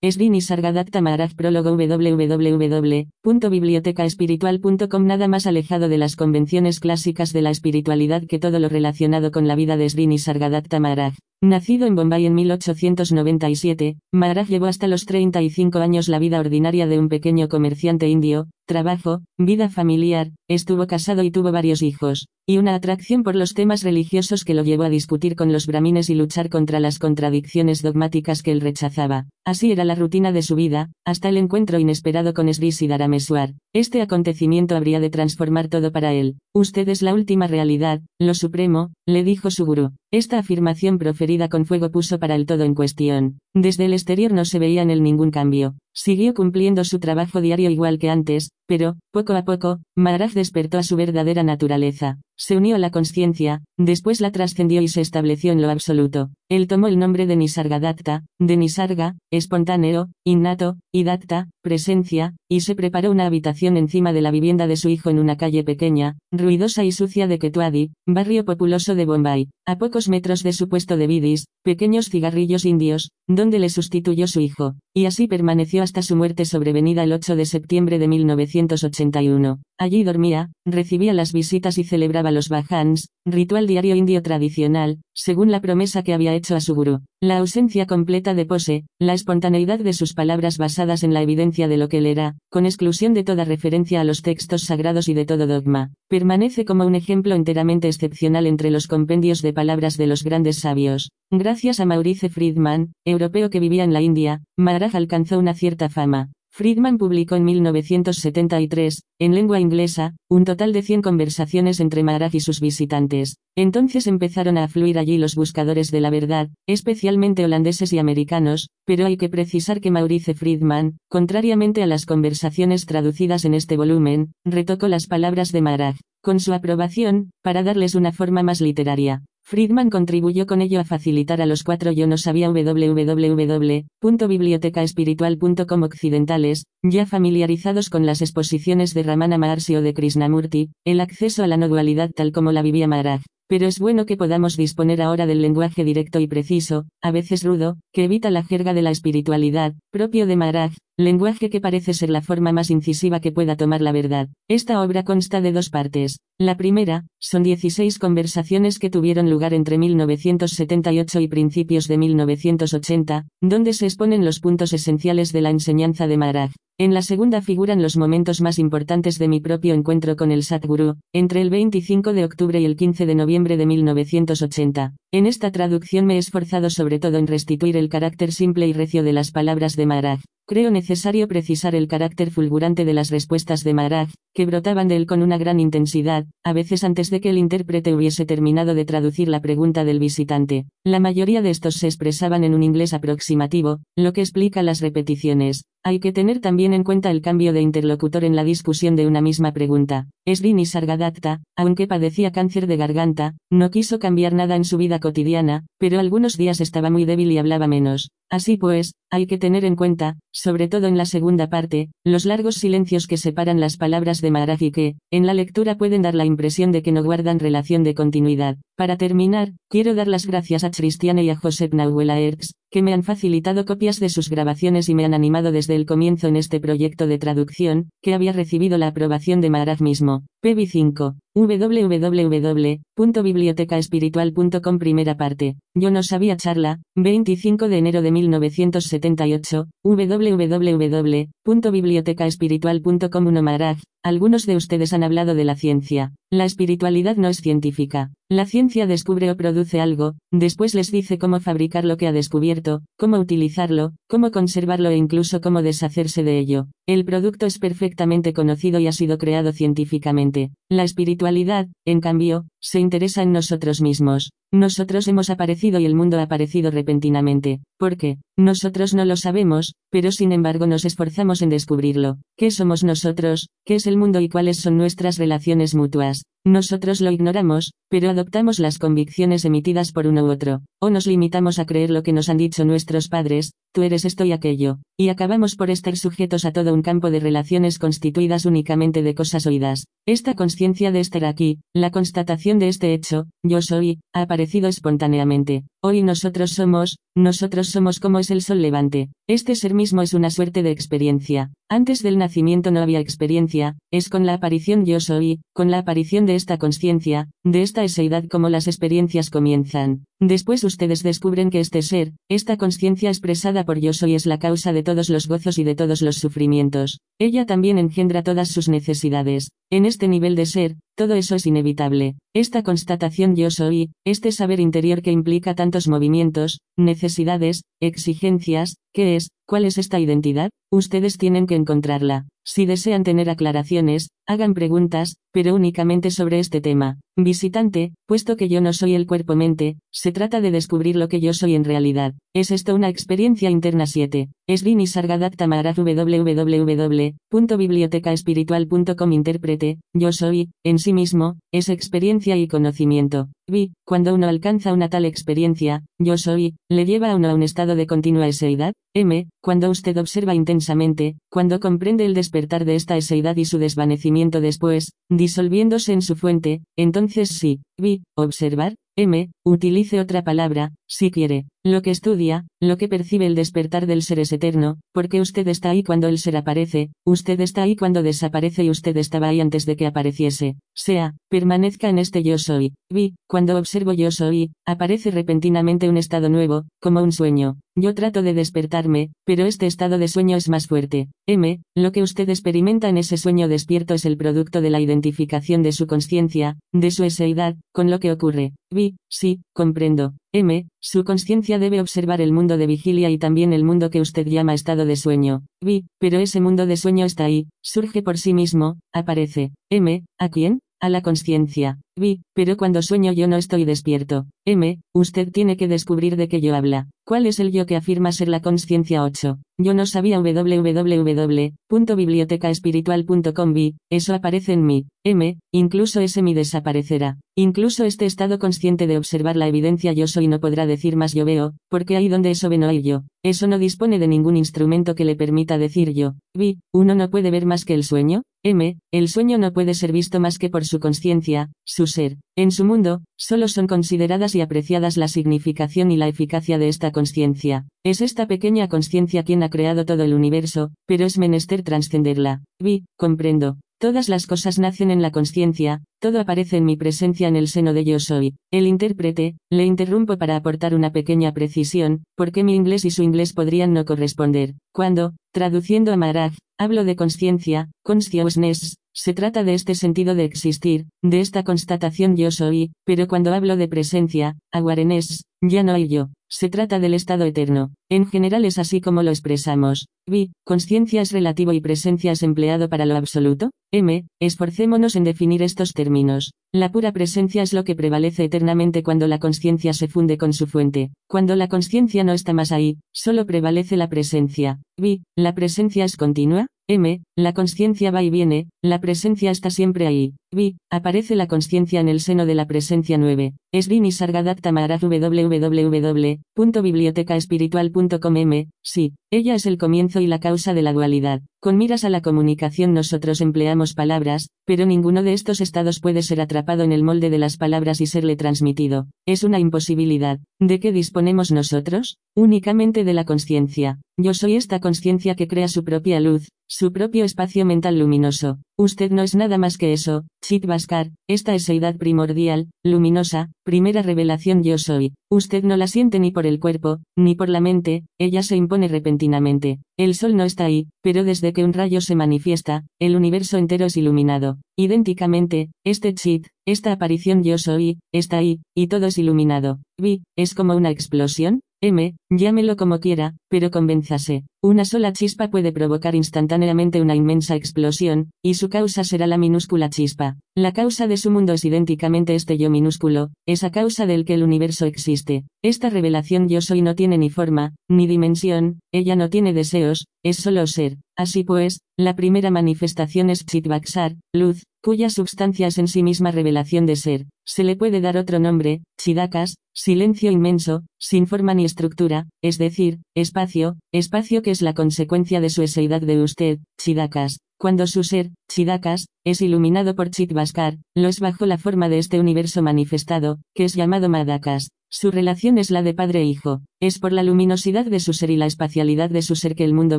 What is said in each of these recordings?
Sri Nisargadatta Maharaj prólogo www.bibliotecaespiritual.com Nada más alejado de las convenciones clásicas de la espiritualidad que todo lo relacionado con la vida de Sri Nisargadatta Maharaj. Nacido en Bombay en 1897, Maharaj llevó hasta los 35 años la vida ordinaria de un pequeño comerciante indio, trabajo, vida familiar, estuvo casado y tuvo varios hijos, y una atracción por los temas religiosos que lo llevó a discutir con los brahmines y luchar contra las contradicciones dogmáticas que él rechazaba. Así era la rutina de su vida, hasta el encuentro inesperado con Sri Siddharameswar. Este acontecimiento habría de transformar todo para él. Usted es la última realidad, lo supremo, le dijo su gurú. Esta afirmación proferida con fuego puso para el todo en cuestión. Desde el exterior no se veía en él ningún cambio. Siguió cumpliendo su trabajo diario igual que antes, pero, poco a poco, Maharaj despertó a su verdadera naturaleza. Se unió a la conciencia, después la trascendió y se estableció en lo absoluto. Él tomó el nombre de Nisargadatta, de Nisarga, espontáneo, innato, y Datta, presencia, y se preparó una habitación encima de la vivienda de su hijo en una calle pequeña, ruidosa y sucia de Ketuadi, barrio populoso de Bombay, a pocos metros de su puesto de vidis, pequeños cigarrillos indios, donde le sustituyó su hijo, y así permaneció hasta su muerte sobrevenida el 8 de septiembre de 1981. Allí dormía, recibía las visitas y celebraba los bhajans, ritual diario indio tradicional, según la promesa que había hecho a su gurú. La ausencia completa de pose, la espontaneidad de sus palabras basadas en la evidencia de lo que él era, con exclusión de toda referencia a los textos sagrados y de todo dogma, permanece como un ejemplo enteramente excepcional entre los compendios de palabras de los grandes sabios. Gracias a Maurice Friedman, europeo que vivía en la India, Maharaj alcanzó una cierta fama. Friedman publicó en 1973, en lengua inglesa, un total de 100 conversaciones entre Maharaj y sus visitantes. Entonces empezaron a afluir allí los buscadores de la verdad, especialmente holandeses y americanos, pero hay que precisar que Maurice Friedman, contrariamente a las conversaciones traducidas en este volumen, retocó las palabras de Maharaj, con su aprobación, para darles una forma más literaria. Friedman contribuyó con ello a facilitar a los cuatro yo no sabía www.bibliotecaespiritual.com occidentales, ya familiarizados con las exposiciones de Ramana Maharshi o de Krishnamurti, el acceso a la no dualidad tal como la vivía Maharaj. Pero es bueno que podamos disponer ahora del lenguaje directo y preciso, a veces rudo, que evita la jerga de la espiritualidad, propio de Maharaj, lenguaje que parece ser la forma más incisiva que pueda tomar la verdad. Esta obra consta de dos partes. La primera, son 16 conversaciones que tuvieron lugar entre 1978 y principios de 1980, donde se exponen los puntos esenciales de la enseñanza de Maharaj. En la segunda figuran los momentos más importantes de mi propio encuentro con el Satguru, entre el 25 de octubre y el 15 de noviembre de 1980. En esta traducción me he esforzado sobre todo en restituir el carácter simple y recio de las palabras de Maharaj. Creo necesario precisar el carácter fulgurante de las respuestas de Maharaj, que brotaban de él con una gran intensidad, a veces antes de que el intérprete hubiese terminado de traducir la pregunta del visitante. La mayoría de estos se expresaban en un inglés aproximativo, lo que explica las repeticiones. Hay que tener también en cuenta el cambio de interlocutor en la discusión de una misma pregunta. Esrini Sargadatta, aunque padecía cáncer de garganta, no quiso cambiar nada en su vida cotidiana, pero algunos días estaba muy débil y hablaba menos. Así pues, hay que tener en cuenta, sobre todo en la segunda parte, los largos silencios que separan las palabras de Maharaj y que, en la lectura pueden dar la impresión de que no guardan relación de continuidad. Para terminar, quiero dar las gracias a Cristiane y a Josep Nauela Erx, que me han facilitado copias de sus grabaciones y me han animado desde el comienzo en este proyecto de traducción, que había recibido la aprobación de Maharaj mismo. PB 5. www.bibliotecaespiritual.com Primera parte. Yo no sabía charla, 25 de enero de 1978, www.bibliotecaespiritual.com 1 Maharaj. Algunos de ustedes han hablado de la ciencia. La espiritualidad no es científica. La ciencia descubre o produce algo, después les dice cómo fabricar lo que ha descubierto, cómo utilizarlo, cómo conservarlo e incluso cómo deshacerse de ello. El producto es perfectamente conocido y ha sido creado científicamente. La espiritualidad, en cambio, se interesa en nosotros mismos. Nosotros hemos aparecido y el mundo ha aparecido repentinamente. ¿Por qué? Nosotros no lo sabemos, pero sin embargo nos esforzamos en descubrirlo. ¿Qué somos nosotros? ¿Qué es el mundo y cuáles son nuestras relaciones mutuas? Nosotros lo ignoramos, pero adoptamos las convicciones emitidas por uno u otro, o nos limitamos a creer lo que nos han dicho nuestros padres, tú eres esto y aquello, y acabamos por estar sujetos a todo un campo de relaciones constituidas únicamente de cosas oídas. Esta conciencia de estar aquí, la constatación de este hecho, yo soy, ha aparecido espontáneamente. Hoy nosotros somos, nosotros somos como es el sol levante. Este ser mismo es una suerte de experiencia. Antes del nacimiento no había experiencia, es con la aparición yo soy, con la aparición de esta conciencia, de esta como las experiencias comienzan. Después ustedes descubren que este ser, esta conciencia expresada por yo soy es la causa de todos los gozos y de todos los sufrimientos. Ella también engendra todas sus necesidades. En este nivel de ser, todo eso es inevitable. Esta constatación yo soy, este saber interior que implica tantos movimientos, necesidades, exigencias, ¿qué es? ¿Cuál es esta identidad? Ustedes tienen que encontrarla. Si desean tener aclaraciones, hagan preguntas, pero únicamente sobre este tema. Visitante, puesto que yo no soy el cuerpo-mente, se trata de descubrir lo que yo soy en realidad. ¿Es esto una experiencia interna 7? Esvini Sargadatta Maharaj www.bibliotecaespiritual.com Intérprete, yo soy, en sí mismo, es experiencia y conocimiento. Vi, cuando uno alcanza una tal experiencia, yo soy, le lleva a uno a un estado de continua eseidad. M, cuando usted observa intensamente, cuando comprende el despertar de esta eseidad y su desvanecimiento después, disolviéndose en su fuente, entonces sí, vi, observar, M, utilice otra palabra, si quiere, lo que estudia, lo que percibe el despertar del ser es eterno, porque usted está ahí cuando el ser aparece, usted está ahí cuando desaparece y usted estaba ahí antes de que apareciese. Sea, permanezca en este yo soy. Vi, cuando observo yo soy, aparece repentinamente un estado nuevo, como un sueño. Yo trato de despertarme, pero este estado de sueño es más fuerte. M, lo que usted experimenta en ese sueño despierto es el producto de la identificación de su conciencia, de su eseidad, con lo que ocurre. Vi, sí, comprendo. M, su conciencia debe observar el mundo de vigilia y también el mundo que usted llama estado de sueño. Vi, pero ese mundo de sueño está ahí, surge por sí mismo, aparece. M, ¿a quién? A la conciencia. Vi, pero cuando sueño yo no estoy despierto. M, usted tiene que descubrir de qué yo habla. ¿Cuál es el yo que afirma ser la conciencia 8? Yo no sabía www.bibliotecaespiritual.com vi, eso aparece en mí. M, incluso ese mi desaparecerá. Incluso este estado consciente de observar la evidencia yo soy no podrá decir más yo veo, porque ahí donde eso ve no hay yo. Eso no dispone de ningún instrumento que le permita decir yo. Vi, uno no puede ver más que el sueño. M, el sueño no puede ser visto más que por su conciencia, su ser. En su mundo, solo son consideradas y apreciadas la significación y la eficacia de esta conciencia. Es esta pequeña conciencia quien ha creado todo el universo, pero es menester trascenderla. Vi, comprendo. Todas las cosas nacen en la conciencia, todo aparece en mi presencia en el seno de yo soy. El intérprete, le interrumpo para aportar una pequeña precisión, porque mi inglés y su inglés podrían no corresponder. Cuando, traduciendo a Maraj, hablo de conciencia, consciousness, se trata de este sentido de existir, de esta constatación yo soy, pero cuando hablo de presencia, awareness, ya no hay yo. Se trata del estado eterno. En general es así como lo expresamos. Vi, conciencia es relativo y presencia es empleado para lo absoluto. M, esforcémonos en definir estos términos. La pura presencia es lo que prevalece eternamente cuando la conciencia se funde con su fuente. Cuando la conciencia no está más ahí, solo prevalece la presencia. Vi, la presencia es continua. M, la conciencia va y viene, la presencia está siempre ahí. Vi, aparece la conciencia en el seno de la presencia 9. Esvini Sargadatta Maharaj www.bibliotecaespiritual.com M, sí, ella es el comienzo y la causa de la dualidad. Con miras a la comunicación nosotros empleamos palabras, pero ninguno de estos estados puede ser atrapado en el molde de las palabras y serle transmitido. Es una imposibilidad. ¿De qué disponemos nosotros? Únicamente de la conciencia. Yo soy esta conciencia que crea su propia luz, su propio espacio mental luminoso. Usted no es nada más que eso, Chit Bhaskar, esta eseidad primordial, luminosa, primera revelación yo soy. Usted no la siente ni por el cuerpo, ni por la mente, ella se impone repentinamente. El sol no está ahí, pero desde que un rayo se manifiesta, el universo entero es iluminado. Idénticamente, este chit, esta aparición yo soy, está ahí, y todo es iluminado. Vi, es como una explosión, M, llámelo como quiera, pero convénzase. Una sola chispa puede provocar instantáneamente una inmensa explosión, y su causa será la minúscula chispa. La causa de su mundo es idénticamente este yo minúsculo, esa causa del que el universo existe. Esta revelación yo soy no tiene ni forma, ni dimensión, ella no tiene deseos, es solo ser. Así pues, la primera manifestación es Chitvaksar, luz, cuya sustancia es en sí misma revelación de ser. Se le puede dar otro nombre, Chidakas, silencio inmenso, sin forma ni estructura, es decir, espacio, espacio que es la consecuencia de su eseidad de usted, Chidakas. Cuando su ser, Chidakas, es iluminado por Chitvaskar, lo es bajo la forma de este universo manifestado, que es llamado Madakas. Su relación es la de padre e hijo. Es por la luminosidad de su ser y la espacialidad de su ser que el mundo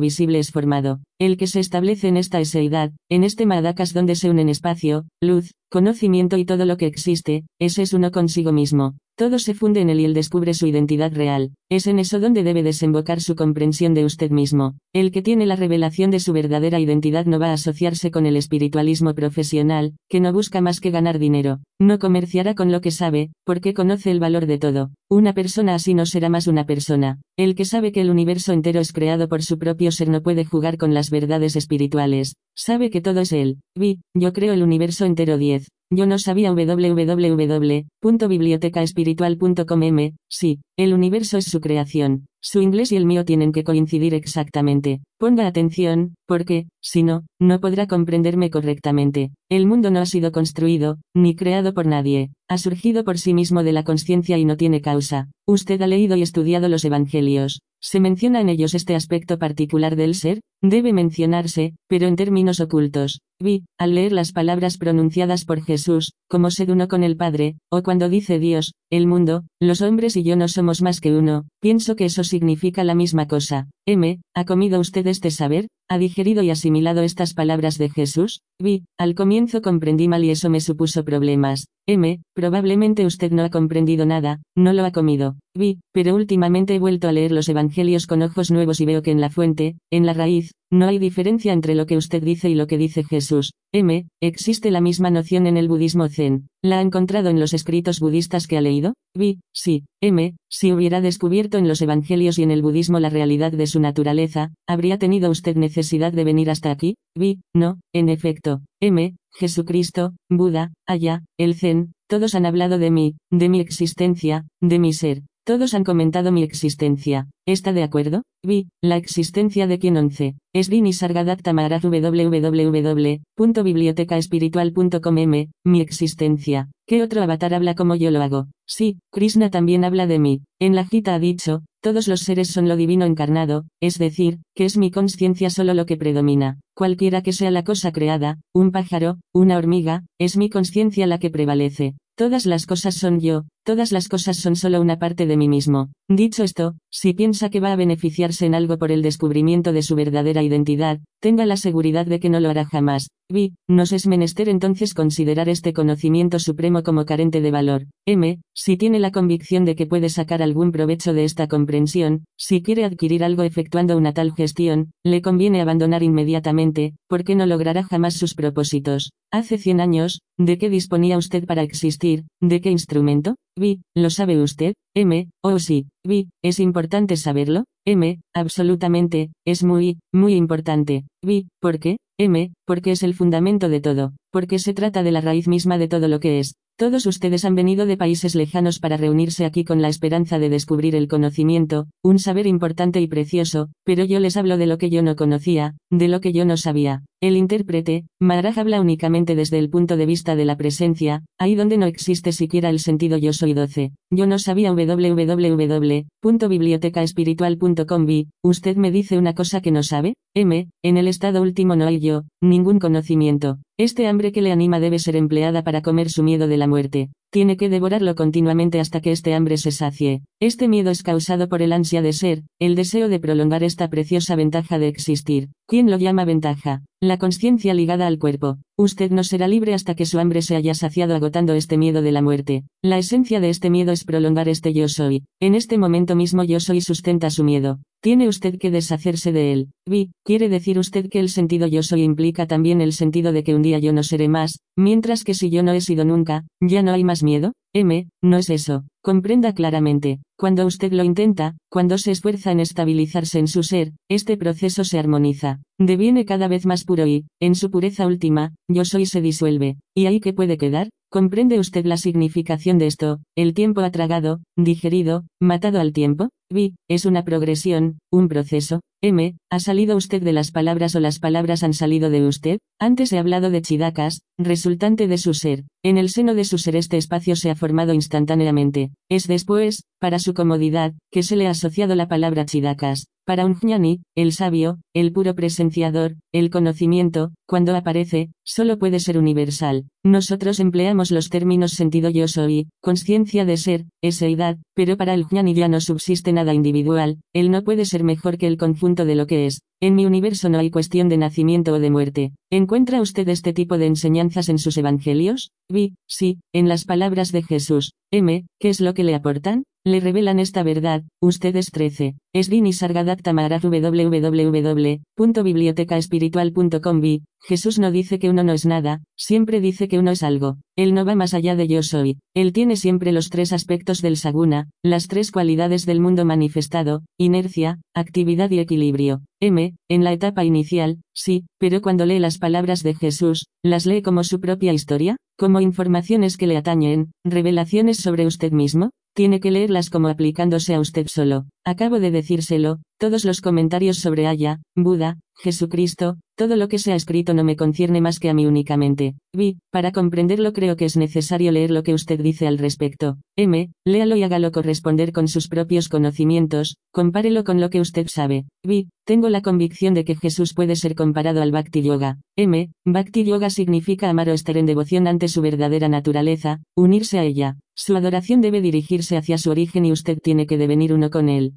visible es formado. El que se establece en esta eseidad, en este Madakas donde se unen espacio, luz, conocimiento y todo lo que existe, ese es uno consigo mismo. Todo se funde en él y él descubre su identidad real. Es en eso donde debe desembocar su comprensión de usted mismo. El que tiene la revelación de su verdadera identidad no va a asociarse con el espiritualismo profesional, que no busca más que ganar dinero. No comerciará con lo que sabe, porque conoce el valor de todo. Una persona así no será más una persona. El que sabe que el universo entero es creado por su propio ser no puede jugar con las verdades espirituales. Sabe que todo es él. Vi, yo creo el universo entero 10. Yo no sabía www.bibliotecaespiritual.com. Sí, el universo es su creación. Su inglés y el mío tienen que coincidir exactamente. Ponga atención, porque, si no, no podrá comprenderme correctamente. El mundo no ha sido construido, ni creado por nadie. Ha surgido por sí mismo de la conciencia y no tiene causa. Usted ha leído y estudiado los evangelios. ¿Se menciona en ellos este aspecto particular del ser? Debe mencionarse, pero en términos ocultos. Vi, al leer las palabras pronunciadas por Jesús, como sed uno con el Padre, o cuando dice Dios, el mundo, los hombres y yo no somos más que uno, pienso que eso significa la misma cosa. M. ¿Ha comido usted este saber? ¿Ha digerido y asimilado estas palabras de Jesús? Vi, al comienzo comprendí mal y eso me supuso problemas. M. Probablemente usted no ha comprendido nada, no lo ha comido. Vi, pero últimamente he vuelto a leer los Evangelios con ojos nuevos y veo que en la fuente, en la raíz, no hay diferencia entre lo que usted dice y lo que dice Jesús. M. ¿Existe la misma noción en el budismo zen? ¿La ha encontrado en los escritos budistas que ha leído? Vi, sí. M. Si hubiera descubierto en los evangelios y en el budismo la realidad de su naturaleza, ¿habría tenido usted necesidad de venir hasta aquí? Vi, no, en efecto. M. Jesucristo, Buda, allá, el zen, todos han hablado de mí, de mi existencia, de mi ser. Todos han comentado mi existencia. ¿Está de acuerdo? Vi, la existencia de quien once. Es Vini Sargadatta Maharaj www.bibliotecaespiritual.com m, mi existencia. ¿Qué otro avatar habla como yo lo hago? Sí, Krishna también habla de mí. En la Gita ha dicho, todos los seres son lo divino encarnado, es decir, que es mi conciencia solo lo que predomina. Cualquiera que sea la cosa creada, un pájaro, una hormiga, es mi conciencia la que prevalece. Todas las cosas son yo, todas las cosas son solo una parte de mí mismo. Dicho esto, si piensa que va a beneficiarse en algo por el descubrimiento de su verdadera identidad, tenga la seguridad de que no lo hará jamás. Vi, nos es menester entonces considerar este conocimiento supremo como carente de valor. M, si tiene la convicción de que puede sacar algún provecho de esta comprensión, si quiere adquirir algo efectuando una tal gestión, le conviene abandonar inmediatamente, porque no logrará jamás sus propósitos. Hace 100 años, ¿de qué disponía usted para existir? ¿De qué instrumento? Vi, ¿lo sabe usted? M, oh sí, vi, ¿es importante saberlo? M, absolutamente, es muy, muy importante. Vi, ¿por qué? M, porque es el fundamento de todo, porque se trata de la raíz misma de todo lo que es. Todos ustedes han venido de países lejanos para reunirse aquí con la esperanza de descubrir el conocimiento, un saber importante y precioso, pero yo les hablo de lo que yo no conocía, de lo que yo no sabía. El intérprete, Maharaj habla únicamente desde el punto de vista de la presencia, ahí donde no existe siquiera el sentido yo soy 12. Yo no sabía www.bibliotecaespiritual.com ¿usted me dice una cosa que no sabe? M, en el estado último no hay yo, ningún conocimiento. Este hambre que le anima debe ser empleada para comer su miedo de la muerte. Tiene que devorarlo continuamente hasta que este hambre se sacie. Este miedo es causado por el ansia de ser, el deseo de prolongar esta preciosa ventaja de existir. ¿Quién lo llama ventaja? La conciencia ligada al cuerpo. Usted no será libre hasta que su hambre se haya saciado agotando este miedo de la muerte. La esencia de este miedo es prolongar este yo soy. En este momento mismo yo soy sustenta su miedo. Tiene usted que deshacerse de él. Vi, quiere decir usted que el sentido yo soy implica también el sentido de que un día yo no seré más, mientras que si yo no he sido nunca, ya no hay más miedo. M, no es eso. Comprenda claramente, cuando usted lo intenta, cuando se esfuerza en estabilizarse en su ser, este proceso se armoniza, deviene cada vez más puro y, en su pureza última, yo soy se disuelve. ¿Y ahí qué puede quedar? ¿Comprende usted la significación de esto? El tiempo ha tragado, digerido, matado al tiempo. Vi, es una progresión, un proceso. M. ¿Ha salido usted de las palabras o las palabras han salido de usted? Antes he hablado de chidakas, resultante de su ser. En el seno de su ser este espacio se ha formado instantáneamente. Es después, para su comodidad, que se le ha asociado la palabra chidakas. Para un jnani, el sabio, el puro presenciador, el conocimiento, cuando aparece, solo puede ser universal. Nosotros empleamos los términos sentido yo soy, conciencia de ser, eseidad, pero para el jnani ya no subsiste nada individual, él no puede ser mejor que el de lo que es. En mi universo no hay cuestión de nacimiento o de muerte. ¿Encuentra usted este tipo de enseñanzas en sus evangelios? Vi, sí, en las palabras de Jesús. M, ¿qué es lo que le aportan? Le revelan esta verdad, ustedes 13. Esdini Sargadat Tamaraf www.bibliotecaespiritual.com Jesús no dice que uno no es nada, siempre dice que uno es algo. Él no va más allá de yo soy. Él tiene siempre los tres aspectos del saguna, las tres cualidades del mundo manifestado, inercia, actividad y equilibrio. M, en la etapa inicial, sí, pero cuando lee las palabras de Jesús, las lee como su propia historia, como informaciones que le atañen, revelaciones sobre usted mismo, tiene que leerlas como aplicándose a usted solo. Acabo de decírselo, todos los comentarios sobre Aya, Buda, Jesucristo, todo lo que se ha escrito no me concierne más que a mí únicamente. Vi, para comprenderlo creo que es necesario leer lo que usted dice al respecto. M, léalo y hágalo corresponder con sus propios conocimientos, compárelo con lo que usted sabe. Vi, tengo la convicción de que Jesús puede ser comparado al Bhakti Yoga. M, Bhakti Yoga significa amar o estar en devoción ante su verdadera naturaleza, unirse a ella. Su adoración debe dirigirse hacia su origen y usted tiene que devenir uno con él.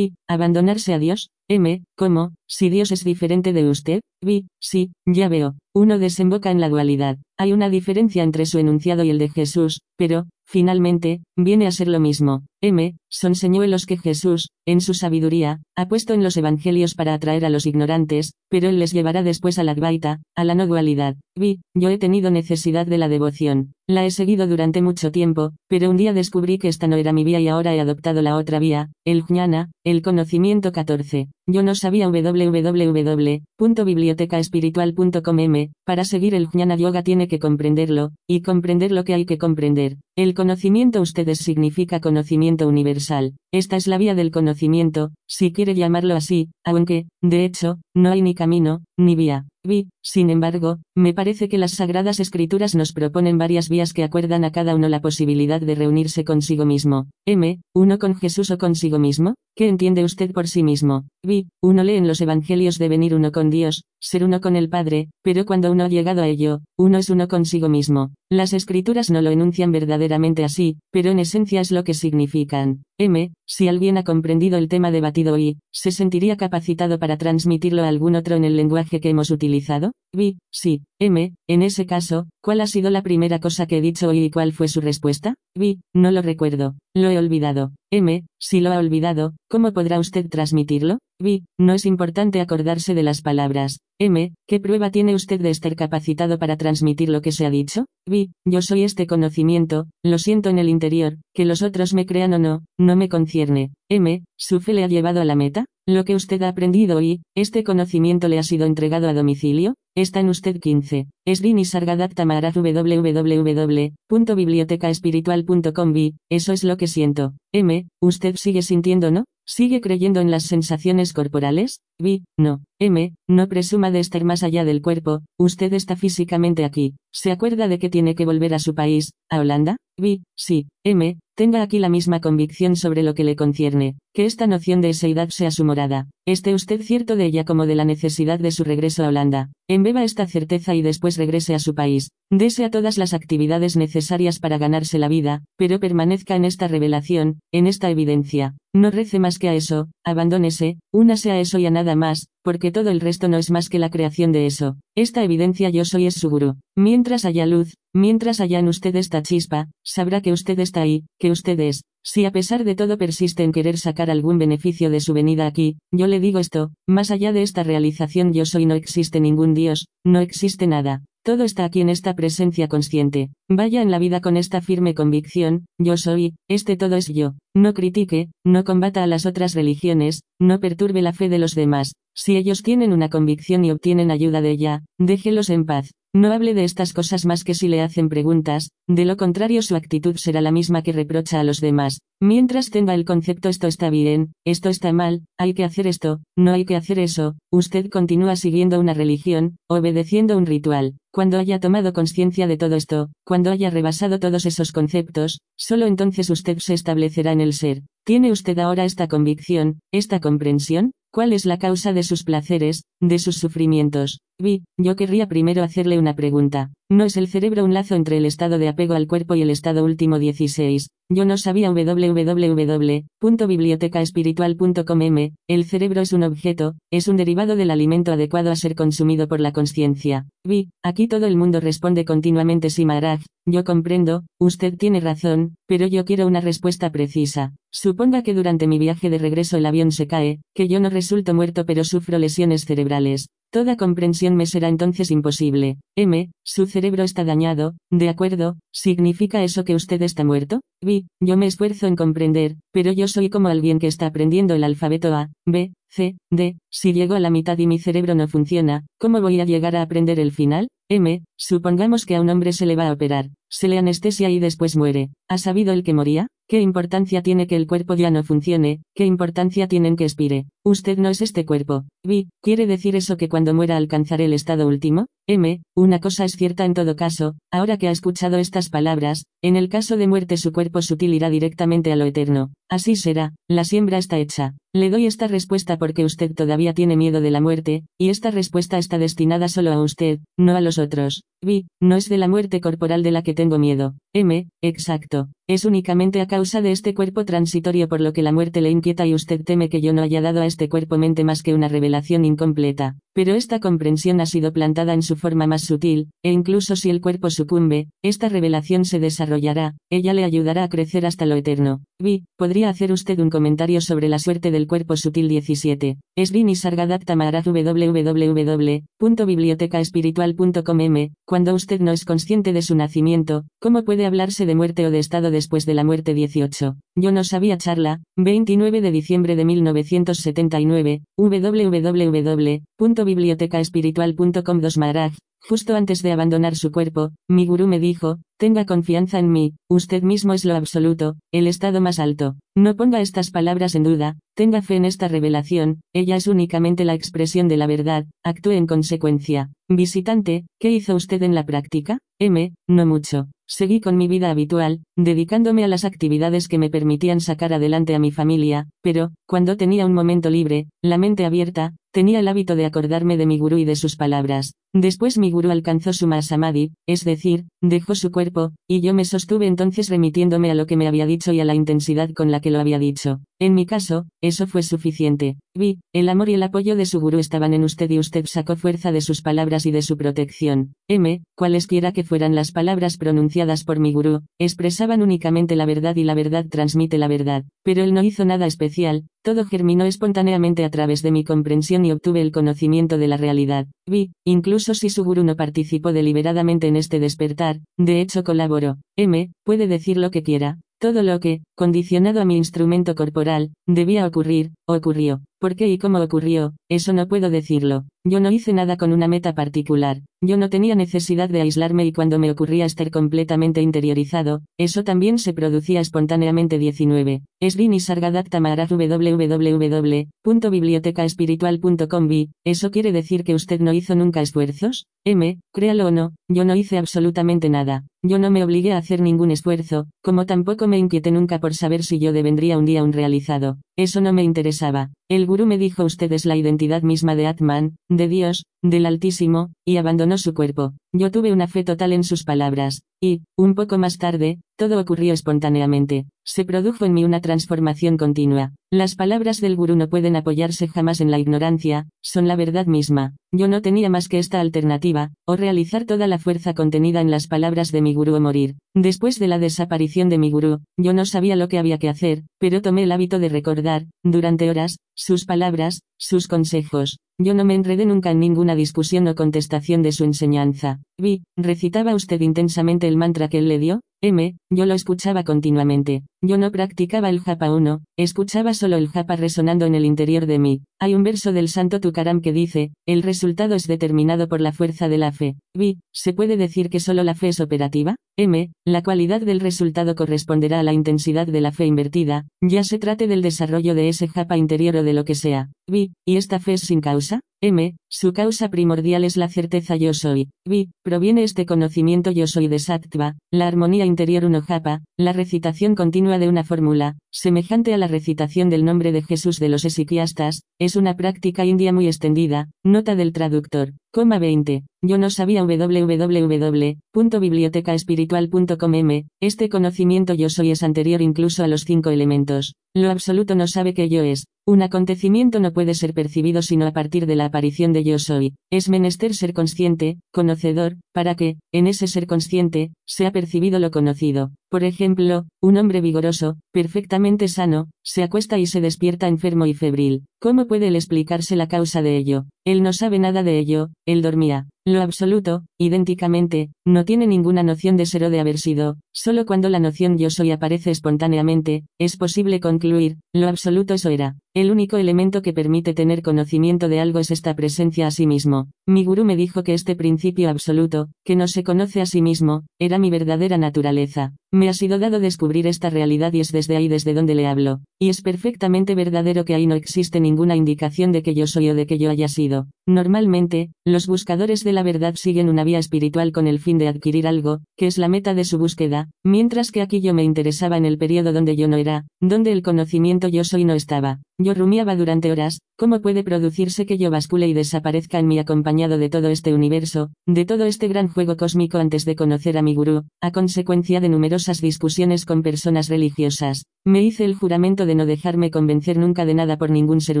Abandonarse a Dios. M, ¿cómo? Si Dios es diferente de usted. Vi, sí, ya veo. Uno desemboca en la dualidad. Hay una diferencia entre su enunciado y el de Jesús, pero, finalmente, viene a ser lo mismo. M. Son señuelos que Jesús, en su sabiduría, ha puesto en los evangelios para atraer a los ignorantes, pero Él les llevará después a la Advaita, a la no dualidad. Vi, yo he tenido necesidad de la devoción. La he seguido durante mucho tiempo, pero un día descubrí que esta no era mi vía y ahora he adoptado la otra vía, el jnana, el conocimiento 14. Yo no sabía www.bibliotecaespiritual.com. Para seguir el jnana yoga tiene que comprenderlo, y comprender lo que hay que comprender. El conocimiento ustedes significa conocimiento universal. Esta es la vía del conocimiento, si quiere llamarlo así, aunque, de hecho, no hay ni camino, ni vía. Vi, sin embargo, me parece que las Sagradas Escrituras nos proponen varias vías que acuerdan a cada uno la posibilidad de reunirse consigo mismo. M. ¿Uno con Jesús o consigo mismo? ¿Qué entiende usted por sí mismo? Vi, uno lee en los Evangelios de venir uno con Dios, ser uno con el Padre, pero cuando uno ha llegado a ello, uno es uno consigo mismo. Las Escrituras no lo enuncian verdaderamente así, pero en esencia es lo que significan. M. Si alguien ha comprendido el tema debatido hoy, ¿se sentiría capacitado para transmitirlo a algún otro en el lenguaje que hemos utilizado? Vi, sí. M. En ese caso, ¿cuál ha sido la primera cosa que he dicho hoy y cuál fue su respuesta? Vi, no lo recuerdo. Lo he olvidado. M. Si lo ha olvidado, ¿cómo podrá usted transmitirlo? Vi, no es importante acordarse de las palabras. M. ¿Qué prueba tiene usted de estar capacitado para transmitir lo que se ha dicho? Vi, yo soy este conocimiento, lo siento en el interior, que los otros me crean o no, no me concierne. M. ¿Su fe le ha llevado a la meta? Lo que usted ha aprendido y, este conocimiento le ha sido entregado a domicilio? Está en usted 15. Esdini Sargadat Tamaraz www.bibliotecaespiritual.com Eso es lo que siento. M. ¿Usted sigue sintiendo no? ¿Sigue creyendo en las sensaciones corporales? Vi, no. M, no presuma de estar más allá del cuerpo, usted está físicamente aquí. ¿Se acuerda de que tiene que volver a su país, a Holanda? Vi, sí. M, tenga aquí la misma convicción sobre lo que le concierne, que esta noción de eseidad sea su morada. Esté usted cierto de ella como de la necesidad de su regreso a Holanda. Embeba esta certeza y después regrese a su país. Desea todas las actividades necesarias para ganarse la vida, pero permanezca en esta revelación, en esta evidencia. No rece más que a eso, abandónese, únase a eso y a nada más, porque todo el resto no es más que la creación de eso. Esta evidencia yo soy es su gurú. Mientras haya luz, mientras haya en usted esta chispa, sabrá que usted está ahí, que usted es. Si a pesar de todo persiste en querer sacar algún beneficio de su venida aquí, yo le digo esto, más allá de esta realización yo soy no existe ningún Dios, no existe nada. Todo está aquí en esta presencia consciente. Vaya en la vida con esta firme convicción, yo soy, este todo es yo. No critique, no combata a las otras religiones, no perturbe la fe de los demás. Si ellos tienen una convicción y obtienen ayuda de ella, déjelos en paz. No hable de estas cosas más que si le hacen preguntas, de lo contrario su actitud será la misma que reprocha a los demás. Mientras tenga el concepto esto está bien, esto está mal, hay que hacer esto, no hay que hacer eso, usted continúa siguiendo una religión, obedeciendo un ritual. Cuando haya tomado conciencia de todo esto, cuando haya rebasado todos esos conceptos, solo entonces usted se establecerá en el ser. ¿Tiene usted ahora esta convicción, esta comprensión? ¿Cuál es la causa de sus placeres, de sus sufrimientos? Vi, yo querría primero hacerle una pregunta. ¿No es el cerebro un lazo entre el estado de apego al cuerpo y el estado último 16? Yo no sabía www.bibliotecaespiritual.com. El cerebro es un objeto, es un derivado del alimento adecuado a ser consumido por la conciencia. Vi, aquí todo el mundo responde continuamente sí Maharaj, yo comprendo, usted tiene razón, pero yo quiero una respuesta precisa. Suponga que durante mi viaje de regreso el avión se cae, que yo no resulto muerto pero sufro lesiones cerebrales. Toda comprensión me será entonces imposible. M, su cerebro está dañado, ¿de acuerdo? ¿Significa eso que usted está muerto? Vi, yo me esfuerzo en comprender, pero yo soy como alguien que está aprendiendo el alfabeto A, B, D, si llego a la mitad y mi cerebro no funciona, ¿cómo voy a llegar a aprender el final? M, supongamos que a un hombre se le va a operar, se le anestesia y después muere. ¿Ha sabido el que moría? ¿Qué importancia tiene que el cuerpo ya no funcione? ¿Qué importancia tienen que expire? Usted no es este cuerpo. Vi, ¿quiere decir eso que cuando muera alcanzaré el estado último? M, una cosa es cierta en todo caso, ahora que ha escuchado estas palabras, en el caso de muerte su cuerpo sutil irá directamente a lo eterno. Así será, la siembra está hecha. Le doy esta respuesta porque usted todavía tiene miedo de la muerte, y esta respuesta está destinada solo a usted, no a los otros. Vi, no es de la muerte corporal de la que tengo miedo. M, exacto. Es únicamente a causa de este cuerpo transitorio por lo que la muerte le inquieta y usted teme que yo no haya dado a este cuerpo mente más que una revelación incompleta. Pero esta comprensión ha sido plantada en su forma más sutil, e incluso si el cuerpo sucumbe, esta revelación se desarrollará, ella le ayudará a crecer hasta lo eterno. Vi, ¿podría hacer usted un comentario sobre la suerte del cuerpo sutil 17? Esvini Sargadatta Maharaj www.bibliotecaespiritual.com m. Cuando usted no es consciente de su nacimiento, ¿cómo puede hablarse de muerte o de estado después de la muerte 18? Yo no sabía charla, 29 de diciembre de 1979, www.bibliotecaespiritual.com 2 Maharaj, Justo antes de abandonar su cuerpo, mi gurú me dijo, tenga confianza en mí, usted mismo es lo absoluto, el estado más alto. No ponga estas palabras en duda, tenga fe en esta revelación, ella es únicamente la expresión de la verdad, actúe en consecuencia. Visitante, ¿qué hizo usted en la práctica? M, no mucho. Seguí con mi vida habitual, dedicándome a las actividades que me permitían sacar adelante a mi familia, pero, cuando tenía un momento libre, la mente abierta, tenía el hábito de acordarme de mi gurú y de sus palabras. Después mi gurú alcanzó su masamadhi, es decir, dejó su cuerpo, y yo me sostuve entonces remitiéndome a lo que me había dicho y a la intensidad con la que lo había dicho. En mi caso, eso fue suficiente. Vi, el amor y el apoyo de su gurú estaban en usted y usted sacó fuerza de sus palabras y de su protección. M, cualesquiera que fueran las palabras pronunciadas por mi gurú, expresaban únicamente la verdad y la verdad transmite la verdad. Pero él no hizo nada especial, todo germinó espontáneamente a través de mi comprensión y obtuve el conocimiento de la realidad. Vi, incluso si su gurú no participó deliberadamente en este despertar, de hecho colaboró. M, puede decir lo que quiera, todo lo que, condicionado a mi instrumento corporal, debía ocurrir, ocurrió. ¿Por qué y cómo ocurrió? Eso no puedo decirlo. Yo no hice nada con una meta particular. Yo no tenía necesidad de aislarme y cuando me ocurría estar completamente interiorizado, eso también se producía espontáneamente 19. Esvini Sargadatta Maharaj www.bibliotecaespiritual.com ¿Eso quiere decir que usted no hizo nunca esfuerzos? M, créalo o no, yo no hice absolutamente nada. Yo no me obligué a hacer ningún esfuerzo, como tampoco me inquieté nunca por saber si yo devendría un día un realizado. Eso no me interesaba. El gurú me dijo usted es la identidad misma de Atman, de Dios, del Altísimo, y abandonó su cuerpo. Yo tuve una fe total en sus palabras, y, un poco más tarde, todo ocurrió espontáneamente. Se produjo en mí una transformación continua. Las palabras del gurú no pueden apoyarse jamás en la ignorancia, son la verdad misma. Yo no tenía más que esta alternativa, o realizar toda la fuerza contenida en las palabras de mi gurú o morir. Después de la desaparición de mi gurú, yo no sabía lo que había que hacer, pero tomé el hábito de recordar, durante horas, sus palabras, sus consejos. Yo no me enredé nunca en ninguna discusión o contestación de su enseñanza. Vi, recitaba usted intensamente el mantra que él le dio, M. Yo lo escuchaba continuamente. Yo no practicaba el japa 1, escuchaba solo el japa resonando en el interior de mí. Hay un verso del Santo Tukaram que dice, el resultado es determinado por la fuerza de la fe. B. ¿Se puede decir que solo la fe es operativa? M. La cualidad del resultado corresponderá a la intensidad de la fe invertida, ya se trate del desarrollo de ese japa interior o de lo que sea. B. ¿Y esta fe es sin causa? M. Su causa primordial es la certeza yo soy. B. Proviene este conocimiento yo soy de Sattva, la armonía interior uno japa, la recitación continua de una fórmula, semejante a la recitación del nombre de Jesús de los esiquiastas, es una práctica india muy extendida, nota del traductor. Coma 20. Yo no sabía www.bibliotecaespiritual.com. Este conocimiento yo soy es anterior incluso a los cinco elementos. Lo absoluto no sabe que yo es. Un acontecimiento no puede ser percibido sino a partir de la aparición de yo soy. Es menester ser consciente, conocedor, para que, en ese ser consciente, sea percibido lo conocido. Por ejemplo, un hombre vigoroso, perfectamente sano, se acuesta y se despierta enfermo y febril. ¿Cómo puede él explicarse la causa de ello? Él no sabe nada de ello, él dormía. Lo absoluto, idénticamente, no tiene ninguna noción de ser o de haber sido, solo cuando la noción yo soy aparece espontáneamente, es posible concluir, lo absoluto eso era. El único elemento que permite tener conocimiento de algo es esta presencia a sí mismo. Mi gurú me dijo que este principio absoluto, que no se conoce a sí mismo, era mi verdadera naturaleza. Me ha sido dado descubrir esta realidad y es desde ahí desde donde le hablo. Y es perfectamente verdadero que ahí no existe ninguna indicación de que yo soy o de que yo haya sido. Normalmente, los buscadores de la verdad siguen una vía espiritual con el fin de adquirir algo, que es la meta de su búsqueda, mientras que aquí yo me interesaba en el periodo donde yo no era, donde el conocimiento yo soy no estaba. Yo rumiaba durante horas, ¿cómo puede producirse que yo bascule y desaparezca en mí acompañado de todo este universo, de todo este gran juego cósmico antes de conocer a mi gurú, a consecuencia de numerosas discusiones con personas religiosas? Me hice el juramento de no dejarme convencer nunca de nada por ningún ser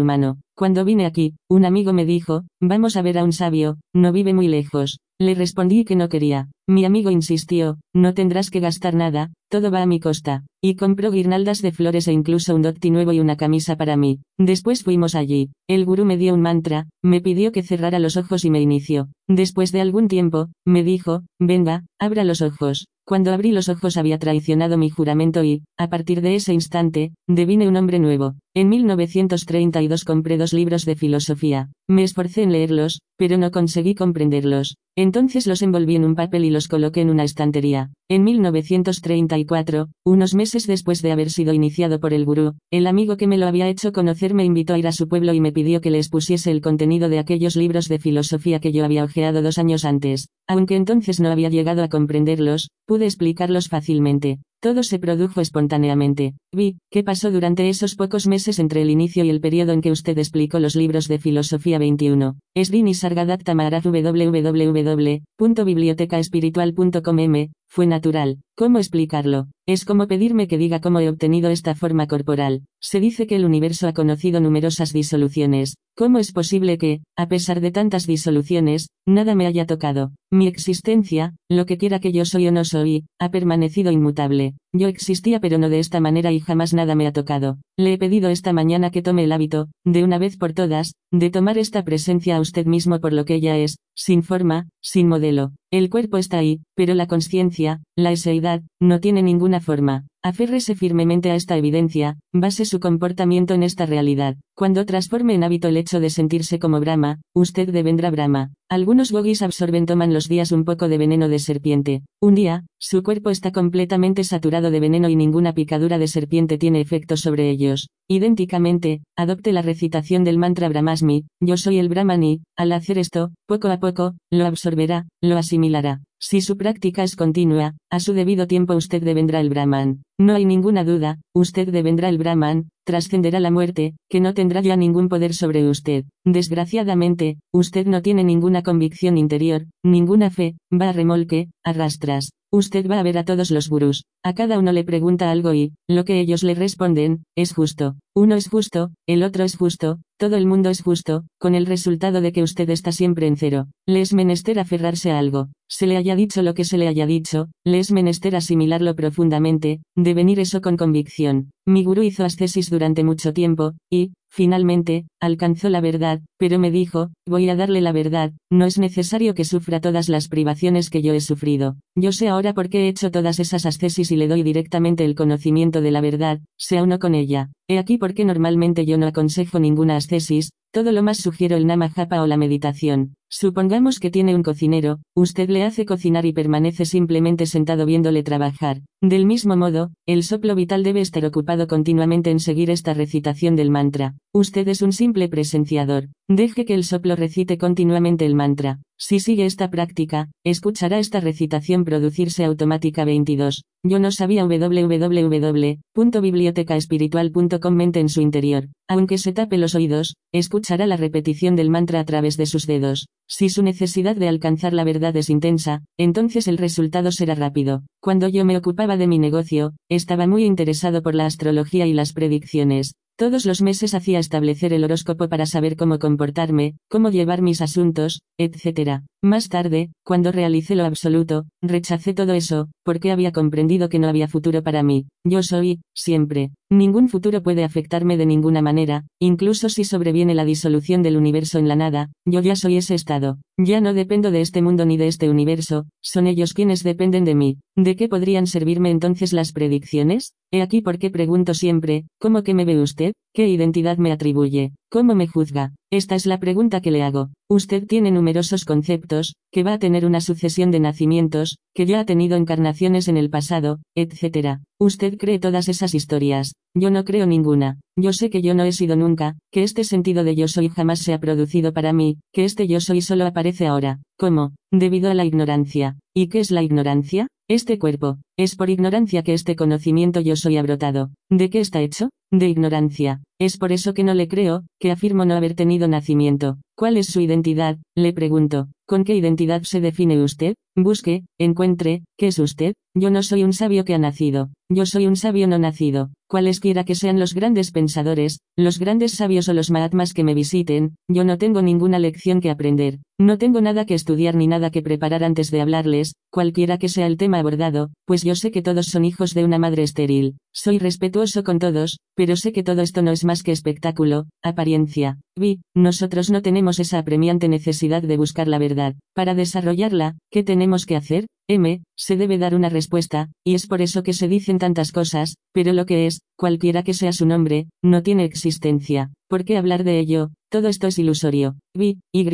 humano. Cuando vine aquí, un amigo me dijo, vamos a ver a un sabio, no vive muy lejos. Le respondí que no quería. Mi amigo insistió, no tendrás que gastar nada, todo va a mi costa. Y compró guirnaldas de flores e incluso un docti nuevo y una camisa para mí. Después fuimos allí. El gurú me dio un mantra, me pidió que cerrara los ojos y me inició. Después de algún tiempo, me dijo, venga, abra los ojos. Cuando abrí los ojos había traicionado mi juramento y, a partir de ese instante, devine un hombre nuevo. En 1932 compré dos libros de filosofía. Me esforcé en leerlos, pero no conseguí comprenderlos. Entonces los envolví en un papel y los coloqué en una estantería. En 1934, unos meses después de haber sido iniciado por el gurú, el amigo que me lo había hecho conocer me invitó a ir a su pueblo y me pidió que le expusiese el contenido de aquellos libros de filosofía que yo había hojeado dos años antes. Aunque entonces no había llegado a comprenderlos, pude explicarlos fácilmente. Todo se produjo espontáneamente. Vi, ¿qué pasó durante esos pocos meses entre el inicio y el periodo en que usted explicó los libros de Filosofía 21? Esdini Sargadatta Maharaj www.bibliotecaespiritual.com m, fue natural. ¿Cómo explicarlo? Es como pedirme que diga cómo he obtenido esta forma corporal. Se dice que el universo ha conocido numerosas disoluciones. ¿Cómo es posible que, a pesar de tantas disoluciones, nada me haya tocado? Mi existencia, lo que quiera que yo soy o no soy, ha permanecido inmutable. Yo existía pero no de esta manera y jamás nada me ha tocado. Le he pedido esta mañana que tome el hábito, de una vez por todas, de tomar esta presencia a usted mismo por lo que ella es, sin forma, sin modelo. El cuerpo está ahí, pero la conciencia, la eseidad, no tiene ninguna forma. Aférrese firmemente a esta evidencia, base su comportamiento en esta realidad. Cuando transforme en hábito el hecho de sentirse como Brahma, usted devendrá Brahma. Algunos gogis absorben toman los días un poco de veneno de serpiente. Un día, su cuerpo está completamente saturado de veneno y ninguna picadura de serpiente tiene efecto sobre ellos. Idénticamente, adopte la recitación del mantra Brahmasmi, yo soy el Brahmani, al hacer esto, poco a poco, lo absorberá, lo asimilará. Si su práctica es continua, a su debido tiempo usted devendrá el Brahman. No hay ninguna duda, usted devendrá el Brahman, trascenderá la muerte, que no tendrá ya ningún poder sobre usted. Desgraciadamente, usted no tiene ninguna convicción interior, ninguna fe, va a remolque, arrastras. Usted va a ver a todos los gurús, a cada uno le pregunta algo y, lo que ellos le responden, es justo. Uno es justo, el otro es justo, todo el mundo es justo, con el resultado de que usted está siempre en cero. Le es menester aferrarse a algo. Se le haya dicho lo que se le haya dicho, le es menester asimilarlo profundamente, devenir eso con convicción. Mi gurú hizo ascesis durante mucho tiempo, y, finalmente, alcanzó la verdad, pero me dijo, voy a darle la verdad, no es necesario que sufra todas las privaciones que yo he sufrido. Yo sé ahora por qué he hecho todas esas ascesis y le doy directamente el conocimiento de la verdad, sea uno con ella. He aquí por qué normalmente yo no aconsejo ninguna ascesis, todo lo más sugiero el namajapa o la meditación. Supongamos que tiene un cocinero, usted le hace cocinar y permanece simplemente sentado viéndole trabajar. Del mismo modo, el soplo vital debe estar ocupado continuamente en seguir esta recitación del mantra. Usted es un simple presenciador. Deje que el soplo recite continuamente el mantra. Si sigue esta práctica, escuchará esta recitación producirse automática 22. Yo no sabía www.bibliotecaespiritual.com mente en su interior. Aunque se tape los oídos, escuchará la repetición del mantra a través de sus dedos. Si su necesidad de alcanzar la verdad es intensa, entonces el resultado será rápido. Cuando yo me ocupaba de mi negocio, estaba muy interesado por la astrología y las predicciones. Todos los meses hacía establecer el horóscopo para saber cómo comportarme, cómo llevar mis asuntos, etc. Más tarde, cuando realicé lo absoluto, rechacé todo eso, porque había comprendido que no había futuro para mí. Yo soy, siempre. Ningún futuro puede afectarme de ninguna manera, incluso si sobreviene la disolución del universo en la nada, yo ya soy ese estado. Ya no dependo de este mundo ni de este universo, son ellos quienes dependen de mí. ¿De qué podrían servirme entonces las predicciones? He aquí por qué pregunto siempre, ¿cómo que me ve usted? ¿Qué identidad me atribuye? ¿Cómo me juzga? Esta es la pregunta que le hago. Usted tiene numerosos conceptos, que va a tener una sucesión de nacimientos, que ya ha tenido encarnaciones en el pasado, etc. Usted cree todas esas historias. Yo no creo ninguna. Yo sé que yo no he sido nunca, que este sentido de yo soy jamás se ha producido para mí, que este yo soy solo aparece ahora. ¿Cómo? Debido a la ignorancia. ¿Y qué es la ignorancia? Este cuerpo. Es por ignorancia que este conocimiento yo soy ha brotado. ¿De qué está hecho? De ignorancia. Es por eso que no le creo, que afirmo no haber tenido nacimiento. ¿Cuál es su identidad? Le pregunto. ¿Con qué identidad se define usted? Busque, encuentre, ¿qué es usted? Yo no soy un sabio que ha nacido. Yo soy un sabio no nacido. Cualesquiera que sean los grandes pensadores, los grandes sabios o los mahatmas que me visiten, yo no tengo ninguna lección que aprender. No tengo nada que estudiar ni nada que preparar antes de hablarles, cualquiera que sea el tema abordado, pues yo sé que todos son hijos de una madre estéril. Soy respetuoso con todos, pero sé que todo esto no es más que espectáculo, apariencia. Vi, nosotros no tenemos esa apremiante necesidad de buscar la verdad. Para desarrollarla, ¿qué tenemos que hacer? M, se debe dar una respuesta, y es por eso que se dicen tantas cosas, pero lo que es, cualquiera que sea su nombre, no tiene existencia. ¿Por qué hablar de ello? Todo esto es ilusorio. Vi, Y,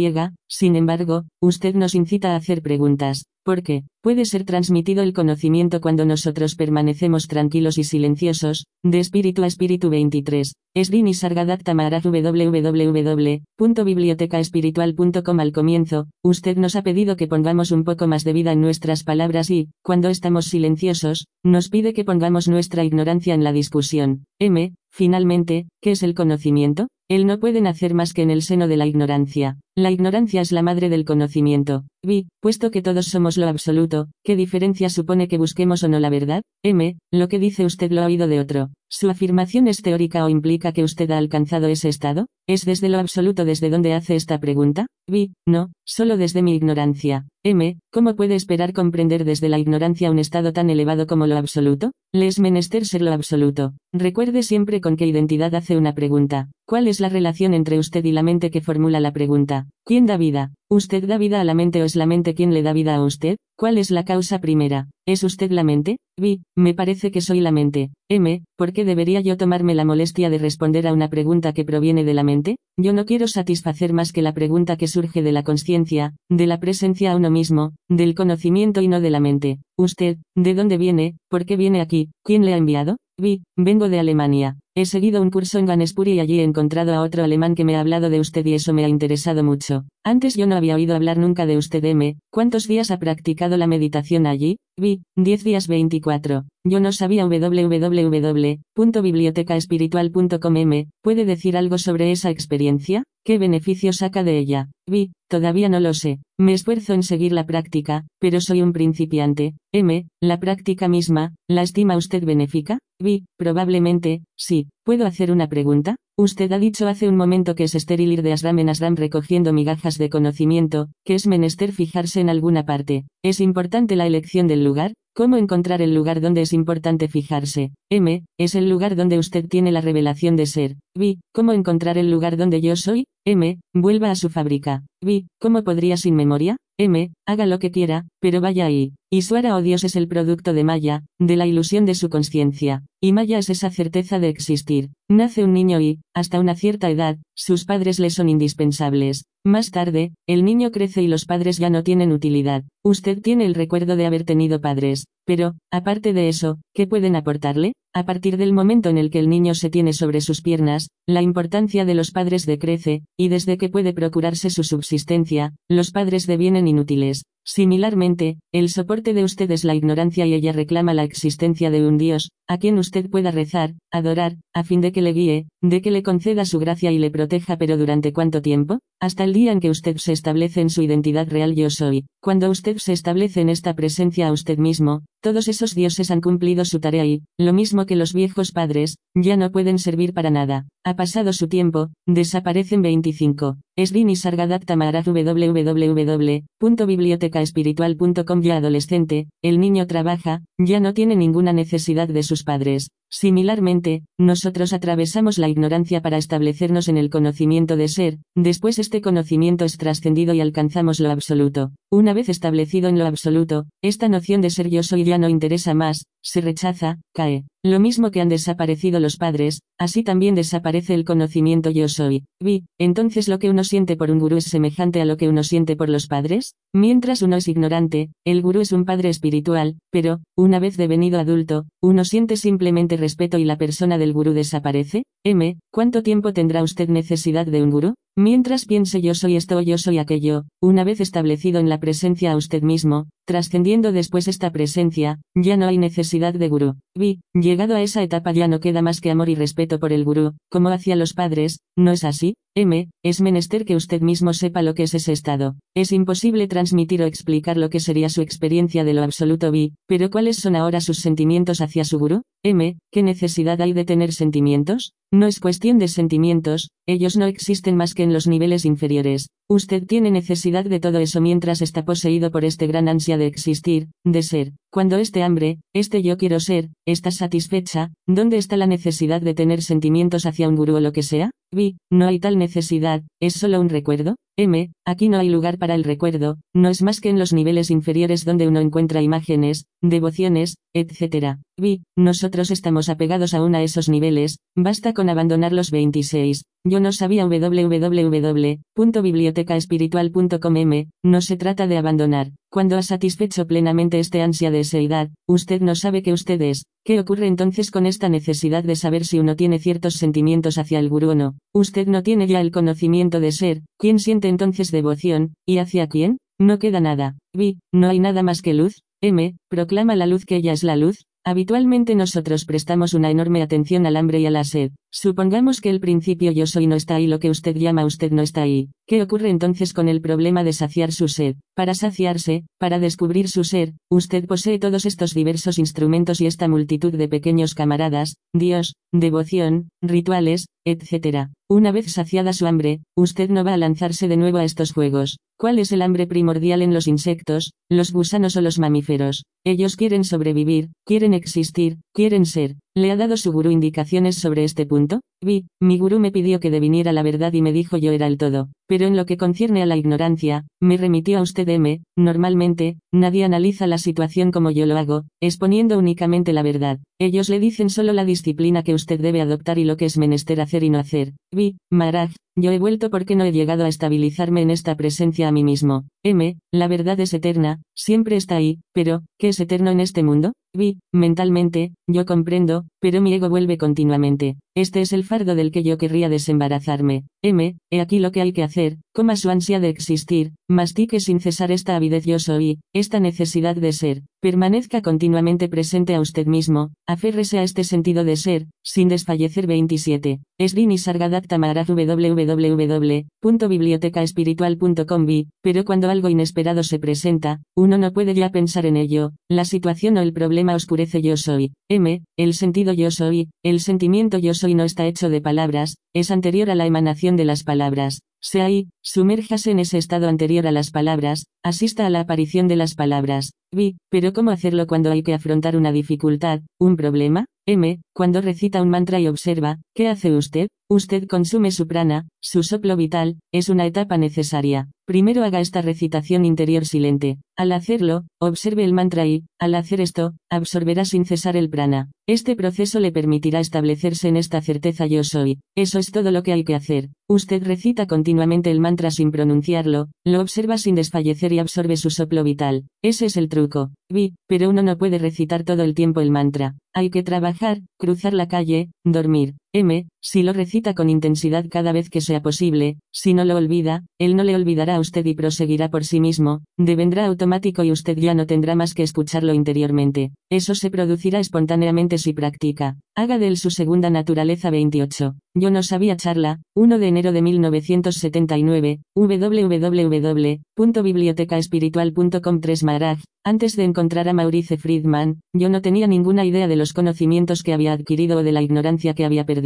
sin embargo, usted nos incita a hacer preguntas. ¿Por qué? Puede ser transmitido el conocimiento cuando nosotros permanecemos tranquilos y silenciosos, de espíritu a espíritu 23. Esdin y Sargadatta Maharaj www.bibliotecaespiritual.com Al comienzo, usted nos ha pedido que pongamos un poco más de vida en nuestras palabras y, cuando estamos silenciosos, nos pide que pongamos nuestra ignorancia en la discusión. M. Finalmente, ¿qué es el conocimiento? Él no puede nacer más que en el seno de la ignorancia. La ignorancia es la madre del conocimiento. Vi, puesto que todos somos lo absoluto, ¿qué diferencia supone que busquemos o no la verdad? M, lo que dice usted lo ha oído de otro. ¿Su afirmación es teórica o implica que usted ha alcanzado ese estado? ¿Es desde lo absoluto desde donde hace esta pregunta? Vi, no, solo desde mi ignorancia. M, ¿cómo puede esperar comprender desde la ignorancia un estado tan elevado como lo absoluto? Le es menester ser lo absoluto. Recuerde siempre con qué identidad hace una pregunta. ¿Cuál es la relación entre usted y la mente que formula la pregunta? ¿Quién da vida? ¿Usted da vida a la mente o es la mente quien le da vida a usted? ¿Cuál es la causa primera? ¿Es usted la mente? Vi, me parece que soy la mente. M, ¿por qué debería yo tomarme la molestia de responder a una pregunta que proviene de la mente? Yo no quiero satisfacer más que la pregunta que surge de la conciencia, de la presencia a uno mismo, del conocimiento y no de la mente. Usted, ¿de dónde viene? ¿Por qué viene aquí? ¿Quién le ha enviado? Vi, vengo de Alemania. He seguido un curso en Ganespuri y allí he encontrado a otro alemán que me ha hablado de usted y eso me ha interesado mucho. Antes yo no había oído hablar nunca de usted M. ¿Cuántos días ha practicado la meditación allí? Vi, 10 días 24. Yo no sabía www.bibliotecaespiritual.com M. ¿Puede decir algo sobre esa experiencia? ¿Qué beneficio saca de ella? Vi, todavía no lo sé. Me esfuerzo en seguir la práctica, pero soy un principiante. M. La práctica misma, ¿la estima usted benéfica? Vi, probablemente, sí. ¿Puedo hacer una pregunta? Usted ha dicho hace un momento que es estéril ir de Asram en Asram recogiendo migajas de conocimiento, que es menester fijarse en alguna parte. ¿Es importante la elección del lugar? ¿Cómo encontrar el lugar donde es importante fijarse? M. Es el lugar donde usted tiene la revelación de ser. B. ¿Cómo encontrar el lugar donde yo soy? M. Vuelva a su fábrica. B. ¿Cómo podría sin memoria? M. Haga lo que quiera, pero vaya ahí. Y Suara o Dios es el producto de Maya, de la ilusión de su conciencia. Y Maya es esa certeza de existir. Nace un niño y, hasta una cierta edad, sus padres le son indispensables. Más tarde, el niño crece y los padres ya no tienen utilidad. Usted tiene el recuerdo de haber tenido padres. Pero, aparte de eso, ¿qué pueden aportarle? A partir del momento en el que el niño se tiene sobre sus piernas, la importancia de los padres decrece, y desde que puede procurarse su subsistencia, los padres devienen inútiles. Similarmente, el soporte de usted es la ignorancia y ella reclama la existencia de un Dios, a quien usted pueda rezar, adorar, a fin de que le guíe, de que le conceda su gracia y le proteja pero durante cuánto tiempo? Hasta el día en que usted se establece en su identidad real yo soy. Cuando usted se establece en esta presencia a usted mismo, todos esos dioses han cumplido su tarea y, lo mismo que los viejos padres, ya no pueden servir para nada. Ha pasado su tiempo, desaparecen 25. Esdin y Sargadatta Maharaj www.bibliotecaespiritual.com Ya adolescente, el niño trabaja, ya no tiene ninguna necesidad de sus padres. Similarmente, nosotros atravesamos la ignorancia para establecernos en el conocimiento de ser, después este conocimiento es trascendido y alcanzamos lo absoluto. Una vez establecido en lo absoluto, esta noción de ser yo soy ya no interesa más, se rechaza, cae. Lo mismo que han desaparecido los padres, así también desaparece el conocimiento yo soy. Vi, entonces lo que uno siente por un gurú es semejante a lo que uno siente por los padres? Mientras uno es ignorante, el gurú es un padre espiritual, pero, una vez devenido adulto, uno siente simplemente respeto y la persona del gurú desaparece. M. ¿Cuánto tiempo tendrá usted necesidad de un gurú? Mientras piense yo soy esto o yo soy aquello, una vez establecido en la presencia a usted mismo, trascendiendo después esta presencia, ya no hay necesidad de gurú. Vi, llegado a esa etapa ya no queda más que amor y respeto por el gurú, como hacia los padres, ¿no es así? M. Es menester que usted mismo sepa lo que es ese estado. Es imposible transmitir o explicar lo que sería su experiencia de lo absoluto vi, pero ¿cuáles son ahora sus sentimientos hacia su gurú? M. ¿Qué necesidad hay de tener sentimientos? No es cuestión de sentimientos, ellos no existen más que en los niveles inferiores. Usted tiene necesidad de todo eso mientras está poseído por este gran ansia de existir, de ser. Cuando este hambre, este yo quiero ser, está satisfecha, ¿dónde está la necesidad de tener sentimientos hacia un gurú o lo que sea? Vi, no hay tal necesidad, es solo un recuerdo. M, aquí no hay lugar para el recuerdo, no es más que en los niveles inferiores donde uno encuentra imágenes, devociones, etc. Vi, nosotros estamos apegados aún a esos niveles, basta con abandonar los 26. Yo no sabía www.bibliotecaespiritual.com M, no se trata de abandonar. Cuando ha satisfecho plenamente este ansia de seidad, usted no sabe que usted es. ¿Qué ocurre entonces con esta necesidad de saber si uno tiene ciertos sentimientos hacia el gurú o no? Usted no tiene ya el conocimiento de ser, ¿quién siente entonces devoción? ¿Y hacia quién? No queda nada. Vi, no hay nada más que luz. M, proclama la luz que ella es la luz, Habitualmente nosotros prestamos una enorme atención al hambre y a la sed. Supongamos que el principio yo soy no está ahí, lo que usted llama usted no está ahí. ¿Qué ocurre entonces con el problema de saciar su sed? Para saciarse, para descubrir su ser, usted posee todos estos diversos instrumentos y esta multitud de pequeños camaradas, Dios, devoción, rituales, etc. Una vez saciada su hambre, usted no va a lanzarse de nuevo a estos juegos. ¿Cuál es el hambre primordial en los insectos, los gusanos o los mamíferos? Ellos quieren sobrevivir, quieren existir, quieren ser. ¿Le ha dado su gurú indicaciones sobre este punto? Vi, mi gurú me pidió que deviniera la verdad y me dijo yo era el todo. Pero en lo que concierne a la ignorancia, me remitió a usted M. Normalmente, nadie analiza la situación como yo lo hago, exponiendo únicamente la verdad. Ellos le dicen solo la disciplina que usted debe adoptar y lo que es menester hacer y no hacer. Vi, Maraj, yo he vuelto porque no he llegado a estabilizarme en esta presencia a mí mismo. M. La verdad es eterna, siempre está ahí, pero, ¿qué es eterno en este mundo? Vi, mentalmente, yo comprendo, pero mi ego vuelve continuamente. Este es el fardo del que yo querría desembarazarme. M, he aquí lo que hay que hacer, coma su ansia de existir, mastique sin cesar esta avidez yo soy, esta necesidad de ser, permanezca continuamente presente a usted mismo, aférrese a este sentido de ser, sin desfallecer 27. Esdini Sargadatta Maharaj www.bibliotecaespiritual.com pero cuando algo inesperado se presenta, uno no puede ya pensar en ello, la situación o el problema oscurece yo soy. M, el sentido yo soy, el sentimiento yo soy no está hecho de palabras, es anterior a la emanación de las palabras. sea ahí, sumérjase en ese estado anterior a las palabras, asista a la aparición de las palabras. Vi, pero ¿cómo hacerlo cuando hay que afrontar una dificultad, un problema? M. Cuando recita un mantra y observa, ¿qué hace usted? Usted consume su prana, su soplo vital, es una etapa necesaria. Primero haga esta recitación interior silente. Al hacerlo, observe el mantra y, al hacer esto, absorberá sin cesar el prana. Este proceso le permitirá establecerse en esta certeza yo soy. Eso es todo lo que hay que hacer. Usted recita continuamente el mantra sin pronunciarlo, lo observa sin desfallecer y absorbe su soplo vital. Ese es el truco. Vi, pero uno no puede recitar todo el tiempo el mantra. Hay que trabajar, cruzar la calle, dormir. M, si lo recita con intensidad cada vez que sea posible, si no lo olvida, él no le olvidará a usted y proseguirá por sí mismo, devendrá automático y usted ya no tendrá más que escucharlo interiormente. Eso se producirá espontáneamente si practica. Haga de él su segunda naturaleza 28. Yo no sabía charla, 1 de enero de 1979, www.bibliotecaespiritual.com 3 Maraj, antes de encontrar a Maurice Friedman, yo no tenía ninguna idea de los conocimientos que había adquirido o de la ignorancia que había perdido,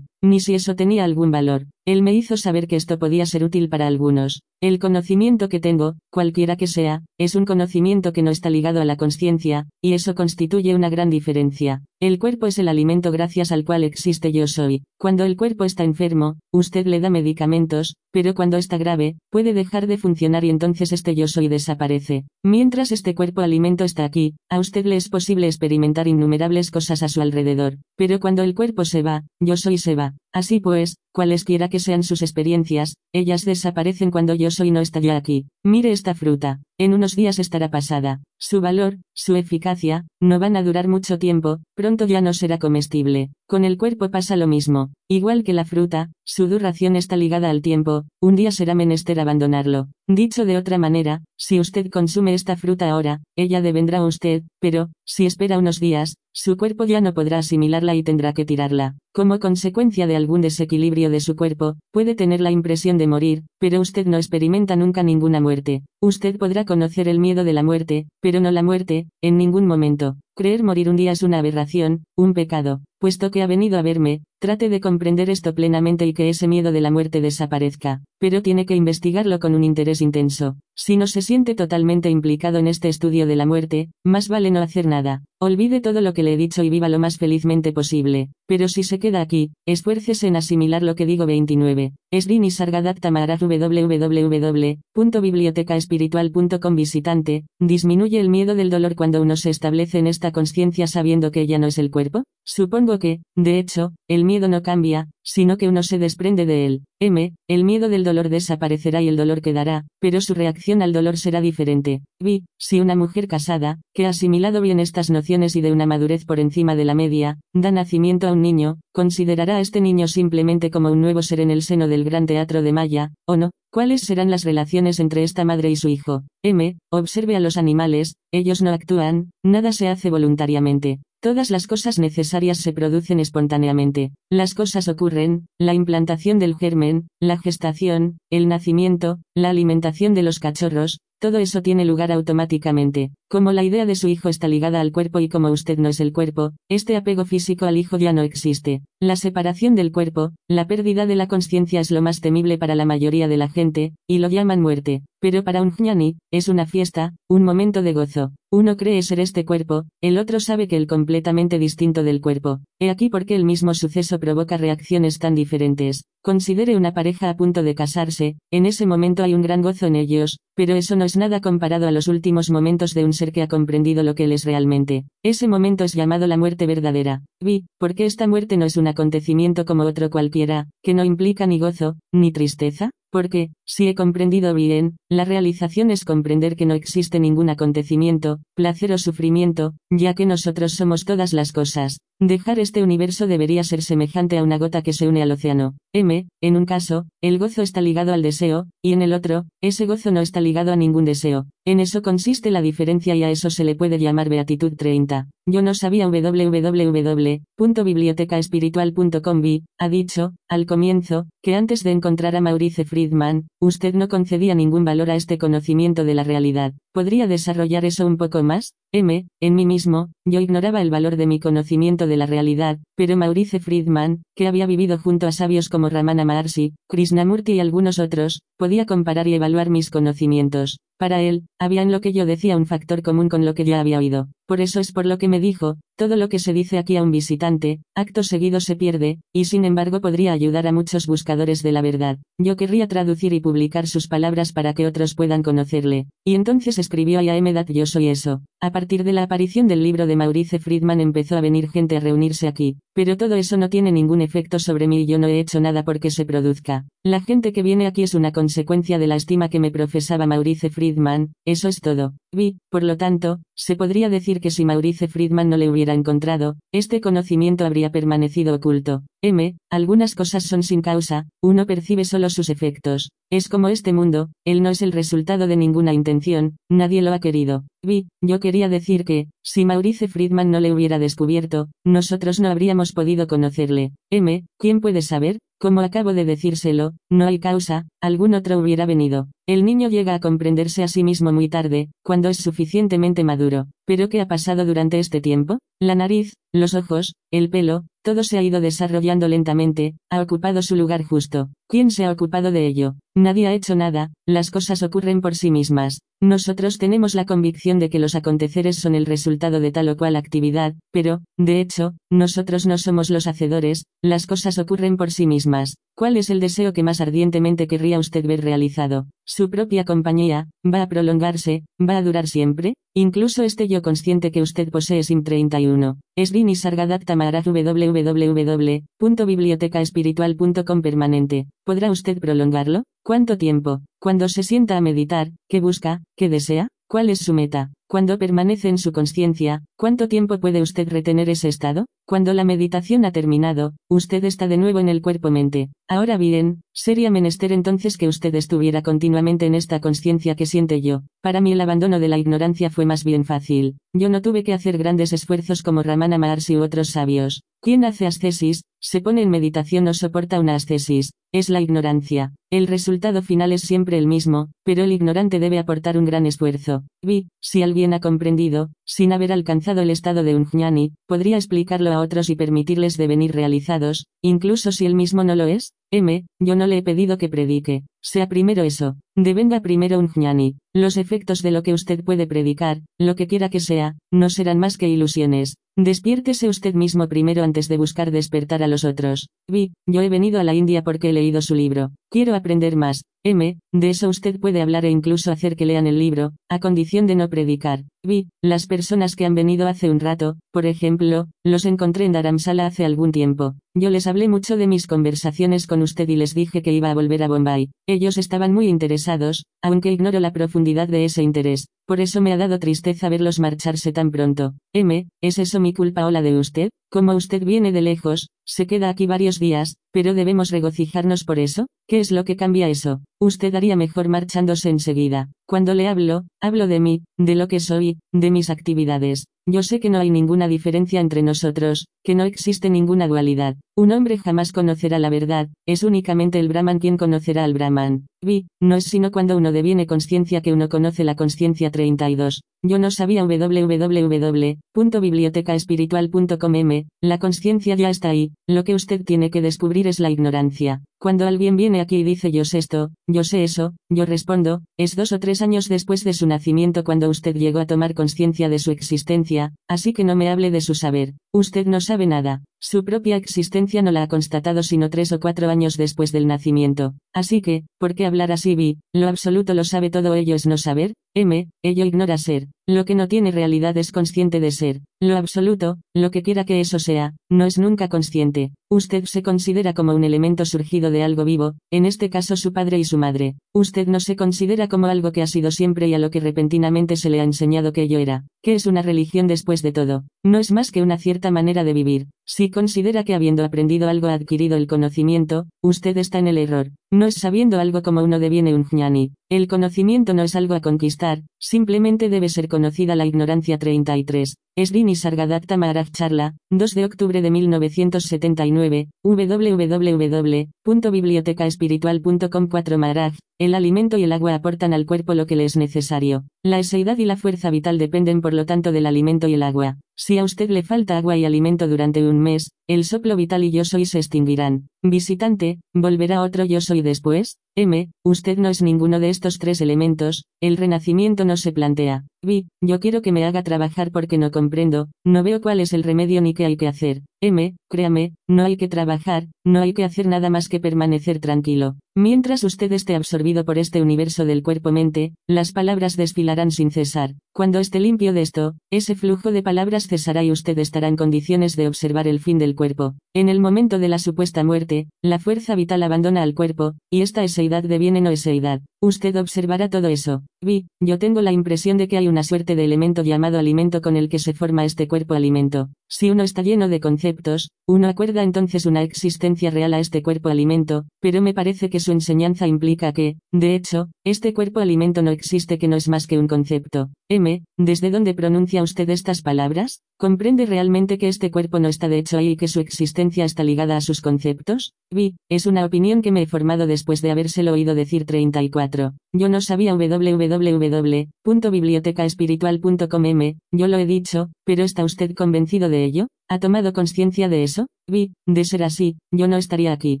ni si eso tenía algún valor. Él me hizo saber que esto podía ser útil para algunos. El conocimiento que tengo, cualquiera que sea, es un conocimiento que no está ligado a la conciencia, y eso constituye una gran diferencia. El cuerpo es el alimento gracias al cual existe yo soy. Cuando el cuerpo está enfermo, usted le da medicamentos, pero cuando está grave, puede dejar de funcionar y entonces este yo soy desaparece. Mientras este cuerpo alimento está aquí, a usted le es posible experimentar innumerables cosas a su alrededor, pero cuando el cuerpo se va, yo soy se va. Así pues, cualesquiera que sean sus experiencias, ellas desaparecen cuando yo soy no está ya aquí. Mire esta fruta, en unos días estará pasada. Su valor, su eficacia, no van a durar mucho tiempo, pronto ya no será comestible. Con el cuerpo pasa lo mismo. Igual que la fruta, su duración está ligada al tiempo, un día será menester abandonarlo. Dicho de otra manera, si usted consume esta fruta ahora, ella devendrá a usted, pero, si espera unos días, su cuerpo ya no podrá asimilarla y tendrá que tirarla. Como consecuencia de algún desequilibrio de su cuerpo, puede tener la impresión de morir, pero usted no experimenta nunca ninguna muerte. Usted podrá conocer el miedo de la muerte, pero no la muerte, en ningún momento. Creer morir un día es una aberración, un pecado. Puesto que ha venido a verme, trate de comprender esto plenamente y que ese miedo de la muerte desaparezca. Pero tiene que investigarlo con un interés intenso. Si no se siente totalmente implicado en este estudio de la muerte, más vale no hacer nada. Olvide todo lo que le he dicho y viva lo más felizmente posible. Pero si se queda aquí, esfuércese en asimilar lo que digo 29. Esrini Sargadatta Maharaj www.bibliotecaespiritual.com Visitante, disminuye el miedo del dolor cuando uno se establece en conciencia sabiendo que ella no es el cuerpo? Supongo que, de hecho, el miedo no cambia, sino que uno se desprende de él. M, el miedo del dolor desaparecerá y el dolor quedará, pero su reacción al dolor será diferente. Vi, si una mujer casada, que ha asimilado bien estas nociones y de una madurez por encima de la media, da nacimiento a un niño, considerará a este niño simplemente como un nuevo ser en el seno del gran teatro de Maya, ¿o no? ¿Cuáles serán las relaciones entre esta madre y su hijo? M, observe a los animales, ellos no actúan, nada se hace voluntariamente. Todas las cosas necesarias se producen espontáneamente. Las cosas ocurren, la implantación del germen, la gestación, el nacimiento, la alimentación de los cachorros, todo eso tiene lugar automáticamente. Como la idea de su hijo está ligada al cuerpo y como usted no es el cuerpo, este apego físico al hijo ya no existe. La separación del cuerpo, la pérdida de la conciencia es lo más temible para la mayoría de la gente, y lo llaman muerte. Pero para un jnani, es una fiesta, un momento de gozo. Uno cree ser este cuerpo, el otro sabe que el completamente distinto del cuerpo. He aquí por qué el mismo suceso provoca reacciones tan diferentes. Considere una pareja a punto de casarse, en ese momento hay un gran gozo en ellos, pero eso no es nada comparado a los últimos momentos de un ser que ha comprendido lo que él es realmente. Ese momento es llamado la muerte verdadera. Vi, porque esta muerte no es un acontecimiento como otro cualquiera, que no implica ni gozo, ni tristeza, porque, si he comprendido bien, la realización es comprender que no existe ningún acontecimiento, placer o sufrimiento, ya que nosotros somos todas las cosas. Dejar este universo debería ser semejante a una gota que se une al océano. M, en un caso, el gozo está ligado al deseo, y en el otro, ese gozo no está ligado a ningún deseo. En eso consiste la diferencia y a eso se le puede llamar beatitud 30. Yo no sabía www.bibliotecaespiritual.com ha dicho, al comienzo, que antes de encontrar a Maurice Friedman, usted no concedía ningún valor a este conocimiento de la realidad. ¿Podría desarrollar eso un poco más? M. En mí mismo, yo ignoraba el valor de mi conocimiento de la realidad, pero Maurice Friedman, que había vivido junto a sabios como Ramana Maharshi, Krishnamurti y algunos otros, podía comparar y evaluar mis conocimientos. Para él, había en lo que yo decía un factor común con lo que yo había oído. Por eso es por lo que me dijo, todo lo que se dice aquí a un visitante, acto seguido se pierde, y sin embargo podría ayudar a muchos buscadores de la verdad. Yo querría traducir y publicar sus palabras para que otros puedan conocerle. Y entonces escribió a Aemedat Yo soy eso. A partir de la aparición del libro de Maurice Friedman empezó a venir gente a reunirse aquí, pero todo eso no tiene ningún efecto sobre mí y yo no he hecho nada porque se produzca. La gente que viene aquí es una consecuencia de la estima que me profesaba Maurice Friedman, eso es todo. Vi, por lo tanto, se podría decir que si Maurice Friedman no le hubiera encontrado, este conocimiento habría permanecido oculto. M. Algunas cosas son sin causa, uno percibe solo sus efectos. Es como este mundo, él no es el resultado de ninguna intención, nadie lo ha querido. Vi, yo quería decir que, si Maurice Friedman no le hubiera descubierto, nosotros no habríamos podido conocerle. M. ¿Quién puede saber? Como acabo de decírselo, no hay causa, algún otro hubiera venido. El niño llega a comprenderse a sí mismo muy tarde, cuando es suficientemente maduro. ¿Pero qué ha pasado durante este tiempo? La nariz, los ojos, el pelo, todo se ha ido desarrollando lentamente, ha ocupado su lugar justo. ¿Quién se ha ocupado de ello? Nadie ha hecho nada, las cosas ocurren por sí mismas. Nosotros tenemos la convicción de que los aconteceres son el resultado de tal o cual actividad, pero, de hecho, nosotros no somos los hacedores, las cosas ocurren por sí mismas. ¿Cuál es el deseo que más ardientemente querría usted ver realizado? Su propia compañía, ¿va a prolongarse? ¿Va a durar siempre? Incluso este yo consciente que usted posee SIM 31. Srini Sargadatta Maharaj www.bibliotecaespiritual.com permanente. ¿Podrá usted prolongarlo? ¿Cuánto tiempo? Cuando se sienta a meditar, ¿qué busca? ¿Qué desea? ¿Cuál es su meta? Cuando permanece en su conciencia, ¿cuánto tiempo puede usted retener ese estado? Cuando la meditación ha terminado, usted está de nuevo en el cuerpo-mente. Ahora bien, sería menester entonces que usted estuviera continuamente en esta conciencia que siente yo. Para mí el abandono de la ignorancia fue más bien fácil. Yo no tuve que hacer grandes esfuerzos como Ramana Maharshi u otros sabios. Quien hace ascesis, se pone en meditación o soporta una ascesis, es la ignorancia. El resultado final es siempre el mismo, pero el ignorante debe aportar un gran esfuerzo. Vi, si alguien ha comprendido, sin haber alcanzado el estado de un jnani, podría explicarlo a otros y permitirles devenir realizados, incluso si él mismo no lo es. M, yo no le he pedido que predique. Sea primero eso. Devenga primero un jnani. Los efectos de lo que usted puede predicar, lo que quiera que sea, no serán más que ilusiones. Despiértese usted mismo primero antes de buscar despertar a los otros. Vi, yo he venido a la India porque he leído su libro. Quiero aprender más. M, de eso usted puede hablar e incluso hacer que lean el libro, a condición de no predicar. Vi, las personas que han venido hace un rato, por ejemplo, los encontré en Dharamsala hace algún tiempo. Yo les hablé mucho de mis conversaciones con usted y les dije que iba a volver a Bombay. Ellos estaban muy interesados, aunque ignoro la profundidad de ese interés. Por eso me ha dado tristeza verlos marcharse tan pronto. M, ¿es eso mi culpa o la de usted? Como usted viene de lejos, se queda aquí varios días, pero debemos regocijarnos por eso. ¿Qué es lo que cambia eso? Usted haría mejor marchándose enseguida. Cuando le hablo, hablo de mí, de lo que soy, de mis actividades. Yo sé que no hay ninguna diferencia entre nosotros, que no existe ninguna dualidad. Un hombre jamás conocerá la verdad, es únicamente el Brahman quien conocerá al Brahman. Vi, no es sino cuando uno deviene conciencia que uno conoce la conciencia 32. Yo no sabía www.bibliotecaespiritual.com m, la conciencia ya está ahí, lo que usted tiene que descubrir es la ignorancia. Cuando alguien viene aquí y dice yo sé esto, yo sé eso, yo respondo, es dos o tres años después de su nacimiento cuando usted llegó a tomar conciencia de su existencia, así que no me hable de su saber. Usted no sabe nada. Su propia existencia no la ha constatado sino tres o cuatro años después del nacimiento. Así que, ¿por qué hablar así vi? Lo absoluto lo sabe todo ello es no saber. M, ello ignora ser. Lo que no tiene realidad es consciente de ser. Lo absoluto, lo que quiera que eso sea, no es nunca consciente. Usted se considera como un elemento surgido de algo vivo, en este caso su padre y su madre. Usted no se considera como algo que ha sido siempre y a lo que repentinamente se le ha enseñado que ello era. ¿Qué es una religión después de todo? No es más que una cierta manera de vivir. Si considera que habiendo aprendido algo ha adquirido el conocimiento, usted está en el error. No es sabiendo algo como uno deviene un jnani. El conocimiento no es algo a conquistar, simplemente debe ser conocida la ignorancia 33. Srini Sargadatta Maharaj Charla, 2 de octubre de 1979, www.bibliotecaespiritual.com 4 Maharaj, el alimento y el agua aportan al cuerpo lo que le es necesario. La eseidad y la fuerza vital dependen por lo tanto del alimento y el agua. Si a usted le falta agua y alimento durante un mes, el soplo vital y yo soy se extinguirán. Visitante, ¿volverá otro yo soy después? M. Usted no es ninguno de estos tres elementos, el renacimiento no se plantea. Vi, yo quiero que me haga trabajar porque no comprendo, no veo cuál es el remedio ni qué hay que hacer. M. Créame, no hay que trabajar, no hay que hacer nada más que permanecer tranquilo. Mientras usted esté absorbido por este universo del cuerpo-mente, las palabras desfilarán sin cesar. Cuando esté limpio de esto, ese flujo de palabras cesará y usted estará en condiciones de observar el fin del cuerpo. En el momento de la supuesta muerte, la fuerza vital abandona al cuerpo, y esta eseidad deviene no eseidad. Usted observará todo eso. Vi, yo tengo la impresión de que hay una suerte de elemento llamado alimento con el que se forma este cuerpo alimento. Si uno está lleno de conceptos, uno acuerda entonces una existencia real a este cuerpo alimento, pero me parece que su enseñanza implica que, de hecho, este cuerpo alimento no existe que no es más que un concepto. M, ¿desde dónde pronuncia usted estas palabras? ¿Comprende realmente que este cuerpo no está de hecho ahí y que su existencia está ligada a sus conceptos? Vi, es una opinión que me he formado después de habérselo oído decir 34. Yo no sabía www.bibliotecaespiritual.com yo lo he dicho, pero ¿está usted convencido de ello? ¿Ha tomado conciencia de eso? Vi, de ser así, yo no estaría aquí.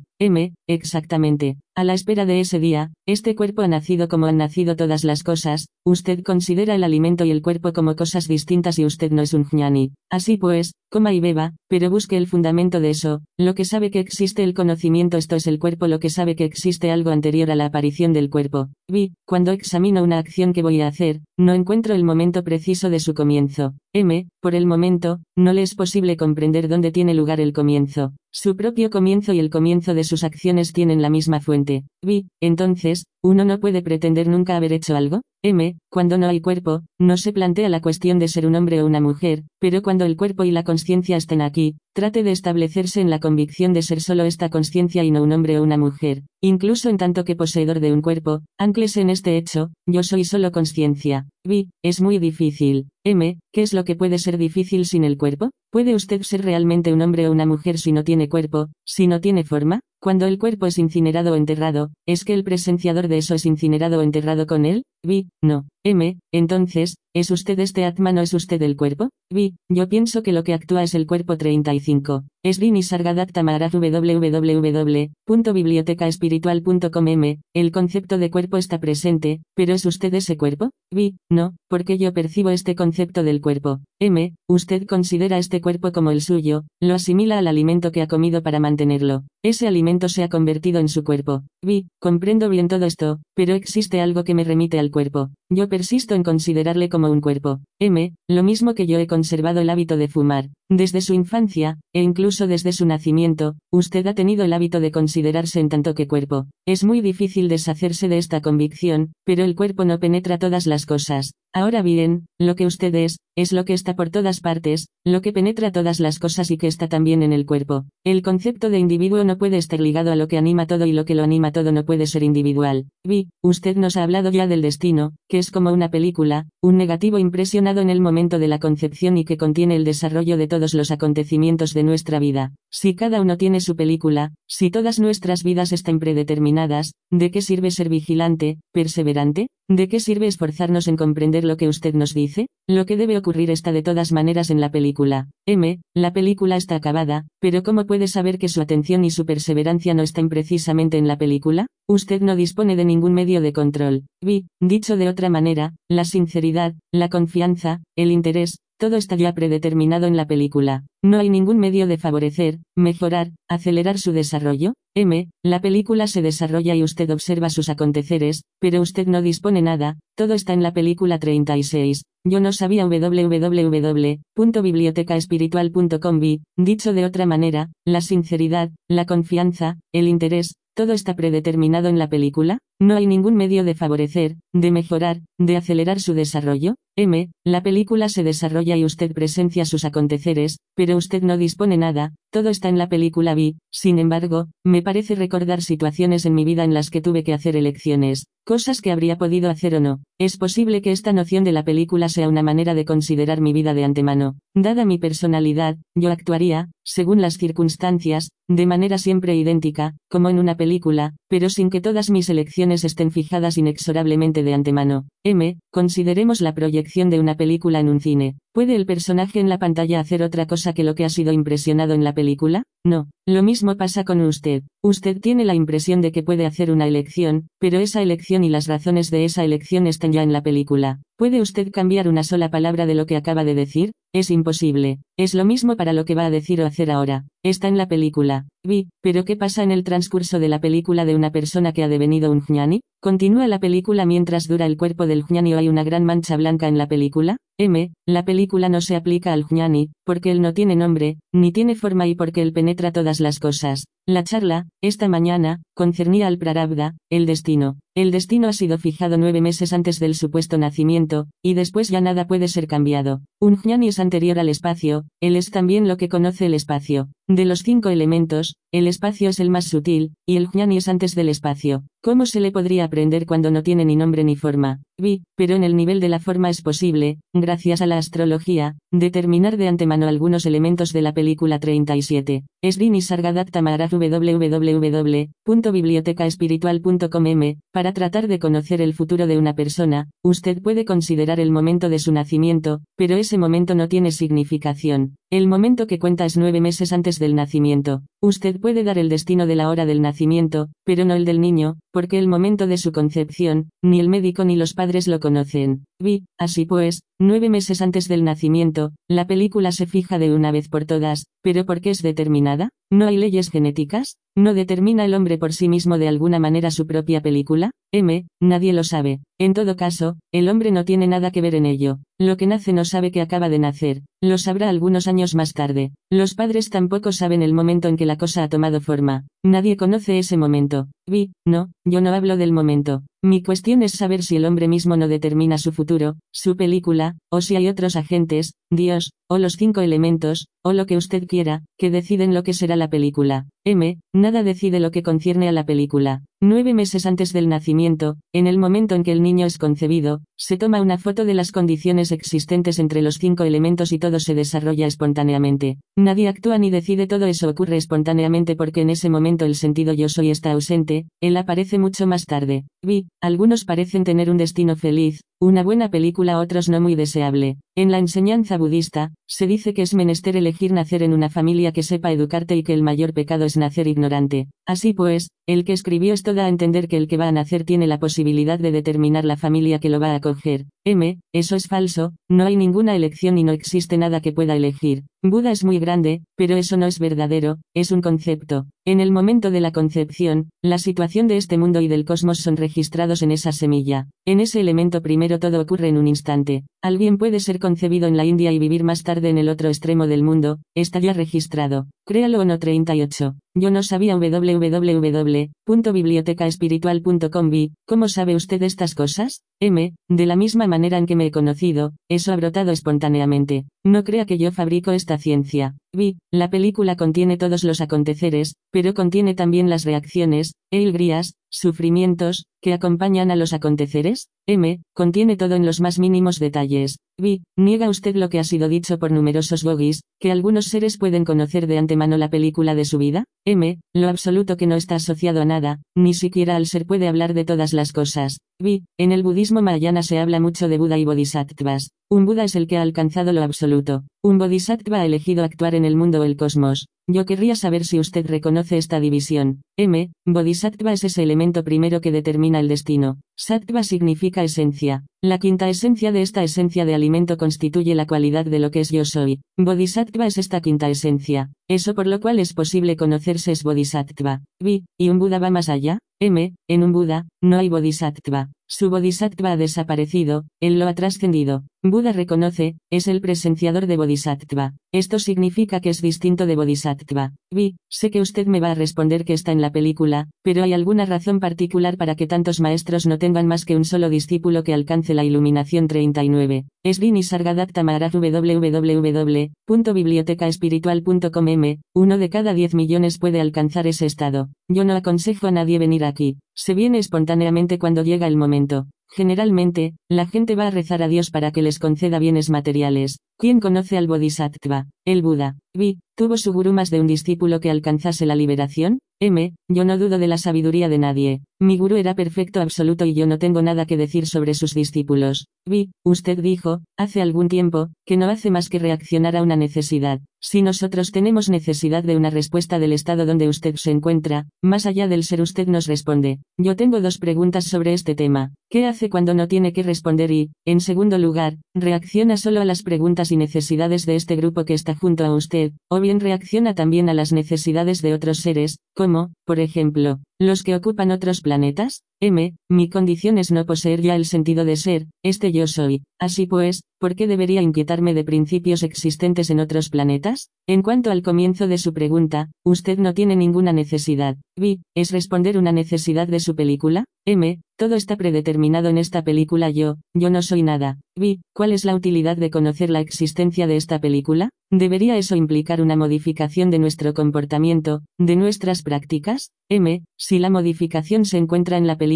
M, exactamente. A la espera de ese día, este cuerpo ha nacido como han nacido todas las cosas, usted considera el alimento y el cuerpo como cosas distintas y usted no es un jñani. Así pues, coma y beba, pero busque el fundamento de eso, lo que sabe que existe el conocimiento esto es el cuerpo lo que sabe que existe algo anterior a la aparición del cuerpo. Vi, cuando examino una acción que voy a hacer, no encuentro el momento preciso de su comienzo. M, por el momento, no le es posible comprender dónde tiene lugar el comienzo. Su propio comienzo y el comienzo de sus acciones tienen la misma fuente. Vi, entonces, ¿uno no puede pretender nunca haber hecho algo? M, cuando no hay cuerpo, no se plantea la cuestión de ser un hombre o una mujer, pero cuando el cuerpo y la conciencia estén aquí, trate de establecerse en la convicción de ser solo esta conciencia y no un hombre o una mujer, incluso en tanto que poseedor de un cuerpo, anclese en este hecho, yo soy solo conciencia. Vi, es muy difícil. M, ¿qué es lo que puede ser difícil sin el cuerpo? ¿Puede usted ser realmente un hombre o una mujer si no tiene cuerpo, si no tiene forma? Cuando el cuerpo es incinerado o enterrado, ¿es que el presenciador de eso es incinerado o enterrado con él? Vi, no. M, entonces, ¿es usted este Atma no es usted el cuerpo? Vi, yo pienso que lo que actúa es el cuerpo 35. Es Vini Sargadatta www.bibliotecaespiritual.com M, el concepto de cuerpo está presente, pero ¿es usted ese cuerpo? Vi, no, porque yo percibo este concepto del cuerpo. M, usted considera este cuerpo como el suyo, lo asimila al alimento que ha comido para mantenerlo. Ese alimento se ha convertido en su cuerpo. Vi, comprendo bien todo esto, pero existe algo que me remite al cuerpo. Yo persisto en considerarle como un cuerpo. M, lo mismo que yo he conservado el hábito de fumar. Desde su infancia, e incluso desde su nacimiento, usted ha tenido el hábito de considerarse en tanto que cuerpo. Es muy difícil deshacerse de esta convicción, pero el cuerpo no penetra todas las cosas. Ahora bien, lo que usted es, es lo que está por todas partes, lo que penetra todas las cosas y que está también en el cuerpo. El concepto de individuo no puede estar ligado a lo que anima todo y lo que lo anima todo no puede ser individual. Vi, usted nos ha hablado ya del destino, que es como una película, un negativo impresionado en el momento de la concepción y que contiene el desarrollo de los acontecimientos de nuestra vida. Si cada uno tiene su película, si todas nuestras vidas están predeterminadas, ¿de qué sirve ser vigilante, perseverante? ¿De qué sirve esforzarnos en comprender lo que usted nos dice? Lo que debe ocurrir está de todas maneras en la película. M, la película está acabada, pero ¿cómo puede saber que su atención y su perseverancia no están precisamente en la película? Usted no dispone de ningún medio de control. Vi, dicho de otra manera, la sinceridad, la confianza, el interés, todo está ya predeterminado en la película. No hay ningún medio de favorecer, mejorar, acelerar su desarrollo. M. La película se desarrolla y usted observa sus aconteceres, pero usted no dispone nada, todo está en la película 36. Yo no sabía www.bibliotecaespiritual.com. Dicho de otra manera, la sinceridad, la confianza, el interés, todo está predeterminado en la película, no hay ningún medio de favorecer, de mejorar, de acelerar su desarrollo. M. La película se desarrolla y usted presencia sus aconteceres, pero usted no dispone nada, todo está en la película B. Sin embargo, me parece recordar situaciones en mi vida en las que tuve que hacer elecciones, cosas que habría podido hacer o no. Es posible que esta noción de la película sea una manera de considerar mi vida de antemano. Dada mi personalidad, yo actuaría, según las circunstancias, de manera siempre idéntica, como en una película, pero sin que todas mis elecciones estén fijadas inexorablemente de antemano. M. Consideremos la proyección de una película en un cine. ¿Puede el personaje en la pantalla hacer otra cosa que lo que ha sido impresionado en la película? No. Lo mismo pasa con usted. Usted tiene la impresión de que puede hacer una elección, pero esa elección y las razones de esa elección están ya en la película. ¿Puede usted cambiar una sola palabra de lo que acaba de decir? Es imposible. Es lo mismo para lo que va a decir o hacer ahora. Está en la película. Vi, pero ¿qué pasa en el transcurso de la película de una persona que ha devenido un jñani? ¿Continúa la película mientras dura el cuerpo del jñani o hay una gran mancha blanca en la película? M. La película no se aplica al jñani, porque él no tiene nombre, ni tiene forma y porque él penetra todas las cosas. La charla, esta mañana, concernía al prarabdha, el destino. El destino ha sido fijado nueve meses antes del supuesto nacimiento, y después ya nada puede ser cambiado. Un jnani es anterior al espacio, él es también lo que conoce el espacio. De los cinco elementos, el espacio es el más sutil, y el jnani es antes del espacio. ¿Cómo se le podría aprender cuando no tiene ni nombre ni forma? Vi, pero en el nivel de la forma es posible, gracias a la astrología, determinar de antemano algunos elementos de la película 37. Esrini Sargadatta Maharaj www.bibliotecaespiritual.com. Para tratar de conocer el futuro de una persona, usted puede considerar el momento de su nacimiento, pero ese momento no tiene significación. El momento que cuenta es nueve meses antes del nacimiento. Usted puede dar el destino de la hora del nacimiento, pero no el del niño, porque el momento de su concepción, ni el médico ni los padres lo conocen. Vi, así pues, nueve meses antes del nacimiento, la película se fija de una vez por todas, pero ¿por qué es determinada? ¿No hay leyes genéticas? ¿No determina el hombre por sí mismo de alguna manera su propia película? M. Nadie lo sabe. En todo caso, el hombre no tiene nada que ver en ello. Lo que nace no sabe que acaba de nacer. Lo sabrá algunos años más tarde. Los padres tampoco saben el momento en que la cosa ha tomado forma. Nadie conoce ese momento. Vi, no, yo no hablo del momento. Mi cuestión es saber si el hombre mismo no determina su futuro, su película, o si hay otros agentes, Dios, o los cinco elementos, o lo que usted quiera, que deciden lo que será la película. M. Nada decide lo que concierne a la película. Nueve meses antes del nacimiento, en el momento en que el niño es concebido, se toma una foto de las condiciones existentes entre los cinco elementos y todo se desarrolla espontáneamente. Nadie actúa ni decide todo eso ocurre espontáneamente porque en ese momento el sentido yo soy está ausente, él aparece mucho más tarde. Vi, algunos parecen tener un destino feliz, una buena película otros no muy deseable. En la enseñanza budista, se dice que es menester elegir nacer en una familia que sepa educarte y que el mayor pecado es nacer ignorante. Así pues, el que escribió esto da a entender que el que va a nacer tiene la posibilidad de determinar la familia que lo va a acoger. M. Eso es falso, no hay ninguna elección y no existe nada que pueda elegir. Buda es muy grande, pero eso no es verdadero, es un concepto. En el momento de la concepción, la situación de este mundo y del cosmos son registrados en esa semilla. En ese elemento primero todo ocurre en un instante. Alguien puede ser concebido en la India y vivir más tarde en el otro extremo del mundo, está ya registrado. Créalo o no 38. Yo no sabía www.bibliotecaespiritual.com ¿cómo sabe usted estas cosas? M, de la misma manera en que me he conocido, eso ha brotado espontáneamente. No crea que yo fabrico esta ciencia. Vi, la película contiene todos los aconteceres, pero contiene también las reacciones, e ilgrías, sufrimientos, que acompañan a los aconteceres. M, contiene todo en los más mínimos detalles. Vi, niega usted lo que ha sido dicho por numerosos bogis, que algunos seres pueden conocer de antemano la película de su vida. M, lo absoluto que no está asociado a nada, ni siquiera al ser puede hablar de todas las cosas. Vi, en el budismo mahayana se habla mucho de Buda y bodhisattvas. Un Buda es el que ha alcanzado lo absoluto. Un bodhisattva ha elegido actuar en el mundo o el cosmos. Yo querría saber si usted reconoce esta división. M. Bodhisattva es ese elemento primero que determina el destino. Sattva significa esencia. La quinta esencia de esta esencia de alimento constituye la cualidad de lo que es yo soy. Bodhisattva es esta quinta esencia. Eso por lo cual es posible conocerse es Bodhisattva. Vi, ¿y un Buda va más allá? M. En un Buda, no hay Bodhisattva. Su bodhisattva ha desaparecido, él lo ha trascendido. Buda reconoce, es el presenciador de bodhisattva. Esto significa que es distinto de bodhisattva. Vi, sé que usted me va a responder que está en la película, pero hay alguna razón particular para que tantos maestros no tengan más que un solo discípulo que alcance la iluminación 39. Srini Sargadatta Maharaj www.bibliotecaespiritual.com m. Uno de cada 10 millones puede alcanzar ese estado. Yo no aconsejo a nadie venir aquí. Se viene espontáneamente cuando llega el momento. Generalmente, la gente va a rezar a Dios para que les conceda bienes materiales. ¿Quién conoce al Bodhisattva? El Buda. Vi. ¿Tuvo su gurú más de un discípulo que alcanzase la liberación? M. Yo no dudo de la sabiduría de nadie. Mi gurú era perfecto absoluto y yo no tengo nada que decir sobre sus discípulos. Vi, usted dijo, hace algún tiempo, que no hace más que reaccionar a una necesidad. Si nosotros tenemos necesidad de una respuesta del estado donde usted se encuentra, más allá del ser usted nos responde. Yo tengo dos preguntas sobre este tema. ¿Qué hace cuando no tiene que responder y, en segundo lugar, reacciona solo a las preguntas y necesidades de este grupo que está junto a usted, o bien reacciona también a las necesidades de otros seres, como, por ejemplo, los que ocupan otros planetas? M. Mi condición es no poseer ya el sentido de ser, este yo soy. Así pues, ¿por qué debería inquietarme de principios existentes en otros planetas? En cuanto al comienzo de su pregunta, usted no tiene ninguna necesidad. B. ¿Es responder una necesidad de su película? M. Todo está predeterminado en esta película yo, yo no soy nada. B. ¿Cuál es la utilidad de conocer la existencia de esta película? ¿Debería eso implicar una modificación de nuestro comportamiento, de nuestras prácticas? M. Si la modificación se encuentra en la película,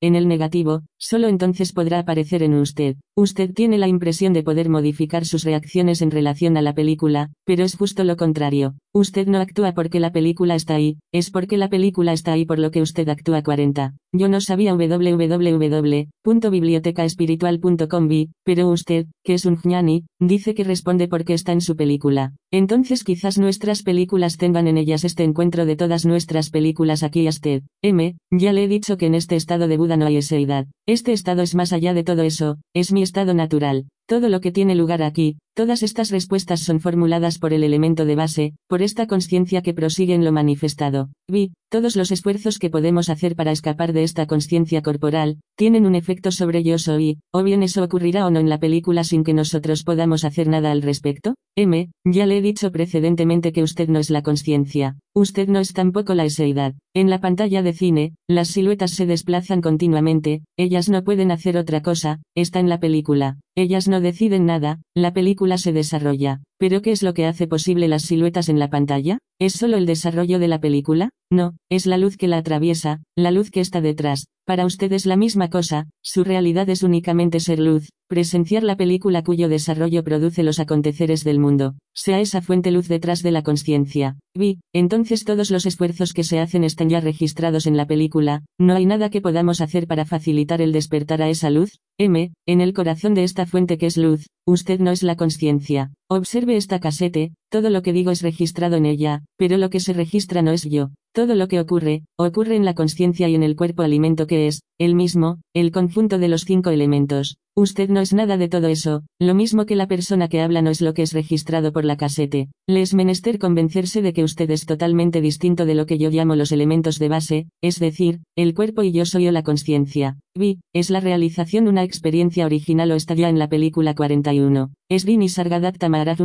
en el negativo, solo entonces podrá aparecer en usted. Usted tiene la impresión de poder modificar sus reacciones en relación a la película, pero es justo lo contrario. Usted no actúa porque la película está ahí, es porque la película está ahí por lo que usted actúa 40. Yo no sabía www.bibliotecaespiritual.com pero usted, que es un jnani, dice que responde porque está en su película. Entonces quizás nuestras películas tengan en ellas este encuentro de todas nuestras películas aquí a usted. M, ya le he dicho que en este estado de Buda no hay eseidad. Este estado es más allá de todo eso, es mi estado natural. Todo lo que tiene lugar aquí, todas estas respuestas son formuladas por el elemento de base, por esta conciencia que prosigue en lo manifestado. Vi, todos los esfuerzos que podemos hacer para escapar de esta conciencia corporal, tienen un efecto sobre yo soy, o bien eso ocurrirá o no en la película sin que nosotros podamos hacer nada al respecto. M, ya le he dicho precedentemente que usted no es la conciencia, usted no es tampoco la eseidad. En la pantalla de cine, las siluetas se desplazan continuamente, ellas no pueden hacer otra cosa, está en la película. Ellas no deciden nada, la película se desarrolla. ¿Pero qué es lo que hace posible las siluetas en la pantalla? ¿Es solo el desarrollo de la película? No, es la luz que la atraviesa, la luz que está detrás. Para usted es la misma cosa, su realidad es únicamente ser luz, presenciar la película cuyo desarrollo produce los aconteceres del mundo, sea esa fuente luz detrás de la conciencia. Vi, entonces todos los esfuerzos que se hacen están ya registrados en la película, no hay nada que podamos hacer para facilitar el despertar a esa luz. M, en el corazón de esta fuente que es luz, usted no es la conciencia. Observe esta casete, todo lo que digo es registrado en ella, pero lo que se registra no es yo. Todo lo que ocurre, ocurre en la conciencia y en el cuerpo alimento que es, el mismo, el conjunto de los cinco elementos. Usted no es nada de todo eso, lo mismo que la persona que habla no es lo que es registrado por la casete. Le es menester convencerse de que usted es totalmente distinto de lo que yo llamo los elementos de base, es decir, el cuerpo y yo soy o la conciencia. Vi, es la realización una experiencia original o está ya en la película 41. Srini Sargadatta Maharaj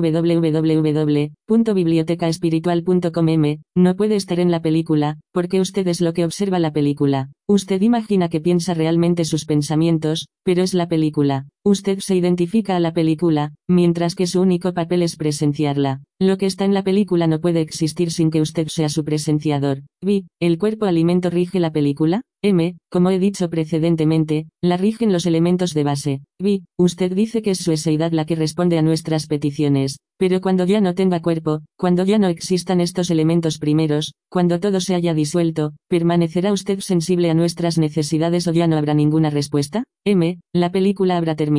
www.bibliotecaespiritual.com no puede estar en la película, porque usted es lo que observa la película. Usted imagina que piensa realmente sus pensamientos, pero es la película. Usted se identifica a la película, mientras que su único papel es presenciarla. Lo que está en la película no puede existir sin que usted sea su presenciador. Vi, ¿el cuerpo alimento rige la película? M, como he dicho precedentemente, la rigen los elementos de base. Vi, usted dice que es su eseidad la que responde a nuestras peticiones, pero cuando ya no tenga cuerpo, cuando ya no existan estos elementos primeros, cuando todo se haya disuelto, ¿permanecerá usted sensible a nuestras necesidades o ya no habrá ninguna respuesta? M, la película habrá terminado.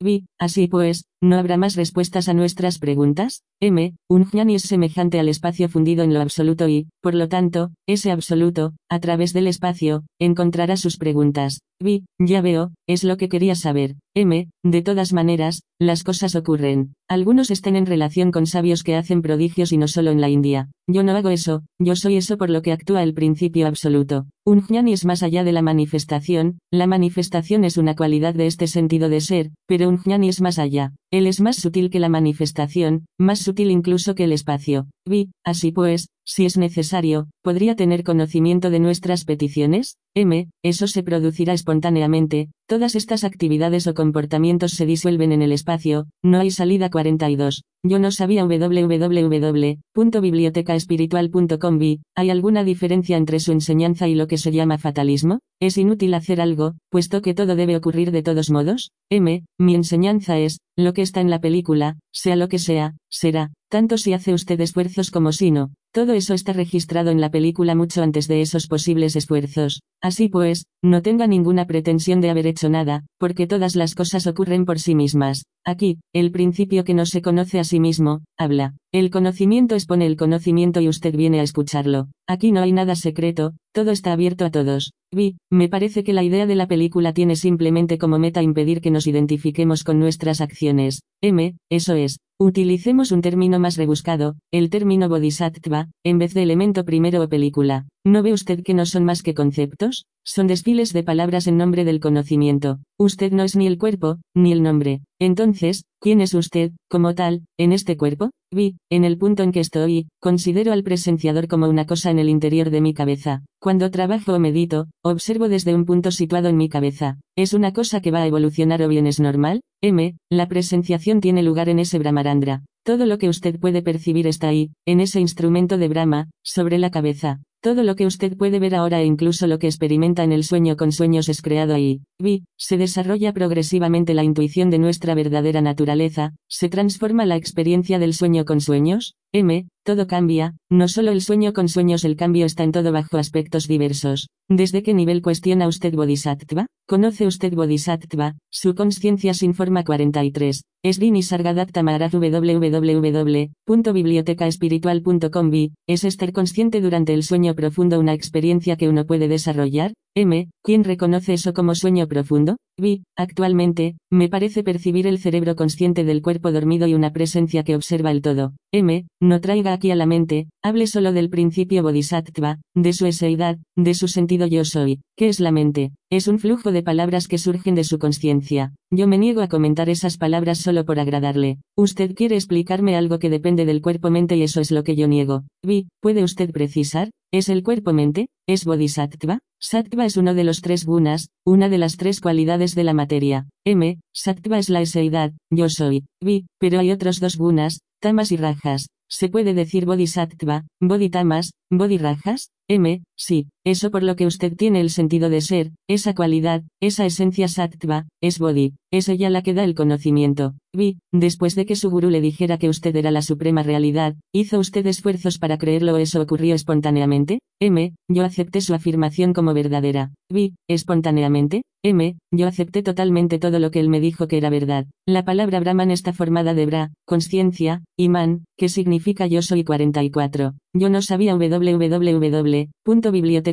Vi, así pues, ¿no habrá más respuestas a nuestras preguntas? M, un jnani es semejante al espacio fundido en lo absoluto y, por lo tanto, ese absoluto, a través del espacio, encontrará sus preguntas. Vi, ya veo, es lo que quería saber. M, de todas maneras, las cosas ocurren. Algunos están en relación con sabios que hacen prodigios y no solo en la India. Yo no hago eso, yo soy eso por lo que actúa el principio absoluto. Un jnani es más allá de la manifestación, la manifestación es una cualidad de este sentido de ser, pero un jnani es más allá. Él es más sutil que la manifestación, más sutil incluso que el espacio. Vi, así pues, si es necesario, podría tener conocimiento de nuestras peticiones? M. Eso se producirá espontáneamente, todas estas actividades o comportamientos se disuelven en el espacio, no hay salida 42. Yo no sabía www.bibliotecaespiritual.com ¿Hay alguna diferencia entre su enseñanza y lo que se llama fatalismo? ¿Es inútil hacer algo, puesto que todo debe ocurrir de todos modos? M. Mi enseñanza es, lo que está en la película, sea lo que sea, será, tanto si hace usted esfuerzos como si no. Todo eso está registrado en la película mucho antes de esos posibles esfuerzos. Así pues, no tenga ninguna pretensión de haber hecho nada, porque todas las cosas ocurren por sí mismas. Aquí, el principio que no se conoce a sí mismo, habla. El conocimiento expone el conocimiento y usted viene a escucharlo. Aquí no hay nada secreto, todo está abierto a todos. Vi, me parece que la idea de la película tiene simplemente como meta impedir que nos identifiquemos con nuestras acciones. M, eso es. Utilicemos un término más rebuscado, el término bodhisattva, en vez de elemento primero o película. ¿No ve usted que no son más que conceptos? Son desfiles de palabras en nombre del conocimiento. Usted no es ni el cuerpo, ni el nombre. Entonces, ¿quién es usted, como tal, en este cuerpo? Vi, en el punto en que estoy, considero al presenciador como una cosa en el interior de mi cabeza. Cuando trabajo o medito, observo desde un punto situado en mi cabeza. ¿Es una cosa que va a evolucionar o bien es normal? M. La presenciación tiene lugar en ese Brahmarandra. Todo lo que usted puede percibir está ahí, en ese instrumento de Brahma, sobre la cabeza. Todo lo que usted puede ver ahora e incluso lo que experimenta en el sueño con sueños es creado ahí. Vi, se desarrolla progresivamente la intuición de nuestra verdadera naturaleza, se transforma la experiencia del sueño con sueños, M, todo cambia, no solo el sueño con sueños, el cambio está en todo bajo aspectos diversos. ¿Desde qué nivel cuestiona usted Bodhisattva? ¿Conoce usted Bodhisattva? Su conciencia sin forma 43. Srini Sargadatta Maharaj www.bibliotecaespiritual.com ¿Es estar consciente durante el sueño profundo una experiencia que uno puede desarrollar? M. ¿Quién reconoce eso como sueño profundo? Vi, actualmente, me parece percibir el cerebro consciente del cuerpo dormido y una presencia que observa el todo. M. No traiga aquí a la mente, hable solo del principio bodhisattva, de su eseidad, de su sentido yo soy. ¿Qué es la mente? Es un flujo de palabras que surgen de su conciencia. Yo me niego a comentar esas palabras solo por agradarle. Usted quiere explicarme algo que depende del cuerpo-mente y eso es lo que yo niego. Vi, ¿puede usted precisar? ¿Es el cuerpo-mente? ¿Es bodhisattva? Sattva es uno de los tres gunas, una de las tres cualidades de la materia. M. Sattva es la eseidad, yo soy. Vi, pero hay otros dos gunas, tamas y rajas. ¿Se puede decir bodhisattva, bodhitamas, bodhirajas? M. Sí, eso por lo que usted tiene el sentido de ser, esa cualidad, esa esencia sattva, es bodhi, es ella la que da el conocimiento. Vi, después de que su gurú le dijera que usted era la suprema realidad, ¿hizo usted esfuerzos para creerlo o eso ocurrió espontáneamente? M. Yo acepté su afirmación como verdadera. Vi, espontáneamente, M. Yo acepté totalmente todo lo que él me dijo que era verdad. La palabra Brahman está formada de Bra, conciencia, y Man, que significa yo soy 44. Yo no sabía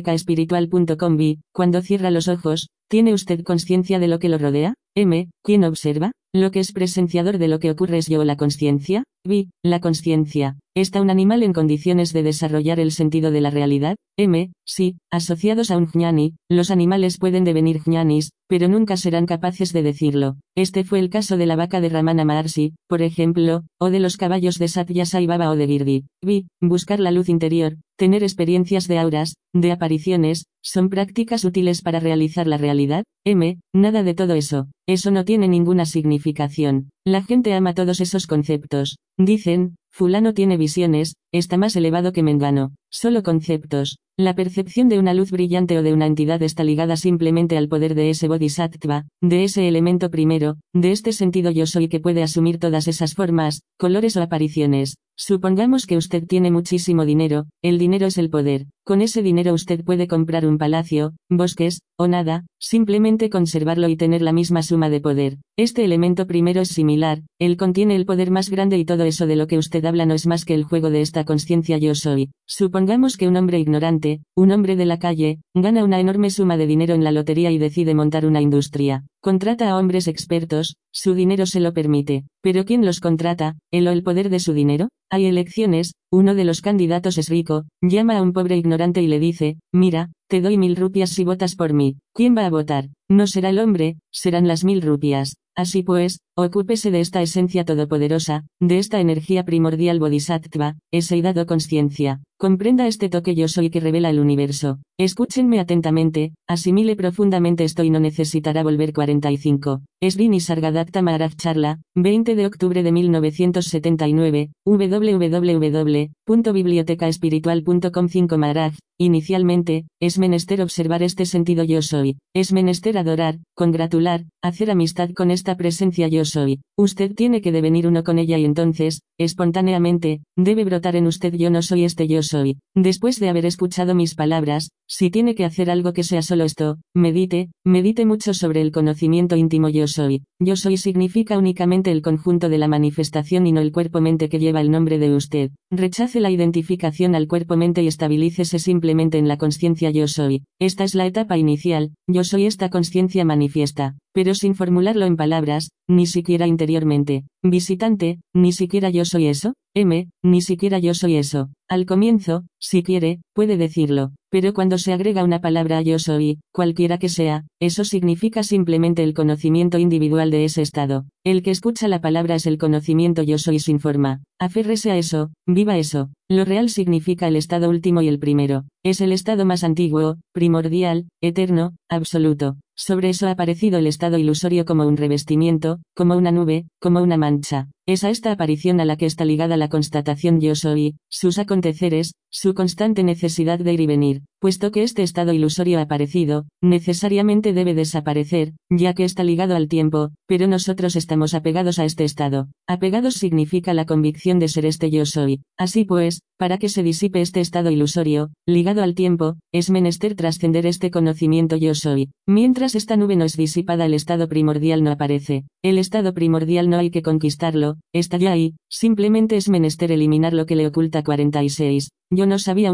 www.bibliotecaespiritual.com vi, cuando cierra los ojos, ¿tiene usted conciencia de lo que lo rodea? M. ¿Quién observa? Lo que es presenciador de lo que ocurre es yo la conciencia. Vi, la conciencia. ¿Está un animal en condiciones de desarrollar el sentido de la realidad? M. Sí, asociados a un jnani, los animales pueden devenir jnanis, pero nunca serán capaces de decirlo. Este fue el caso de la vaca de Ramana Maharshi, por ejemplo, o de los caballos de Satya Sai Baba o de Girdi. Vi, buscar la luz interior, tener experiencias de auras, de apariciones, son prácticas útiles para realizar la realidad. M. Nada de todo eso. Eso no tiene ninguna significación. La gente ama todos esos conceptos. Dicen, fulano tiene visiones, está más elevado que Mengano. Solo conceptos. La percepción de una luz brillante o de una entidad está ligada simplemente al poder de ese bodhisattva, de ese elemento primero, de este sentido yo soy que puede asumir todas esas formas, colores o apariciones. Supongamos que usted tiene muchísimo dinero, el dinero es el poder. Con ese dinero usted puede comprar un palacio, bosques, o nada, simplemente conservarlo y tener la misma suma de poder. Este elemento primero es similar, él contiene el poder más grande y todo eso de lo que usted habla no es más que el juego de esta conciencia yo soy. Supongamos que un hombre ignorante, un hombre de la calle, gana una enorme suma de dinero en la lotería y decide montar una industria. Contrata a hombres expertos, su dinero se lo permite. Pero ¿quién los contrata? ¿El o el poder de su dinero? Hay elecciones, uno de los candidatos es rico, llama a un pobre ignorante y le dice, mira, te doy mil rupias si votas por mí. ¿Quién va a votar? No será el hombre, serán las mil rupias. Así pues, ocúpese de esta esencia todopoderosa, de esta energía primordial bodhisattva, eseidad o conciencia. Comprenda este toque yo soy que revela el universo. Escúchenme atentamente, asimile profundamente esto y no necesitará volver 45. Esvini Sargadatta Maharaj Charla, 20 de octubre de 1979, www.bibliotecaespiritual.com 5 Maharaj, inicialmente, es menester observar este sentido yo soy, es menester adorar, congratular, hacer amistad con esta presencia yo soy, usted tiene que devenir uno con ella y entonces, espontáneamente, debe brotar en usted yo no soy este yo soy. Después de haber escuchado mis palabras, si tiene que hacer algo que sea solo esto, medite, medite mucho sobre el conocimiento íntimo yo soy. Yo soy significa únicamente el conjunto de la manifestación y no el cuerpo-mente que lleva el nombre de usted. Rechace la identificación al cuerpo-mente y estabilícese simplemente en la conciencia yo soy. Esta es la etapa inicial, yo soy esta conciencia manifiesta, pero sin formularlo en palabras, ni siquiera interiormente. Visitante, ni siquiera yo soy eso. M, ni siquiera yo soy eso. Al comienzo, si quiere, puede decirlo, pero cuando se agrega una palabra yo soy, cualquiera que sea, eso significa simplemente el conocimiento individual de ese estado. El que escucha la palabra es el conocimiento yo soy sin forma. Aférrese a eso, viva eso. Lo real significa el estado último y el primero. Es el estado más antiguo, primordial, eterno, absoluto. Sobre eso ha aparecido el estado ilusorio como un revestimiento, como una nube, como una mancha. Es a esta aparición a la que está ligada la constatación yo soy, sus aconteceres, su constante necesidad de ir y venir, puesto que este estado ilusorio aparecido, necesariamente debe desaparecer, ya que está ligado al tiempo, pero nosotros estamos apegados a este estado. Apegados significa la convicción de ser este yo soy. Así pues, para que se disipe este estado ilusorio, ligado al tiempo, es menester trascender este conocimiento yo soy. Mientras esta nube no es disipada el estado primordial no aparece. El estado primordial no hay que conquistarlo, está ya ahí, simplemente es menester eliminar lo que le oculta 46. Yo no sabía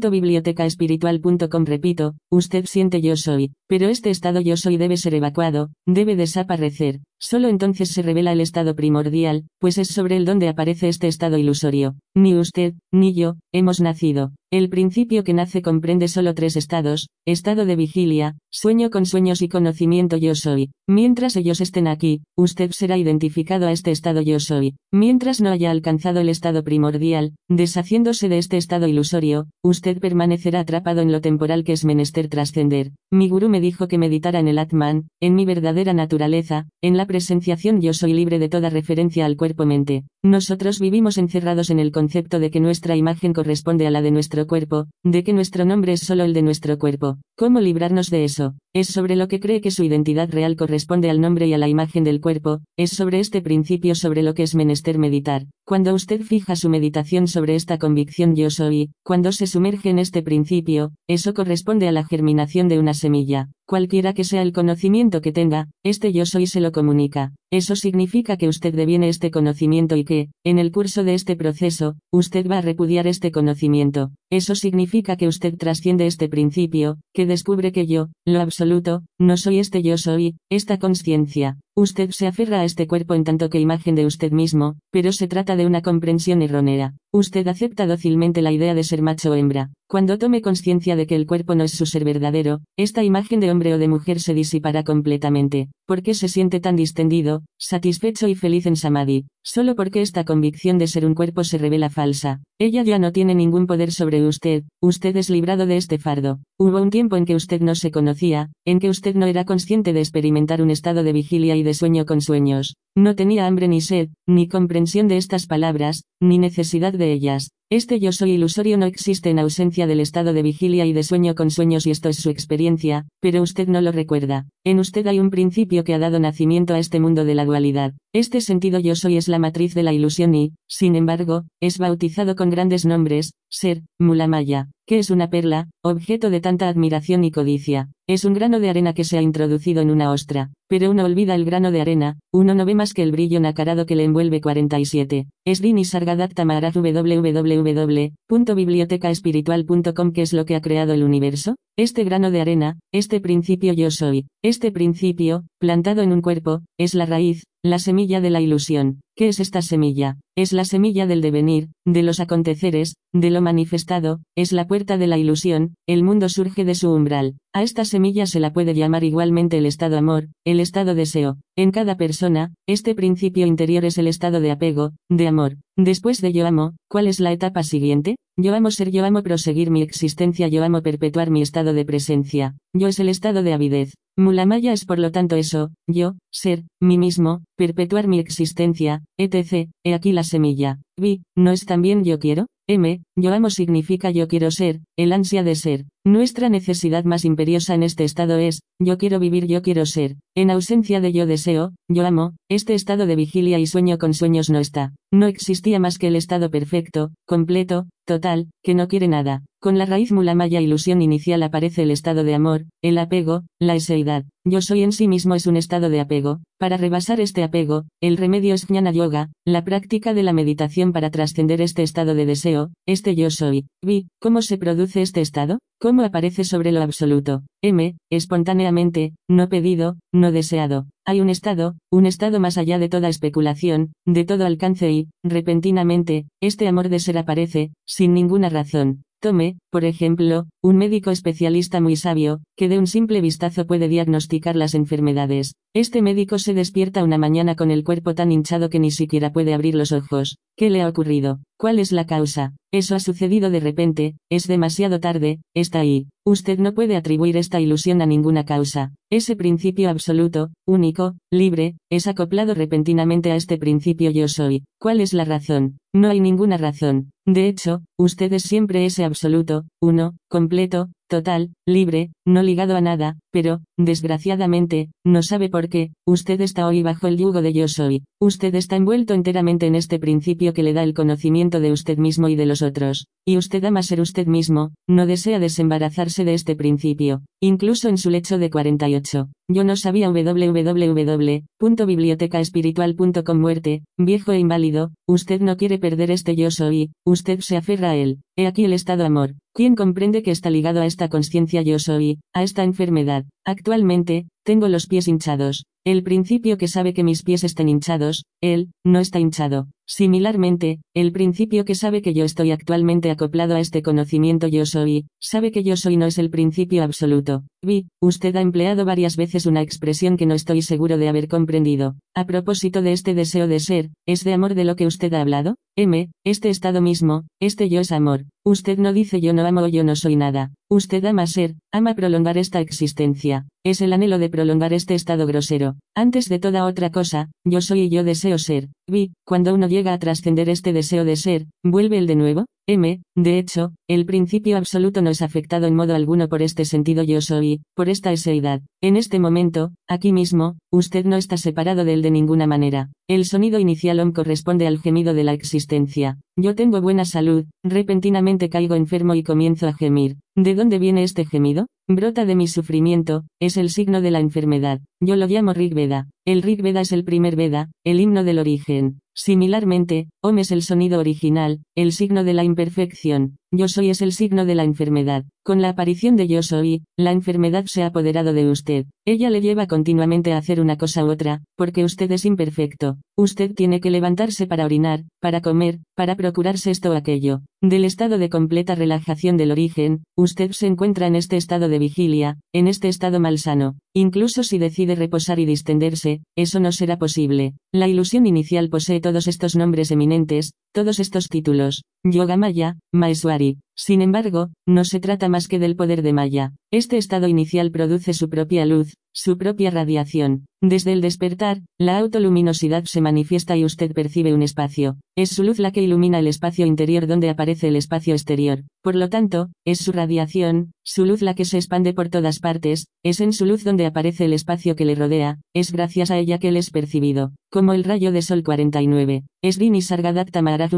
www.bibliotecaespiritual.com repito, usted siente yo soy, pero este estado yo soy debe ser evacuado, debe desaparecer. Solo entonces se revela el estado primordial, pues es sobre el donde aparece este estado ilusorio. Ni usted, ni yo, hemos nacido. El principio que nace comprende solo tres estados, estado de vigilia, sueño con sueños y conocimiento yo soy. Mientras ellos estén aquí, usted será identificado a este estado yo soy. Mientras no haya alcanzado el estado primordial, deshaciéndose de este estado ilusorio, usted permanecerá atrapado en lo temporal que es menester trascender. Mi gurú me dijo que meditara en el Atman, en mi verdadera naturaleza, en la presenciación yo soy libre de toda referencia al cuerpo-mente. Nosotros vivimos encerrados en el concepto de que nuestra imagen corresponde a la de nuestro cuerpo, de que nuestro nombre es solo el de nuestro cuerpo. ¿Cómo librarnos de eso? Es sobre lo que cree que su identidad real corresponde al nombre y a la imagen del cuerpo, es sobre este principio sobre lo que es menester meditar. Cuando usted fija su meditación sobre esta convicción yo soy, cuando se sumerge en este principio, eso corresponde a la germinación de una semilla. Cualquiera que sea el conocimiento que tenga, este yo soy se lo comunica. Eso significa que usted deviene este conocimiento y que, en el curso de este proceso, usted va a repudiar este conocimiento. Eso significa que usted trasciende este principio, que descubre que yo, lo absoluto, no soy este yo soy, esta conciencia. Usted se aferra a este cuerpo en tanto que imagen de usted mismo, pero se trata de una comprensión errónea. Usted acepta dócilmente la idea de ser macho o hembra. Cuando tome conciencia de que el cuerpo no es su ser verdadero, esta imagen de hombre o de mujer se disipará completamente. ¿Por qué se siente tan distendido, satisfecho y feliz en Samadhi? Solo porque esta convicción de ser un cuerpo se revela falsa. Ella ya no tiene ningún poder sobre usted, usted es librado de este fardo. Hubo un tiempo en que usted no se conocía, en que usted no era consciente de experimentar un estado de vigilia y de sueño con sueños. No tenía hambre ni sed, ni comprensión de estas palabras, ni necesidad de ellas. Este yo soy ilusorio no existe en ausencia del estado de vigilia y de sueño con sueños y esto es su experiencia, pero usted no lo recuerda. En usted hay un principio que ha dado nacimiento a este mundo de la dualidad. Este sentido yo soy es la matriz de la ilusión y, sin embargo, es bautizado con grandes nombres, ser, mulamaya, que es una perla, objeto de tanta admiración y codicia. Es un grano de arena que se ha introducido en una ostra, pero uno olvida el grano de arena, uno no ve más que el brillo nacarado que le envuelve 47. Es Dini Sargadatta Maharaj www.bibliotecaespiritual.com ¿Qué es lo que ha creado el universo? Este grano de arena, este principio yo soy, este principio, plantado en un cuerpo, es la raíz, la semilla de la ilusión. ¿Qué es esta semilla? Es la semilla del devenir, de los aconteceres, de lo manifestado, es la puerta de la ilusión, el mundo surge de su umbral. A esta semilla se la puede llamar igualmente el estado amor, el estado deseo. En cada persona, este principio interior es el estado de apego, de amor. Después de yo amo, ¿cuál es la etapa siguiente? Yo amo ser, yo amo proseguir mi existencia, yo amo perpetuar mi estado de presencia. Yo es el estado de avidez. Mulamaya es por lo tanto eso, yo, ser, mí mismo, perpetuar mi existencia, etc. He aquí la semilla. Vi, ¿no es también yo quiero? M, yo amo significa yo quiero ser, el ansia de ser. Nuestra necesidad más imperiosa en este estado es, yo quiero vivir, yo quiero ser. En ausencia de yo deseo, yo amo, este estado de vigilia y sueño con sueños no está. No existía más que el estado perfecto, completo, total, que no quiere nada. Con la raíz mulamaya ilusión inicial aparece el estado de amor, el apego, la eseidad. Yo soy en sí mismo es un estado de apego. Para rebasar este apego, el remedio es jnana yoga, la práctica de la meditación para trascender este estado de deseo, este yo soy. Vi, ¿cómo se produce este estado? ¿Cómo aparece sobre lo absoluto? M, espontáneamente, no pedido, no deseado. Hay un estado, un estado más allá de toda especulación, de todo alcance y, repentinamente, este amor de ser aparece, sin ninguna razón. Tome, por ejemplo, un médico especialista muy sabio, que de un simple vistazo puede diagnosticar las enfermedades. Este médico se despierta una mañana con el cuerpo tan hinchado que ni siquiera puede abrir los ojos. ¿Qué le ha ocurrido? ¿Cuál es la causa? Eso ha sucedido de repente, es demasiado tarde, está ahí. Usted no puede atribuir esta ilusión a ninguna causa. Ese principio absoluto, único, libre, es acoplado repentinamente a este principio yo soy. ¿Cuál es la razón? No hay ninguna razón. De hecho, usted es siempre ese absoluto, uno, completo, total, libre, no ligado a nada, pero, desgraciadamente, no sabe por qué, usted está hoy bajo el yugo de yo soy. Usted está envuelto enteramente en este principio que le da el conocimiento de usted mismo y de los otros, y usted ama ser usted mismo, no desea desembarazarse de este principio, incluso en su lecho de 48. Yo no sabía www.bibliotecaespiritual.com muerte, viejo e inválido, usted no quiere perder este yo soy, usted se aferra a él. He aquí el estado amor. ¿Quién comprende que está ligado a esta conciencia yo soy, a esta enfermedad? Actualmente, tengo los pies hinchados. El principio que sabe que mis pies estén hinchados, él, no está hinchado. Similarmente, el principio que sabe que yo estoy actualmente acoplado a este conocimiento yo soy, sabe que yo soy no es el principio absoluto. Vi, usted ha empleado varias veces una expresión que no estoy seguro de haber comprendido. A propósito de este deseo de ser, ¿es de amor de lo que usted ha hablado? M, este estado mismo, este yo es amor. Usted no dice yo no amo o yo no soy nada. Usted ama ser, ama prolongar esta existencia. Es el anhelo de prolongar este estado grosero. Antes de toda otra cosa, yo soy y yo deseo ser. Vi, cuando uno llega a trascender este deseo de ser, ¿vuelve el de nuevo? M, de hecho, el principio absoluto no es afectado en modo alguno por este sentido yo soy, por esta eseidad. En este momento, aquí mismo, usted no está separado de él de ninguna manera. El sonido inicial OM corresponde al gemido de la existencia. Yo tengo buena salud, repentinamente caigo enfermo y comienzo a gemir. ¿De dónde viene este gemido? Brota de mi sufrimiento, es el signo de la enfermedad. Yo lo llamo Rig Veda. El Rig Veda es el primer Veda, el himno del origen. Similarmente, Om es el sonido original, el signo de la imperfección. Yo soy es el signo de la enfermedad. Con la aparición de yo soy, la enfermedad se ha apoderado de usted. Ella le lleva continuamente a hacer una cosa u otra, porque usted es imperfecto. Usted tiene que levantarse para orinar, para comer, para procurarse esto o aquello. Del estado de completa relajación del origen, usted se encuentra en este estado de vigilia, en este estado malsano. Incluso si decide reposar y distenderse, eso no será posible. La ilusión inicial posee todos estos nombres eminentes, todos estos títulos. Yoga Maya, Maeswari. Bali. Sin embargo, no se trata más que del poder de Maya. Este estado inicial produce su propia luz, su propia radiación. Desde el despertar, la autoluminosidad se manifiesta y usted percibe un espacio. Es su luz la que ilumina el espacio interior donde aparece el espacio exterior. Por lo tanto, es su radiación, su luz la que se expande por todas partes, es en su luz donde aparece el espacio que le rodea, es gracias a ella que él es percibido. Como el rayo de sol 49. Srini Sargadatta Maharaj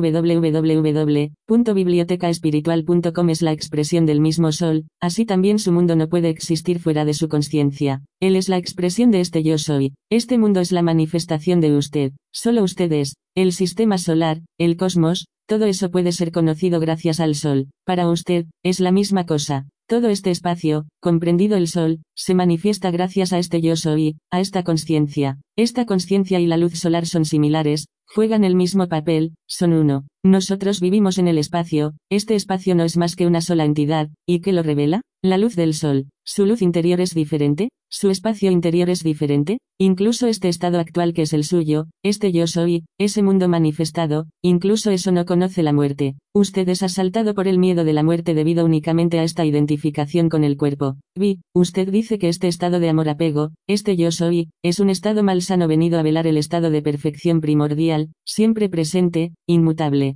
www.bibliotecaespiritual.com es la expresión del mismo sol, así también su mundo no puede existir fuera de su conciencia. Él es la expresión de este yo soy. Este mundo es la manifestación de usted. Solo usted es. El sistema solar, el cosmos, todo eso puede ser conocido gracias al sol. Para usted, es la misma cosa. Todo este espacio, comprendido el sol, se manifiesta gracias a este yo soy, a esta conciencia. Esta conciencia y la luz solar son similares, juegan el mismo papel, son uno. Nosotros vivimos en el espacio, este espacio no es más que una sola entidad, ¿y qué lo revela? La luz del sol. ¿Su luz interior es diferente? ¿Su espacio interior es diferente? Incluso este estado actual que es el suyo, este yo soy, ese mundo manifestado, incluso eso no conoce la muerte. Usted es asaltado por el miedo de la muerte debido únicamente a esta identificación con el cuerpo. Vi, usted dice que este estado de amor-apego, este yo soy, es un estado malsano venido a velar el estado de perfección primordial, siempre presente, inmutable.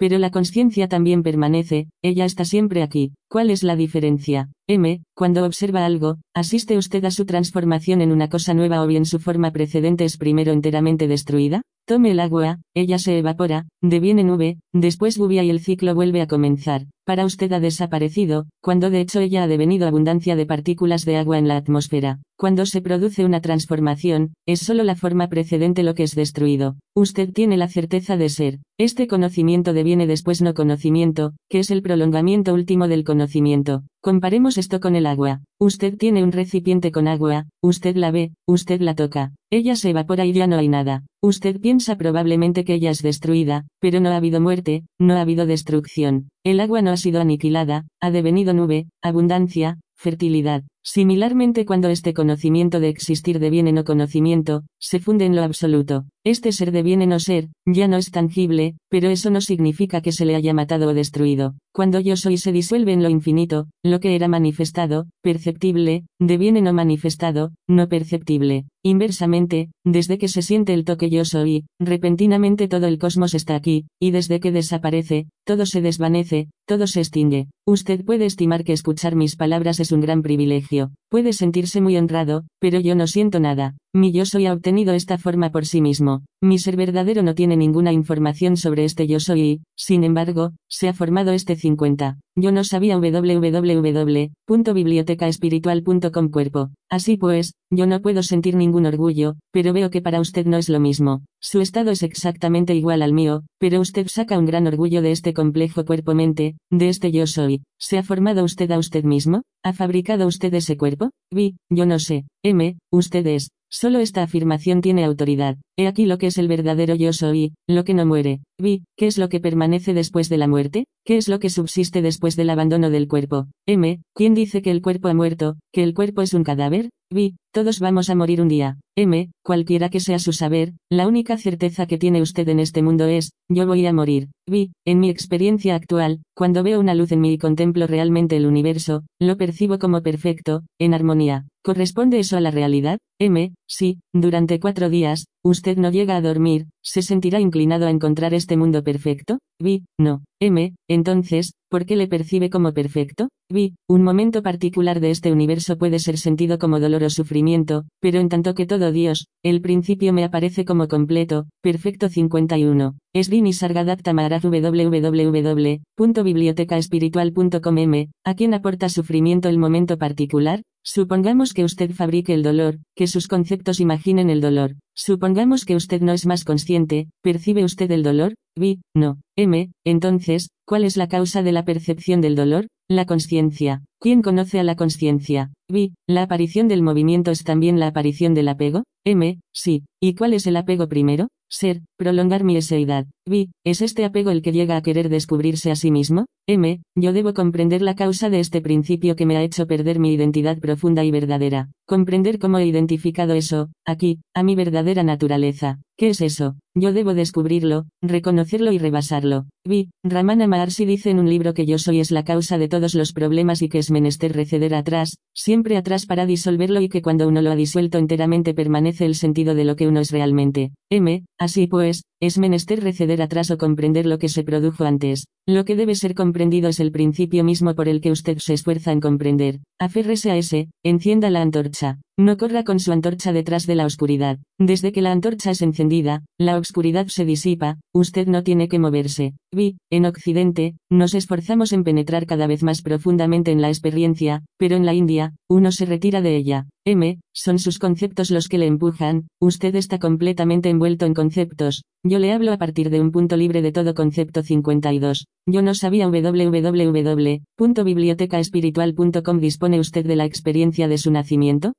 Pero la conciencia también permanece, ella está siempre aquí. ¿Cuál es la diferencia? M. Cuando observa algo, asiste usted a su transformación en una cosa nueva o bien su forma precedente es primero enteramente destruida. Tome el agua, ella se evapora, deviene nube, después lluvia y el ciclo vuelve a comenzar. Para usted ha desaparecido, cuando de hecho ella ha devenido abundancia de partículas de agua en la atmósfera. Cuando se produce una transformación, es solo la forma precedente lo que es destruido. Usted tiene la certeza de ser. Este conocimiento deviene después no conocimiento, que es el prolongamiento último del conocimiento. Comparemos esto con el agua. Usted tiene un recipiente con agua, usted la ve, usted la toca. Ella se evapora y ya no hay nada. Usted piensa probablemente que ella es destruida, pero no ha habido muerte, no ha habido destrucción. El agua no ha sido aniquilada, ha devenido nube, abundancia, fertilidad. Similarmente cuando este conocimiento de existir deviene no conocimiento, se funde en lo absoluto. Este ser deviene no ser, ya no es tangible, pero eso no significa que se le haya matado o destruido. Cuando yo soy se disuelve en lo infinito, lo que era manifestado, perceptible, deviene no manifestado, no perceptible. Inversamente, desde que se siente el toque yo soy, repentinamente todo el cosmos está aquí, y desde que desaparece, todo se desvanece, todo se extingue. Usted puede estimar que escuchar mis palabras es un gran privilegio, puede sentirse muy honrado, pero yo no siento nada. Mi yo soy ha obtenido esta forma por sí mismo. Mi ser verdadero no tiene ninguna información sobre este yo soy y, sin embargo, se ha formado este 50. Yo no sabía www.bibliotecaespiritual.com cuerpo. Así pues, yo no puedo sentir ningún orgullo, pero veo que para usted no es lo mismo. Su estado es exactamente igual al mío, pero usted saca un gran orgullo de este complejo cuerpo-mente, de este yo soy. ¿Se ha formado usted a usted mismo? ¿Ha fabricado usted ese cuerpo? Vi, yo no sé. M, usted es. Solo esta afirmación tiene autoridad. He aquí lo que es el verdadero yo soy, lo que no muere. Vi, ¿qué es lo que permanece después de la muerte? ¿Qué es lo que subsiste después del abandono del cuerpo? M, ¿quién dice que el cuerpo ha muerto, que el cuerpo es un cadáver? Vi, todos vamos a morir un día. M, cualquiera que sea su saber, la única certeza que tiene usted en este mundo es, yo voy a morir. Vi, en mi experiencia actual, cuando veo una luz en mí y contemplo realmente el universo, lo percibo como perfecto, en armonía. ¿Corresponde eso a la realidad? M, sí, durante cuatro días, usted no llega a dormir, ¿se sentirá inclinado a encontrar este mundo perfecto? Vi, no. M, entonces, ¿por qué le percibe como perfecto? Vi, un momento particular de este universo puede ser sentido como dolor o sufrimiento, pero en tanto que todo Dios, el principio me aparece como completo, perfecto 51. Esrini Sargadatta Maharaj www.bibliotecaespiritual.com M, ¿a quién aporta sufrimiento el momento particular? Supongamos que usted fabrique el dolor, que sus conceptos imaginen el dolor. Supongamos que usted no es más consciente, ¿percibe usted el dolor? Vi, no. M, entonces, ¿cuál es la causa de la percepción del dolor? La conciencia. ¿Quién conoce a la conciencia? Vi, ¿la aparición del movimiento es también la aparición del apego? M, sí. ¿Y cuál es el apego primero? Ser, prolongar mi eseidad. Vi, ¿es este apego el que llega a querer descubrirse a sí mismo? M, yo debo comprender la causa de este principio que me ha hecho perder mi identidad profunda y verdadera. Comprender cómo he identificado eso, aquí, a mi verdadera naturaleza. ¿Qué es eso? Yo debo descubrirlo, reconocerlo y rebasarlo. Vi, Ramana Maharshi dice en un libro que yo soy es la causa de todos los problemas y que es menester receder atrás, siempre atrás para disolverlo y que cuando uno lo ha disuelto enteramente permanece el sentido de lo que uno es realmente. M, así pues, es menester receder atrás o comprender lo que se produjo antes. Lo que debe ser comprendido es el principio mismo por el que usted se esfuerza en comprender. Aférrese a ese, encienda la antorcha. No corra con su antorcha detrás de la oscuridad. Desde que la antorcha es encendida, la oscuridad se disipa, usted no tiene que moverse. Vi, en Occidente, nos esforzamos en penetrar cada vez más profundamente en la experiencia, pero en la India, uno se retira de ella. M, son sus conceptos los que le empujan, usted está completamente envuelto en conceptos, yo le hablo a partir de un punto libre de todo concepto 52. Yo no sabía www.bibliotecaespiritual.com dispone usted de la experiencia de su nacimiento,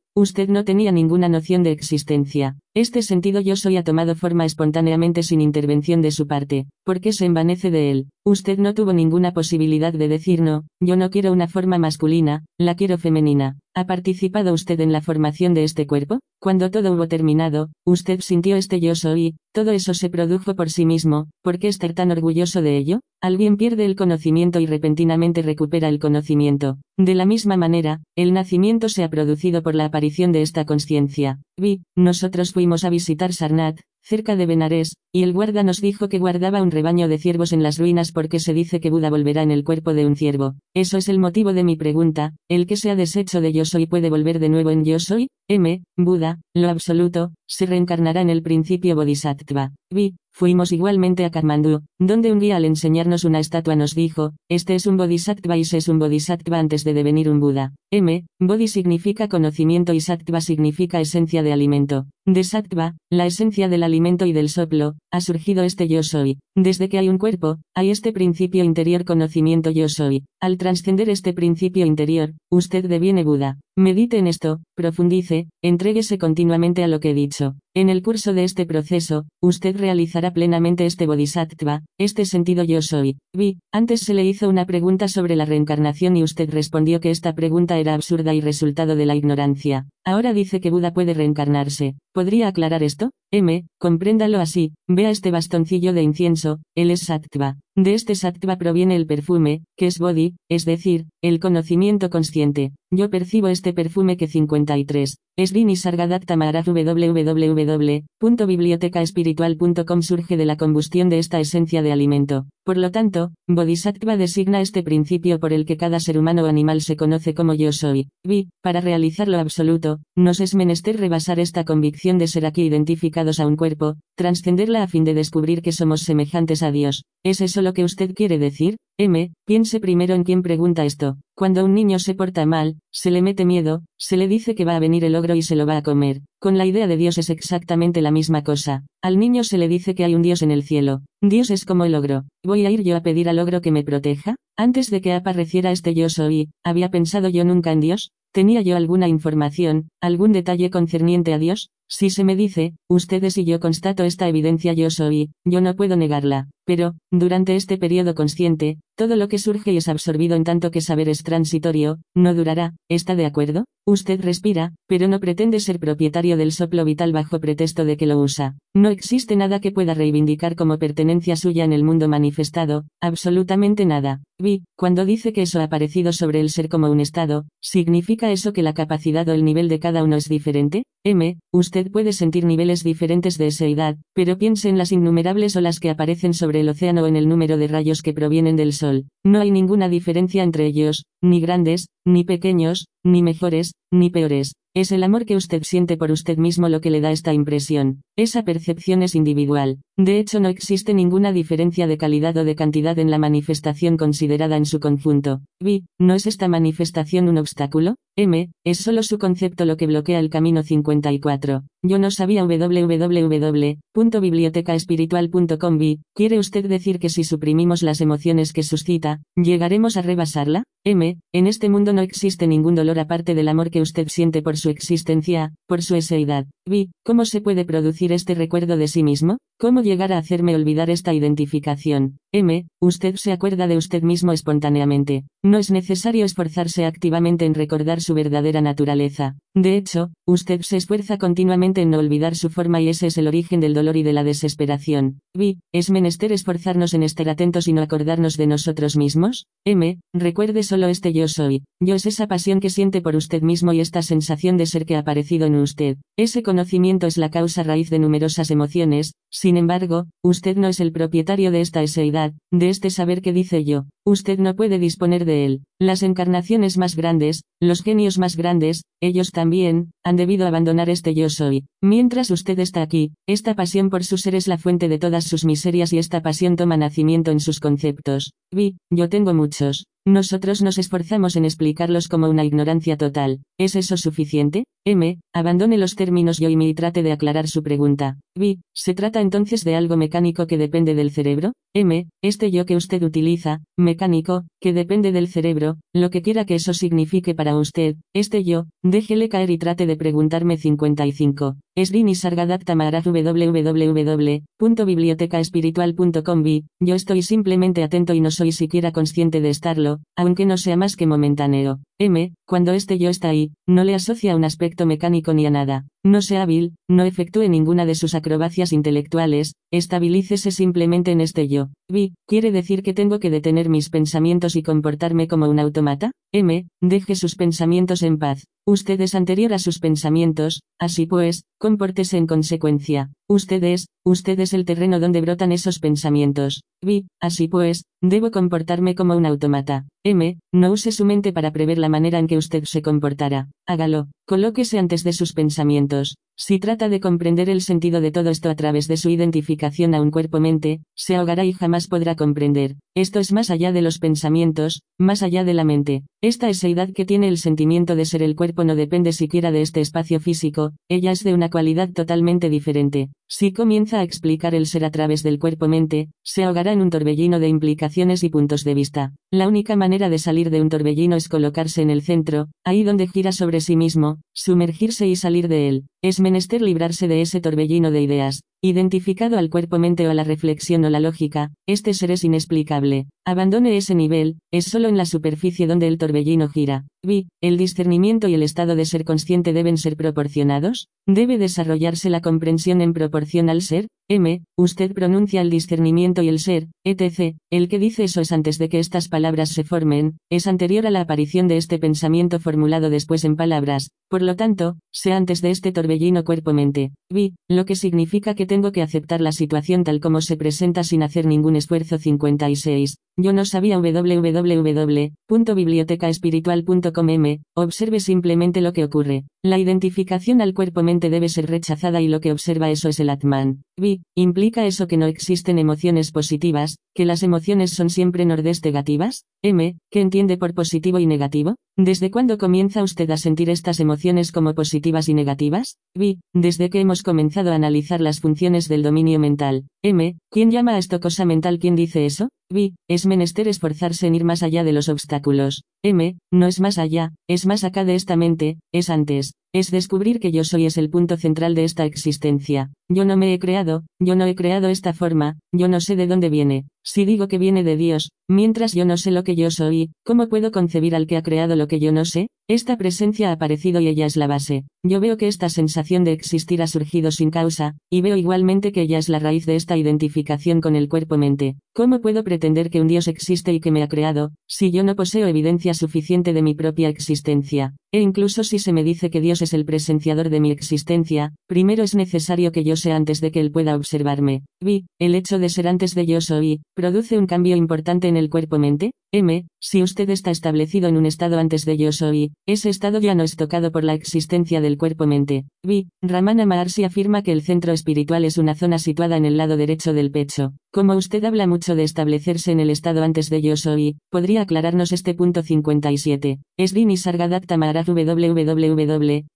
no tenía ninguna noción de existencia. Este sentido yo soy ha tomado forma espontáneamente sin intervención de su parte, porque se envanece de él. Usted no tuvo ninguna posibilidad de decir no, yo no quiero una forma masculina, la quiero femenina. ¿Ha participado usted en la formación de este cuerpo? Cuando todo hubo terminado, usted sintió este yo soy, todo eso se produjo por sí mismo, ¿por qué estar tan orgulloso de ello? Alguien pierde el conocimiento y repentinamente recupera el conocimiento. De la misma manera, el nacimiento se ha producido por la aparición de esta conciencia. Vi, nosotros fuimos a visitar Sarnat, cerca de Benares, y el guarda nos dijo que guardaba un rebaño de ciervos en las ruinas porque se dice que Buda volverá en el cuerpo de un ciervo. Eso es el motivo de mi pregunta, el que se ha deshecho de yo soy puede volver de nuevo en yo soy, M, Buda, lo absoluto, se reencarnará en el principio bodhisattva. Vi, Fuimos igualmente a Kathmandú, donde un día al enseñarnos una estatua nos dijo, este es un bodhisattva y se es un bodhisattva antes de devenir un Buda. M. Bodhi significa conocimiento y sattva significa esencia de alimento. De sattva, la esencia del alimento y del soplo, ha surgido este yo soy. Desde que hay un cuerpo, hay este principio interior conocimiento yo soy. Al trascender este principio interior, usted deviene Buda. Medite en esto, profundice, entréguese continuamente a lo que he dicho. En el curso de este proceso, usted realizará plenamente este bodhisattva, este sentido yo soy. Vi, antes se le hizo una pregunta sobre la reencarnación y usted respondió que esta pregunta era absurda y resultado de la ignorancia. Ahora dice que Buda puede reencarnarse. ¿Podría aclarar esto? M, compréndalo así, vea este bastoncillo de incienso, él es sattva. De este sattva proviene el perfume, que es bodhi, es decir, el conocimiento consciente. Yo percibo este perfume que 53. Srini Sargadatta Maharaj www.bibliotecaespiritual.com surge de la combustión de esta esencia de alimento. Por lo tanto, Bodhisattva designa este principio por el que cada ser humano o animal se conoce como yo soy. Vi, para realizar lo absoluto, nos es menester rebasar esta convicción de ser aquí identificados a un cuerpo, trascenderla a fin de descubrir que somos semejantes a Dios. ¿Es eso lo que usted quiere decir? M. Piense primero en quién pregunta esto. Cuando un niño se porta mal, se le mete miedo, se le dice que va a venir el ogro y se lo va a comer. Con la idea de Dios es exactamente la misma cosa. Al niño se le dice que hay un Dios en el cielo. Dios es como el ogro. ¿Voy a ir yo a pedir al ogro que me proteja? Antes de que apareciera este yo soy, ¿había pensado yo nunca en Dios? ¿Tenía yo alguna información, algún detalle concerniente a Dios? Si se me dice, ustedes y yo constato esta evidencia yo soy, yo no puedo negarla, pero, durante este periodo consciente, todo lo que surge y es absorbido en tanto que saber es transitorio, no durará, ¿está de acuerdo? Usted respira, pero no pretende ser propietario del soplo vital bajo pretexto de que lo usa. No existe nada que pueda reivindicar como pertenencia suya en el mundo manifestado, absolutamente nada. Vi, cuando dice que eso ha aparecido sobre el ser como un estado, ¿significa eso que la capacidad o el nivel de cada uno es diferente? M, usted puede sentir niveles diferentes de edad, pero piense en las innumerables olas que aparecen sobre el océano en el número de rayos que provienen del sol. No hay ninguna diferencia entre ellos, ni grandes, ni pequeños, ni mejores, ni peores. Es el amor que usted siente por usted mismo lo que le da esta impresión. Esa percepción es individual. De hecho no existe ninguna diferencia de calidad o de cantidad en la manifestación considerada en su conjunto. Vi, ¿no es esta manifestación un obstáculo? M, es solo su concepto lo que bloquea el camino 54. Yo no sabía www.bibliotecaespiritual.com vi, ¿quiere usted decir que si suprimimos las emociones que suscita, llegaremos a rebasarla? M, en este mundo no existe ningún dolor aparte del amor que usted siente por su existencia, por su eseidad. Vi, ¿cómo se puede producir este recuerdo de sí mismo? ¿Cómo llegar a hacerme olvidar esta identificación? M, usted se acuerda de usted mismo espontáneamente. No es necesario esforzarse activamente en recordar su verdadera naturaleza. De hecho, usted se esfuerza continuamente en no olvidar su forma y ese es el origen del dolor y de la desesperación. Vi, ¿es menester esforzarnos en estar atentos y no acordarnos de nosotros mismos? M, recuerde solo este yo soy. Yo es esa pasión que siente por usted mismo y esta sensación de ser que ha aparecido en usted. Ese conocimiento es la causa raíz de numerosas emociones, Sin embargo, usted no es el propietario de esta eseidad, de este saber que dice yo. Usted no puede disponer de él. Las encarnaciones más grandes, los genios más grandes, ellos también, han debido abandonar este yo soy. Mientras usted está aquí, esta pasión por su ser es la fuente de todas sus miserias y esta pasión toma nacimiento en sus conceptos. Vi, yo tengo muchos. Nosotros nos esforzamos en explicarlos como una ignorancia total. ¿Es eso suficiente? M. Abandone los términos yo y trate de aclarar su pregunta. B. ¿Se trata entonces de algo mecánico que depende del cerebro? M. Este yo que usted utiliza, mecánico, que depende del cerebro, lo que quiera que eso signifique para usted, este yo, déjele caer y trate de preguntarme 55. Srini Sargadatta Maharaj www.bibliotecaespiritual.com Yo estoy simplemente atento y no soy siquiera consciente de estarlo, aunque no sea más que momentáneo. M. Cuando este yo está ahí, no le asocia un aspecto mecánico ni a nada. No sea hábil, no efectúe ninguna de sus acrobacias intelectuales, estabilícese simplemente en este yo. B. ¿Quiere decir que tengo que detener mis pensamientos y comportarme como un automata? M. Deje sus pensamientos en paz. Usted es anterior a sus pensamientos, así pues, compórtese en consecuencia. Usted es, usted es el terreno donde brotan esos pensamientos. B. Así pues, debo comportarme como un automata. M. No use su mente para prever la manera en que usted se comportará. Hágalo. Colóquese antes de sus pensamientos. Si trata de comprender el sentido de todo esto a través de su identificación a un cuerpo-mente, se ahogará y jamás podrá comprender. Esto es más allá de los pensamientos, más allá de la mente. Esta eseidad que tiene el sentimiento de ser el cuerpo no depende siquiera de este espacio físico, ella es de una cualidad totalmente diferente. Si comienza a explicar el ser a través del cuerpo-mente, se ahogará en un torbellino de implicaciones y puntos de vista. La única manera de salir de un torbellino es colocarse en el centro, ahí donde gira sobre sí mismo, sumergirse y salir de él. Es menester librarse de ese torbellino de ideas, identificado al cuerpo-mente o a la reflexión o la lógica, este ser es inexplicable. Abandone ese nivel, es solo en la superficie donde el torbellino gira. Vi, el discernimiento y el estado de ser consciente deben ser proporcionados. Debe desarrollarse la comprensión en proporción al ser. M. Usted pronuncia el discernimiento y el ser, etc. El que dice eso es antes de que estas palabras se formen, es anterior a la aparición de este pensamiento formulado después en palabras, por lo tanto, sea antes de este torbellino cuerpo-mente. Vi, lo que significa que tengo que aceptar la situación tal como se presenta sin hacer ningún esfuerzo 56. Yo no sabía www.bibliotecaespiritual.com m. Observe simplemente lo que ocurre. La identificación al cuerpo-mente debe ser rechazada y lo que observa eso es el Atman. Vi, ¿implica eso que no existen emociones positivas, que las emociones son siempre nordeste-negativas? M. ¿Qué entiende por positivo y negativo? ¿Desde cuándo comienza usted a sentir estas emociones como positivas y negativas? Vi, desde que hemos comenzado a analizar las funciones del dominio mental. M. ¿Quién llama a esto cosa mental? ¿Quién dice eso? Vi, es menester esforzarse en ir más allá de los obstáculos. M, no es más allá, es más acá de esta mente, es antes, es descubrir que yo soy es el punto central de esta existencia. Yo no me he creado, yo no he creado esta forma, yo no sé de dónde viene. Si digo que viene de Dios, mientras yo no sé lo que yo soy, ¿cómo puedo concebir al que ha creado lo que yo no sé? Esta presencia ha aparecido y ella es la base. Yo veo que esta sensación de existir ha surgido sin causa, y veo igualmente que ella es la raíz de esta identificación con el cuerpo-mente. ¿Cómo puedo pretender que un Dios existe y que me ha creado, si yo no poseo evidencia suficiente de mi propia existencia? E incluso si se me dice que Dios es el presenciador de mi existencia, primero es necesario que yo sea antes de que Él pueda observarme. Vi, el hecho de ser antes de yo soy, produce un cambio importante en el cuerpo-mente. M, si usted está establecido en un estado antes de yo soy, ese estado ya no es tocado por la existencia del cuerpo-mente. Vi, Ramana Maharshi afirma que el centro espiritual es una zona situada en el lado derecho del pecho. Como usted habla mucho de establecerse en el estado antes de yo soy, podría aclararnos este punto 57. Srini Sargadatta Maharaj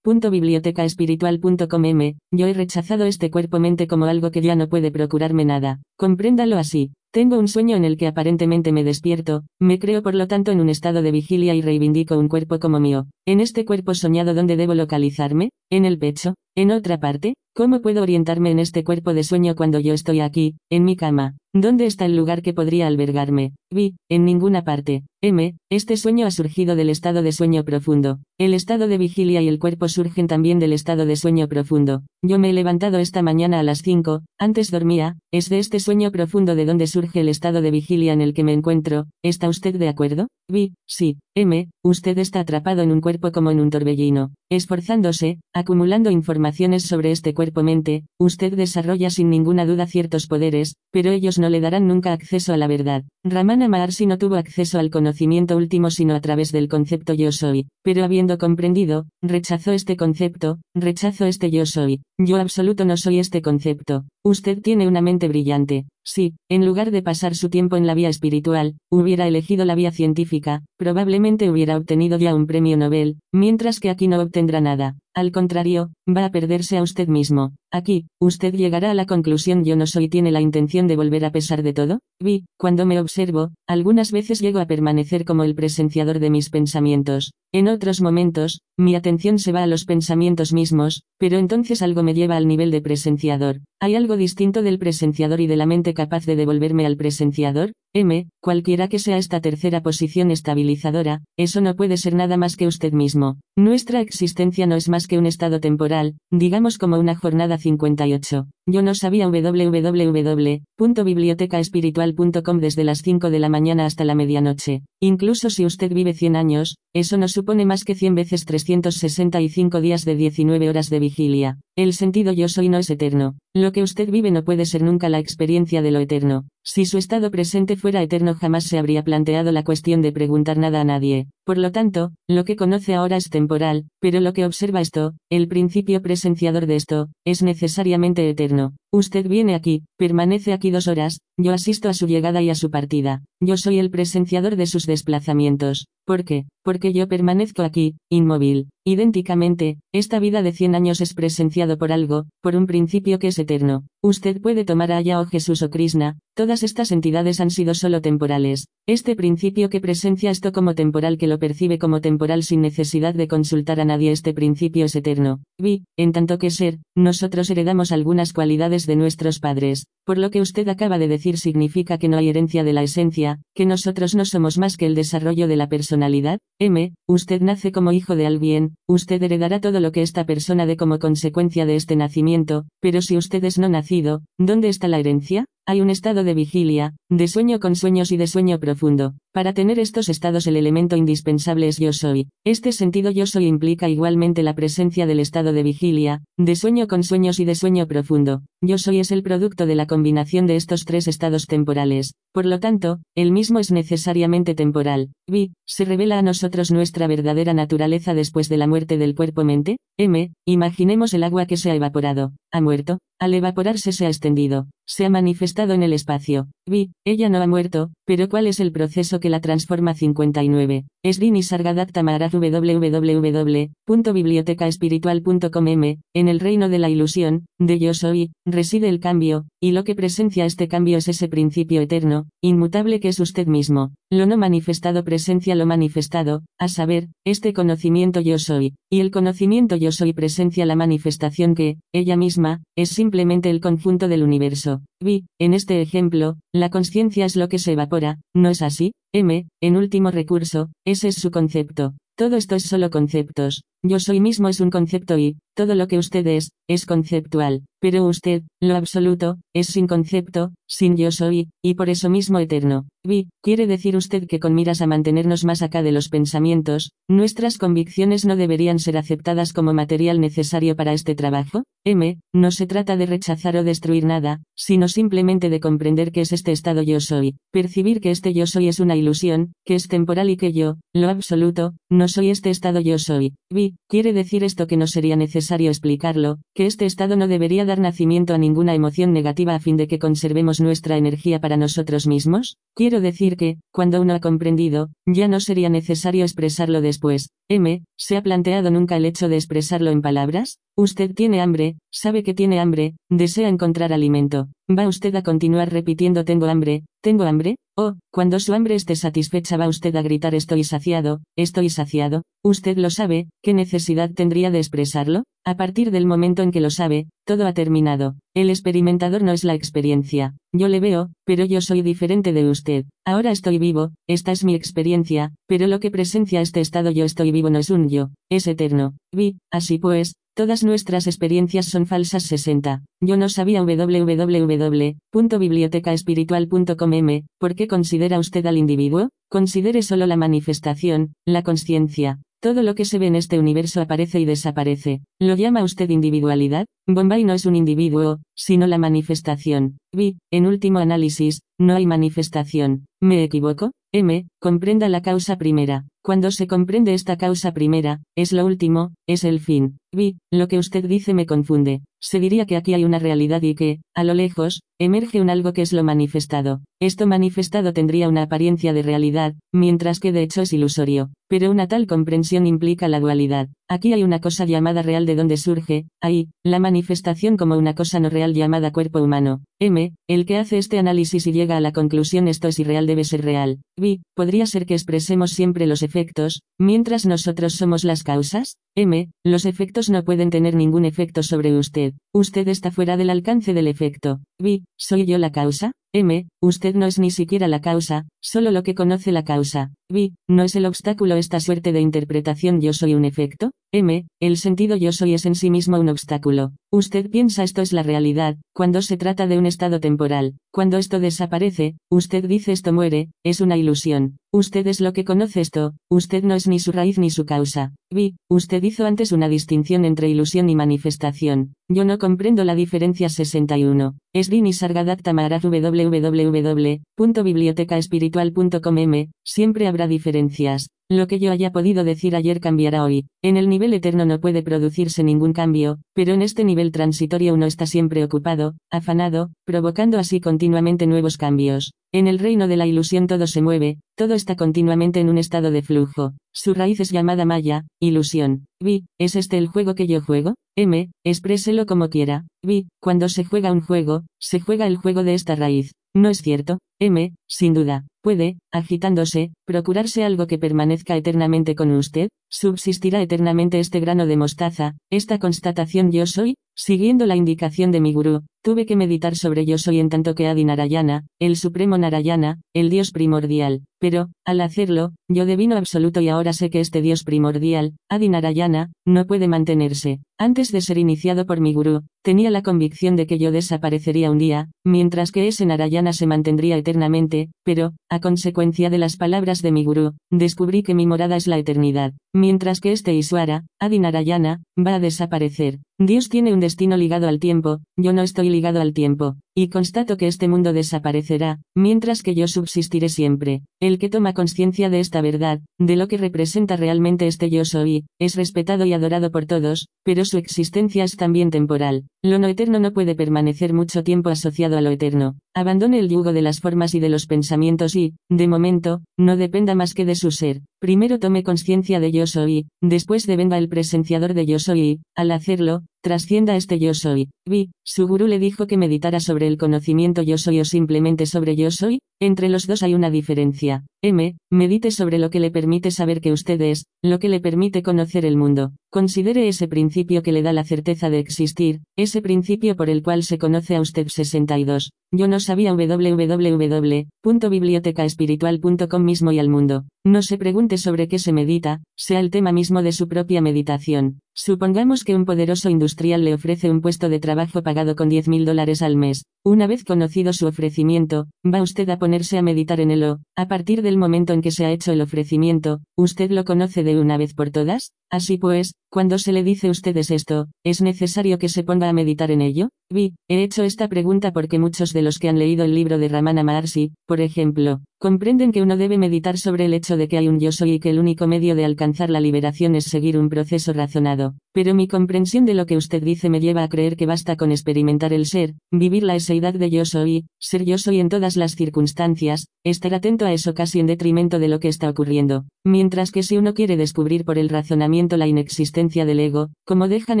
www.bibliotecaespiritual.com. Yo he rechazado este cuerpo-mente como algo que ya no puede procurarme nada. Compréndalo así. Tengo un sueño en el que aparentemente me despierto, me creo por lo tanto en un estado de vigilia y reivindico un cuerpo como mío. En este cuerpo soñado ¿dónde debo localizarme? ¿En el pecho? ¿En otra parte? ¿Cómo puedo orientarme en este cuerpo de sueño cuando yo estoy aquí, en mi cama? ¿Dónde está el lugar que podría albergarme? Vi, en ninguna parte. M, este sueño ha surgido del estado de sueño profundo. El estado de vigilia y el cuerpo surgen también del estado de sueño profundo. Yo me he levantado esta mañana a las 5, antes dormía, es de este sueño profundo de donde surge el estado de vigilia en el que me encuentro. ¿Está usted de acuerdo? Vi, sí. M, usted está atrapado en un cuerpo como en un torbellino. Esforzándose, acumulando informaciones sobre este cuerpo-mente, usted desarrolla sin ninguna duda ciertos poderes, pero ellos no le darán nunca acceso a la verdad. Ramana Maharshi no tuvo acceso al conocimiento último sino a través del concepto yo soy, pero habiendo comprendido, rechazó este concepto, rechazo este yo soy, yo absoluto no soy este concepto. Usted tiene una mente brillante, si, en lugar de pasar su tiempo en la vía espiritual, hubiera elegido la vía científica, probablemente hubiera obtenido ya un premio Nobel, mientras que aquí no obtendrá nada. Al contrario, va a perderse a usted mismo. Aquí, usted llegará a la conclusión yo no soy tiene la intención de volver a pesar de todo. Vi, cuando me observo, algunas veces llego a permanecer como el presenciador de mis pensamientos. En otros momentos, mi atención se va a los pensamientos mismos, pero entonces algo me lleva al nivel de presenciador. ¿Hay algo distinto del presenciador y de la mente capaz de devolverme al presenciador? M, cualquiera que sea esta tercera posición estabilizadora, eso no puede ser nada más que usted mismo. Nuestra existencia no es más que un estado temporal, digamos como una jornada 58. Yo no sabía www.bibliotecaespiritual.com desde las 5 de la mañana hasta la medianoche. Incluso si usted vive 100 años, eso no supone más que 100 veces 365 días de 19 horas de vigilia. El sentido yo soy no es eterno. Lo que usted vive no puede ser nunca la experiencia de lo eterno. Si su estado presente fuera eterno jamás se habría planteado la cuestión de preguntar nada a nadie. Por lo tanto, lo que conoce ahora es temporal, pero lo que observa esto, el principio presenciador de esto, es necesariamente eterno. Usted viene aquí, permanece aquí dos horas, yo asisto a su llegada y a su partida. Yo soy el presenciador de sus desplazamientos. ¿Por qué? Porque yo permanezco aquí, inmóvil. Idénticamente, esta vida de 100 años es presenciado por algo, por un principio que es eterno. Usted puede tomar a Aya o Jesús o Krishna, todas estas entidades han sido solo temporales. Este principio que presencia esto como temporal que lo percibe como temporal sin necesidad de consultar a nadie este principio es eterno. Vi, en tanto que ser, nosotros heredamos algunas cualidades de nuestros padres, por lo que usted acaba de decir significa que no hay herencia de la esencia, que nosotros no somos más que el desarrollo de la personalidad. M, usted nace como hijo de alguien, usted heredará todo lo que esta persona dé como consecuencia de este nacimiento, pero si usted es no nacido, ¿dónde está la herencia? Hay un estado de vigilia, de sueño con sueños y de sueño profundo. Para tener estos estados el elemento indispensable es yo soy. Este sentido yo soy implica igualmente la presencia del estado de vigilia, de sueño con sueños y de sueño profundo. Yo soy es el producto de la combinación de estos tres estados temporales. Por lo tanto, el mismo es necesariamente temporal. Vi, se revela a nosotros nuestra verdadera naturaleza después de la muerte del cuerpo-mente. M, imaginemos el agua que se ha evaporado. ¿Ha muerto? Al evaporarse se ha extendido. Se ha manifestado en el espacio. Vi, ella no ha muerto, pero ¿cuál es el proceso que la transforma 59? Es Dini Sargadatta Maharaj www.bibliotecaespiritual.com en el reino de la ilusión, de yo soy, reside el cambio, y lo que presencia este cambio es ese principio eterno, inmutable que es usted mismo. Lo no manifestado presencia lo manifestado, a saber, este conocimiento yo soy, y el conocimiento yo soy presencia la manifestación que, ella misma, es simplemente el conjunto del universo. Vi, en este ejemplo, la conciencia es lo que se evapora, ¿no es así? M, en último recurso, ese es su concepto. Todo esto es solo conceptos. Yo soy mismo es un concepto y, todo lo que usted es, es conceptual. Pero usted, lo absoluto, es sin concepto, sin yo soy, y por eso mismo eterno. Vi, ¿quiere decir usted que con miras a mantenernos más acá de los pensamientos, nuestras convicciones no deberían ser aceptadas como material necesario para este trabajo? M, no se trata de rechazar o destruir nada, sino simplemente de comprender que es este estado yo soy, percibir que este yo soy es una ilusión, que es temporal y que yo, lo absoluto, no soy este estado yo soy. Vi, ¿quiere decir esto que no sería necesario explicarlo, que este estado no debería dar nacimiento a ninguna emoción negativa a fin de que conservemos nuestra energía para nosotros mismos? Quiero decir que, cuando uno ha comprendido, ya no sería necesario expresarlo después. M, ¿se ha planteado nunca el hecho de expresarlo en palabras? Usted tiene hambre, sabe que tiene hambre, desea encontrar alimento. ¿Va usted a continuar repitiendo tengo hambre, tengo hambre? O, cuando su hambre esté satisfecha va usted a gritar estoy saciado, estoy saciado. ¿Usted lo sabe? ¿Qué necesidad tendría de expresarlo? A partir del momento en que lo sabe, todo ha terminado. El experimentador no es la experiencia. Yo le veo, pero yo soy diferente de usted. Ahora estoy vivo, esta es mi experiencia, pero lo que presencia este estado yo estoy vivo no es un yo, es eterno. Vi, así pues, Todas nuestras experiencias son falsas 60. Yo no sabía www.bibliotecaespiritual.com m. ¿Por qué considera usted al individuo? Considere solo la manifestación, la conciencia. Todo lo que se ve en este universo aparece y desaparece. ¿Lo llama usted individualidad? Bombay no es un individuo, sino la manifestación. Vi, en último análisis, no hay manifestación. ¿Me equivoco? M. Comprenda la causa primera. Cuando se comprende esta causa primera, es lo último, es el fin. Vi, lo que usted dice me confunde. Se diría que aquí hay una realidad y que, a lo lejos, emerge un algo que es lo manifestado. Esto manifestado tendría una apariencia de realidad, mientras que de hecho es ilusorio. Pero una tal comprensión implica la dualidad. Aquí hay una cosa llamada real de donde surge, ahí, la manifestación como una cosa no real llamada cuerpo humano. M. El que hace este análisis y llega a la conclusión esto es irreal debe ser real. B. Podría ser que expresemos siempre los efectos, mientras nosotros somos las causas. M. Los efectos no pueden tener ningún efecto sobre usted. Usted está fuera del alcance del efecto. B. ¿Soy yo la causa? M. Usted no es ni siquiera la causa, solo lo que conoce la causa. B. ¿No es el obstáculo esta suerte de interpretación yo soy un efecto? M. El sentido yo soy es en sí mismo un obstáculo. Usted piensa esto es la realidad, cuando se trata de un estado temporal. Cuando esto desaparece, usted dice esto muere, es una ilusión. Usted es lo que conoce esto, usted no es ni su raíz ni su causa. B. Usted hizo antes una distinción entre ilusión y manifestación. Yo no comprendo la diferencia 61. Esdini Sargadatta Maharaj www.bibliotecaespiritual.com M. Siempre habrá diferencias. Lo que yo haya podido decir ayer cambiará hoy. En el nivel eterno no puede producirse ningún cambio, pero en este nivel transitorio uno está siempre ocupado, afanado, provocando así continuamente nuevos cambios. En el reino de la ilusión todo se mueve, todo está continuamente en un estado de flujo. Su raíz es llamada Maya, ilusión. Vi, ¿es este el juego que yo juego? M, expréselo como quiera. Vi, cuando se juega un juego, se juega el juego de esta raíz. ¿No es cierto? M, sin duda, puede, agitándose, procurarse algo que permanezca eternamente con usted, subsistirá eternamente este grano de mostaza, esta constatación yo soy, siguiendo la indicación de mi gurú, tuve que meditar sobre yo soy en tanto que Adi Narayana, el supremo Narayana, el Dios primordial, pero, al hacerlo, yo devino absoluto y ahora sé que este Dios primordial, Adi Narayana, no puede mantenerse. Antes de ser iniciado por mi gurú, tenía la convicción de que yo desaparecería un día, mientras que ese Narayana se mantendría eternamente, pero, a consecuencia de las palabras de mi gurú, descubrí que mi morada es la eternidad, mientras que este Iswara, Adi Narayana, va a desaparecer. Dios tiene un destino ligado al tiempo, yo no estoy ligado al tiempo, y constato que este mundo desaparecerá, mientras que yo subsistiré siempre. El que toma conciencia de esta verdad, de lo que representa realmente este yo soy, es respetado y adorado por todos, pero su existencia es también temporal. Lo no eterno no puede permanecer mucho tiempo asociado a lo eterno. Abandone el yugo de las formas y de los pensamientos y, de momento, no dependa más que de su ser. Primero tome conciencia de yo soy, después devenga el presenciador de yo soy y, al hacerlo, trascienda este yo soy. Vi, su gurú le dijo que meditara sobre el conocimiento yo soy o simplemente sobre yo soy, entre los dos hay una diferencia. M. Medite sobre lo que le permite saber que usted es, lo que le permite conocer el mundo. Considere ese principio que le da la certeza de existir, ese principio por el cual se conoce a usted 62. Yo no sabía www.bibliotecaespiritual.com mismo y al mundo. No se pregunte sobre qué se medita, sea el tema mismo de su propia meditación. Supongamos que un poderoso industrial le ofrece un puesto de trabajo pagado con 10 mil dólares al mes. Una vez conocido su ofrecimiento, va usted a ponerse a meditar en él o, a partir del momento en que se ha hecho el ofrecimiento, ¿usted lo conoce de una vez por todas? Así pues, cuando se le dice a ustedes esto, ¿es necesario que se ponga a meditar en ello? Vi, he hecho esta pregunta porque muchos de los que han leído el libro de Ramana Maharshi, por ejemplo, comprenden que uno debe meditar sobre el hecho de que hay un yo soy y que el único medio de alcanzar la liberación es seguir un proceso razonado. Pero mi comprensión de lo que usted dice me lleva a creer que basta con experimentar el ser, vivir la eseidad de yo soy, ser yo soy en todas las circunstancias, estar atento a eso casi en detrimento de lo que está ocurriendo. Mientras que si uno quiere descubrir por el razonamiento la inexistencia del ego, como dejan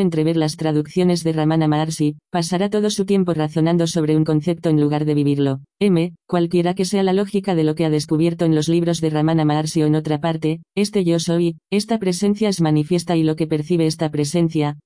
entrever las traducciones de Ramana Maharshi, pasará todo su tiempo razonando sobre un concepto en lugar de vivirlo. M. Cualquiera que sea la lógica de lo que ha descubierto en los libros de Ramana Maharshi o en otra parte, este yo soy, esta presencia es manifiesta y lo que percibe esta presencia,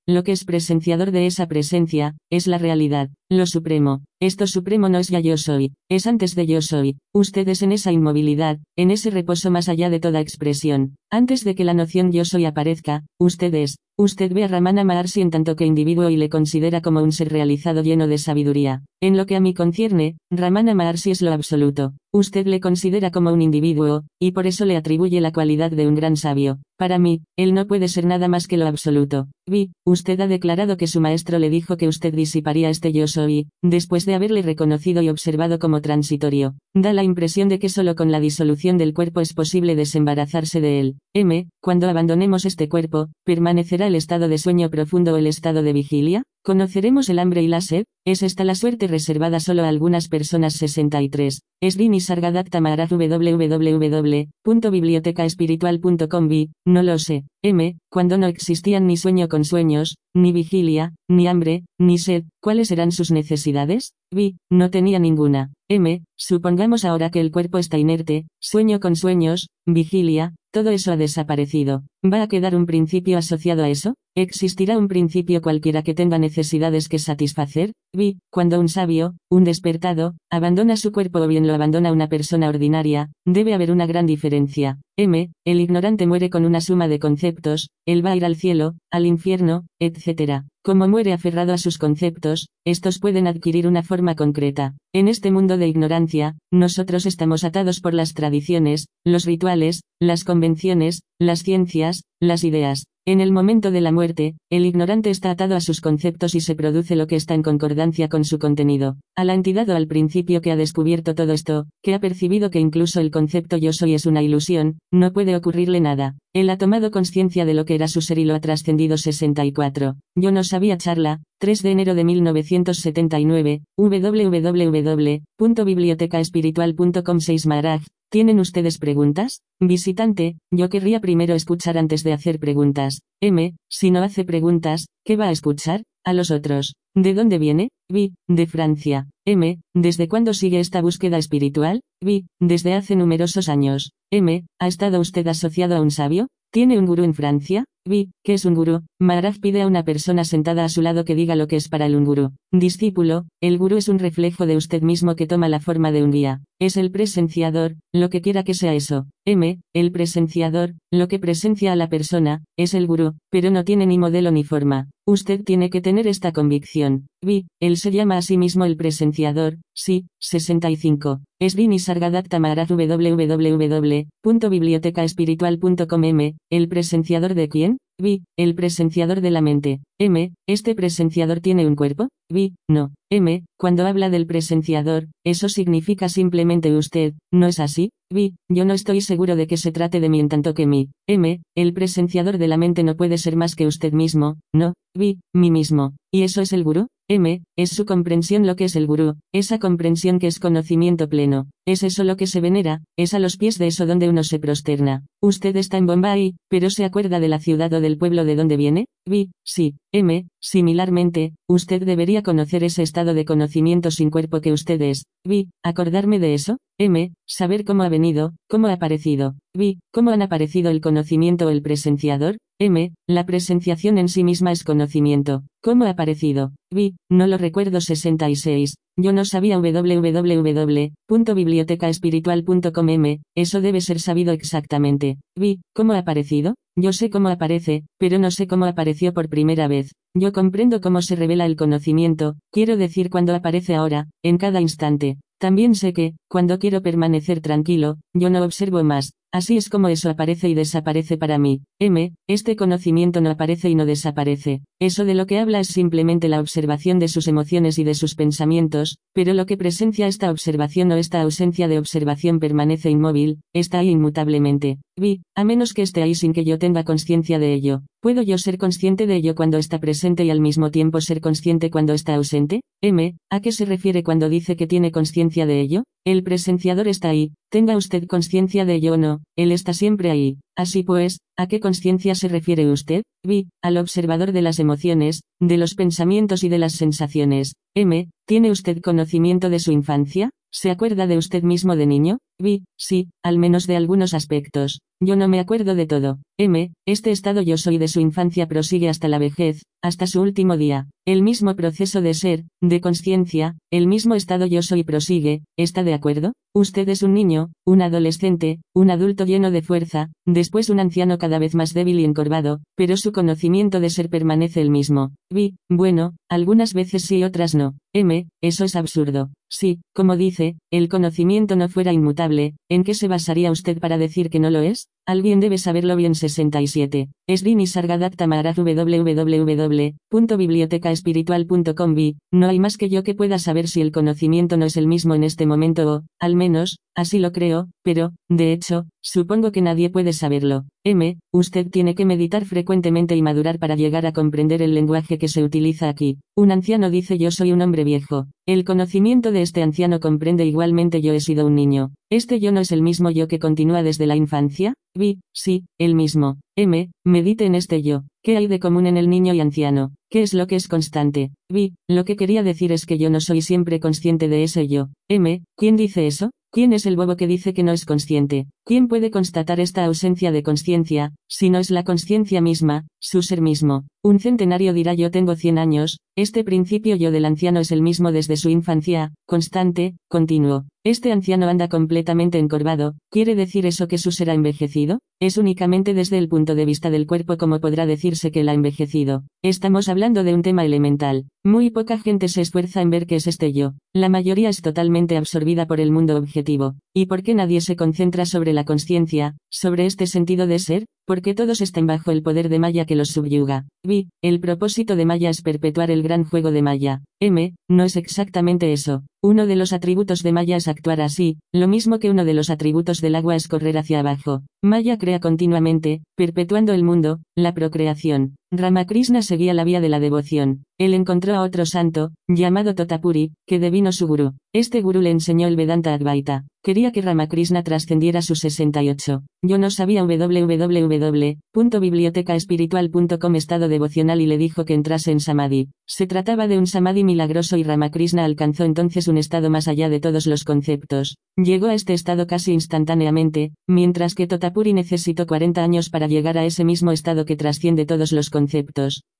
lo que es presenciador de esa presencia, es la realidad, lo supremo. Esto supremo no es ya yo soy, es antes de yo soy. Ustedes en esa inmovilidad, en ese reposo más allá de toda expresión, antes de que la noción yo soy aparezca, ustedes, usted ve a Ramana Maharshi en tanto que individuo y le considera como un ser realizado lleno de sabiduría. En lo que a mí concierne, Ramana Maharshi es lo absoluto. Usted le considera como un individuo, y por eso le atribuye la cualidad de un gran sabio. Para mí, él no puede ser nada más que lo absoluto. Vi, usted ha declarado que su maestro le dijo que usted disiparía este yo soy, después de haberle reconocido y observado como transitorio. Da la impresión de que solo con la disolución del cuerpo es posible desembarazarse de él. M, cuando abandonemos este cuerpo, ¿permanecerá el estado de sueño profundo o el estado de vigilia? ¿Conoceremos el hambre y la sed? ¿Es esta la suerte reservada solo a algunas personas 63? Esdini Sargadatta Maharaj www.bibliotecaespiritual.com no lo sé. M, cuando no existían ni sueño con sueños, ni vigilia, ni hambre, ni sed, ¿cuáles eran sus necesidades? Vi, no tenía ninguna. M, supongamos ahora que el cuerpo está inerte, sueño con sueños, vigilia, todo eso ha desaparecido. ¿Va a quedar un principio asociado a eso? ¿Existirá un principio cualquiera que tenga necesidades que satisfacer? Vi, cuando un sabio, un despertado, abandona su cuerpo o bien lo abandona una persona ordinaria, debe haber una gran diferencia. M, el ignorante muere con una suma de conceptos, él va a ir al cielo, al infierno, etc. Como muere aferrado a sus conceptos, estos pueden adquirir una forma concreta. En este mundo de ignorancia, nosotros estamos atados por las tradiciones, los rituales, las convenciones, las ciencias, las ideas. En el momento de la muerte, el ignorante está atado a sus conceptos y se produce lo que está en concordancia con su contenido. A la entidad o al principio que ha descubierto todo esto, que ha percibido que incluso el concepto yo soy es una ilusión, no puede ocurrirle nada. Él ha tomado conciencia de lo que era su ser y lo ha trascendido 64. Yo no sabía charla, 3 de enero de 1979, www.bibliotecaespiritual.com 6 Maraj, ¿Tienen ustedes preguntas? Visitante, yo querría primero escuchar antes de hacer preguntas. M, si no hace preguntas, ¿qué va a escuchar? A los otros. ¿De dónde viene? Vi, de Francia. M, ¿desde cuándo sigue esta búsqueda espiritual? Vi, desde hace numerosos años. M, ¿ha estado usted asociado a un sabio? ¿Tiene un gurú en Francia? Vi, ¿qué es un gurú? Maharaj pide a una persona sentada a su lado que diga lo que es para él un gurú. Discípulo, el gurú es un reflejo de usted mismo que toma la forma de un guía. Es el presenciador, lo que quiera que sea eso. M, el presenciador, lo que presencia a la persona, es el gurú, pero no tiene ni modelo ni forma. Usted tiene que tener esta convicción. Vi, él se llama a sí mismo el presenciador, sí, 65. Es Vini Sargadatta Maharaj www.bibliotecaespiritual.com M, el presenciador de quién? Vi, el presenciador de la mente. M, ¿este presenciador tiene un cuerpo? Vi, no. M, cuando habla del presenciador, eso significa simplemente usted, ¿no es así? Vi, yo no estoy seguro de que se trate de mí en tanto que mí. M, el presenciador de la mente no puede ser más que usted mismo, no, vi, mí mismo. ¿Y eso es el gurú? M, es su comprensión lo que es el gurú, esa comprensión que es conocimiento pleno. Es eso lo que se venera, es a los pies de eso donde uno se prosterna. Usted está en Bombay, pero se acuerda de la ciudad o del pueblo de donde viene? Vi, sí. M, similarmente, usted debería conocer ese estado de conocimiento sin cuerpo que usted es. Vi, acordarme de eso. M, saber cómo ha venido, cómo ha aparecido. Vi, cómo han aparecido el conocimiento o el presenciador. M, la presenciación en sí misma es conocimiento. ¿Cómo ha aparecido? Vi, no lo recuerdo 66. Yo no sabía www.bibliotecaespiritual.com eso debe ser sabido exactamente. Vi, ¿cómo ha aparecido? Yo sé cómo aparece, pero no sé cómo apareció por primera vez. Yo comprendo cómo se revela el conocimiento, quiero decir cuando aparece ahora, en cada instante. También sé que, cuando quiero permanecer tranquilo, yo no observo más, así es como eso aparece y desaparece para mí. M, este conocimiento no aparece y no desaparece. Eso de lo que habla es simplemente la observación de sus emociones y de sus pensamientos, pero lo que presencia esta observación o esta ausencia de observación permanece inmóvil, está ahí inmutablemente. Vi, a menos que esté ahí sin que yo tenga conciencia de ello. ¿Puedo yo ser consciente de ello cuando está presente y al mismo tiempo ser consciente cuando está ausente? M, ¿a qué se refiere cuando dice que tiene conciencia de ello? El presenciador está ahí, tenga usted conciencia de ello o no, él está siempre ahí. Así pues, ¿a qué conciencia se refiere usted? Vi, al observador de las emociones, de los pensamientos y de las sensaciones. M, ¿tiene usted conocimiento de su infancia? ¿Se acuerda de usted mismo de niño? Vi, sí, al menos de algunos aspectos. Yo no me acuerdo de todo. M, este estado yo soy de su infancia prosigue hasta la vejez, hasta su último día. El mismo proceso de ser, de conciencia, el mismo estado yo soy prosigue, ¿está de acuerdo? Usted es un niño, un adolescente, un adulto lleno de fuerza, después un anciano cada vez más débil y encorvado, pero su conocimiento de ser permanece el mismo. Vi, bueno, algunas veces sí otras no. M, eso es absurdo. Sí, como dice, el conocimiento no fuera inmutable, ¿en qué se basaría usted para decir que no lo es? Alguien debe saberlo bien 67. Srini Sargadatta Maharaj www.bibliotecaespiritual.com No hay más que yo que pueda saber si el conocimiento no es el mismo en este momento o, al menos, así lo creo, pero, de hecho, supongo que nadie puede saberlo. M. Usted tiene que meditar frecuentemente y madurar para llegar a comprender el lenguaje que se utiliza aquí. Un anciano dice yo soy un hombre viejo. El conocimiento de este anciano comprende igualmente yo he sido un niño. Este yo no es el mismo yo que continúa desde la infancia. Vi, sí, el mismo. M. Medite en este yo. ¿Qué hay de común en el niño y anciano? ¿Qué es lo que es constante? Vi, lo que quería decir es que yo no soy siempre consciente de ese yo. M. ¿Quién dice eso? ¿Quién es el bobo que dice que no es consciente? ¿Quién puede constatar esta ausencia de conciencia, si no es la conciencia misma, su ser mismo? Un centenario dirá yo tengo cien años, este principio yo del anciano es el mismo desde su infancia, constante, continuo. Este anciano anda completamente encorvado, ¿quiere decir eso que su ser ha envejecido? Es únicamente desde el punto de vista del cuerpo como podrá que él ha envejecido. Estamos hablando de un tema elemental. Muy poca gente se esfuerza en ver qué es este yo. La mayoría es totalmente absorbida por el mundo objetivo. ¿Y por qué nadie se concentra sobre la conciencia, sobre este sentido de ser? Porque todos están bajo el poder de Maya que los subyuga. Vi, el propósito de Maya es perpetuar el gran juego de Maya. M, no es exactamente eso. Uno de los atributos de Maya es actuar así, lo mismo que uno de los atributos del agua es correr hacia abajo. Maya crea continuamente, perpetuando el mundo, la procreación. Ramakrishna seguía la vía de la devoción. Él encontró a otro santo, llamado Totapuri, que devino su gurú. Este gurú le enseñó el Vedanta Advaita. Quería que Ramakrishna trascendiera sus 68. Yo no sabía www.bibliotecaespiritual.com estado devocional y le dijo que entrase en Samadhi. Se trataba de un Samadhi milagroso y Ramakrishna alcanzó entonces un estado más allá de todos los conceptos. Llegó a este estado casi instantáneamente, mientras que Totapuri necesitó 40 años para llegar a ese mismo estado que trasciende todos los conceptos.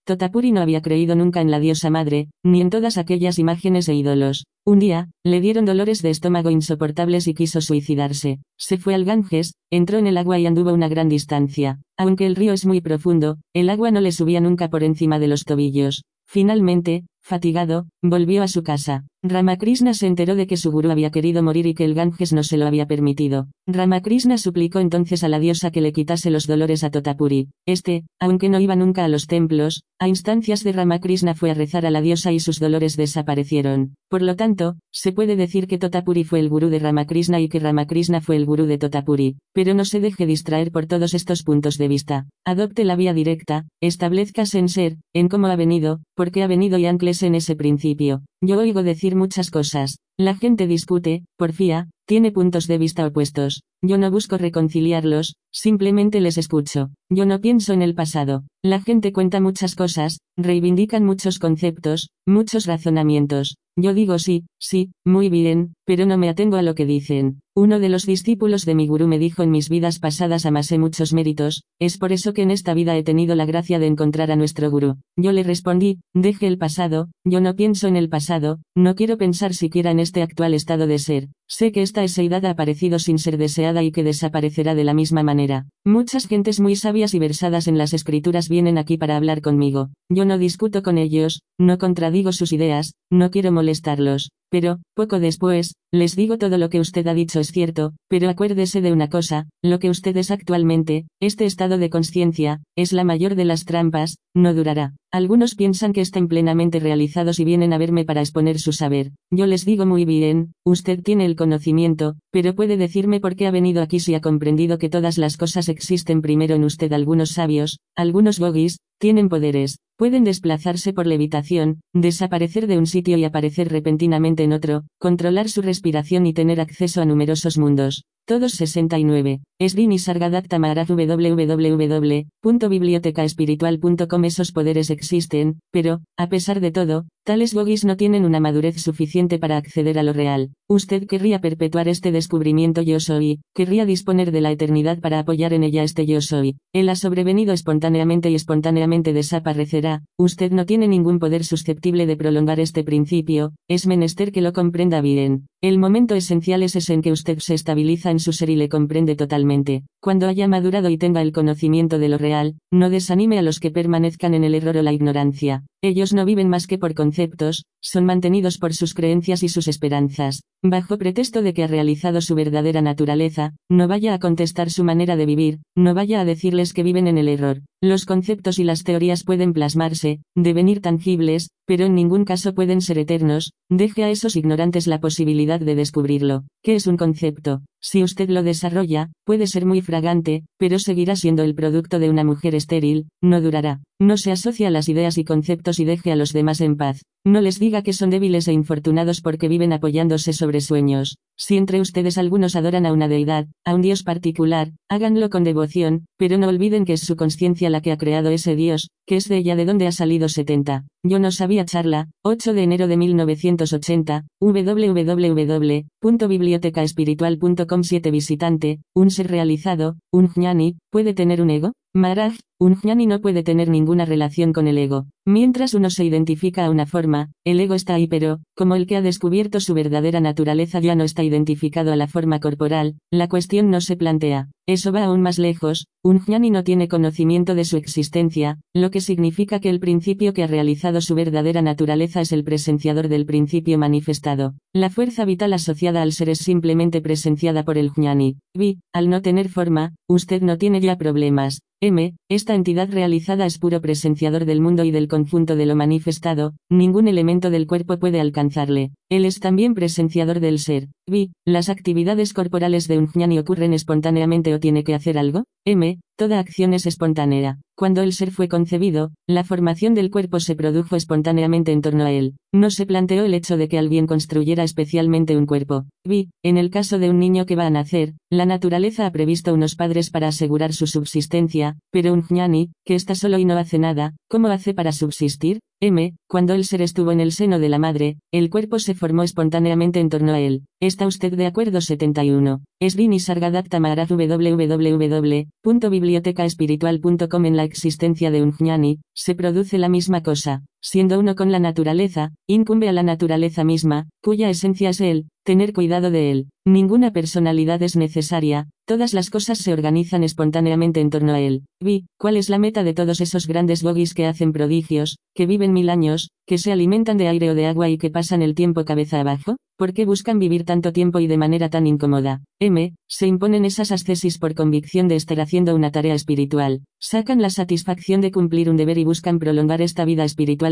Totapuri no había creído nunca en la diosa madre, ni en todas aquellas imágenes e ídolos. Un día, le dieron dolores de estómago insoportables y quiso suicidarse. Se fue al Ganges, entró en el agua y anduvo una gran distancia. Aunque el río es muy profundo, el agua no le subía nunca por encima de los tobillos. Finalmente, fatigado, volvió a su casa. Ramakrishna se enteró de que su gurú había querido morir y que el Ganges no se lo había permitido. Ramakrishna suplicó entonces a la diosa que le quitase los dolores a Totapuri. Este, aunque no iba nunca a los templos, a instancias de Ramakrishna fue a rezar a la diosa y sus dolores desaparecieron. Por lo tanto, se puede decir que Totapuri fue el gurú de Ramakrishna y que Ramakrishna fue el gurú de Totapuri. Pero no se deje distraer por todos estos puntos de vista. Adopte la vía directa, establezcase en ser, en cómo ha venido, por qué ha venido y anclese en ese principio. Yo oigo decir muchas cosas. La gente discute, porfía, tiene puntos de vista opuestos. Yo no busco reconciliarlos, simplemente les escucho. Yo no pienso en el pasado. La gente cuenta muchas cosas, reivindican muchos conceptos, muchos razonamientos. Yo digo sí, sí, muy bien, pero no me atengo a lo que dicen. Uno de los discípulos de mi gurú me dijo en mis vidas pasadas amasé muchos méritos, es por eso que en esta vida he tenido la gracia de encontrar a nuestro gurú. Yo le respondí, deje el pasado, yo no pienso en el pasado, no quiero pensar siquiera en este actual estado de ser. Sé que esta eseidad ha aparecido sin ser deseada y que desaparecerá de la misma manera. Muchas gentes muy sabias y versadas en las escrituras vienen aquí para hablar conmigo. Yo no discuto con ellos, no contradigo sus ideas, no quiero molestarlos. Pero, poco después, les digo todo lo que usted ha dicho es cierto, pero acuérdese de una cosa, lo que usted es actualmente, este estado de conciencia, es la mayor de las trampas, no durará. Algunos piensan que están plenamente realizados y vienen a verme para exponer su saber. Yo les digo muy bien, usted tiene el conocimiento, pero puede decirme por qué ha venido aquí si ha comprendido que todas las cosas existen primero en usted. Algunos sabios, algunos gogis, tienen poderes, pueden desplazarse por levitación, desaparecer de un sitio y aparecer repentinamente en otro, controlar su respiración y tener acceso a numerosos mundos. Todos 69. Srini Sargadatta Maharaj www.bibliotecaespiritual.com Esos poderes existen, pero, a pesar de todo, tales gogis no tienen una madurez suficiente para acceder a lo real. Usted querría perpetuar este descubrimiento yo soy, querría disponer de la eternidad para apoyar en ella este yo soy. Él ha sobrevenido espontáneamente y espontáneamente desaparecerá. Usted no tiene ningún poder susceptible de prolongar este principio, es menester que lo comprenda bien. El momento esencial es ese en que usted se estabiliza en su ser y le comprende totalmente. Cuando haya madurado y tenga el conocimiento de lo real, no desanime a los que permanezcan en el error o la ignorancia. Ellos no viven más que por conceptos, son mantenidos por sus creencias y sus esperanzas. Bajo pretexto de que ha realizado su verdadera naturaleza, no vaya a contestar su manera de vivir, no vaya a decirles que viven en el error. Los conceptos y las teorías pueden plasmarse, devenir tangibles, pero en ningún caso pueden ser eternos, deje a esos ignorantes la posibilidad de descubrirlo. ¿Qué es un concepto? Si usted lo desarrolla, puede ser muy fragante, pero seguirá siendo el producto de una mujer estéril, no durará. No se asocia a las ideas y conceptos y deje a los demás en paz. No les diga que son débiles e infortunados porque viven apoyándose sobre sueños. Si entre ustedes algunos adoran a una deidad, a un dios particular, háganlo con devoción, pero no olviden que es su conciencia la que ha creado ese dios, que es de ella de donde ha salido 70. Yo no sabía charla, 8 de enero de 1980, www.bibliotecaespiritual.com 7 visitante, un ser realizado, un jnani, ¿puede tener un ego? Maraj, un jnani no puede tener ninguna relación con el ego. Mientras uno se identifica a una forma, el ego está ahí pero, como el que ha descubierto su verdadera naturaleza ya no está identificado a la forma corporal, la cuestión no se plantea. Eso va aún más lejos, un jnani no tiene conocimiento de su existencia, lo que significa que el principio que ha realizado su verdadera naturaleza es el presenciador del principio manifestado. La fuerza vital asociada al ser es simplemente presenciada por el jnani. Vi, al no tener forma, usted no tiene ya problemas. M. Esta entidad realizada es puro presenciador del mundo y del conjunto de lo manifestado, ningún elemento del cuerpo puede alcanzarle. Él es también presenciador del ser. B. Las actividades corporales de un jnani ocurren espontáneamente o tiene que hacer algo. M. Toda acción es espontánea. Cuando el ser fue concebido, la formación del cuerpo se produjo espontáneamente en torno a él. No se planteó el hecho de que alguien construyera especialmente un cuerpo. B. En el caso de un niño que va a nacer, la naturaleza ha previsto unos padres para asegurar su subsistencia, pero un jnani, que está solo y no hace nada, ¿cómo hace para subsistir? M. Cuando el ser estuvo en el seno de la madre, el cuerpo se formó espontáneamente en torno a él. ¿Está usted de acuerdo? 71. Esvini Sargadatta Maharaj www.bibliotecaespiritual.com En la existencia de un jnani, se produce la misma cosa. Siendo uno con la naturaleza, incumbe a la naturaleza misma, cuya esencia es él, tener cuidado de él. Ninguna personalidad es necesaria, todas las cosas se organizan espontáneamente en torno a él. Vi, ¿cuál es la meta de todos esos grandes bogis que hacen prodigios, que viven mil años, que se alimentan de aire o de agua y que pasan el tiempo cabeza abajo? ¿Por qué buscan vivir tanto tiempo y de manera tan incómoda? M. Se imponen esas ascesis por convicción de estar haciendo una tarea espiritual. Sacan la satisfacción de cumplir un deber y buscan prolongar esta vida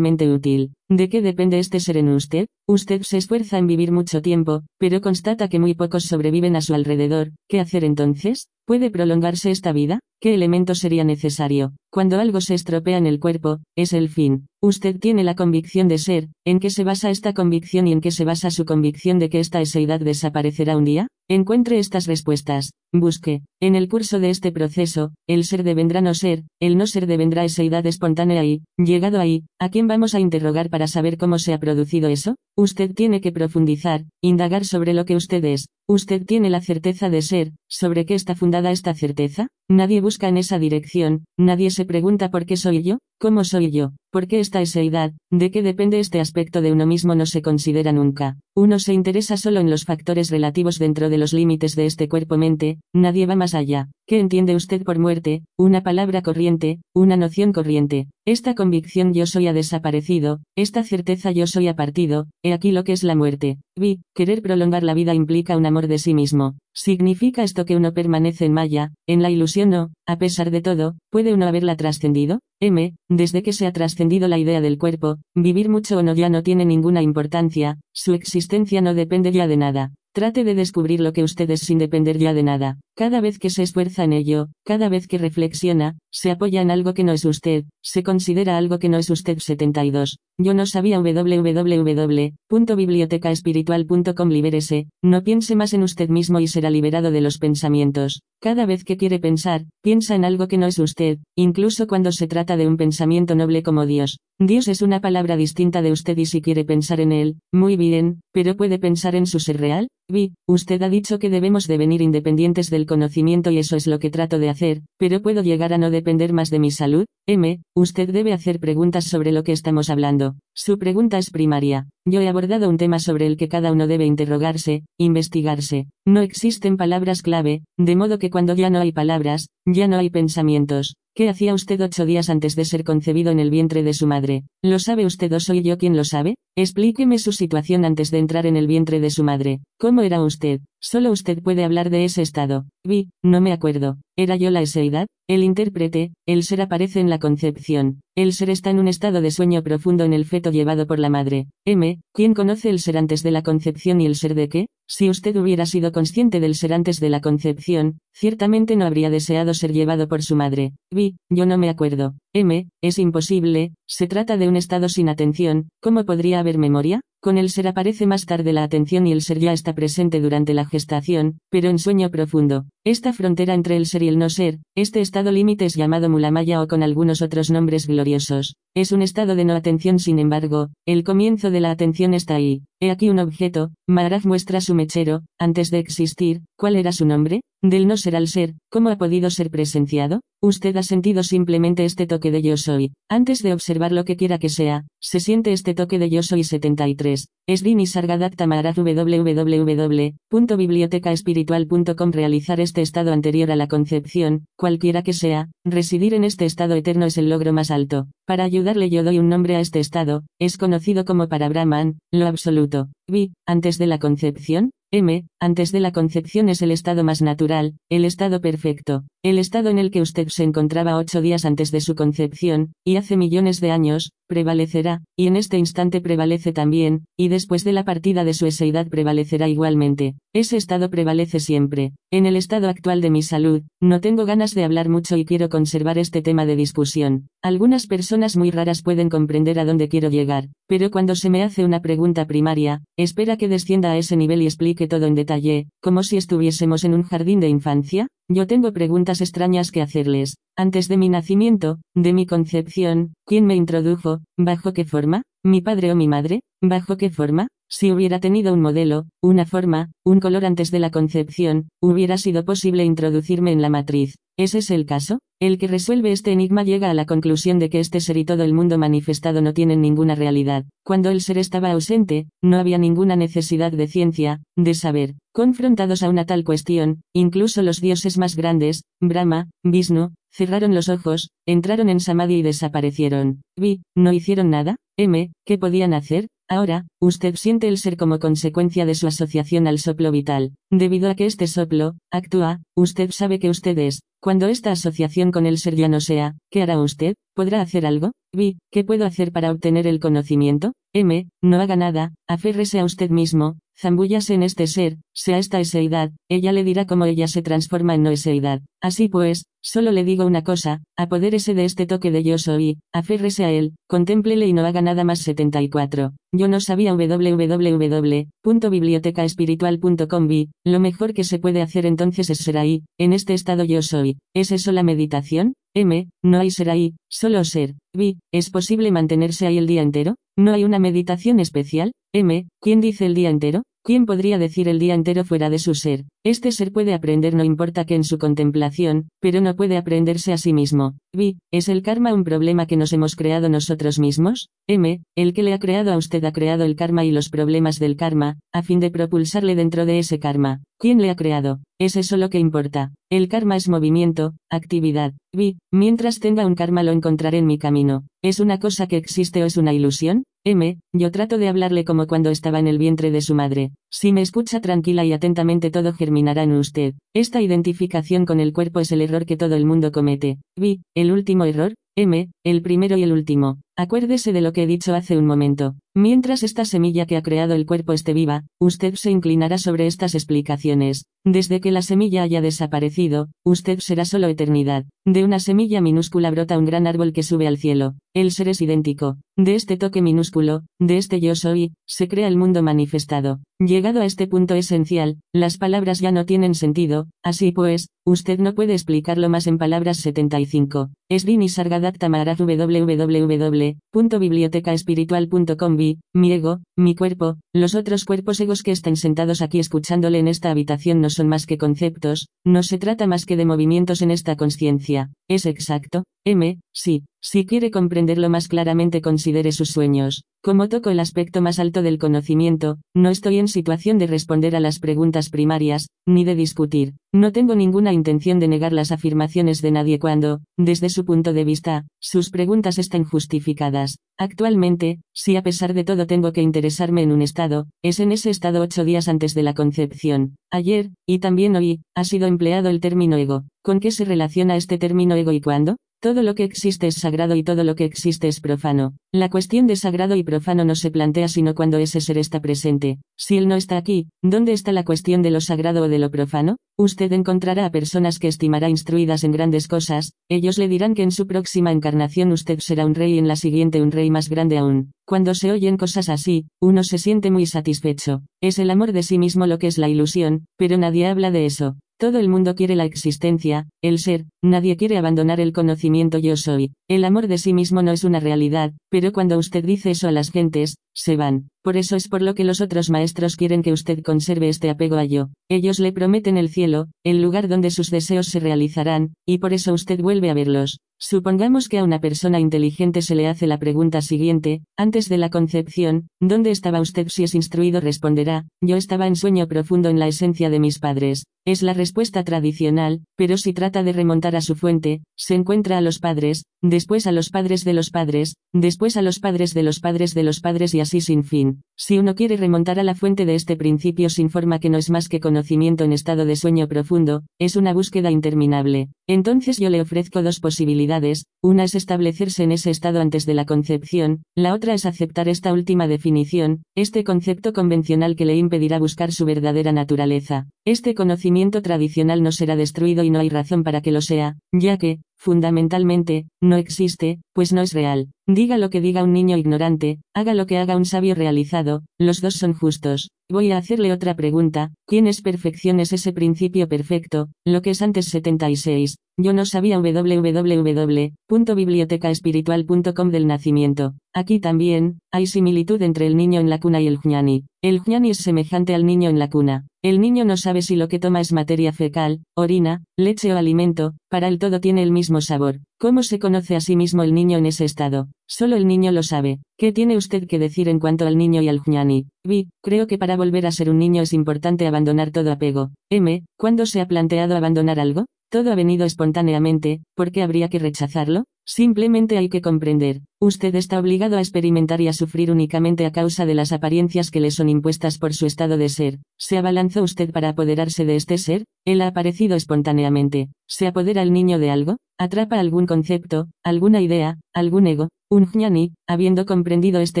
útil. ¿De qué depende este ser en usted? Usted se esfuerza en vivir mucho tiempo, pero constata que muy pocos sobreviven a su alrededor. ¿Qué hacer entonces? ¿Puede prolongarse esta vida? ¿Qué elemento sería necesario? Cuando algo se estropea en el cuerpo, es el fin. Usted tiene la convicción de ser, ¿en qué se basa esta convicción y en qué se basa su convicción de que esta eseidad desaparecerá un día? Encuentre estas respuestas. Busque. En el curso de este proceso, el ser devendrá no ser, el no ser devendrá eseidad espontánea y, llegado ahí, ¿a quién vamos a interrogar para saber cómo se ha producido eso? Usted tiene que profundizar, indagar sobre lo que usted es. Usted tiene la certeza de ser, ¿sobre qué está fundada esta certeza? Nadie busca en esa dirección, nadie se pregunta por qué soy yo, cómo soy yo, por qué esta eseidad, de qué depende este aspecto de uno mismo no se considera nunca. Uno se interesa solo en los factores relativos dentro de los límites de este cuerpo-mente, nadie va más allá. ¿Qué entiende usted por muerte? Una palabra corriente, una noción corriente. Esta convicción yo soy ha desaparecido, esta certeza yo soy ha partido, he aquí lo que es la muerte. Vi, querer prolongar la vida implica un amor de sí mismo. ¿Significa esto que uno permanece en Maya, en la ilusión no, a pesar de todo, puede uno haberla trascendido? M, desde que se ha trascendido la idea del cuerpo, vivir mucho o no ya no tiene ninguna importancia, su existencia no depende ya de nada. Trate de descubrir lo que usted es sin depender ya de nada. Cada vez que se esfuerza en ello, cada vez que reflexiona, se apoya en algo que no es usted, se considera algo que no es usted 72. Yo no sabía www.bibliotecaespiritual.com libérese, no piense más en usted mismo y será liberado de los pensamientos. Cada vez que quiere pensar, piensa en algo que no es usted, incluso cuando se trata de un pensamiento noble como Dios. Dios es una palabra distinta de usted y si quiere pensar en él, muy bien, pero puede pensar en su ser real. Vi, usted ha dicho que debemos devenir independientes del conocimiento y eso es lo que trato de hacer, pero puedo llegar a no depender más de mi salud. M, usted debe hacer preguntas sobre lo que estamos hablando. Su pregunta es primaria. Yo he abordado un tema sobre el que cada uno debe interrogarse, investigarse. No existen palabras clave, de modo que cuando ya no hay palabras, ya no hay pensamientos. ¿Qué hacía usted ocho días antes de ser concebido en el vientre de su madre? ¿Lo sabe usted o soy yo quien lo sabe? Explíqueme su situación antes de entrar en el vientre de su madre. ¿Cómo era usted? Solo usted puede hablar de ese estado. Vi, no me acuerdo. ¿Era yo la eseidad? El intérprete, el ser aparece en la concepción. El ser está en un estado de sueño profundo en el feto llevado por la madre. M. ¿Quién conoce el ser antes de la concepción y el ser de qué? Si usted hubiera sido consciente del ser antes de la concepción, ciertamente no habría deseado ser llevado por su madre. Vi, yo no me acuerdo. M, es imposible, se trata de un estado sin atención, ¿cómo podría haber memoria? Con el ser aparece más tarde la atención y el ser ya está presente durante la gestación, pero en sueño profundo. Esta frontera entre el ser y el no ser, este estado límite es llamado mulamaya o con algunos otros nombres gloriosos. Es un estado de no atención sin embargo, el comienzo de la atención está ahí. He aquí un objeto, Maharaj muestra su mechero, antes de existir, ¿cuál era su nombre? Del no ser al ser, ¿cómo ha podido ser presenciado? Usted ha sentido simplemente este toque de yo soy. Antes de observar lo que quiera que sea, se siente este toque de yo soy 73. Esdini Sargadatta Maharaj www.bibliotecaespiritual.com Realizar este estado anterior a la concepción, cualquiera que sea, residir en este estado eterno es el logro más alto. Para ayudarle yo doy un nombre a este estado, es conocido como para Brahman, lo absoluto. Vi, antes de la concepción, M, antes de la concepción es el estado más natural, el estado perfecto, el estado en el que usted se encontraba ocho días antes de su concepción, y hace millones de años, prevalecerá, y en este instante prevalece también, y después de la partida de su eseidad prevalecerá igualmente. Ese estado prevalece siempre. En el estado actual de mi salud, no tengo ganas de hablar mucho y quiero conservar este tema de discusión. Algunas personas muy raras pueden comprender a dónde quiero llegar, pero cuando se me hace una pregunta primaria, espera que descienda a ese nivel y explique todo en detalle, como si estuviésemos en un jardín de infancia. Yo tengo preguntas extrañas que hacerles. Antes de mi nacimiento, de mi concepción, ¿quién me introdujo? ¿Bajo qué forma? ¿Mi padre o mi madre? ¿Bajo qué forma? Si hubiera tenido un modelo, una forma, un color antes de la concepción, hubiera sido posible introducirme en la matriz. ¿Ese es el caso? El que resuelve este enigma llega a la conclusión de que este ser y todo el mundo manifestado no tienen ninguna realidad. Cuando el ser estaba ausente, no había ninguna necesidad de ciencia, de saber. Confrontados a una tal cuestión, incluso los dioses más grandes, Brahma, Vishnu, cerraron los ojos, entraron en samadhi y desaparecieron. Vi, ¿no hicieron nada? M, ¿qué podían hacer? Ahora, usted siente el ser como consecuencia de su asociación al soplo vital. Debido a que este soplo, actúa, usted sabe que usted es. Cuando esta asociación con el ser ya no sea, ¿qué hará usted? ¿Podrá hacer algo? Vi, ¿qué puedo hacer para obtener el conocimiento? M, no haga nada, aférrese a usted mismo, zambúllase en este ser, sea esta eseidad, ella le dirá cómo ella se transforma en no eseidad. Así pues, solo le digo una cosa, apodérese de este toque de yo soy, aférrese a él, contémplele y no haga nada más 74. Yo no sabía www.bibliotecaespiritual.com vi, lo mejor que se puede hacer entonces es ser ahí, en este estado yo soy. ¿Es eso la meditación? M, no hay ser ahí, solo ser. Vi, ¿es posible mantenerse ahí el día entero? ¿No hay una meditación especial? M, ¿quién dice el día entero? ¿Quién podría decir el día entero fuera de su ser? Este ser puede aprender no importa que en su contemplación, pero no puede aprenderse a sí mismo. Vi, ¿es el karma un problema que nos hemos creado nosotros mismos? M, el que le ha creado a usted ha creado el karma y los problemas del karma, a fin de propulsarle dentro de ese karma. ¿Quién le ha creado? Es eso lo que importa. El karma es movimiento, actividad. Vi, mientras tenga un karma lo encontraré en mi camino. ¿Es una cosa que existe o es una ilusión? M, yo trato de hablarle como cuando estaba en el vientre de su madre. Si me escucha tranquila y atentamente todo germinará en usted. Esta identificación con el cuerpo es el error que todo el mundo comete. Vi, el último error, M, el primero y el último. Acuérdese de lo que he dicho hace un momento. Mientras esta semilla que ha creado el cuerpo esté viva, usted se inclinará sobre estas explicaciones. Desde que la semilla haya desaparecido, usted será solo eternidad. De una semilla minúscula brota un gran árbol que sube al cielo. El ser es idéntico. De este toque minúsculo, de este yo soy, se crea el mundo manifestado. Llegado a este punto esencial, las palabras ya no tienen sentido, así pues, usted no puede explicarlo más en palabras 75. Esdini Sargadatta Maharaj www.bibliotecaespiritual.com mi ego, mi cuerpo, los otros cuerpos egos que están sentados aquí escuchándole en esta habitación no son más que conceptos, no se trata más que de movimientos en esta conciencia. ¿Es exacto? M. Sí, si quiere comprenderlo más claramente considere sus sueños. Como toco el aspecto más alto del conocimiento, no estoy en situación de responder a las preguntas primarias, ni de discutir. No tengo ninguna intención de negar las afirmaciones de nadie cuando, desde su punto de vista, sus preguntas están justificadas. Actualmente, si a pesar de todo tengo que interesarme en un estado, es en ese estado ocho días antes de la concepción. Ayer, y también hoy, ha sido empleado el término ego. ¿Con qué se relaciona este término ego y cuándo? Todo lo que existe es sagrado y todo lo que existe es profano. La cuestión de sagrado y profano no se plantea sino cuando ese ser está presente. Si él no está aquí, ¿dónde está la cuestión de lo sagrado o de lo profano? Usted encontrará a personas que estimará instruidas en grandes cosas, ellos le dirán que en su próxima encarnación usted será un rey y en la siguiente un rey más grande aún. Cuando se oyen cosas así, uno se siente muy satisfecho. Es el amor de sí mismo lo que es la ilusión, pero nadie habla de eso. Todo el mundo quiere la existencia, el ser, nadie quiere abandonar el conocimiento yo soy. El amor de sí mismo no es una realidad, pero cuando usted dice eso a las gentes, se van. Por eso es por lo que los otros maestros quieren que usted conserve este apego a yo. Ellos le prometen el cielo, el lugar donde sus deseos se realizarán, y por eso usted vuelve a verlos. Supongamos que a una persona inteligente se le hace la pregunta siguiente, antes de la concepción, ¿dónde estaba usted si es instruido? Responderá, yo estaba en sueño profundo en la esencia de mis padres. Es la respuesta tradicional, pero si trata de remontar a su fuente, se encuentra a los padres, después a los padres de los padres, después a los padres de los padres de los padres y así sin fin. Si uno quiere remontar a la fuente de este principio sin forma que no es más que conocimiento en estado de sueño profundo, es una búsqueda interminable. Entonces yo le ofrezco dos posibilidades, una es establecerse en ese estado antes de la concepción, la otra es aceptar esta última definición, este concepto convencional que le impedirá buscar su verdadera naturaleza. Este conocimiento tradicional no será destruido y no hay razón para que lo sea, ya que, fundamentalmente, no existe, pues no es real. Diga lo que diga un niño ignorante, haga lo que haga un sabio realizado, los dos son justos. Voy a hacerle otra pregunta, ¿quién es perfección? Es ese principio perfecto, lo que es antes 76. Yo no sabía www.bibliotecaespiritual.com del nacimiento. Aquí también, hay similitud entre el niño en la cuna y el jñani. El jñani es semejante al niño en la cuna. El niño no sabe si lo que toma es materia fecal, orina, leche o alimento, para él todo tiene el mismo sabor. ¿Cómo se conoce a sí mismo el niño en ese estado? Solo el niño lo sabe. ¿Qué tiene usted que decir en cuanto al niño y al jñani? Vi, creo que para volver a ser un niño es importante abandonar todo apego. M, ¿cuándo se ha planteado abandonar algo? Todo ha venido espontáneamente, ¿por qué habría que rechazarlo? Simplemente hay que comprender, usted está obligado a experimentar y a sufrir únicamente a causa de las apariencias que le son impuestas por su estado de ser. ¿Se abalanzó usted para apoderarse de este ser? Él ha aparecido espontáneamente. ¿Se apodera el niño de algo? ¿Atrapa algún concepto, alguna idea, algún ego? Un jnani, habiendo comprendido este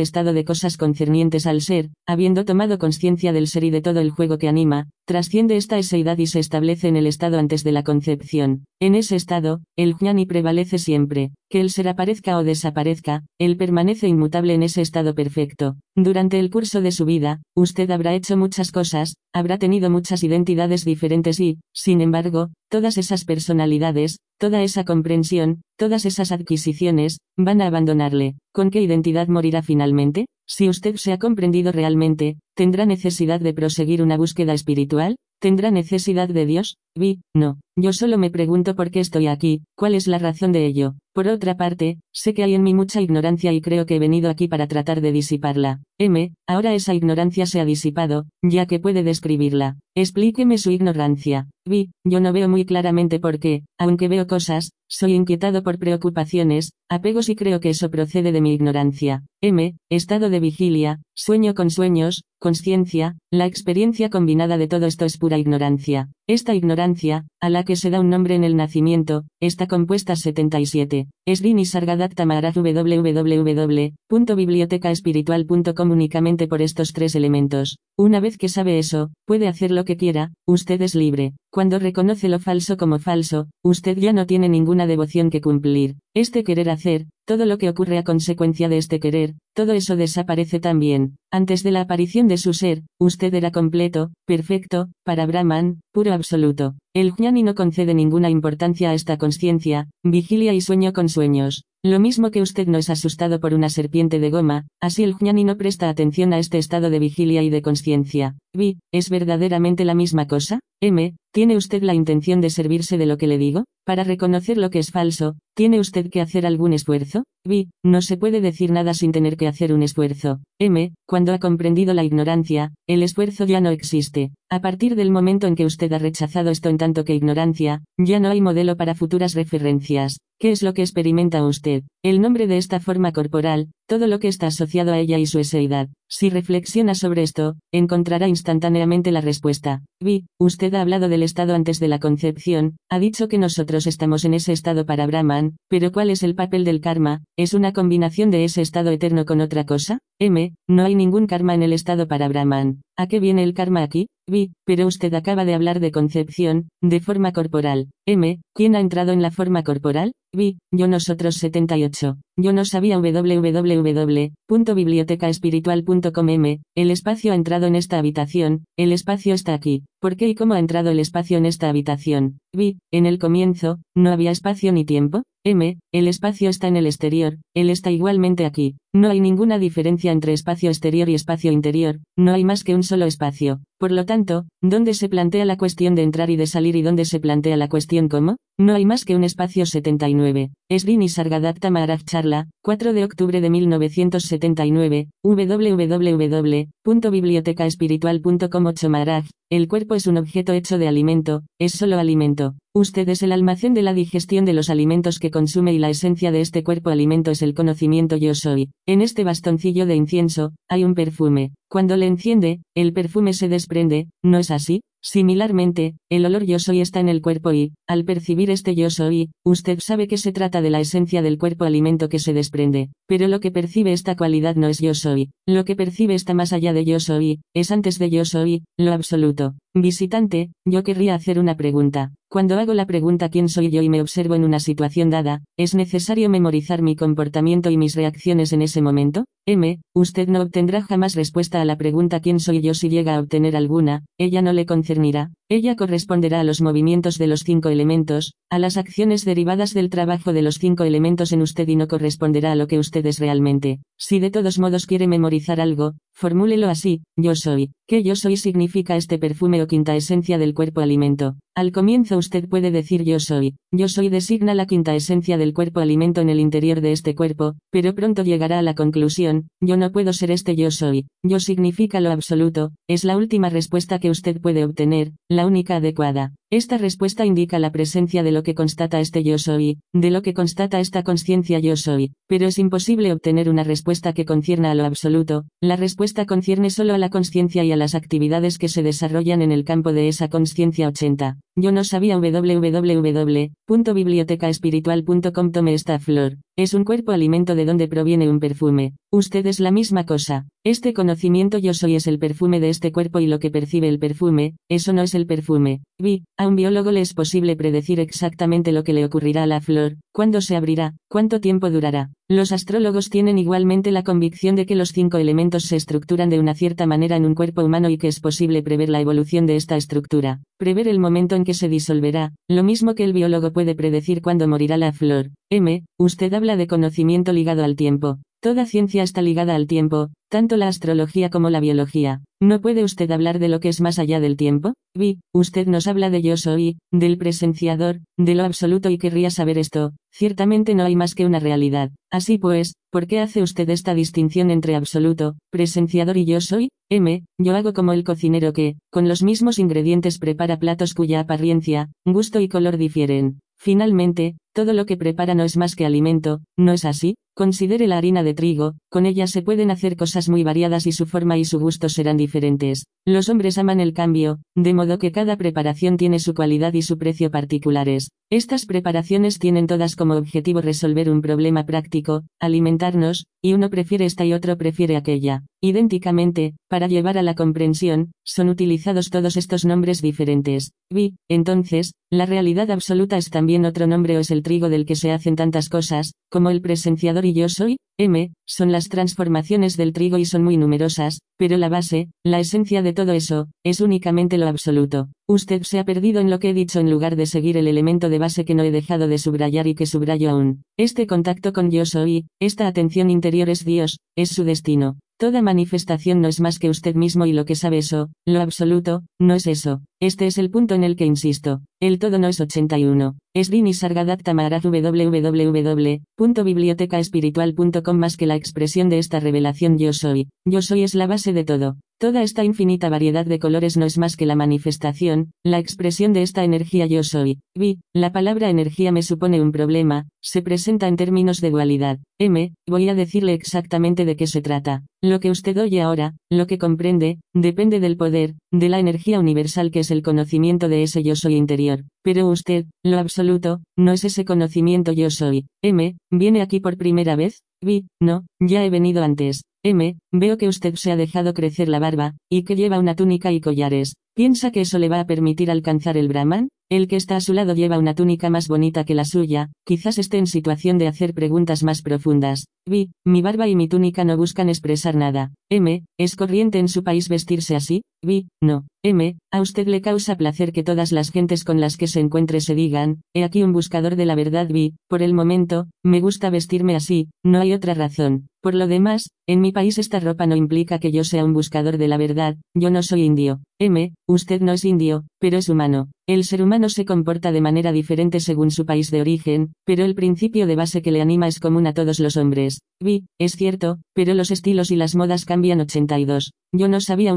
estado de cosas concernientes al ser, habiendo tomado conciencia del ser y de todo el juego que anima, trasciende esta eseidad y se establece en el estado antes de la concepción. En ese estado, el jnani prevalece siempre, que el ser aparezca o desaparezca, él permanece inmutable en ese estado perfecto. Durante el curso de su vida, usted habrá hecho muchas cosas, habrá tenido muchas identidades diferentes y, sin embargo, todas esas personalidades, toda esa comprensión, todas esas adquisiciones, van a abandonarle. ¿Con qué identidad morirá finalmente? Si usted se ha comprendido realmente, ¿tendrá necesidad de proseguir una búsqueda espiritual? ¿Tendrá necesidad de Dios? Vi, no. Yo solo me pregunto por qué estoy aquí, cuál es la razón de ello. Por otra parte, sé que hay en mí mucha ignorancia y creo que he venido aquí para tratar de disiparla. M, ahora esa ignorancia se ha disipado, ya que puede describirla. Explíqueme su ignorancia. Vi, yo no veo muy claramente por qué, aunque veo cosas, soy inquietado por preocupaciones, apegos y creo que eso procede de mi ignorancia. M, estado de vigilia, sueño con sueños, conciencia, la experiencia combinada de todo esto es pura ignorancia. Esta ignorancia, a la que se da un nombre en el nacimiento, está compuesta 77. Srini Sargadatta Maharaj www.bibliotecaespiritual.com únicamente por estos tres elementos. Una vez que sabe eso, puede hacer lo que quiera, usted es libre. Cuando reconoce lo falso como falso, usted ya no tiene ninguna devoción que cumplir. Este querer hacer, todo lo que ocurre a consecuencia de este querer, todo eso desaparece también. Antes de la aparición de su ser, usted era completo, perfecto, para Brahman, puro absoluto. El jnani no concede ninguna importancia a esta conciencia, vigilia y sueño con sueños. Lo mismo que usted no es asustado por una serpiente de goma, así el jnani no presta atención a este estado de vigilia y de conciencia. Vi, ¿es verdaderamente la misma cosa? M, ¿tiene usted la intención de servirse de lo que le digo? Para reconocer lo que es falso, ¿tiene usted que hacer algún esfuerzo? Vi, no se puede decir nada sin tener que hacer un esfuerzo. M, cuando ha comprendido la ignorancia, el esfuerzo ya no existe. A partir del momento en que usted ha rechazado esto en tanto que ignorancia, ya no hay modelo para futuras referencias. ¿Qué es lo que experimenta usted? El nombre de esta forma corporal, todo lo que está asociado a ella y su eseidad. Si reflexiona sobre esto, encontrará instantáneamente la respuesta. Vi, usted ha hablado del estado antes de la concepción, ha dicho que nosotros estamos en ese estado para Brahman, pero ¿cuál es el papel del karma? ¿Es una combinación de ese estado eterno con otra cosa? M, no hay ningún karma en el estado para Brahman. ¿A qué viene el karma aquí? Vi, pero usted acaba de hablar de concepción, de forma corporal. M, ¿quién ha entrado en la forma corporal? Vi, yo nosotros 78. Yo no sabía www.bibliotecaespiritual.com M, el espacio ha entrado en esta habitación, el espacio está aquí. ¿Por qué y cómo ha entrado el espacio en esta habitación? Vi, en el comienzo, no había espacio ni tiempo. M, el espacio está en el exterior, él está igualmente aquí. No hay ninguna diferencia entre espacio exterior y espacio interior, no hay más que un solo espacio. Por lo tanto, ¿dónde se plantea la cuestión de entrar y de salir y dónde se plantea la cuestión cómo? No hay más que un espacio 79. Srini Sargadatta Maharaj Charla, 4 de octubre de 1979, www.bibliotecaespiritual.com 8 Maharaj, el cuerpo es un objeto hecho de alimento, es solo alimento. Usted es el almacén de la digestión de los alimentos que consume y la esencia de este cuerpo alimento es el conocimiento yo soy. En este bastoncillo de incienso, hay un perfume. Cuando le enciende, el perfume se desprende, ¿no es así? Similarmente, el olor yo soy está en el cuerpo y, al percibir este yo soy, usted sabe que se trata de la esencia del cuerpo alimento que se desprende, pero lo que percibe esta cualidad no es yo soy, lo que percibe está más allá de yo soy, es antes de yo soy, lo absoluto. Visitante, yo querría hacer una pregunta. Cuando hago la pregunta quién soy yo y me observo en una situación dada, ¿es necesario memorizar mi comportamiento y mis reacciones en ese momento? M, usted no obtendrá jamás respuesta a la pregunta quién soy yo si llega a obtener alguna, ella no le concernirá, ella corresponderá a los movimientos de los cinco elementos, a las acciones derivadas del trabajo de los cinco elementos en usted y no corresponderá a lo que usted es realmente. Si de todos modos quiere memorizar algo, formúlelo así, yo soy. ¿Qué yo soy significa este perfume o quinta esencia del cuerpo alimento? Al comienzo usted puede decir yo soy. Yo soy designa la quinta esencia del cuerpo alimento en el interior de este cuerpo, pero pronto llegará a la conclusión, yo no puedo ser este yo soy. Yo significa lo absoluto, es la última respuesta que usted puede obtener, la única adecuada. Esta respuesta indica la presencia de lo que constata este yo soy, de lo que constata esta conciencia yo soy, pero es imposible obtener una respuesta que concierna a lo absoluto, la respuesta concierne solo a la conciencia y a las actividades que se desarrollan en el campo de esa conciencia 80. Yo no sabía www.bibliotecaespiritual.com tome esta flor. Es un cuerpo alimento de donde proviene un perfume. Usted es la misma cosa. Este conocimiento yo soy es el perfume de este cuerpo y lo que percibe el perfume, eso no es el perfume. Vi, a un biólogo le es posible predecir exactamente lo que le ocurrirá a la flor, cuándo se abrirá, cuánto tiempo durará. Los astrólogos tienen igualmente la convicción de que los cinco elementos se estructuran de una cierta manera en un cuerpo humano y que es posible prever la evolución de esta estructura, prever el momento en que se disolverá, lo mismo que el biólogo puede predecir cuándo morirá la flor. M. Usted habla de conocimiento ligado al tiempo. Toda ciencia está ligada al tiempo, tanto la astrología como la biología. ¿No puede usted hablar de lo que es más allá del tiempo? Vi, usted nos habla de yo soy, del presenciador, de lo absoluto y querría saber esto. Ciertamente no hay más que una realidad. Así pues, ¿por qué hace usted esta distinción entre absoluto, presenciador y yo soy? M, yo hago como el cocinero que, con los mismos ingredientes prepara platos cuya apariencia, gusto y color difieren. Finalmente, todo lo que prepara no es más que alimento, ¿no es así? Considere la harina de trigo, con ella se pueden hacer cosas muy variadas y su forma y su gusto serán diferentes. Los hombres aman el cambio, de modo que cada preparación tiene su cualidad y su precio particulares. Estas preparaciones tienen todas como objetivo resolver un problema práctico, alimentarnos, y uno prefiere esta y otro prefiere aquella. Idénticamente, para llevar a la comprensión, son utilizados todos estos nombres diferentes. Vi, entonces, la realidad absoluta es también otro nombre o es el trigo del que se hacen tantas cosas, como el presenciador y yo soy, M, son las transformaciones del trigo y son muy numerosas, pero la base, la esencia de todo eso, es únicamente lo absoluto. Usted se ha perdido en lo que he dicho en lugar de seguir el elemento de base que no he dejado de subrayar y que subrayo aún. Este contacto con yo soy, esta atención interior es Dios, es su destino. Toda manifestación no es más que usted mismo y lo que sabe eso, lo absoluto, no es eso. Este es el punto en el que insisto. El todo no es 81. Es Dini Sargadatta Maharaj www.bibliotecaespiritual.com más que la expresión de esta revelación yo soy. Yo soy es la base de todo. Toda esta infinita variedad de colores no es más que la manifestación, la expresión de esta energía yo soy. Vi, la palabra energía me supone un problema, se presenta en términos de dualidad. M, voy a decirle exactamente de qué se trata. Lo que usted oye ahora, lo que comprende, depende del poder, de la energía universal que es el conocimiento de ese yo soy interior. Pero usted, lo absoluto, no es ese conocimiento yo soy. M, ¿viene aquí por primera vez? Vi, no, ya he venido antes. M, veo que usted se ha dejado crecer la barba, y que lleva una túnica y collares. ¿Piensa que eso le va a permitir alcanzar el Brahman? El que está a su lado lleva una túnica más bonita que la suya, quizás esté en situación de hacer preguntas más profundas. Vi, mi barba y mi túnica no buscan expresar nada. M, ¿es corriente en su país vestirse así? Vi, no. M, a usted le causa placer que todas las gentes con las que se encuentre se digan, he aquí un buscador de la verdad vi, por el momento, me gusta vestirme así, no hay otra razón. Por lo demás, en mi país esta ropa no implica que yo sea un buscador de la verdad, yo no soy indio. M, usted no es indio, pero es humano. El ser humano se comporta de manera diferente según su país de origen, pero el principio de base que le anima es común a todos los hombres. Vi, es cierto, pero los estilos y las modas cambian 82. Yo no sabía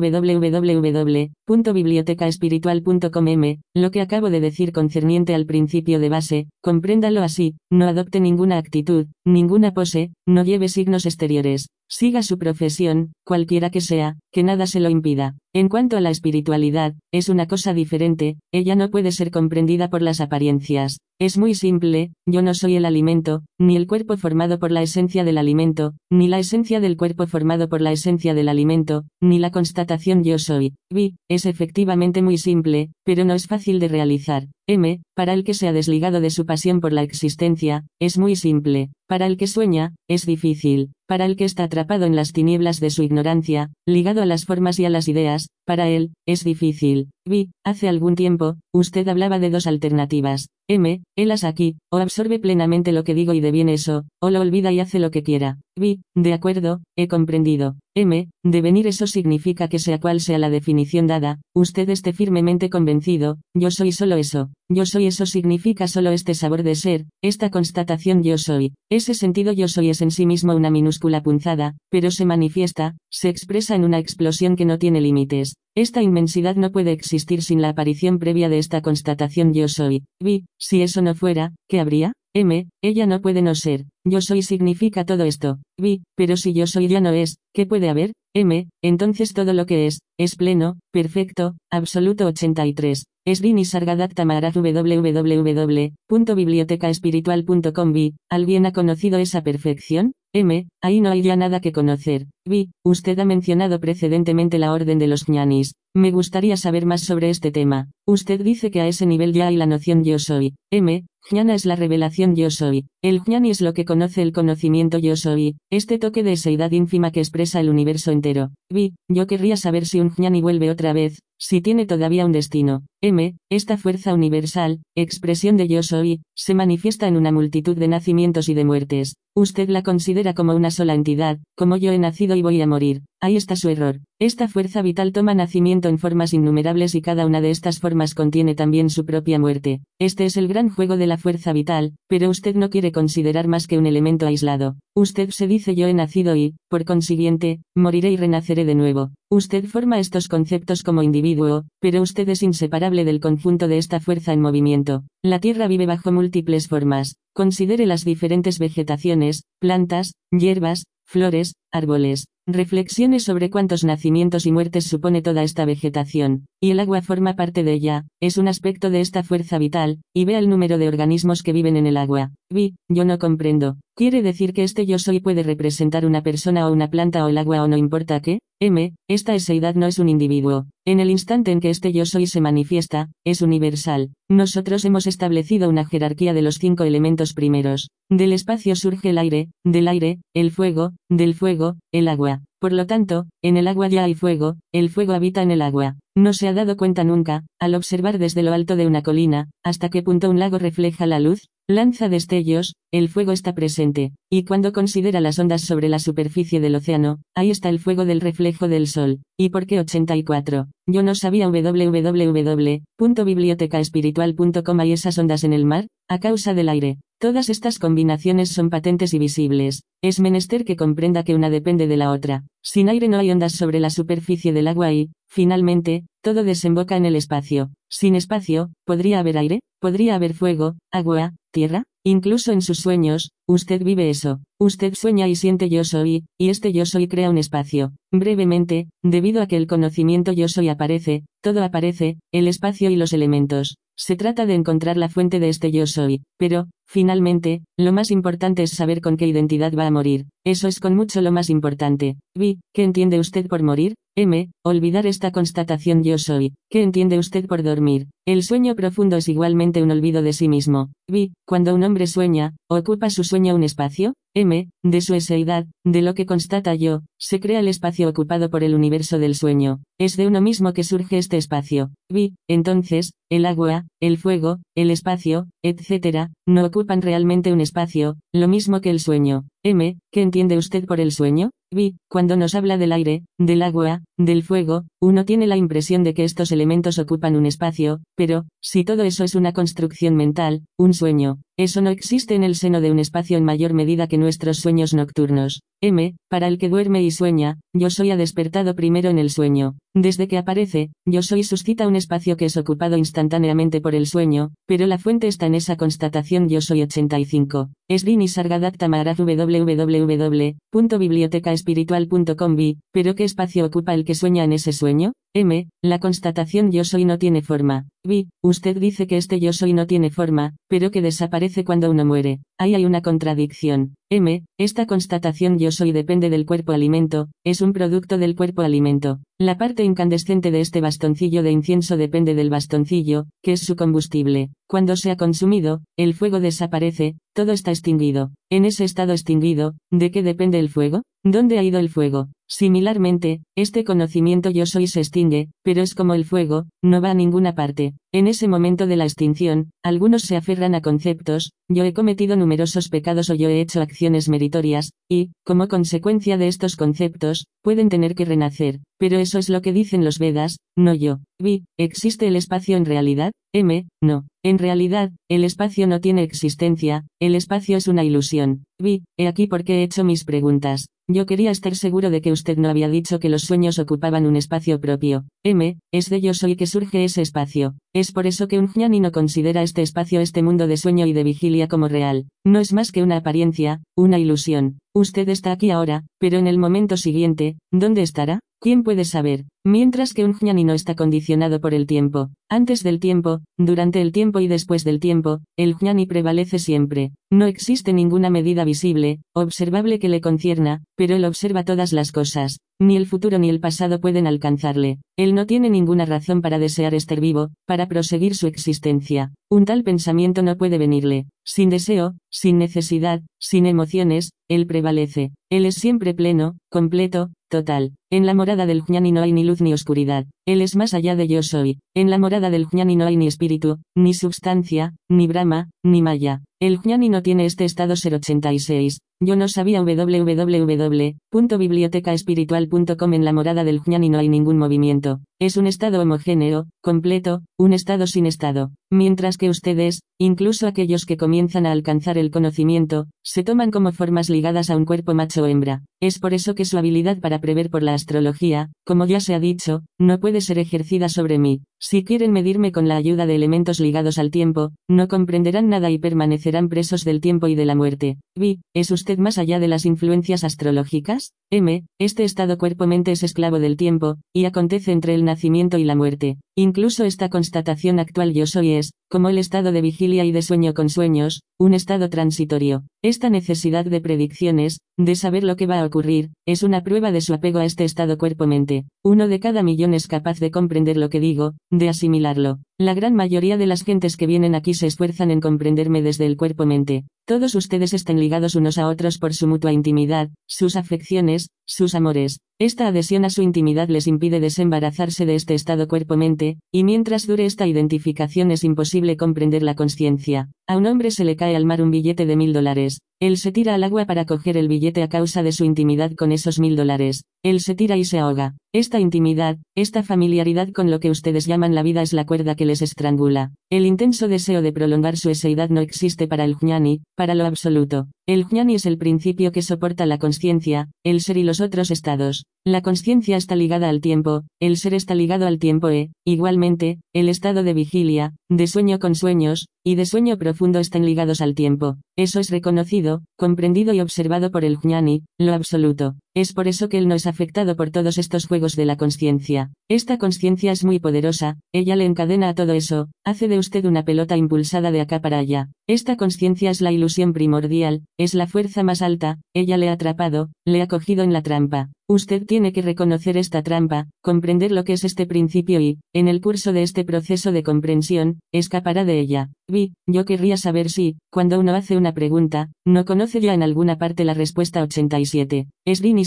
www.bibliotecaespiritual.com m, lo que acabo de decir concerniente al principio de base, compréndalo así, no adopte ninguna actitud, ninguna pose, no lleve signos exteriores, siga su profesión, cualquiera que sea, que nada se lo impida. En cuanto a la espiritualidad, es una cosa diferente, ella no puede ser comprendida por las apariencias. Es muy simple, yo no soy el alimento, ni el cuerpo formado por la esencia del alimento, ni la esencia del cuerpo formado por la esencia del alimento, ni la constatación yo soy. Vi, es efectivamente muy simple, pero no es fácil de realizar. M, para el que se ha desligado de su pasión por la existencia, es muy simple. Para el que sueña, es difícil. Para el que está atrapado en las tinieblas de su ignorancia, ligado a las formas y a las ideas, para él, es difícil. Vi, hace algún tiempo, usted hablaba de dos alternativas. M, él aquí, o absorbe plenamente lo que digo y deviene eso, o lo olvida y hace lo que quiera. Vi, de acuerdo, he comprendido. M, devenir eso significa que sea cual sea la definición dada, usted esté firmemente convencido, yo soy solo eso. Yo soy eso significa solo este sabor de ser, esta constatación yo soy. Ese sentido yo soy es en sí mismo una minúscula punzada, pero se manifiesta, se expresa en una explosión que no tiene límites. Esta inmensidad no puede existir sin la aparición previa de esta constatación yo soy. Vi, si eso no fuera, ¿qué habría? M, ella no puede no ser. Yo soy significa todo esto. Vi, pero si yo soy ya no es, ¿qué puede haber? M, entonces todo lo que es, es pleno, perfecto, absoluto 83. Es Dini Sargadatta Maharaj www.bibliotecaespiritual.com Vi, ¿alguien ha conocido esa perfección? M, ahí no hay ya nada que conocer. Vi, usted ha mencionado precedentemente la orden de los jnanis. Me gustaría saber más sobre este tema. Usted dice que a ese nivel ya hay la noción yo soy. M, Jnana es la revelación yo soy. El Jnani es lo que conoce el conocimiento yo soy, este toque de eseidad ínfima que expresa el universo entero. Vi, yo querría saber si un Jnani vuelve otra vez, si tiene todavía un destino. M, esta fuerza universal, expresión de yo soy, se manifiesta en una multitud de nacimientos y de muertes. Usted la considera como una sola entidad, como yo he nacido y voy a morir. Ahí está su error. Esta fuerza vital toma nacimiento en formas innumerables y cada una de estas formas contiene también su propia muerte. Este es el gran juego de la fuerza vital, pero usted no quiere considerar más que un elemento aislado. Usted se dice yo he nacido y, por consiguiente, moriré y renaceré de nuevo. Usted forma estos conceptos como individuo, pero usted es inseparable del conjunto de esta fuerza en movimiento. La Tierra vive bajo múltiples formas. Considere las diferentes vegetaciones, plantas, hierbas, flores, árboles. Reflexiones sobre cuántos nacimientos y muertes supone toda esta vegetación, y el agua forma parte de ella, es un aspecto de esta fuerza vital, y vea el número de organismos que viven en el agua. Vi, yo no comprendo. Quiere decir que este yo soy puede representar una persona o una planta o el agua o no importa qué. M. Esta eseidad no es un individuo. En el instante en que este yo soy se manifiesta, es universal. Nosotros hemos establecido una jerarquía de los cinco elementos primeros. Del espacio surge el aire, del aire, el fuego, del fuego, el agua. Por lo tanto, en el agua ya hay fuego, el fuego habita en el agua. No se ha dado cuenta nunca, al observar desde lo alto de una colina, hasta qué punto un lago refleja la luz, lanza destellos, el fuego está presente, y cuando considera las ondas sobre la superficie del océano, ahí está el fuego del reflejo del sol. ¿Y por qué 84? Yo no sabía www.bibliotecaespiritual.com hay esas ondas en el mar, a causa del aire. Todas estas combinaciones son patentes y visibles. Es menester que comprenda que una depende de la otra. Sin aire no hay ondas sobre la superficie del agua y, finalmente, todo desemboca en el espacio. Sin espacio, ¿podría haber aire? ¿Podría haber fuego, agua, tierra? Incluso en sus sueños, usted vive eso. Usted sueña y siente yo soy, y este yo soy crea un espacio. Brevemente, debido a que el conocimiento yo soy aparece, todo aparece, el espacio y los elementos. Se trata de encontrar la fuente de este yo soy, pero, finalmente, lo más importante es saber con qué identidad va a morir. Eso es con mucho lo más importante. Vi, ¿qué entiende usted por morir? M. Olvidar esta constatación yo soy. ¿Qué entiende usted por dormir? El sueño profundo es igualmente un olvido de sí mismo. Vi, cuando un hombre sueña, ¿ocupa su sueño un espacio? M. De su eseidad, de lo que constata yo, se crea el espacio ocupado por el universo del sueño. Es de uno mismo que surge este espacio. Vi, entonces, el agua, el fuego, el espacio, etc., no ocupan realmente un espacio, lo mismo que el sueño. M. ¿Qué entiende usted por el sueño? Vi, cuando nos habla del aire, del agua, del fuego, uno tiene la impresión de que estos elementos ocupan un espacio, pero, si todo eso es una construcción mental, un sueño, eso no existe en el seno de un espacio en mayor medida que nuestros sueños nocturnos. M. Para el que duerme y sueña, yo soy ha despertado primero en el sueño. Desde que aparece, yo soy suscita un espacio que es ocupado instantáneamente por el sueño, pero la fuente está en esa constatación yo soy 85. Esrini Sargadatta Maharaj www.bibliotecaespiritual.com pero ¿qué espacio ocupa el que sueña en ese sueño? M. La constatación yo soy no tiene forma. Vi, usted dice que este yo soy no tiene forma, pero que desaparece cuando uno muere. Ahí hay una contradicción. M. Esta constatación yo soy depende del cuerpo alimento, es un producto del cuerpo alimento. La parte incandescente de este bastoncillo de incienso depende del bastoncillo, que es su combustible. Cuando se ha consumido, el fuego desaparece, todo está extinguido. En ese estado extinguido, ¿de qué depende el fuego? ¿Dónde ha ido el fuego? Similarmente, este conocimiento yo soy se extingue, pero es como el fuego, no va a ninguna parte. En ese momento de la extinción, algunos se aferran a conceptos, yo he cometido numerosos pecados o yo he hecho acciones meritorias, y, como consecuencia de estos conceptos, pueden tener que renacer. Pero eso es lo que dicen los Vedas, no yo. Vi, ¿existe el espacio en realidad? M, no. En realidad, el espacio no tiene existencia, el espacio es una ilusión. Vi, he aquí por qué he hecho mis preguntas. Yo quería estar seguro de que usted no había dicho que los sueños ocupaban un espacio propio. M, es de yo soy que surge ese espacio. Es por eso que un jnani no considera este espacio, este mundo de sueño y de vigilia como real. No es más que una apariencia, una ilusión. Usted está aquí ahora, pero en el momento siguiente, ¿dónde estará? ¿Quién puede saber? Mientras que un jnani no está condicionado por el tiempo, antes del tiempo, durante el tiempo y después del tiempo, el jnani prevalece siempre. No existe ninguna medida visible, observable que le concierna, pero él observa todas las cosas. Ni el futuro ni el pasado pueden alcanzarle. Él no tiene ninguna razón para desear estar vivo, para proseguir su existencia. Un tal pensamiento no puede venirle. Sin deseo, sin necesidad, sin emociones, él prevalece. Él es siempre pleno, completo, total. En la morada del jnani no hay ni luz ni oscuridad. Él es más allá de yo soy. En la morada del jnani no hay ni espíritu, ni substancia, ni brahma, ni maya. El jnani no tiene este estado ser 86. Yo no sabía www.bibliotecaespiritual.com en la morada del jnani no hay ningún movimiento. Es un estado homogéneo, completo, un estado sin estado. Mientras que ustedes, incluso aquellos que comienzan a alcanzar el conocimiento, se toman como formas ligadas a un cuerpo macho o hembra. Es por eso que su habilidad para prever por la astrología, como ya se ha dicho, no puede ser ejercida sobre mí. Si quieren medirme con la ayuda de elementos ligados al tiempo, no comprenderán nada y permanecerán presos del tiempo y de la muerte. Vi, ¿es usted más allá de las influencias astrológicas? M. Este estado cuerpo-mente es esclavo del tiempo, y acontece entre el nacimiento y la muerte. Incluso esta constatación actual yo soy es, como el estado de vigilia y de sueño con sueños, un estado transitorio. Esta necesidad de predicciones, de saber lo que va a ocurrir, es una prueba de su apego a este estado cuerpo-mente. Uno de cada millón es capaz de comprender lo que digo, de asimilarlo. La gran mayoría de las gentes que vienen aquí se esfuerzan en comprenderme desde el cuerpo-mente. Todos ustedes están ligados unos a otros por su mutua intimidad, sus afecciones, sus amores. Esta adhesión a su intimidad les impide desembarazarse de este estado cuerpo-mente, y mientras dure esta identificación es imposible comprender la conciencia. A un hombre se le cae al mar un billete de mil dólares. Él se tira al agua para coger el billete a causa de su intimidad con esos mil dólares. Él se tira y se ahoga. Esta intimidad, esta familiaridad con lo que ustedes llaman la vida es la cuerda que les estrangula. El intenso deseo de prolongar su eseidad no existe para el jnani, para lo absoluto. El jnani es el principio que soporta la conciencia, el ser y los otros estados. La conciencia está ligada al tiempo, el ser está ligado al tiempo e, igualmente, el estado de vigilia, de sueño con sueños, y de sueño profundo están ligados al tiempo. Eso es reconocido, comprendido y observado por el jnani, lo absoluto. Es por eso que él no es afectado por todos estos juegos de la conciencia. Esta conciencia es muy poderosa, ella le encadena a todo eso, hace de usted una pelota impulsada de acá para allá. Esta conciencia es la ilusión primordial, es la fuerza más alta, ella le ha atrapado, le ha cogido en la trampa. Usted tiene que reconocer esta trampa, comprender lo que es este principio y, en el curso de este proceso de comprensión, escapará de ella. Vi, yo querría saber si, cuando uno hace una pregunta, no conoce ya en alguna parte la respuesta 87. Es Dini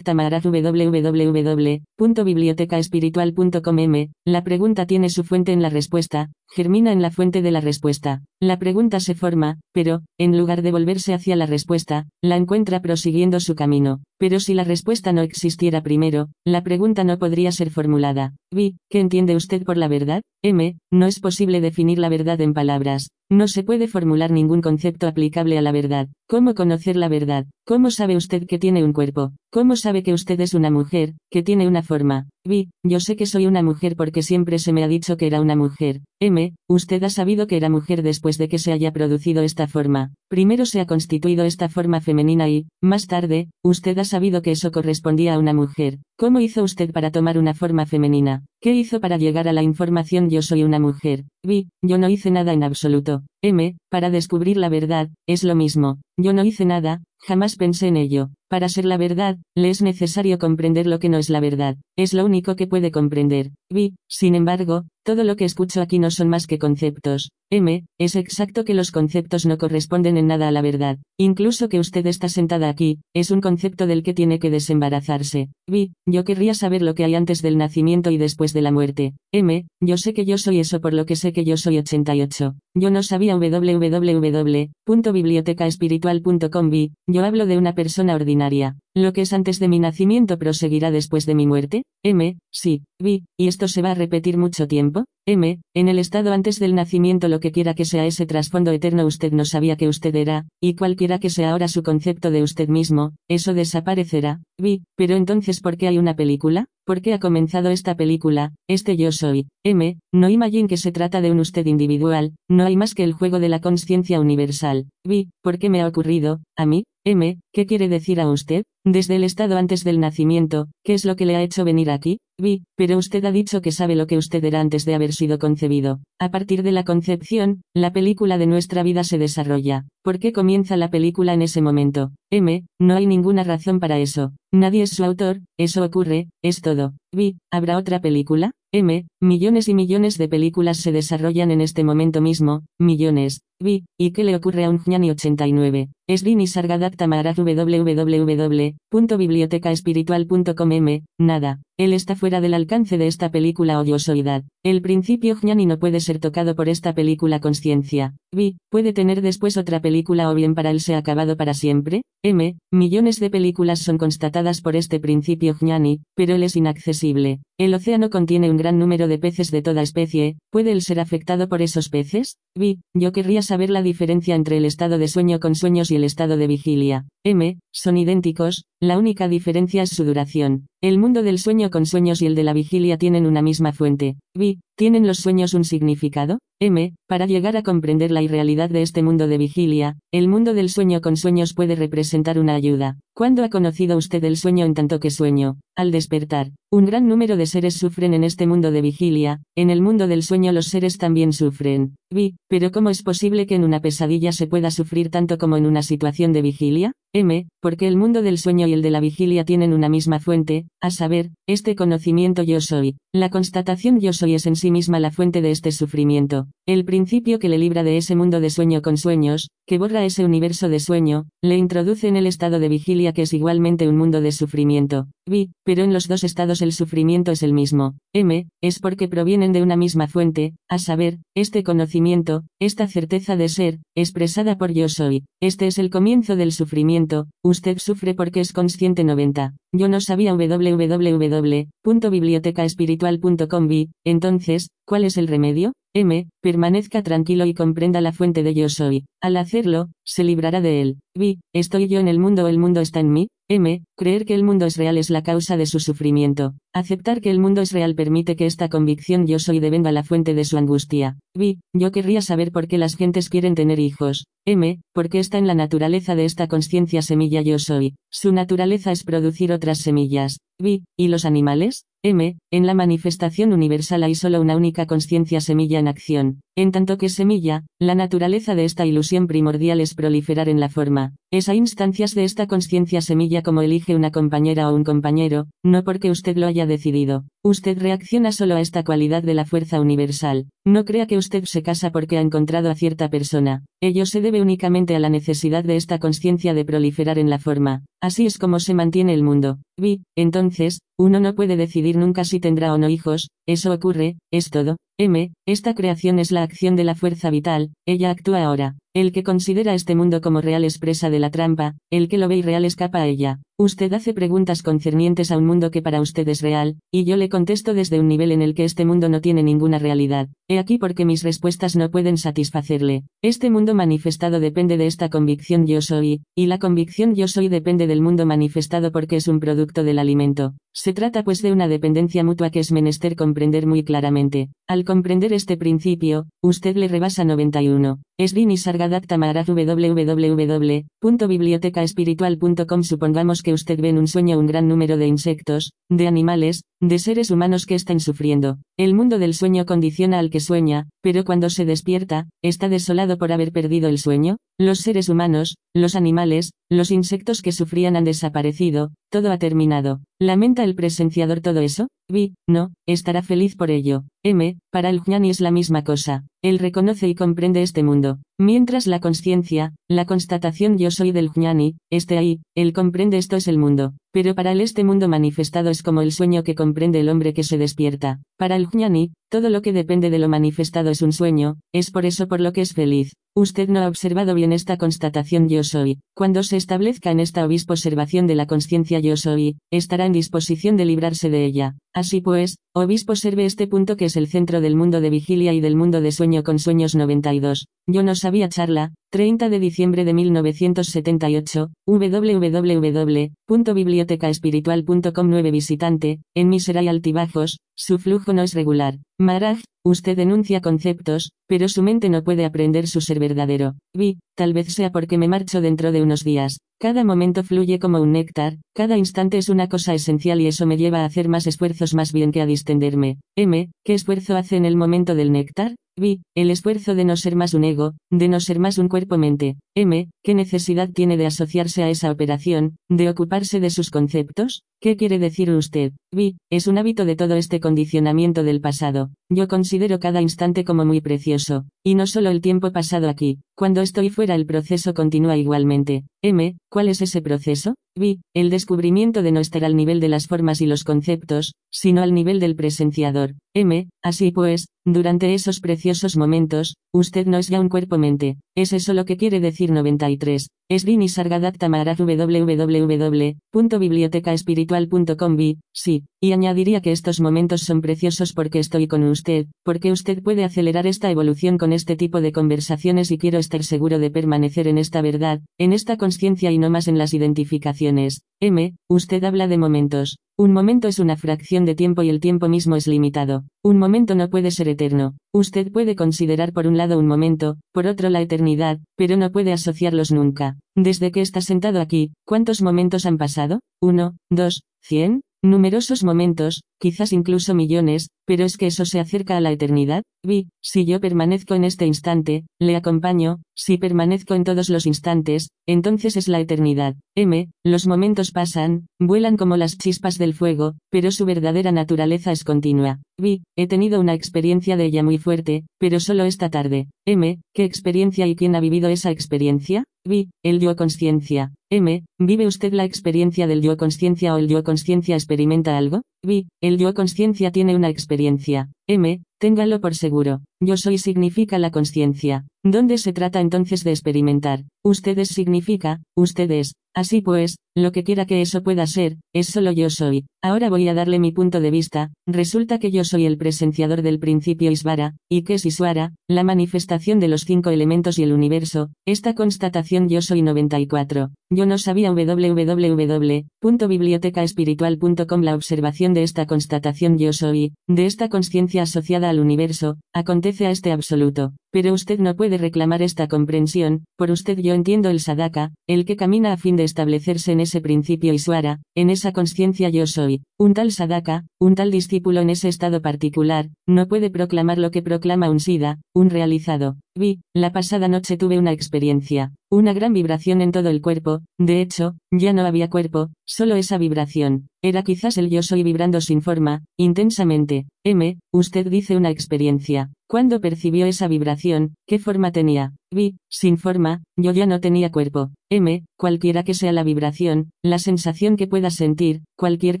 Maharaj www.bibliotecaespiritual.com. La pregunta tiene su fuente en la respuesta, germina en la fuente de la respuesta. La pregunta se forma, pero, en lugar de volverse hacia la respuesta, la encuentra prosiguiendo su camino. Pero si la respuesta no existiera primero, la pregunta no podría ser formulada. Vi, ¿qué entiende usted por la verdad? M. No es posible definir la verdad en palabras. No se puede formular ningún concepto aplicable a la verdad. ¿Cómo conocer la verdad? ¿Cómo sabe usted que tiene un cuerpo? ¿Cómo sabe que usted es una mujer, que tiene una forma? Vi, yo sé que soy una mujer porque siempre se me ha dicho que era una mujer. M, usted ha sabido que era mujer después de que se haya producido esta forma. Primero se ha constituido esta forma femenina y, más tarde, usted ha sabido que eso correspondía a una mujer. ¿Cómo hizo usted para tomar una forma femenina? ¿Qué hizo para llegar a la información yo soy una mujer? Vi, yo no hice nada en absoluto. M, para descubrir la verdad, es lo mismo. Yo no hice nada, jamás pensé en ello. Para ser la verdad, le es necesario comprender lo que no es la verdad. Es lo único que puede comprender. Vi, sin embargo, todo lo que escucho aquí no son más que conceptos. M, es exacto que los conceptos no corresponden en nada a la verdad. Incluso que usted está sentada aquí, es un concepto del que tiene que desembarazarse. Vi, yo querría saber lo que hay antes del nacimiento y después de la muerte. M, yo sé que yo soy eso por lo que sé que yo soy 88. Yo no sabía www.bibliotecaespiritual.com yo hablo de una persona ordinaria. Lo que es antes de mi nacimiento proseguirá después de mi muerte. M, sí, vi, y esto se va a repetir mucho tiempo. M, en el estado antes del nacimiento lo que quiera que sea ese trasfondo eterno usted no sabía que usted era, y cualquiera que sea ahora su concepto de usted mismo, eso desaparecerá. Vi, pero entonces ¿por qué hay una película? ¿Por qué ha comenzado esta película? Este yo soy. M, no imagine que se trata de un usted individual, no hay más que el juego de la conciencia universal. Vi, ¿por qué me ha ocurrido? ¿A mí? M, ¿qué quiere decir a usted? Desde el estado antes del nacimiento, ¿qué es lo que le ha hecho venir aquí? Vi, pero usted ha dicho que sabe lo que usted era antes de haber sido concebido. A partir de la concepción, la película de nuestra vida se desarrolla. ¿Por qué comienza la película en ese momento? M, no hay ninguna razón para eso. Nadie es su autor, eso ocurre, es todo. Vi, ¿habrá otra película? M, millones y millones de películas se desarrollan en este momento mismo, millones. Vi, ¿y qué le ocurre a un Jnani 89? Es Dini Sargadatta Maharaj www.bibliotecaespiritual.com m, nada. Él está fuera del alcance de esta película odiosoidad. El principio Jnani no puede ser tocado por esta película conciencia. Vi, puede tener después otra película o bien para él se ha acabado para siempre. M, millones de películas son constatadas por este principio Jnani, pero él es inaccesible. El océano contiene un gran número de peces de toda especie, ¿puede él ser afectado por esos peces? Vi, yo querría saber la diferencia entre el estado de sueño con sueños y el estado de vigilia. M, son idénticos, la única diferencia es su duración. El mundo del sueño con sueños y el de la vigilia tienen una misma fuente. Vi, ¿Tienen los sueños un significado? M. Para llegar a comprender la irrealidad de este mundo de vigilia, el mundo del sueño con sueños puede representar una ayuda. ¿Cuándo ha conocido usted el sueño en tanto que sueño? Al despertar. Un gran número de seres sufren en este mundo de vigilia, en el mundo del sueño los seres también sufren. Vi, pero ¿cómo es posible que en una pesadilla se pueda sufrir tanto como en una situación de vigilia? M, porque el mundo del sueño y el de la vigilia tienen una misma fuente, a saber, este conocimiento yo soy. La constatación yo soy es en sí misma la fuente de este sufrimiento, el principio que le libra de ese mundo de sueño con sueños, que borra ese universo de sueño, le introduce en el estado de vigilia que es igualmente un mundo de sufrimiento. Vi, pero en los dos estados el sufrimiento es el mismo. M, es porque provienen de una misma fuente, a saber, este conocimiento, esta certeza de ser, expresada por yo soy. Este es el comienzo del sufrimiento, usted sufre porque es consciente 90. Yo no sabía www.bibliotecaespiritual.com vi, entonces, ¿cuál es el remedio? M, permanezca tranquilo y comprenda la fuente de yo soy. Al hacerlo, se librará de él. Vi, ¿estoy yo en el mundo el mundo está en mí? M. Creer que el mundo es real es la causa de su sufrimiento. Aceptar que el mundo es real permite que esta convicción yo soy devenga la fuente de su angustia. Vi, yo querría saber por qué las gentes quieren tener hijos. M. Porque está en la naturaleza de esta conciencia semilla yo soy. Su naturaleza es producir otras semillas. Vi, ¿y los animales? M. En la manifestación universal hay solo una única conciencia semilla en acción. En tanto que semilla, la naturaleza de esta ilusión primordial es proliferar en la forma. Es a instancias de esta conciencia semilla como elige una compañera o un compañero, no porque usted lo haya decidido. Usted reacciona solo a esta cualidad de la fuerza universal. No crea que usted se casa porque ha encontrado a cierta persona. Ello se debe únicamente a la necesidad de esta conciencia de proliferar en la forma. Así es como se mantiene el mundo. Vi, entonces, uno no puede decidir nunca si tendrá o no hijos, eso ocurre, es todo. M, esta creación es la acción de la fuerza vital, ella actúa ahora. El que considera este mundo como real es presa de la trampa, el que lo ve irreal escapa a ella. Usted hace preguntas concernientes a un mundo que para usted es real, y yo le contesto desde un nivel en el que este mundo no tiene ninguna realidad. He aquí porque mis respuestas no pueden satisfacerle. Este mundo manifestado depende de esta convicción yo soy, y la convicción yo soy depende del mundo manifestado porque es un producto del alimento. Se trata pues de una dependencia mutua que es menester comprender muy claramente. Al comprender este principio, usted le rebasa 91. Esrini Sargadatta Maharaj www.bibliotecaespiritual.com Supongamos que usted ve en un sueño un gran número de insectos, de animales, de seres humanos que están sufriendo. El mundo del sueño condiciona al que sueña, pero cuando se despierta, está desolado por haber perdido el sueño. Los seres humanos, los animales, los insectos que sufrían han desaparecido, todo ha terminado. ¿Lamenta el presenciador todo eso? Vi, no, estará feliz por ello. M, para el Jnani es la misma cosa. Él reconoce y comprende este mundo. Mientras la conciencia, la constatación yo soy del Jnani, esté ahí, él comprende esto es el mundo. Pero para él este mundo manifestado es como el sueño que comprende el hombre que se despierta. Para el Jnani, todo lo que depende de lo manifestado es un sueño, es por eso por lo que es feliz. Usted no ha observado bien esta constatación yo soy. Cuando se establezca en esta obispo observación de la conciencia yo soy, estará en disposición de librarse de ella. Así pues, obispo observe este punto que es el centro del mundo de vigilia y del mundo de sueño con sueños 92. Yo no sabía charla, 30 de diciembre de 1978, www.bibliotecaespiritual.com 9 visitante, en Misera y altibajos, su flujo no es regular. Maraj, usted denuncia conceptos, pero su mente no puede aprender su ser verdadero. Vi, tal vez sea porque me marcho dentro de unos días. Cada momento fluye como un néctar, cada instante es una cosa esencial y eso me lleva a hacer más esfuerzos más bien que a distenderme. M, ¿qué esfuerzo hace en el momento del néctar? Vi, el esfuerzo de no ser más un ego, de no ser más un cuerpo-mente. M, ¿qué necesidad tiene de asociarse a esa operación, de ocuparse de sus conceptos? ¿Qué quiere decir usted? Vi, es un hábito de todo este condicionamiento del pasado. Yo considero cada instante como muy precioso, y no solo el tiempo pasado aquí. Cuando estoy fuera el proceso continúa igualmente. M, ¿cuál es ese proceso? Vi, el descubrimiento de no estar al nivel de las formas y los conceptos, sino al nivel del presenciador. M, así pues, durante esos preciosos momentos, usted no es ya un cuerpo-mente. ¿Es eso lo que quiere decir 93? Srini Sargadatta Maharaj www.bibliotecaespiritual.com vi, sí, y añadiría que estos momentos son preciosos porque estoy con usted, porque usted puede acelerar esta evolución con este tipo de conversaciones y quiero estar seguro de permanecer en esta verdad, en esta conciencia y no más en las identificaciones. M. Usted habla de momentos. Un momento es una fracción de tiempo y el tiempo mismo es limitado. Un momento no puede ser eterno. Usted puede considerar por un lado un momento, por otro la eternidad, pero no puede asociarlos nunca. Desde que está sentado aquí, ¿cuántos momentos han pasado? ¿Uno, dos, cien? Numerosos momentos, quizás incluso millones, pero es que eso se acerca a la eternidad. Vi, si yo permanezco en este instante, le acompaño, si permanezco en todos los instantes, entonces es la eternidad. M, los momentos pasan, vuelan como las chispas del fuego, pero su verdadera naturaleza es continua. Vi, he tenido una experiencia de ella muy fuerte, pero solo esta tarde. M, ¿qué experiencia y quién ha vivido esa experiencia? Vi, el yo conciencia. M, ¿vive usted la experiencia del yo conciencia o el yo conciencia experimenta algo? Vi, el yo conciencia tiene una experiencia. M, téngalo por seguro. Yo soy significa la conciencia. ¿Dónde se trata entonces de experimentar? Ustedes significa, ustedes. Así pues, lo que quiera que eso pueda ser, es solo yo soy. Ahora voy a darle mi punto de vista. Resulta que yo soy el presenciador del principio Isvara, y que es Isvara, la manifestación de los cinco elementos y el universo. Esta constatación yo soy 94. Yo no sabía www.bibliotecaespiritual.com la observación de esta constatación yo soy, de esta conciencia asociada al universo, acontece a este absoluto. Pero usted no puede reclamar esta comprensión, por usted yo entiendo el sadaka, el que camina a fin de establecerse en ese principio Iswara, en esa conciencia yo soy. Un tal sadaka, un tal discípulo en ese estado particular, no puede proclamar lo que proclama un sida, un realizado. Vi, la pasada noche tuve una experiencia, una gran vibración en todo el cuerpo, de hecho, ya no había cuerpo, solo esa vibración. Era quizás el yo soy vibrando sin forma, intensamente. M, usted dice una experiencia. ¿Cuándo percibió esa vibración? ¿Qué forma tenía? Vi, sin forma, yo ya no tenía cuerpo. M, cualquiera que sea la vibración, la sensación que pueda sentir, cualquier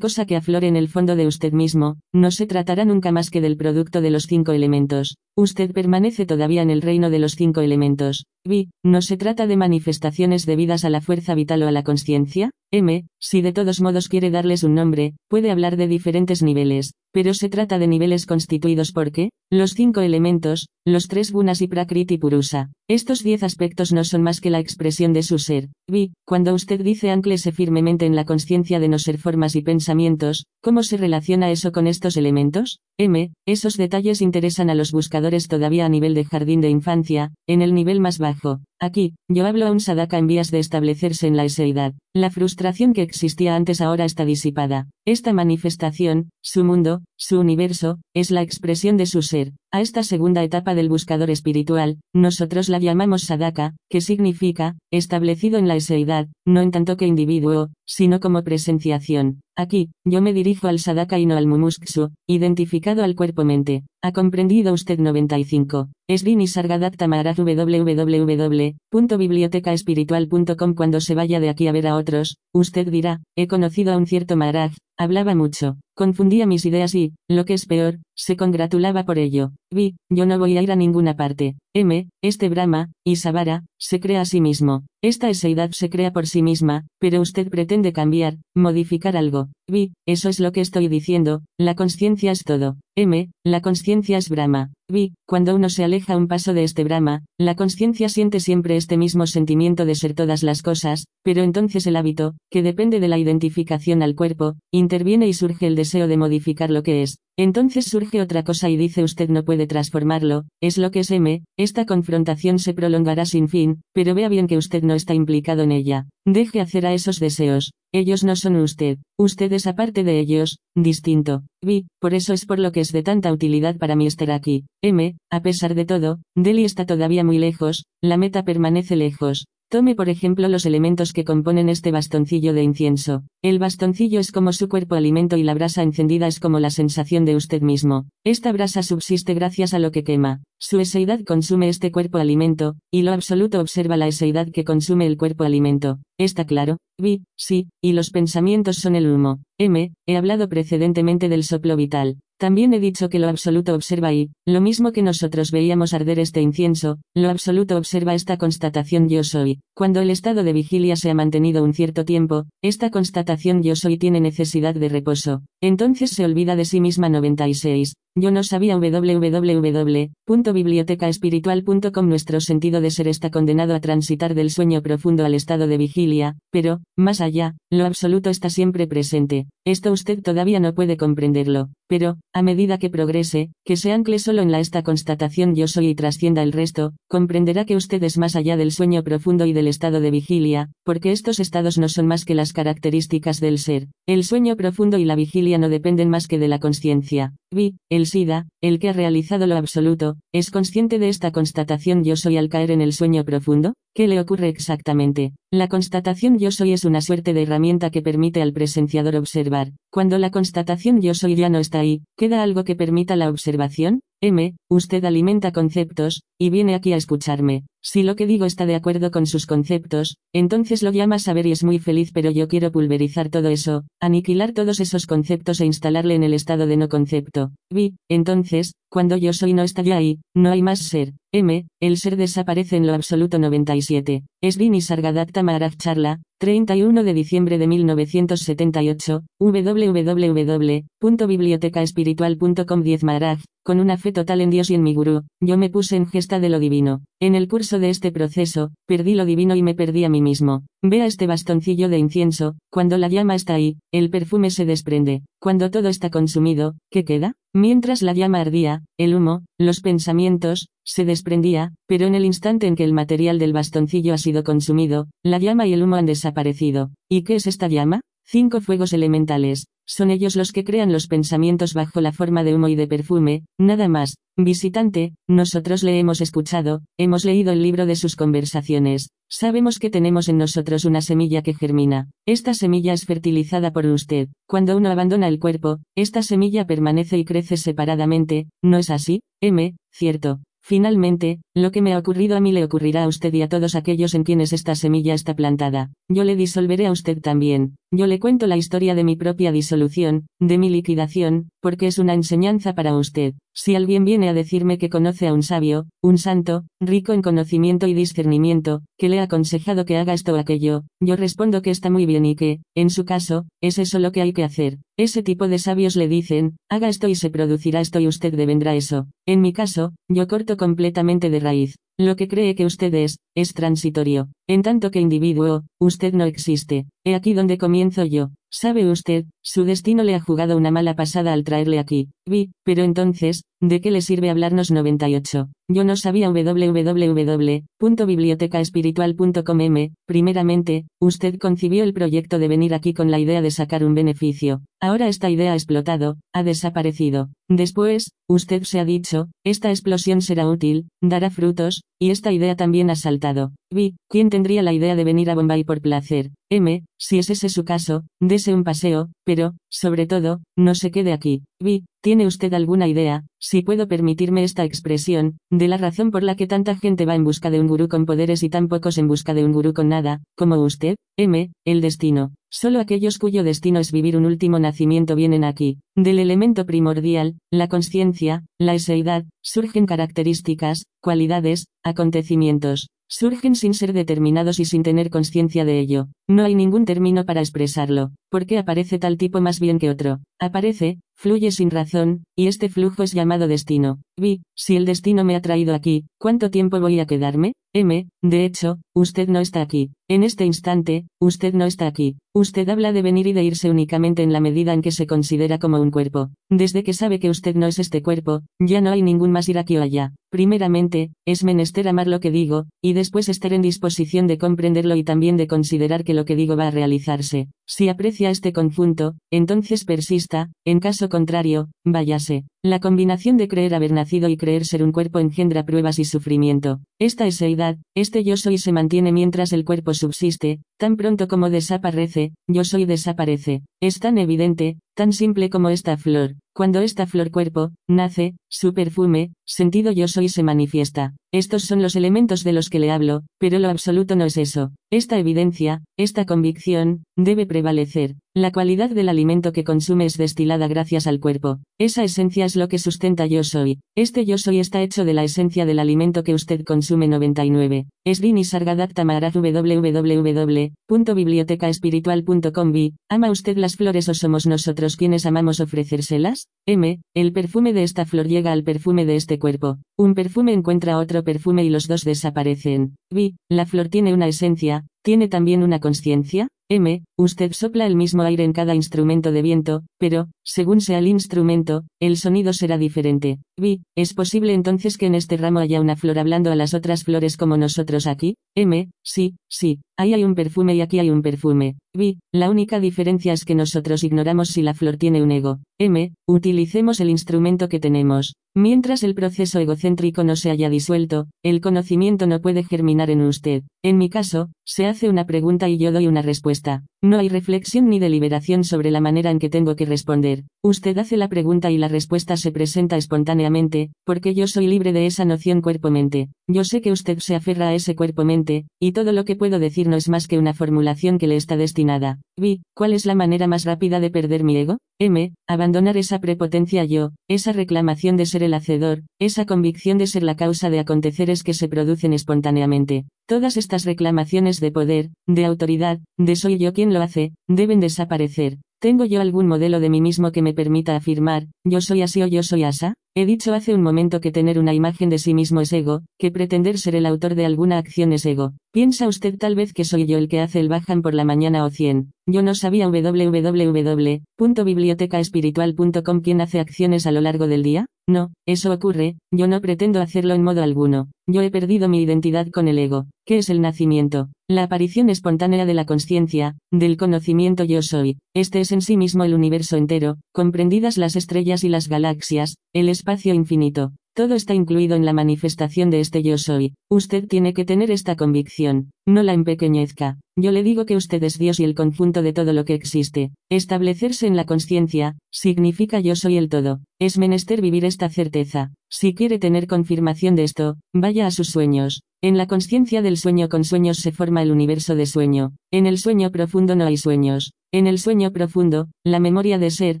cosa que aflore en el fondo de usted mismo, no se tratará nunca más que del producto de los cinco elementos. Usted permanece todavía en el reino de los cinco elementos. Vi, ¿no se trata de manifestaciones debidas a la fuerza vital o a la conciencia? M, si de todos modos quiere darles un nombre, puede hablar de diferentes niveles, pero se trata de niveles constituidos por qué? Los cinco elementos, los tres gunas y prakriti purusa. Estos diez aspectos no son más que la expresión de su ser. Vi, cuando usted dice anclese firmemente en la conciencia de no ser formas y pensamientos, ¿cómo se relaciona eso con estos elementos? M, esos detalles interesan a los buscadores todavía a nivel de jardín de infancia, en el nivel más bajo. Aquí, yo hablo a un sadaka en vías de establecerse en la eseidad. La frustración que existía antes ahora está disipada. Esta manifestación, su mundo, su universo, es la expresión de su ser. A esta segunda etapa del buscador espiritual, nosotros la llamamos sadaka, que significa, establecido en la eseidad, no en tanto que individuo, sino como presenciación. Aquí, yo me dirijo al sadaka y no al mumusksu, identificado al cuerpo-mente. ¿Ha comprendido usted 95? Esrini Sargadatta Maharaj www.bibliotecaespiritual.com Cuando se vaya de aquí a ver a otros, usted dirá, he conocido a un cierto Maharaj, hablaba mucho, confundía mis ideas y, lo que es peor, se congratulaba por ello. Vi, yo no voy a ir a ninguna parte. M, este Brahma, y Sabara, se crea a sí mismo. Esta eseidad se crea por sí misma, pero usted pretende cambiar, modificar algo. Vi, eso es lo que estoy diciendo, la conciencia es todo. M, la conciencia es Brahma. Vi, cuando uno se aleja un paso de este Brahma, la conciencia siente siempre este mismo sentimiento de ser todas las cosas, pero entonces el hábito, que depende de la identificación al cuerpo, interviene y surge el deseo de modificar lo que es. Entonces surge otra cosa y dice usted no puede transformarlo, es lo que es M, esta confrontación se prolongará sin fin, pero vea bien que usted no está implicado en ella. Deje hacer a esos deseos. Ellos no son usted, usted es aparte de ellos, distinto. Vi, por eso es por lo que es de tanta utilidad para mí estar aquí. M, a pesar de todo, Delhi está todavía muy lejos, la meta permanece lejos. Tome por ejemplo los elementos que componen este bastoncillo de incienso. El bastoncillo es como su cuerpo alimento y la brasa encendida es como la sensación de usted mismo. Esta brasa subsiste gracias a lo que quema. Su eseidad consume este cuerpo alimento, y lo absoluto observa la eseidad que consume el cuerpo alimento. ¿Está claro? Vi, sí, y los pensamientos son el humo. M, he hablado precedentemente del soplo vital. También he dicho que lo absoluto observa y, lo mismo que nosotros veíamos arder este incienso, lo absoluto observa esta constatación yo soy. Cuando el estado de vigilia se ha mantenido un cierto tiempo, esta constatación yo soy tiene necesidad de reposo. Entonces se olvida de sí misma 96. Yo no sabía www.bibliotecaespiritual.com Nuestro sentido de ser está condenado a transitar del sueño profundo al estado de vigilia, pero, más allá, lo absoluto está siempre presente. Esto usted todavía no puede comprenderlo, pero, a medida que progrese, que se ancle solo en la esta constatación yo soy y trascienda el resto, comprenderá que usted es más allá del sueño profundo y del estado de vigilia, porque estos estados no son más que las características del ser. El sueño profundo y la vigilia no dependen más que de la conciencia. Vi, el SIDA, el que ha realizado lo absoluto, ¿es consciente de esta constatación yo soy al caer en el sueño profundo? ¿Qué le ocurre exactamente? La constatación yo soy es una suerte de herramienta que permite al presenciador observar. Cuando la constatación yo soy ya no está ahí, ¿queda algo que permita la observación? M, usted alimenta conceptos, y viene aquí a escucharme. Si lo que digo está de acuerdo con sus conceptos, entonces lo llama saber y es muy feliz pero yo quiero pulverizar todo eso, aniquilar todos esos conceptos e instalarle en el estado de no concepto. Vi, entonces, cuando yo soy no está ya ahí, no hay más ser. M, el ser desaparece en lo absoluto 97. Esvini Sargadatta Maharaj Charla, 31 de diciembre de 1978, www.bibliotecaespiritual.com 10 Maharaj, con una fe total en Dios y en mi gurú, yo me puse en gesta de lo divino. En el curso de este proceso, perdí lo divino y me perdí a mí mismo. Vea este bastoncillo de incienso, cuando la llama está ahí, el perfume se desprende. Cuando todo está consumido, ¿qué queda? Mientras la llama ardía, el humo, los pensamientos, se desprendía, pero en el instante en que el material del bastoncillo ha sido consumido, la llama y el humo han desaparecido. ¿Y qué es esta llama? Cinco fuegos elementales. Son ellos los que crean los pensamientos bajo la forma de humo y de perfume, nada más. Visitante, nosotros le hemos escuchado, hemos leído el libro de sus conversaciones. Sabemos que tenemos en nosotros una semilla que germina. Esta semilla es fertilizada por usted. Cuando uno abandona el cuerpo, esta semilla permanece y crece separadamente, ¿no es así? M, cierto. Finalmente, lo que me ha ocurrido a mí le ocurrirá a usted y a todos aquellos en quienes esta semilla está plantada. Yo le disolveré a usted también. Yo le cuento la historia de mi propia disolución, de mi liquidación, porque es una enseñanza para usted. Si alguien viene a decirme que conoce a un sabio, un santo, rico en conocimiento y discernimiento, que le ha aconsejado que haga esto o aquello, yo respondo que está muy bien y que, en su caso, es eso lo que hay que hacer. Ese tipo de sabios le dicen, haga esto y se producirá esto y usted devendrá eso. En mi caso, yo corto completamente de raíz. Lo que cree que usted es, es transitorio. En tanto que individuo, usted no existe. He aquí donde comienzo yo. Sabe usted, su destino le ha jugado una mala pasada al traerle aquí. Vi, pero entonces, ¿de qué le sirve hablarnos 98? Yo no sabía www.bibliotecaespiritual.com m. Primeramente, usted concibió el proyecto de venir aquí con la idea de sacar un beneficio. Ahora esta idea ha explotado, ha desaparecido. Después, usted se ha dicho, esta explosión será útil, dará frutos, y esta idea también ha saltado. Vi, ¿quién tendría la idea de venir a Bombay por placer? M, si es ese su caso, dese un paseo, pero, pero sobre todo, no se quede aquí. Vi, ¿tiene usted alguna idea, si puedo permitirme esta expresión, de la razón por la que tanta gente va en busca de un gurú con poderes y tan pocos en busca de un gurú con nada, como usted? M, el destino. Solo aquellos cuyo destino es vivir un último nacimiento vienen aquí. Del elemento primordial, la conciencia, la eseidad, surgen características, cualidades, acontecimientos. Surgen sin ser determinados y sin tener conciencia de ello. No hay ningún término para expresarlo. ¿Por qué aparece tal tipo más bien que otro? Aparece, fluye sin razón, y este flujo es llamado destino. Vi, si el destino me ha traído aquí, ¿cuánto tiempo voy a quedarme? M, de hecho, usted no está aquí. En este instante, usted no está aquí. Usted habla de venir y de irse únicamente en la medida en que se considera como un cuerpo. Desde que sabe que usted no es este cuerpo, ya no hay ningún más ir aquí o allá. Primeramente, es menester amar lo que digo, y después estar en disposición de comprenderlo y también de considerar que lo que digo va a realizarse. Si aprecia este conjunto, entonces persista, en caso contrario, váyase. La combinación de creer haber nacido y creer ser un cuerpo engendra pruebas y sufrimiento. Esta eseidad, este yo soy se mantiene mientras el cuerpo subsiste, tan pronto como desaparece, yo soy desaparece. Es tan evidente, tan simple como esta flor. Cuando esta flor cuerpo, nace, su perfume, sentido yo soy se manifiesta. Estos son los elementos de los que le hablo, pero lo absoluto no es eso. Esta evidencia, esta convicción, debe prevalecer. La cualidad del alimento que consume es destilada gracias al cuerpo. Esa esencia es lo que sustenta yo soy. Este yo soy está hecho de la esencia del alimento que usted consume 99. Esrini Sargadat Tamaraj www.bibliotecaespiritual.com ¿Ama usted las flores o somos nosotros quienes amamos ofrecérselas? M. El perfume de esta flor llega al perfume de este cuerpo. Un perfume encuentra otro perfume y los dos desaparecen. B. La flor tiene una esencia, ¿tiene también una conciencia? M. Usted sopla el mismo aire en cada instrumento de viento, pero, según sea el instrumento, el sonido será diferente. B. ¿Es posible entonces que en este ramo haya una flor hablando a las otras flores como nosotros aquí? M. Sí, sí. Ahí hay un perfume y aquí hay un perfume. B. La única diferencia es que nosotros ignoramos si la flor tiene un ego. M. Utilicemos el instrumento que tenemos. Mientras el proceso egocéntrico no se haya disuelto, el conocimiento no puede germinar en usted. En mi caso, se hace una pregunta y yo doy una respuesta. No hay reflexión ni deliberación sobre la manera en que tengo que responder. Usted hace la pregunta y la respuesta se presenta espontáneamente, porque yo soy libre de esa noción cuerpo-mente. Yo sé que usted se aferra a ese cuerpo-mente, y todo lo que puedo decir no es más que una formulación que le está destinada. Vi, ¿cuál es la manera más rápida de perder mi ego? M. Abandonar esa prepotencia yo, esa reclamación de ser el hacedor, esa convicción de ser la causa de aconteceres que se producen espontáneamente. Todas estas reclamaciones de poder, de autoridad, de soy yo quien lo hace, deben desaparecer. ¿Tengo yo algún modelo de mí mismo que me permita afirmar, yo soy así o yo soy asa? He dicho hace un momento que tener una imagen de sí mismo es ego, que pretender ser el autor de alguna acción es ego. ¿Piensa usted tal vez que soy yo el que hace el bajan por la mañana o 100? Yo no sabía www.bibliotecaespiritual.com quién hace acciones a lo largo del día. No, eso ocurre, yo no pretendo hacerlo en modo alguno. Yo he perdido mi identidad con el ego. ¿Qué es el nacimiento? La aparición espontánea de la conciencia, del conocimiento yo soy. Este es en sí mismo el universo entero, comprendidas las estrellas y las galaxias, el espacio infinito. Todo está incluido en la manifestación de este yo soy. Usted tiene que tener esta convicción. No la empequeñezca. Yo le digo que usted es Dios y el conjunto de todo lo que existe. Establecerse en la conciencia, significa yo soy el todo. Es menester vivir esta certeza. Si quiere tener confirmación de esto, vaya a sus sueños. En la conciencia del sueño con sueños se forma el universo de sueño. En el sueño profundo no hay sueños. En el sueño profundo, la memoria de ser,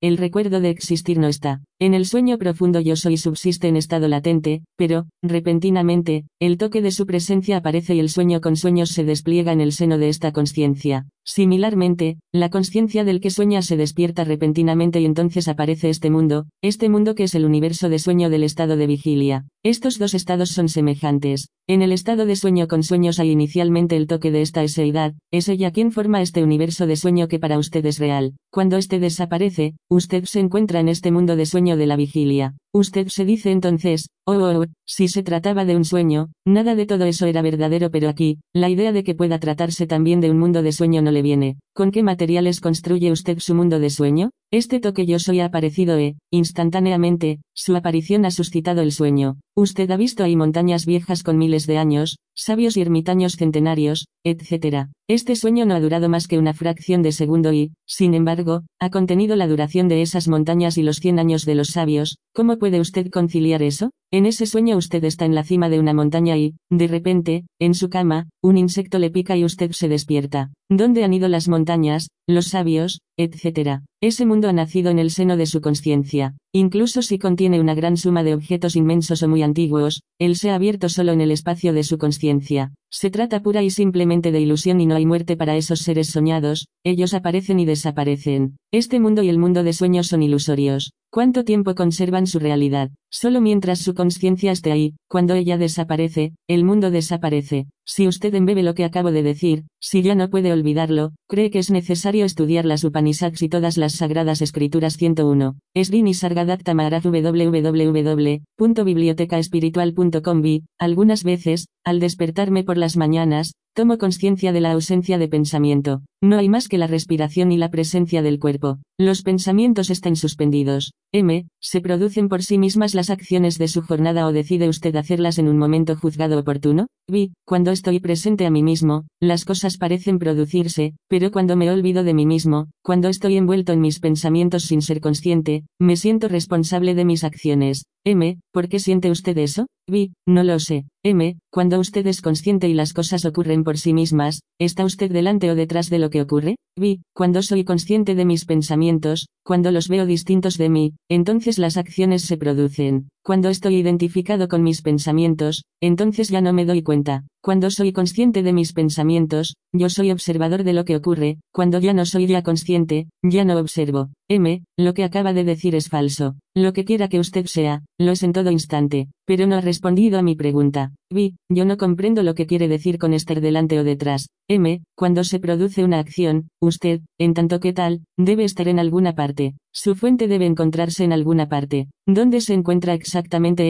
el recuerdo de existir no está. En el sueño profundo yo soy subsiste en estado latente, pero, repentinamente, el toque de su presencia aparece y el sueño con sueños se despliega en el seno de esta conciencia. Similarmente, la conciencia del que sueña se despierta repentinamente y entonces aparece este mundo, este mundo que es el universo de sueño del estado de vigilia. Estos dos estados son semejantes. En el estado de sueño con sueños hay inicialmente el toque de esta eseidad, es ella quien forma este universo de sueño que para usted es real. Cuando este desaparece, usted se encuentra en este mundo de sueño de la vigilia. Usted se dice entonces, oh, oh, oh, si se trataba de un sueño, nada de todo eso era verdadero, pero aquí, la idea de que pueda tratarse también de un mundo de sueño no le viene. ¿Con qué materiales construye usted su mundo de sueño? Este toque yo soy ha aparecido e, instantáneamente, su aparición ha suscitado el sueño. Usted ha visto ahí montañas viejas con miles de años, sabios y ermitaños centenarios, etc. Este sueño no ha durado más que una fracción de segundo y, sin embargo, ha contenido la duración de esas montañas y los cien años de los sabios. ¿Cómo puede usted conciliar eso? En ese sueño usted está en la cima de una montaña y, de repente, en su cama, un insecto le pica y usted se despierta. ¿Dónde han ido las montañas, los sabios, etc.? Ese mundo ha nacido en el seno de su conciencia. Incluso si contiene una gran suma de objetos inmensos o muy antiguos, él se ha abierto solo en el espacio de su conciencia. Se trata pura y simplemente de ilusión y no hay muerte para esos seres soñados, ellos aparecen y desaparecen. Este mundo y el mundo de sueños son ilusorios. ¿Cuánto tiempo conservan su realidad? Solo mientras su conciencia esté ahí, cuando ella desaparece, el mundo desaparece. Si usted embebe lo que acabo de decir, si ya no puede olvidarlo, cree que es necesario estudiar las Upanishads y todas las sagradas escrituras 101. Esrini Sargadatta Maharaj www.bibliotecaespiritual.com Algunas veces, al despertarme por las mañanas, tomo conciencia de la ausencia de pensamiento. No hay más que la respiración y la presencia del cuerpo. los pensamientos están suspendidos. M. ¿Se producen por sí mismas las acciones de su jornada o decide usted hacerlas en un momento juzgado oportuno? B. Cuando estoy presente a mí mismo, las cosas parecen producirse, pero cuando me olvido de mí mismo, cuando estoy envuelto en mis pensamientos sin ser consciente, me siento responsable de mis acciones. M. ¿Por qué siente usted eso? B. No lo sé. M. Cuando usted es consciente y las cosas ocurren por sí mismas, ¿está usted delante o detrás de lo que ocurre? B. Cuando soy consciente de mis pensamientos, cuando los veo distintos de mí, entonces las acciones se producen. Cuando estoy identificado con mis pensamientos, entonces ya no me doy cuenta. Cuando soy consciente de mis pensamientos, yo soy observador de lo que ocurre, cuando ya no soy ya consciente, ya no observo. M, lo que acaba de decir es falso. Lo que quiera que usted sea, lo es en todo instante, pero no ha respondido a mi pregunta. B, yo no comprendo lo que quiere decir con estar delante o detrás. M, cuando se produce una acción, usted, en tanto que tal, debe estar en alguna parte. Su fuente debe encontrarse en alguna parte. ¿Dónde se encuentra exactamente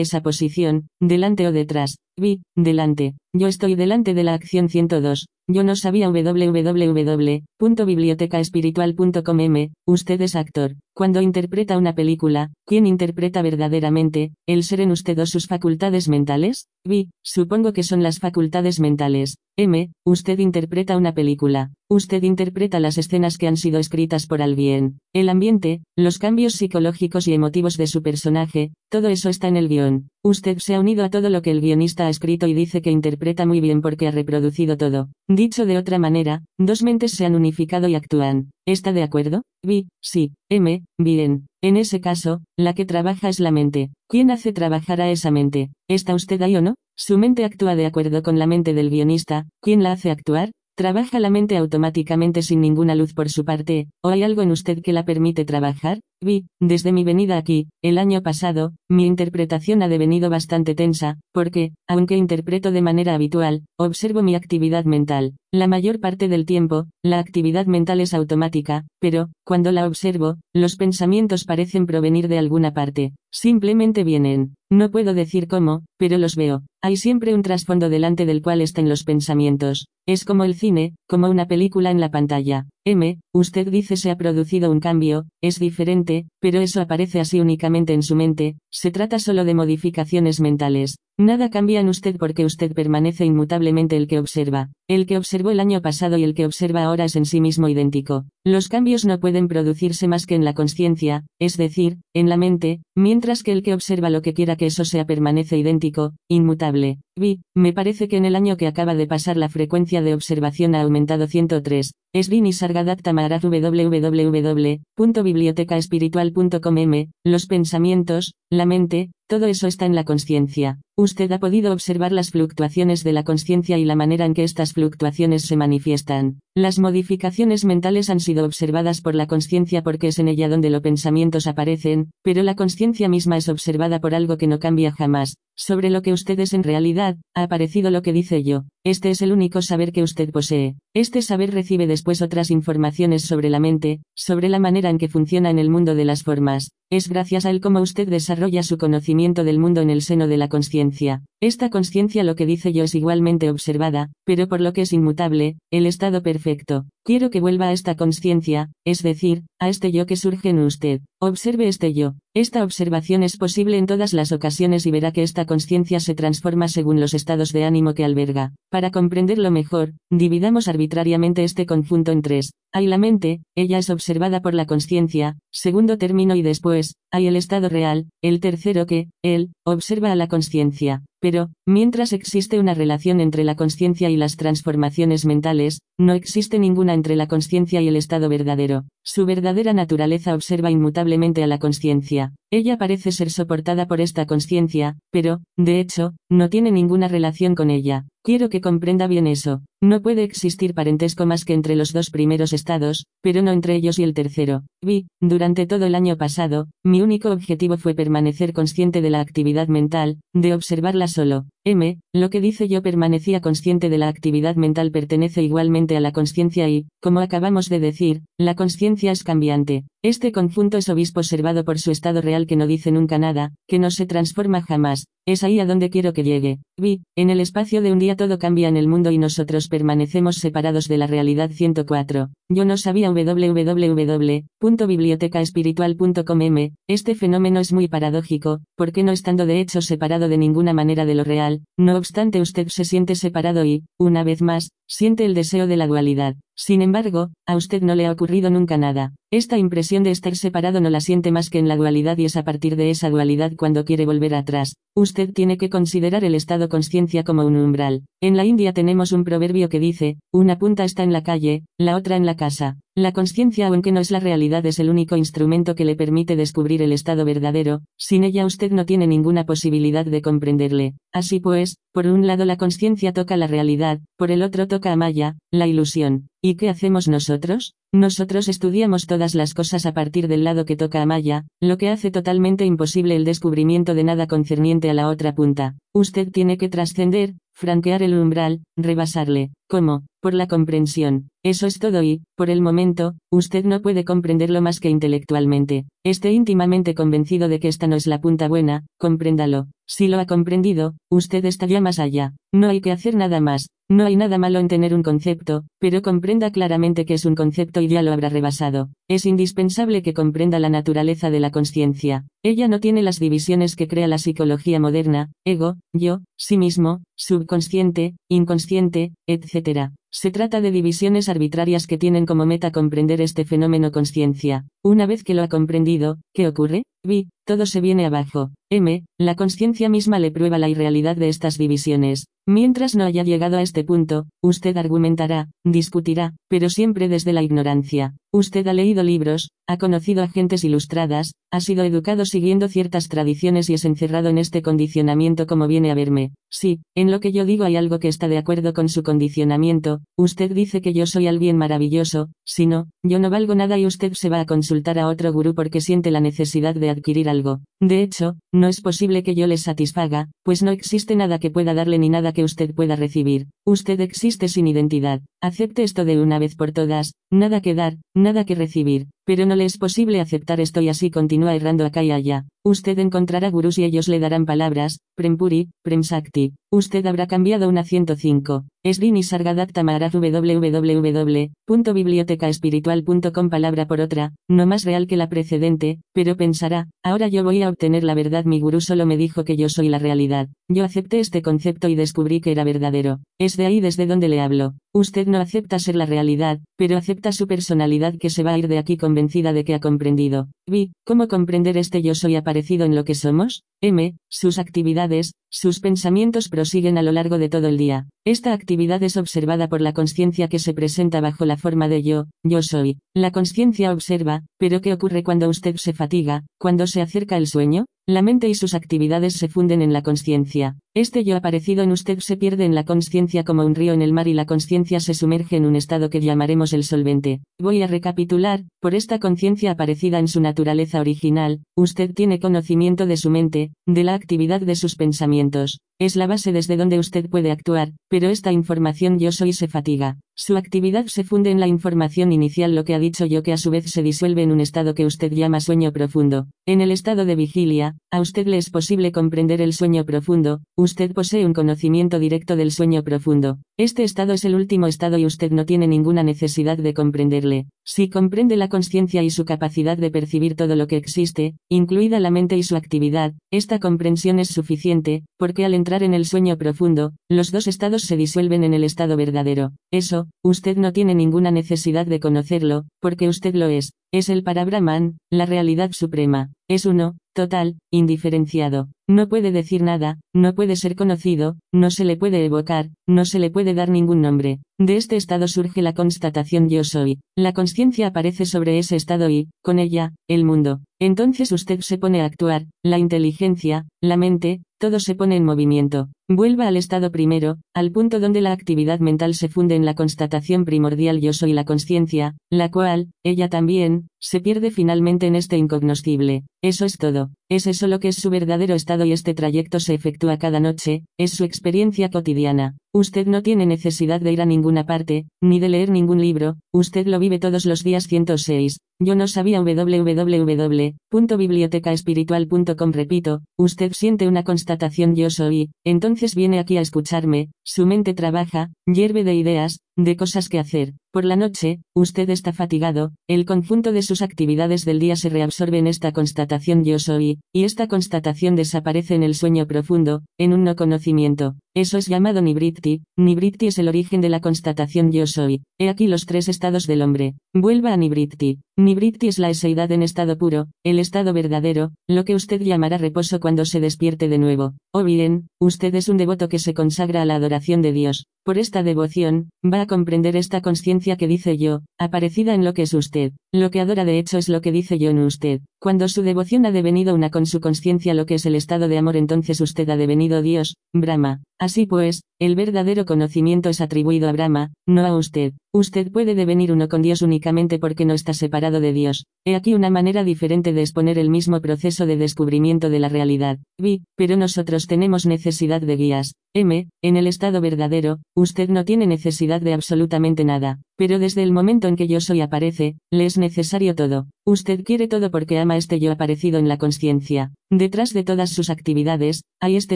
esa posición, delante o detrás? B, delante. Yo estoy delante de la acción 102. Yo no sabía www.bibliotecaespiritual.com m. Usted es actor. Cuando interpreta una película, ¿quién interpreta verdaderamente? ¿El ser en usted o sus facultades mentales? B. Supongo que son las facultades mentales. M. Usted interpreta una película. Usted interpreta las escenas que han sido escritas por alguien. El ambiente, los cambios psicológicos y emotivos de su personaje, todo eso está en el guion. Usted se ha unido a todo lo que el guionista ha escrito y dice que interpreta muy bien porque ha reproducido todo. Dicho de otra manera, dos mentes se han unificado y actúan. ¿Está de acuerdo? B. Sí. M. Bien. En ese caso, la que trabaja es la mente. ¿Quién hace trabajar a esa mente? ¿Está usted ahí o no? Su mente actúa de acuerdo con la mente del guionista. ¿Quién la hace actuar? ¿Trabaja la mente automáticamente sin ninguna luz por su parte, o hay algo en usted que la permite trabajar? Vi, desde mi venida aquí, el año pasado, mi interpretación ha devenido bastante tensa, porque, aunque interpreto de manera habitual, observo mi actividad mental. La mayor parte del tiempo, la actividad mental es automática, pero, cuando la observo, los pensamientos parecen provenir de alguna parte. Simplemente vienen. No puedo decir cómo, pero los veo. Hay siempre un trasfondo delante del cual estén los pensamientos. Es como el cine, como una película en la pantalla. M, usted dice se ha producido un cambio, es diferente, pero eso aparece así únicamente en su mente, se trata solo de modificaciones mentales. Nada cambia en usted porque usted permanece inmutablemente el que observa. El que observó el año pasado y el que observa ahora es en sí mismo idéntico. Los cambios no pueden producirse más que en la conciencia, es decir, en la mente, mientras que el que observa lo que quiera que eso sea permanece idéntico, inmutable. Vi, me parece que en el año que acaba de pasar la frecuencia de observación ha aumentado 103. Esvini Sargadatta Maharaj www.bibliotecaespiritual.com m. Los pensamientos, la mente, todo eso está en la conciencia. Usted ha podido observar las fluctuaciones de la conciencia y la manera en que estas fluctuaciones se manifiestan. Las modificaciones mentales han sido observadas por la conciencia porque es en ella donde los pensamientos aparecen, pero la conciencia misma es observada por algo que no cambia jamás. Sobre lo que usted es en realidad, ha aparecido lo que dice yo. Este es el único saber que usted posee. Este saber recibe después otras informaciones sobre la mente, sobre la manera en que funciona en el mundo de las formas. Es gracias a él como usted desarrolla su conocimiento del mundo en el seno de la conciencia. Esta conciencia lo que dice yo es igualmente observada, pero por lo que es inmutable, el estado perfecto. Quiero que vuelva a esta conciencia, es decir, a este yo que surge en usted. Observe este yo. Esta observación es posible en todas las ocasiones y verá que esta conciencia se transforma según los estados de ánimo que alberga. Para comprenderlo mejor, dividamos arbitrariamente este conjunto en tres. Hay la mente, ella es observada por la conciencia, segundo término y después, hay el estado real, el tercero que, él, observa a la conciencia. Pero, mientras existe una relación entre la conciencia y las transformaciones mentales, no existe ninguna entre la conciencia y el estado verdadero. Su verdadera naturaleza observa inmutablemente a la conciencia. Ella parece ser soportada por esta conciencia, pero, de hecho, no tiene ninguna relación con ella. Quiero que comprenda bien eso. No puede existir parentesco más que entre los dos primeros estados, pero no entre ellos y el tercero. Vi, durante todo el año pasado, mi único objetivo fue permanecer consciente de la actividad mental, de observarla solo. M, lo que dice yo permanecía consciente de la actividad mental pertenece igualmente a la conciencia y, como acabamos de decir, la conciencia es cambiante. Este conjunto es obispo observado por su estado real que no dice nunca nada, que no se transforma jamás. Es ahí a donde quiero que llegue. Vi, en el espacio de un día todo cambia en el mundo y nosotros permanecemos separados de la realidad 104. Yo no sabía www.bibliotecaespiritual.com. Este fenómeno es muy paradójico, porque no estando de hecho separado de ninguna manera de lo real, no obstante usted se siente separado y, una vez más, siente el deseo de la dualidad. Sin embargo, a usted no le ha ocurrido nunca nada. Esta impresión de estar separado no la siente más que en la dualidad y es a partir de esa dualidad cuando quiere volver atrás. Usted tiene que considerar el estado conciencia como un umbral. En la India tenemos un proverbio que dice, una punta está en la calle, la otra en la casa. La conciencia aunque no es la realidad es el único instrumento que le permite descubrir el estado verdadero, sin ella usted no tiene ninguna posibilidad de comprenderle. Así pues, por un lado la conciencia toca la realidad, por el otro toca a Maya, la ilusión. ¿Y qué hacemos nosotros? Nosotros estudiamos todas las cosas a partir del lado que toca a Maya, lo que hace totalmente imposible el descubrimiento de nada concerniente a la otra punta. Usted tiene que trascender, franquear el umbral, rebasarle. ¿Cómo? Por la comprensión. Eso es todo y, por el momento, usted no puede comprenderlo más que intelectualmente. Esté íntimamente convencido de que esta no es la punta buena, compréndalo. Si lo ha comprendido, usted está ya más allá. No hay que hacer nada más. No hay nada malo en tener un concepto, pero comprenda claramente que es un concepto y ya lo habrá rebasado. Es indispensable que comprenda la naturaleza de la conciencia. Ella no tiene las divisiones que crea la psicología moderna, ego, yo, sí mismo, subconsciente, inconsciente, etc. Se trata de divisiones arbitrarias que tienen como meta comprender este fenómeno conciencia. Una vez que lo ha comprendido, ¿qué ocurre? Vi, todo se viene abajo. M, la conciencia misma le prueba la irrealidad de estas divisiones. Mientras no haya llegado a este punto, usted argumentará, discutirá, pero siempre desde la ignorancia. Usted ha leído libros, ha conocido a gentes ilustradas, ha sido educado siguiendo ciertas tradiciones y es encerrado en este condicionamiento como viene a verme. Sí, en lo que yo digo hay algo que está de acuerdo con su condicionamiento, usted dice que yo soy alguien maravilloso, si no, yo no valgo nada y usted se va a consultar a otro gurú porque siente la necesidad de adquirir algo. De hecho, no es posible que yo le satisfaga, pues no existe nada que pueda darle ni nada que usted pueda recibir. Usted existe sin identidad. Acepte esto de una vez por todas, nada que dar, nada que recibir, pero no le es posible aceptar esto y así continúa errando acá y allá. Usted encontrará gurús y ellos le darán palabras, Prempuri, Premsakti. Usted habrá cambiado una 105. Esrini Sargadatta Maharaj www.bibliotecaespiritual.com palabra por otra, no más real que la precedente, pero pensará, ahora yo voy a obtener la verdad mi gurú solo me dijo que yo soy la realidad. Yo acepté este concepto y descubrí que era verdadero. Es de ahí desde donde le hablo. Usted no acepta ser la realidad, pero acepta su personalidad que se va a ir de aquí convencida de que ha comprendido. Vi, ¿cómo comprender este yo soy aparecido en lo que somos? M, sus actividades, sus pensamientos prosiguen a lo largo de todo el día. Esta actividad es observada por la conciencia que se presenta bajo la forma de yo, yo soy. La conciencia observa, pero ¿qué ocurre cuando usted se fatiga, cuando se acerca el sueño? La mente y sus actividades se funden en la conciencia. Este yo aparecido en usted se pierde en la conciencia como un río en el mar y la conciencia se sumerge en un estado que llamaremos el solvente. Voy a recapitular, por esta conciencia aparecida en su naturaleza original, usted tiene conocimiento de su mente, de la actividad de sus pensamientos. Es la base desde donde usted puede actuar, pero esta información yo soy se fatiga. Su actividad se funde en la información inicial lo que ha dicho yo que a su vez se disuelve en un estado que usted llama sueño profundo. En el estado de vigilia, a usted le es posible comprender el sueño profundo, usted posee un conocimiento directo del sueño profundo. Este estado es el último estado y usted no tiene ninguna necesidad de comprenderle. Si comprende la conciencia y su capacidad de percibir todo lo que existe, incluida la mente y su actividad, esta comprensión es suficiente, porque al entrar en el sueño profundo, los dos estados se disuelven en el estado verdadero. Eso, usted no tiene ninguna necesidad de conocerlo, porque usted lo es. Es el Parabrahman, la realidad suprema. Es uno, total, indiferenciado. No puede decir nada, no puede ser conocido, no se le puede evocar, no se le puede dar ningún nombre. De este estado surge la constatación yo soy. La conciencia aparece sobre ese estado y, con ella, el mundo. Entonces usted se pone a actuar, la inteligencia, la mente, todo se pone en movimiento. Vuelva al estado primero, al punto donde la actividad mental se funde en la constatación primordial yo soy la conciencia, la cual, ella también, se pierde finalmente en este incognoscible. Eso es todo. Es eso lo que es su verdadero estado y este trayecto se efectúa cada noche, es su experiencia cotidiana. Usted no tiene necesidad de ir a ninguna parte, ni de leer ningún libro, usted lo vive todos los días 106. Yo no sabía www.bibliotecaespiritual.com repito, usted siente una constatación yo soy, entonces viene aquí a escucharme, su mente trabaja, hierve de ideas, de cosas que hacer. Por la noche, usted está fatigado, el conjunto de sus actividades del día se reabsorbe en esta constatación yo soy, y esta constatación desaparece en el sueño profundo, en un no conocimiento. Eso es llamado Nibritti, Nibritti es el origen de la constatación yo soy. He aquí los tres estados del hombre. Vuelva a Nibritti. Nibritti es la eseidad en estado puro, el estado verdadero, lo que usted llamará reposo cuando se despierte de nuevo. O bien, usted es un devoto que se consagra a la adoración de Dios. Por esta devoción, va a comprender esta conciencia que dice yo, aparecida en lo que es usted. Lo que adora de hecho es lo que dice yo en usted. Cuando su devoción ha devenido una con su conciencia lo que es el estado de amor entonces usted ha devenido Dios, Brahma. Así pues, el verdadero conocimiento es atribuido a Brahma, no a usted. Usted puede devenir uno con Dios únicamente porque no está separado de Dios. He aquí una manera diferente de exponer el mismo proceso de descubrimiento de la realidad. Vi, pero nosotros tenemos necesidad de guías. M, en el estado verdadero, usted no tiene necesidad de absolutamente nada. Pero desde el momento en que yo soy aparece, le es necesario todo. Usted quiere todo porque ama este yo aparecido en la conciencia. Detrás de todas sus actividades, hay este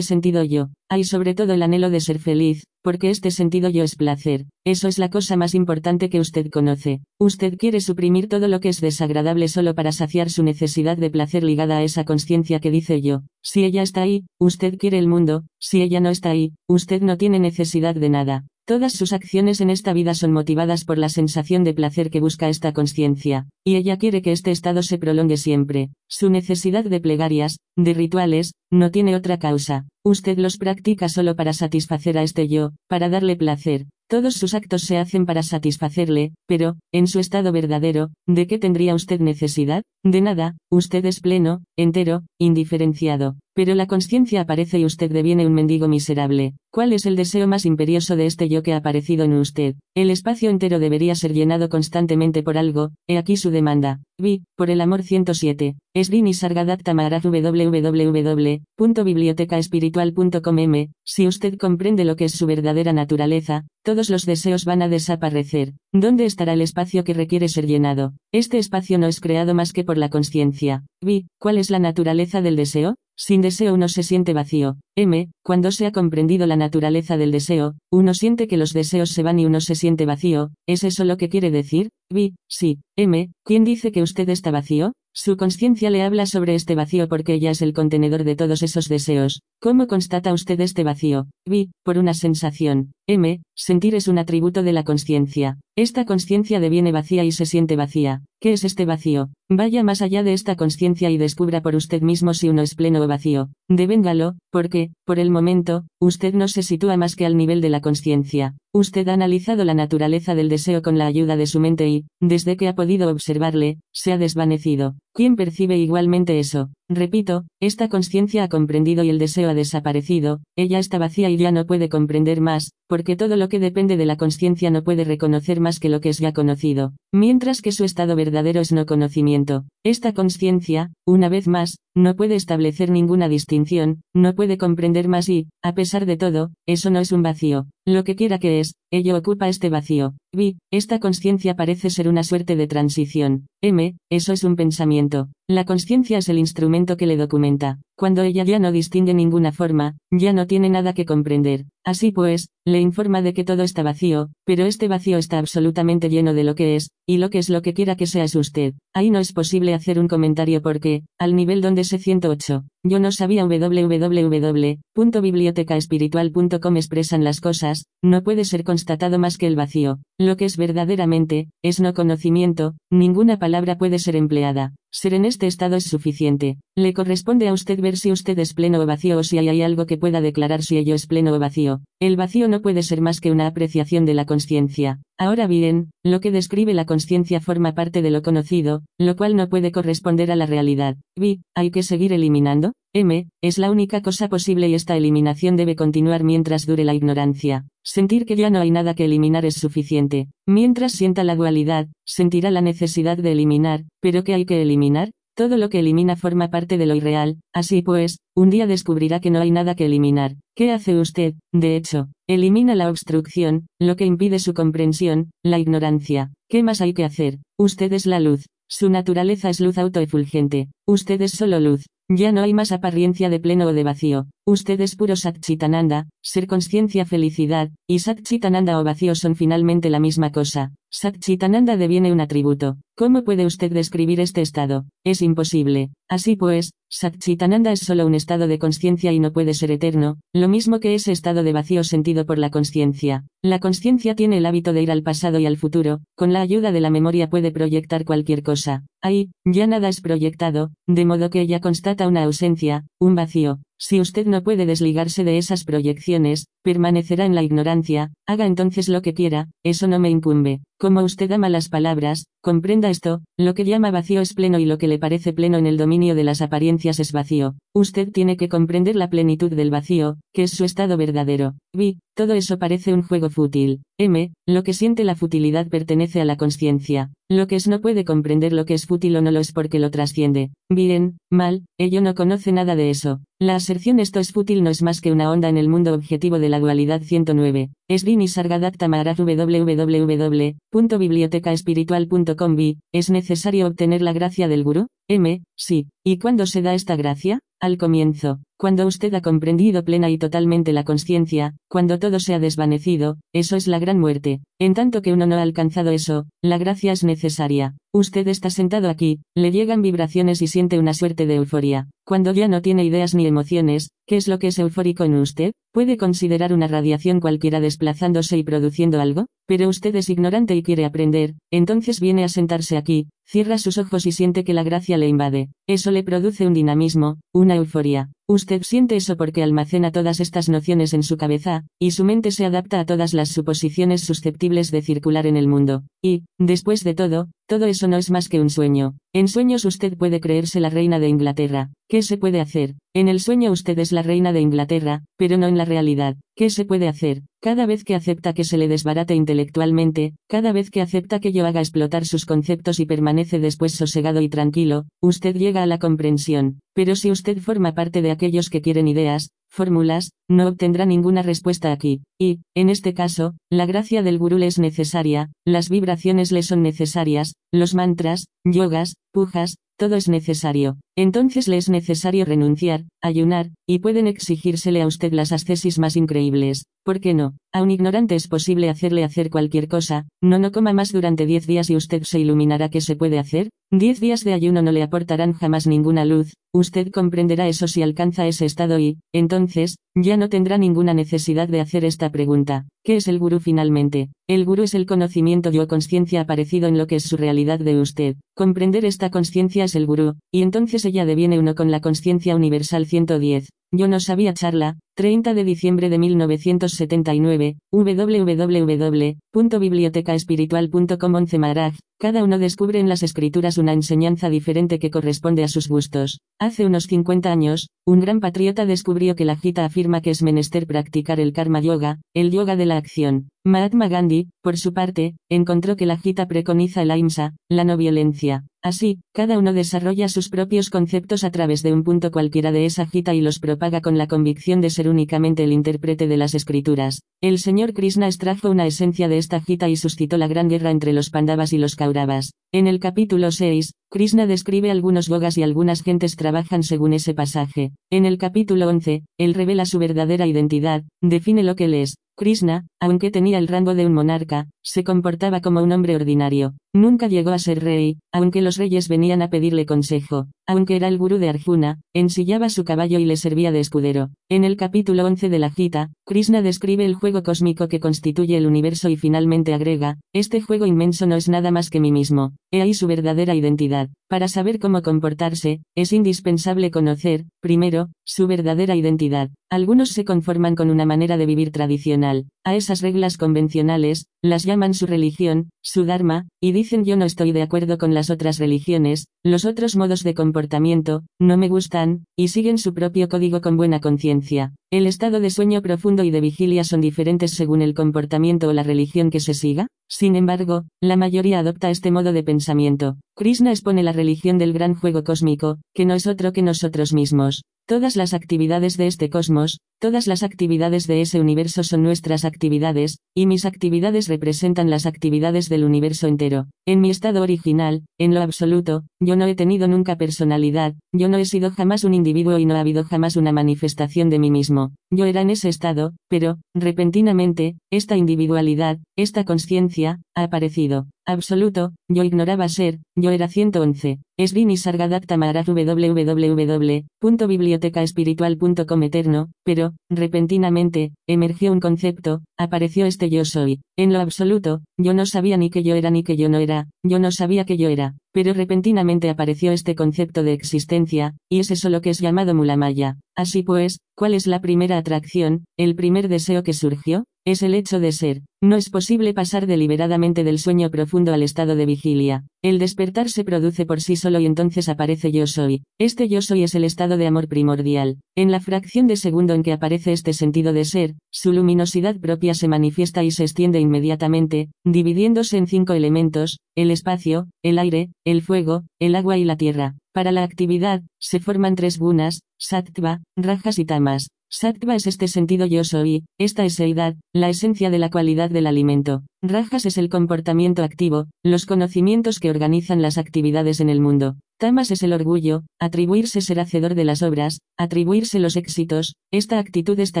sentido yo. Hay sobre todo el anhelo de ser feliz, porque este sentido yo es placer. Eso es la cosa más importante que usted conoce. Usted quiere suprimir todo lo que es desagradable solo para saciar su necesidad de placer ligada a esa conciencia que dice yo. Si ella está ahí, usted quiere el mundo, si ella no está ahí, usted no tiene necesidad de nada. Todas sus acciones en esta vida son motivadas por la sensación de placer que busca esta conciencia, y ella quiere que este estado se prolongue siempre. Su necesidad de plegarias, de rituales, no tiene otra causa. Usted los practica solo para satisfacer a este yo, para darle placer. Todos sus actos se hacen para satisfacerle, pero, en su estado verdadero, ¿de qué tendría usted necesidad? De nada, usted es pleno, entero, indiferenciado. Pero la conciencia aparece y usted deviene un mendigo miserable. ¿Cuál es el deseo más imperioso de este yo que ha aparecido en usted? El espacio entero debería ser llenado constantemente por algo, he aquí su demanda. Vi, por el amor 107. Esrini Sargadatta Maharaj www.bibliotecaespiritual.com. Si usted comprende lo que es su verdadera naturaleza, los deseos van a desaparecer. ¿Dónde estará el espacio que requiere ser llenado? Este espacio no es creado más que por la conciencia. Vi, ¿cuál es la naturaleza del deseo? Sin deseo uno se siente vacío. M. Cuando se ha comprendido la naturaleza del deseo, uno siente que los deseos se van y uno se siente vacío. ¿Es eso lo que quiere decir? Vi. Sí. M. ¿Quién dice que usted está vacío? Su conciencia le habla sobre este vacío porque ella es el contenedor de todos esos deseos. ¿Cómo constata usted este vacío? Vi. Por una sensación. M. Sentir es un atributo de la conciencia. Esta conciencia deviene vacía y se siente vacía. ¿Qué es este vacío? Vaya más allá de esta conciencia y descubra por usted mismo si uno es pleno o vacío. Devéngalo, porque, por el momento, usted no se sitúa más que al nivel de la conciencia. Usted ha analizado la naturaleza del deseo con la ayuda de su mente y, desde que ha podido observarle, se ha desvanecido. ¿Quién percibe igualmente eso? Repito, esta conciencia ha comprendido y el deseo ha desaparecido, ella está vacía y ya no puede comprender más, porque todo lo que depende de la conciencia no puede reconocer más que lo que es ya conocido, mientras que su estado verdadero es no conocimiento. Esta conciencia, una vez más, no puede establecer ninguna distinción, no puede comprender más y, a pesar de todo, eso no es un vacío. Lo que quiera que es, ello ocupa este vacío. Vi, esta conciencia parece ser una suerte de transición. M, eso es un pensamiento. La conciencia es el instrumento que le documenta. Cuando ella ya no distingue ninguna forma, ya no tiene nada que comprender. Así pues, le informa de que todo está vacío, pero este vacío está absolutamente lleno de lo que es, y lo que es lo que quiera que sea es usted. Ahí no es posible hacer un comentario porque, al nivel donde se 108, yo no sabía www.bibliotecaespiritual.com expresan las cosas, no puede ser constatado más que el vacío. Lo que es verdaderamente, es no conocimiento, ninguna palabra puede ser empleada. Ser en este estado es suficiente. Le corresponde a usted ver si usted es pleno o vacío o si hay, algo que pueda declarar si ello es pleno o vacío. El vacío no puede ser más que una apreciación de la conciencia. Ahora bien, lo que describe la conciencia forma parte de lo conocido, lo cual no puede corresponder a la realidad. B. ¿Hay que seguir eliminando? M. Es la única cosa posible y esta eliminación debe continuar mientras dure la ignorancia. Sentir que ya no hay nada que eliminar es suficiente. Mientras sienta la dualidad, sentirá la necesidad de eliminar, pero ¿qué hay que eliminar? Todo lo que elimina forma parte de lo irreal, así pues, un día descubrirá que no hay nada que eliminar. ¿Qué hace usted? De hecho, elimina la obstrucción, lo que impide su comprensión, la ignorancia. ¿Qué más hay que hacer? Usted es la luz. Su naturaleza es luz autoefulgente. Usted es solo luz. Ya no hay más apariencia de pleno o de vacío. Usted es puro Satchitananda, ser conciencia felicidad, y Satchitananda o vacío son finalmente la misma cosa. Satchitananda deviene un atributo. ¿Cómo puede usted describir este estado? Es imposible. Así pues, Satchitananda es solo un estado de conciencia y no puede ser eterno, lo mismo que ese estado de vacío sentido por la conciencia. La conciencia tiene el hábito de ir al pasado y al futuro, con la ayuda de la memoria puede proyectar cualquier cosa. Ahí, ya nada es proyectado, de modo que ella una ausencia, un vacío, si usted no puede desligarse de esas proyecciones, permanecerá en la ignorancia, haga entonces lo que quiera, eso no me incumbe. Como usted ama las palabras, comprenda esto, lo que llama vacío es pleno y lo que le parece pleno en el dominio de las apariencias es vacío. Usted tiene que comprender la plenitud del vacío, que es su estado verdadero. Vi, todo eso parece un juego fútil. M, lo que siente la futilidad pertenece a la conciencia. Lo que es no puede comprender lo que es fútil o no lo es porque lo trasciende. Bien, mal, ello no conoce nada de eso. La aserción esto es fútil no es más que una onda en el mundo objetivo de la dualidad 109. Srini Sargadatta Maharaj www.bibliotecaespiritual.com ¿Es necesario obtener la gracia del gurú? M. Sí. ¿Y cuándo se da esta gracia? Al comienzo, cuando usted ha comprendido plena y totalmente la conciencia, cuando todo se ha desvanecido, eso es la gran muerte. En tanto que uno no ha alcanzado eso, la gracia es necesaria. Usted está sentado aquí, le llegan vibraciones y siente una suerte de euforia. Cuando ya no tiene ideas ni emociones, ¿qué es lo que es eufórico en usted? ¿Puede considerar una radiación cualquiera desplazándose y produciendo algo? Pero usted es ignorante y quiere aprender, entonces viene a sentarse aquí, cierra sus ojos y siente que la gracia le invade. Eso le produce un dinamismo, una euforia. Usted siente eso porque almacena todas estas nociones en su cabeza, y su mente se adapta a todas las suposiciones susceptibles de circular en el mundo. Y, después de todo, todo eso no es más que un sueño. En sueños usted puede creerse la reina de Inglaterra. ¿Qué se puede hacer? En el sueño usted es la reina de Inglaterra, pero no en la realidad. ¿Qué se puede hacer? Cada vez que acepta que se le desbarate intelectualmente, cada vez que acepta que yo haga explotar sus conceptos y permanece después sosegado y tranquilo, usted llega a la comprensión. Pero si usted forma parte de aquellos que quieren ideas, fórmulas, no obtendrá ninguna respuesta aquí. Y, en este caso, la gracia del gurú le es necesaria, las vibraciones le son necesarias, los mantras, yogas, pujas, todo es necesario. Entonces le es necesario renunciar, ayunar, y pueden exigírsele a usted las ascesis más increíbles. ¿Por qué no? A un ignorante es posible hacerle hacer cualquier cosa, no no coma más durante diez días y usted se iluminará qué se puede hacer. Diez días de ayuno no le aportarán jamás ninguna luz, usted comprenderá eso si alcanza ese estado y, entonces, ya no tendrá ninguna necesidad de hacer esta pregunta. ¿Qué es el gurú finalmente? El gurú es el conocimiento yo conciencia aparecido en lo que es su realidad de usted. Comprender esta conciencia es el gurú, y entonces ella deviene uno con la conciencia universal 110. Yo no sabía charla, 30 de diciembre de 1979, www.bibliotecaespiritual.com 11 Maharaj, cada uno descubre en las escrituras una enseñanza diferente que corresponde a sus gustos. Hace unos 50 años, un gran patriota descubrió que la Gita afirma que es menester practicar el karma yoga, el yoga de la acción. Mahatma Gandhi, por su parte, encontró que la Gita preconiza el ahimsa, la no violencia. Así, cada uno desarrolla sus propios conceptos a través de un punto cualquiera de esa Gita y los propaga con la convicción de ser únicamente el intérprete de las escrituras. El señor Krishna extrajo una esencia de esta Gita y suscitó la gran guerra entre los Pandavas y los Kauravas. En el capítulo 6, Krishna describe algunos bogas y algunas gentes trabajan según ese pasaje. En el capítulo 11, él revela su verdadera identidad, define lo que él es, Krishna, aunque tenía el rango de un monarca, se comportaba como un hombre ordinario. Nunca llegó a ser rey, aunque los reyes venían a pedirle consejo. Aunque era el gurú de Arjuna, ensillaba su caballo y le servía de escudero. En el capítulo 11 de la Gita, Krishna describe el juego cósmico que constituye el universo y finalmente agrega, este juego inmenso no es nada más que mí mismo. He ahí su verdadera identidad. Para saber cómo comportarse, es indispensable conocer, primero, su verdadera identidad. Algunos se conforman con una manera de vivir tradicional. A esas reglas convencionales, las llaman su religión, su dharma, y dicen yo no estoy de acuerdo con las otras religiones, los otros modos de comportamiento, no me gustan, y siguen su propio código con buena conciencia. El estado de sueño profundo y de vigilia son diferentes según el comportamiento o la religión que se siga. Sin embargo, la mayoría adopta este modo de pensamiento. Krishna expone la religión del gran juego cósmico, que no es otro que nosotros mismos. Todas las actividades de este cosmos, todas las actividades de ese universo son nuestras actividades, y mis actividades representan las actividades del universo entero. En mi estado original, en lo absoluto, yo no he tenido nunca personalidad, yo no he sido jamás un individuo y no ha habido jamás una manifestación de mí mismo. Yo era en ese estado, pero, repentinamente, esta individualidad, esta conciencia, aparecido. Absoluto, yo ignoraba ser, yo era 111. Esvini Sargadatta Maharaj www.bibliotecaespiritual.com eterno, pero, repentinamente, emergió un concepto, apareció este yo soy. En lo absoluto, yo no sabía ni que yo era ni que yo no era, yo no sabía que yo era, pero repentinamente apareció este concepto de existencia, y es eso lo que es llamado mulamaya. Así pues, ¿cuál es la primera atracción, el primer deseo que surgió? Es el hecho de ser. No es posible pasar deliberadamente del sueño profundo al estado de vigilia. El despertar se produce por sí solo y entonces aparece yo soy. Este yo soy es el estado de amor primordial. En la fracción de segundo en que aparece este sentido de ser, su luminosidad propia se manifiesta y se extiende inmediatamente, dividiéndose en cinco elementos, el espacio, el aire, el fuego, el agua y la tierra. Para la actividad, se forman tres gunas, sattva, rajas y tamas. Sattva es este sentido yo soy, esta es eseidad, la esencia de la cualidad del alimento. Rajas es el comportamiento activo, los conocimientos que organizan las actividades en el mundo. Tamas es el orgullo, atribuirse ser hacedor de las obras, atribuirse los éxitos, esta actitud está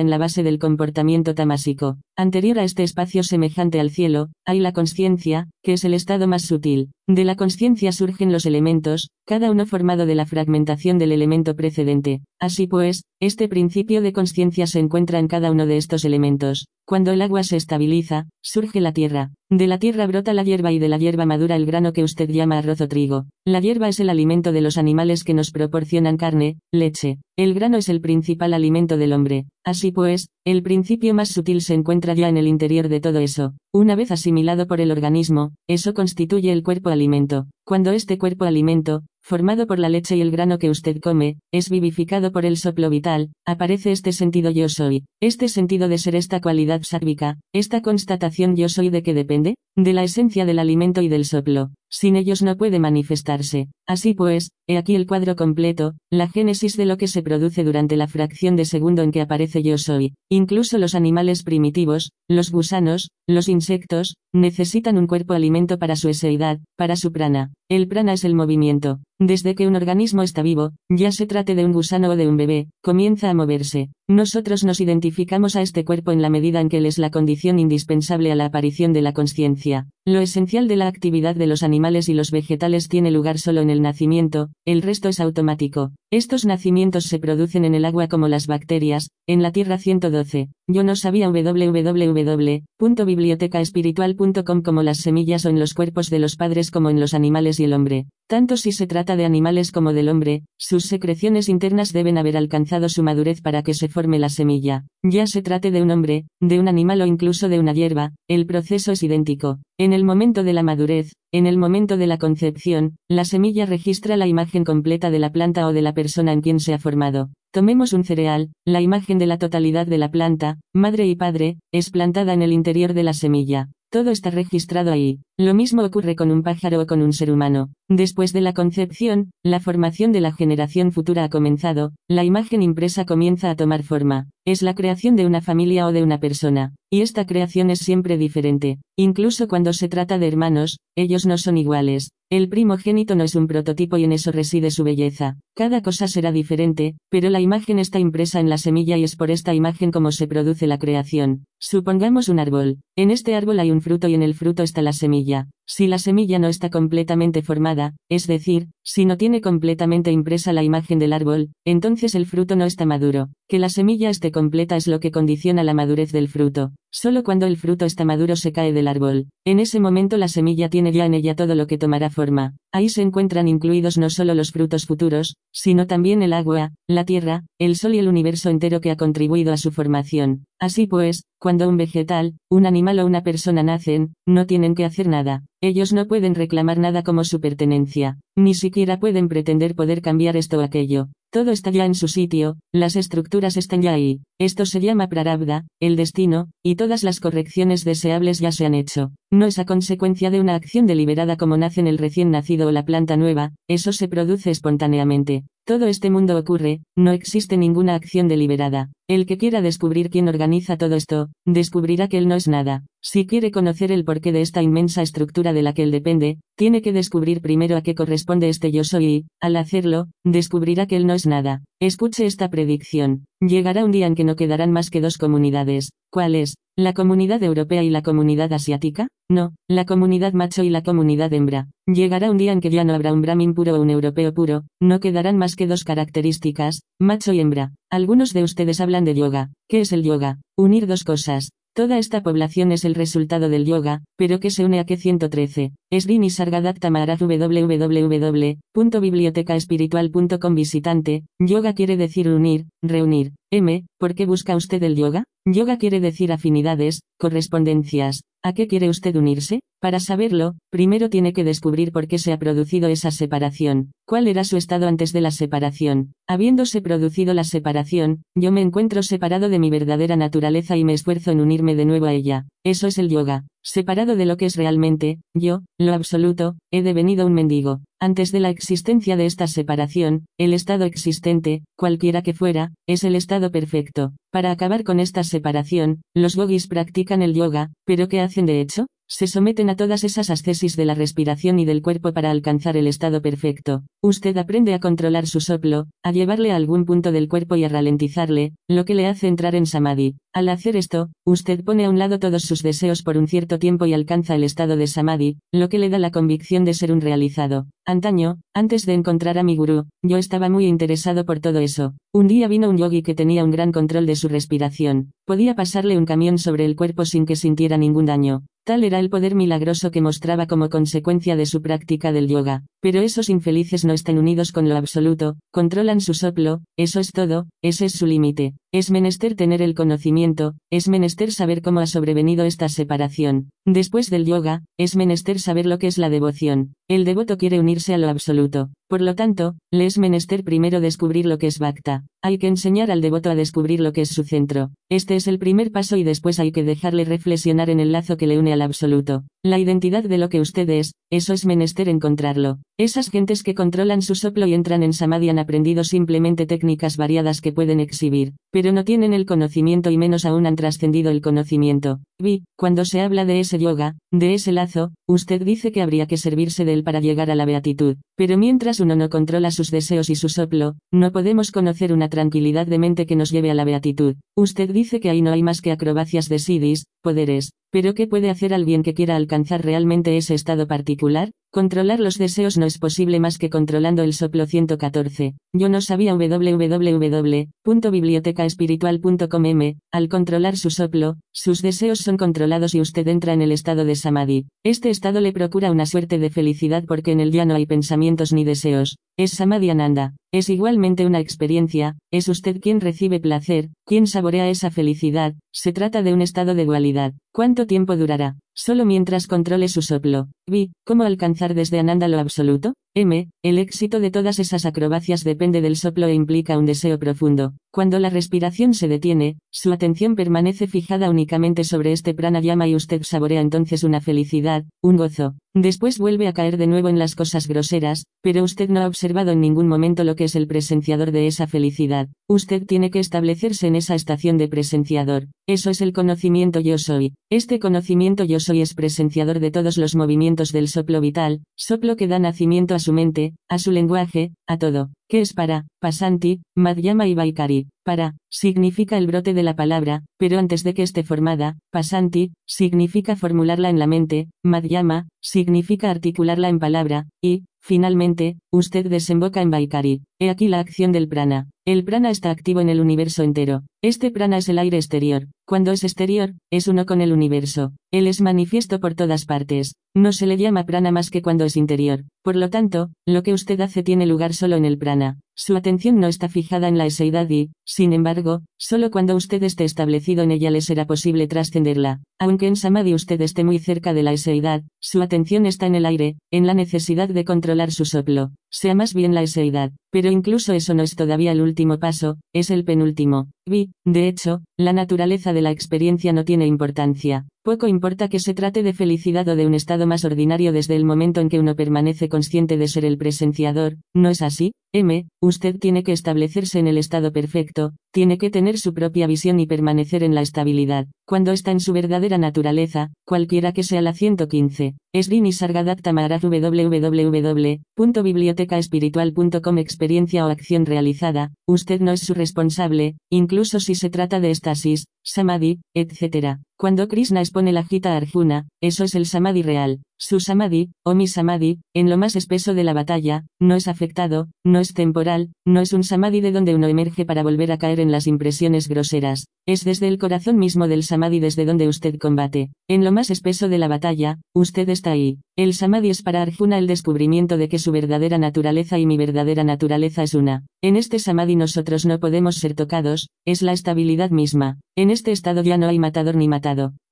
en la base del comportamiento tamásico. Anterior a este espacio semejante al cielo, hay la conciencia, que es el estado más sutil. De la conciencia surgen los elementos, cada uno formado de la fragmentación del elemento precedente. Así pues, este principio de conciencia se encuentra en cada uno de estos elementos. Cuando el agua se estabiliza, surge la tierra. De la tierra brota la hierba y de la hierba madura el grano que usted llama arroz o trigo. La hierba es el alimento de los animales que nos proporcionan carne, leche. El grano es el principal alimento del hombre. Así pues, el principio más sutil se encuentra ya en el interior de todo eso. Una vez asimilado por el organismo, eso constituye el cuerpo alimento. Cuando este cuerpo alimento, formado por la leche y el grano que usted come, es vivificado por el soplo vital, aparece este sentido yo soy. Este sentido de ser esta cualidad sárvica, esta constatación yo soy de que depende, de la esencia del alimento y del soplo. Sin ellos no puede manifestarse. Así pues, he aquí el cuadro completo, la génesis de lo que se produce durante la fracción de segundo en que aparece yo soy. Incluso los animales primitivos, los gusanos, los insectos, necesitan un cuerpo alimento para su eseidad, para su prana. El prana es el movimiento. Desde que un organismo está vivo, ya se trate de un gusano o de un bebé, comienza a moverse. Nosotros nos identificamos a este cuerpo en la medida en que él es la condición indispensable a la aparición de la conciencia. Lo esencial de la actividad de los animales y los vegetales tiene lugar solo en el nacimiento, el resto es automático. Estos nacimientos se producen en el agua como las bacterias, en la Tierra 112. Yo no sabía www.bibliotecaespiritual.com como las semillas o en los cuerpos de los padres como en los animales y el hombre. Tanto si se trata de animales como del hombre, sus secreciones internas deben haber alcanzado su madurez para que se forme la semilla. Ya se trate de un hombre, de un animal o incluso de una hierba, el proceso es idéntico. En el momento de la madurez, en el momento de la concepción, la semilla registra la imagen completa de la planta o de la persona en quien se ha formado. Tomemos un cereal, la imagen de la totalidad de la planta, madre y padre, es plantada en el interior de la semilla. Todo está registrado ahí. Lo mismo ocurre con un pájaro o con un ser humano. Después de la concepción, la formación de la generación futura ha comenzado, la imagen impresa comienza a tomar forma. Es la creación de una familia o de una persona. Y esta creación es siempre diferente. Incluso cuando se trata de hermanos, ellos no son iguales. El primogénito no es un prototipo y en eso reside su belleza. Cada cosa será diferente, pero la imagen está impresa en la semilla y es por esta imagen como se produce la creación. Supongamos un árbol. En este árbol hay un fruto y en el fruto está la semilla. Si la semilla no está completamente formada, es decir, si no tiene completamente impresa la imagen del árbol, entonces el fruto no está maduro. Que la semilla esté completa es lo que condiciona la madurez del fruto. Solo cuando el fruto está maduro se cae del árbol. En ese momento la semilla tiene ya en ella todo lo que tomará forma. Ahí se encuentran incluidos no solo los frutos futuros, sino también el agua, la tierra, el sol y el universo entero que ha contribuido a su formación. Así pues, cuando un vegetal, un animal o una persona nacen, no tienen que hacer nada. Ellos no pueden reclamar nada como su pertenencia, ni siquiera pueden pretender poder cambiar esto o aquello. Todo está ya en su sitio, las estructuras están ya ahí. Esto se llama prarabdha, el destino, y todas las correcciones deseables ya se han hecho. No es a consecuencia de una acción deliberada como nacen el recién nacido o la planta nueva, eso se produce espontáneamente. Todo este mundo ocurre, no existe ninguna acción deliberada. El que quiera descubrir quién organiza todo esto, descubrirá que él no es nada. Si quiere conocer el porqué de esta inmensa estructura de la que él depende, tiene que descubrir primero a qué corresponde este yo soy y, al hacerlo, descubrirá que él no es nada. Escuche esta predicción. Llegará un día en que no quedarán más que dos comunidades. ¿Cuáles? ¿La comunidad europea y la comunidad asiática? No, la comunidad macho y la comunidad hembra. Llegará un día en que ya no habrá un brahmin puro o un europeo puro, no quedarán más que dos características, macho y hembra. Algunos de ustedes hablan de yoga. ¿Qué es el yoga? Unir dos cosas. Toda esta población es el resultado del yoga, pero que se une a que 113. Srini Sargadatta Maharaj www.bibliotecaespiritual.com Visitante, yoga quiere decir unir, reunir. M, ¿por qué busca usted el yoga? Yoga quiere decir afinidades, correspondencias. ¿A qué quiere usted unirse? Para saberlo, primero tiene que descubrir por qué se ha producido esa separación, cuál era su estado antes de la separación. Habiéndose producido la separación, yo me encuentro separado de mi verdadera naturaleza y me esfuerzo en unirme de nuevo a ella. Eso es el yoga. Separado de lo que es realmente, yo, lo absoluto, he devenido un mendigo. Antes de la existencia de esta separación, el estado existente, cualquiera que fuera, es el estado perfecto. Para acabar con esta separación, los yogis practican el yoga, pero ¿qué hacen de hecho? Se someten a todas esas ascesis de la respiración y del cuerpo para alcanzar el estado perfecto. Usted aprende a controlar su soplo, a llevarle a algún punto del cuerpo y a ralentizarle, lo que le hace entrar en samadhi. Al hacer esto, usted pone a un lado todos sus deseos por un cierto tiempo y alcanza el estado de samadhi, lo que le da la convicción de ser un realizado. Antaño, antes de encontrar a mi gurú, yo estaba muy interesado por todo eso. Un día vino un yogi que tenía un gran control de su respiración. Podía pasarle un camión sobre el cuerpo sin que sintiera ningún daño. Tal era el poder milagroso que mostraba como consecuencia de su práctica del yoga. Pero esos infelices no están unidos con lo absoluto, controlan su soplo, eso es todo, ese es su límite. Es menester tener el conocimiento, es menester saber cómo ha sobrevenido esta separación. Después del yoga, es menester saber lo que es la devoción. El devoto quiere unirse a lo absoluto. Por lo tanto, le es menester primero descubrir lo que es Bhakta. Hay que enseñar al devoto a descubrir lo que es su centro. Este es el primer paso y después hay que dejarle reflexionar en el lazo que le une al absoluto. La identidad de lo que usted es, eso es menester encontrarlo. Esas gentes que controlan su soplo y entran en samadhi han aprendido simplemente técnicas variadas que pueden exhibir, pero no tienen el conocimiento y menos aún han trascendido el conocimiento. Vi, cuando se habla de ese yoga, de ese lazo, usted dice que habría que servirse de él para llegar a la beatitud, pero mientras uno no controla sus deseos y su soplo, no podemos conocer una tranquilidad de mente que nos lleve a la beatitud. Usted dice que ahí no hay más que acrobacias de sidis, poderes, pero ¿qué puede hacer alguien que quiera alcanzar realmente ese estado particular? Controlar los deseos no es posible más que controlando el soplo 114. Yo no sabía www.bibliotecaespiritual.com m. Al controlar su soplo, sus deseos son controlados y usted entra en el estado de samadhi. Este estado le procura una suerte de felicidad porque en él ya no hay pensamientos ni deseos. Es samadhi ananda. Es igualmente una experiencia, es usted quien recibe placer, quien saborea esa felicidad, se trata de un estado de dualidad. ¿Cuánto tiempo durará? Solo mientras controle su soplo. Vi, ¿cómo alcanzar desde Ananda lo absoluto? M. El éxito de todas esas acrobacias depende del soplo e implica un deseo profundo. Cuando la respiración se detiene, su atención permanece fijada únicamente sobre este pranayama y usted saborea entonces una felicidad, un gozo. Después vuelve a caer de nuevo en las cosas groseras, pero usted no ha observado en ningún momento lo que es el presenciador de esa felicidad. Usted tiene que establecerse en esa estación de presenciador. Eso es el conocimiento yo soy. Este conocimiento yo soy es presenciador de todos los movimientos del soplo vital, soplo que da nacimiento a su mente, a su lenguaje, a todo. ¿Qué es para, Pasanti, Madhyama y Vaikari? Para, significa el brote de la palabra, pero antes de que esté formada, pasanti, significa formularla en la mente, madhyama, significa articularla en palabra, y, finalmente, usted desemboca en Vaikari. He aquí la acción del prana. El prana está activo en el universo entero. Este prana es el aire exterior. Cuando es exterior, es uno con el universo. Él es manifiesto por todas partes. No se le llama prana más que cuando es interior. Por lo tanto, lo que usted hace tiene lugar solo en el prana. Su atención no está fijada en la eseidad y, sin embargo, solo cuando usted esté establecido en ella le será posible trascenderla. Aunque en Samadhi usted esté muy cerca de la eseidad, su atención está en el aire, en la necesidad de controlar su soplo. Sea más bien la eseidad. Pero incluso eso no es todavía el último paso, es el penúltimo. Vi, de hecho, la naturaleza de la experiencia no tiene importancia. Poco importa que se trate de felicidad o de un estado más ordinario desde el momento en que uno permanece consciente de ser el presenciador, ¿no es así? M. Usted tiene que establecerse en el estado perfecto, tiene que tener su propia visión y permanecer en la estabilidad, cuando está en su verdadera naturaleza, cualquiera que sea la 115. Esrini Sargadatta Maharaj www.bibliotecaespiritual.com Experiencia o acción realizada, usted no es su responsable, incluso si se trata de estasis, samadhi, etc. Cuando Krishna expone la gita a Arjuna, eso es el samadhi real. Su samadhi, o mi samadhi, en lo más espeso de la batalla, no es afectado, no es temporal, no es un samadhi de donde uno emerge para volver a caer en las impresiones groseras. Es desde el corazón mismo del samadhi desde donde usted combate. En lo más espeso de la batalla, usted está ahí. El samadhi es para Arjuna el descubrimiento de que su verdadera naturaleza y mi verdadera naturaleza es una. En este samadhi nosotros no podemos ser tocados, es la estabilidad misma. En este estado ya no hay matador ni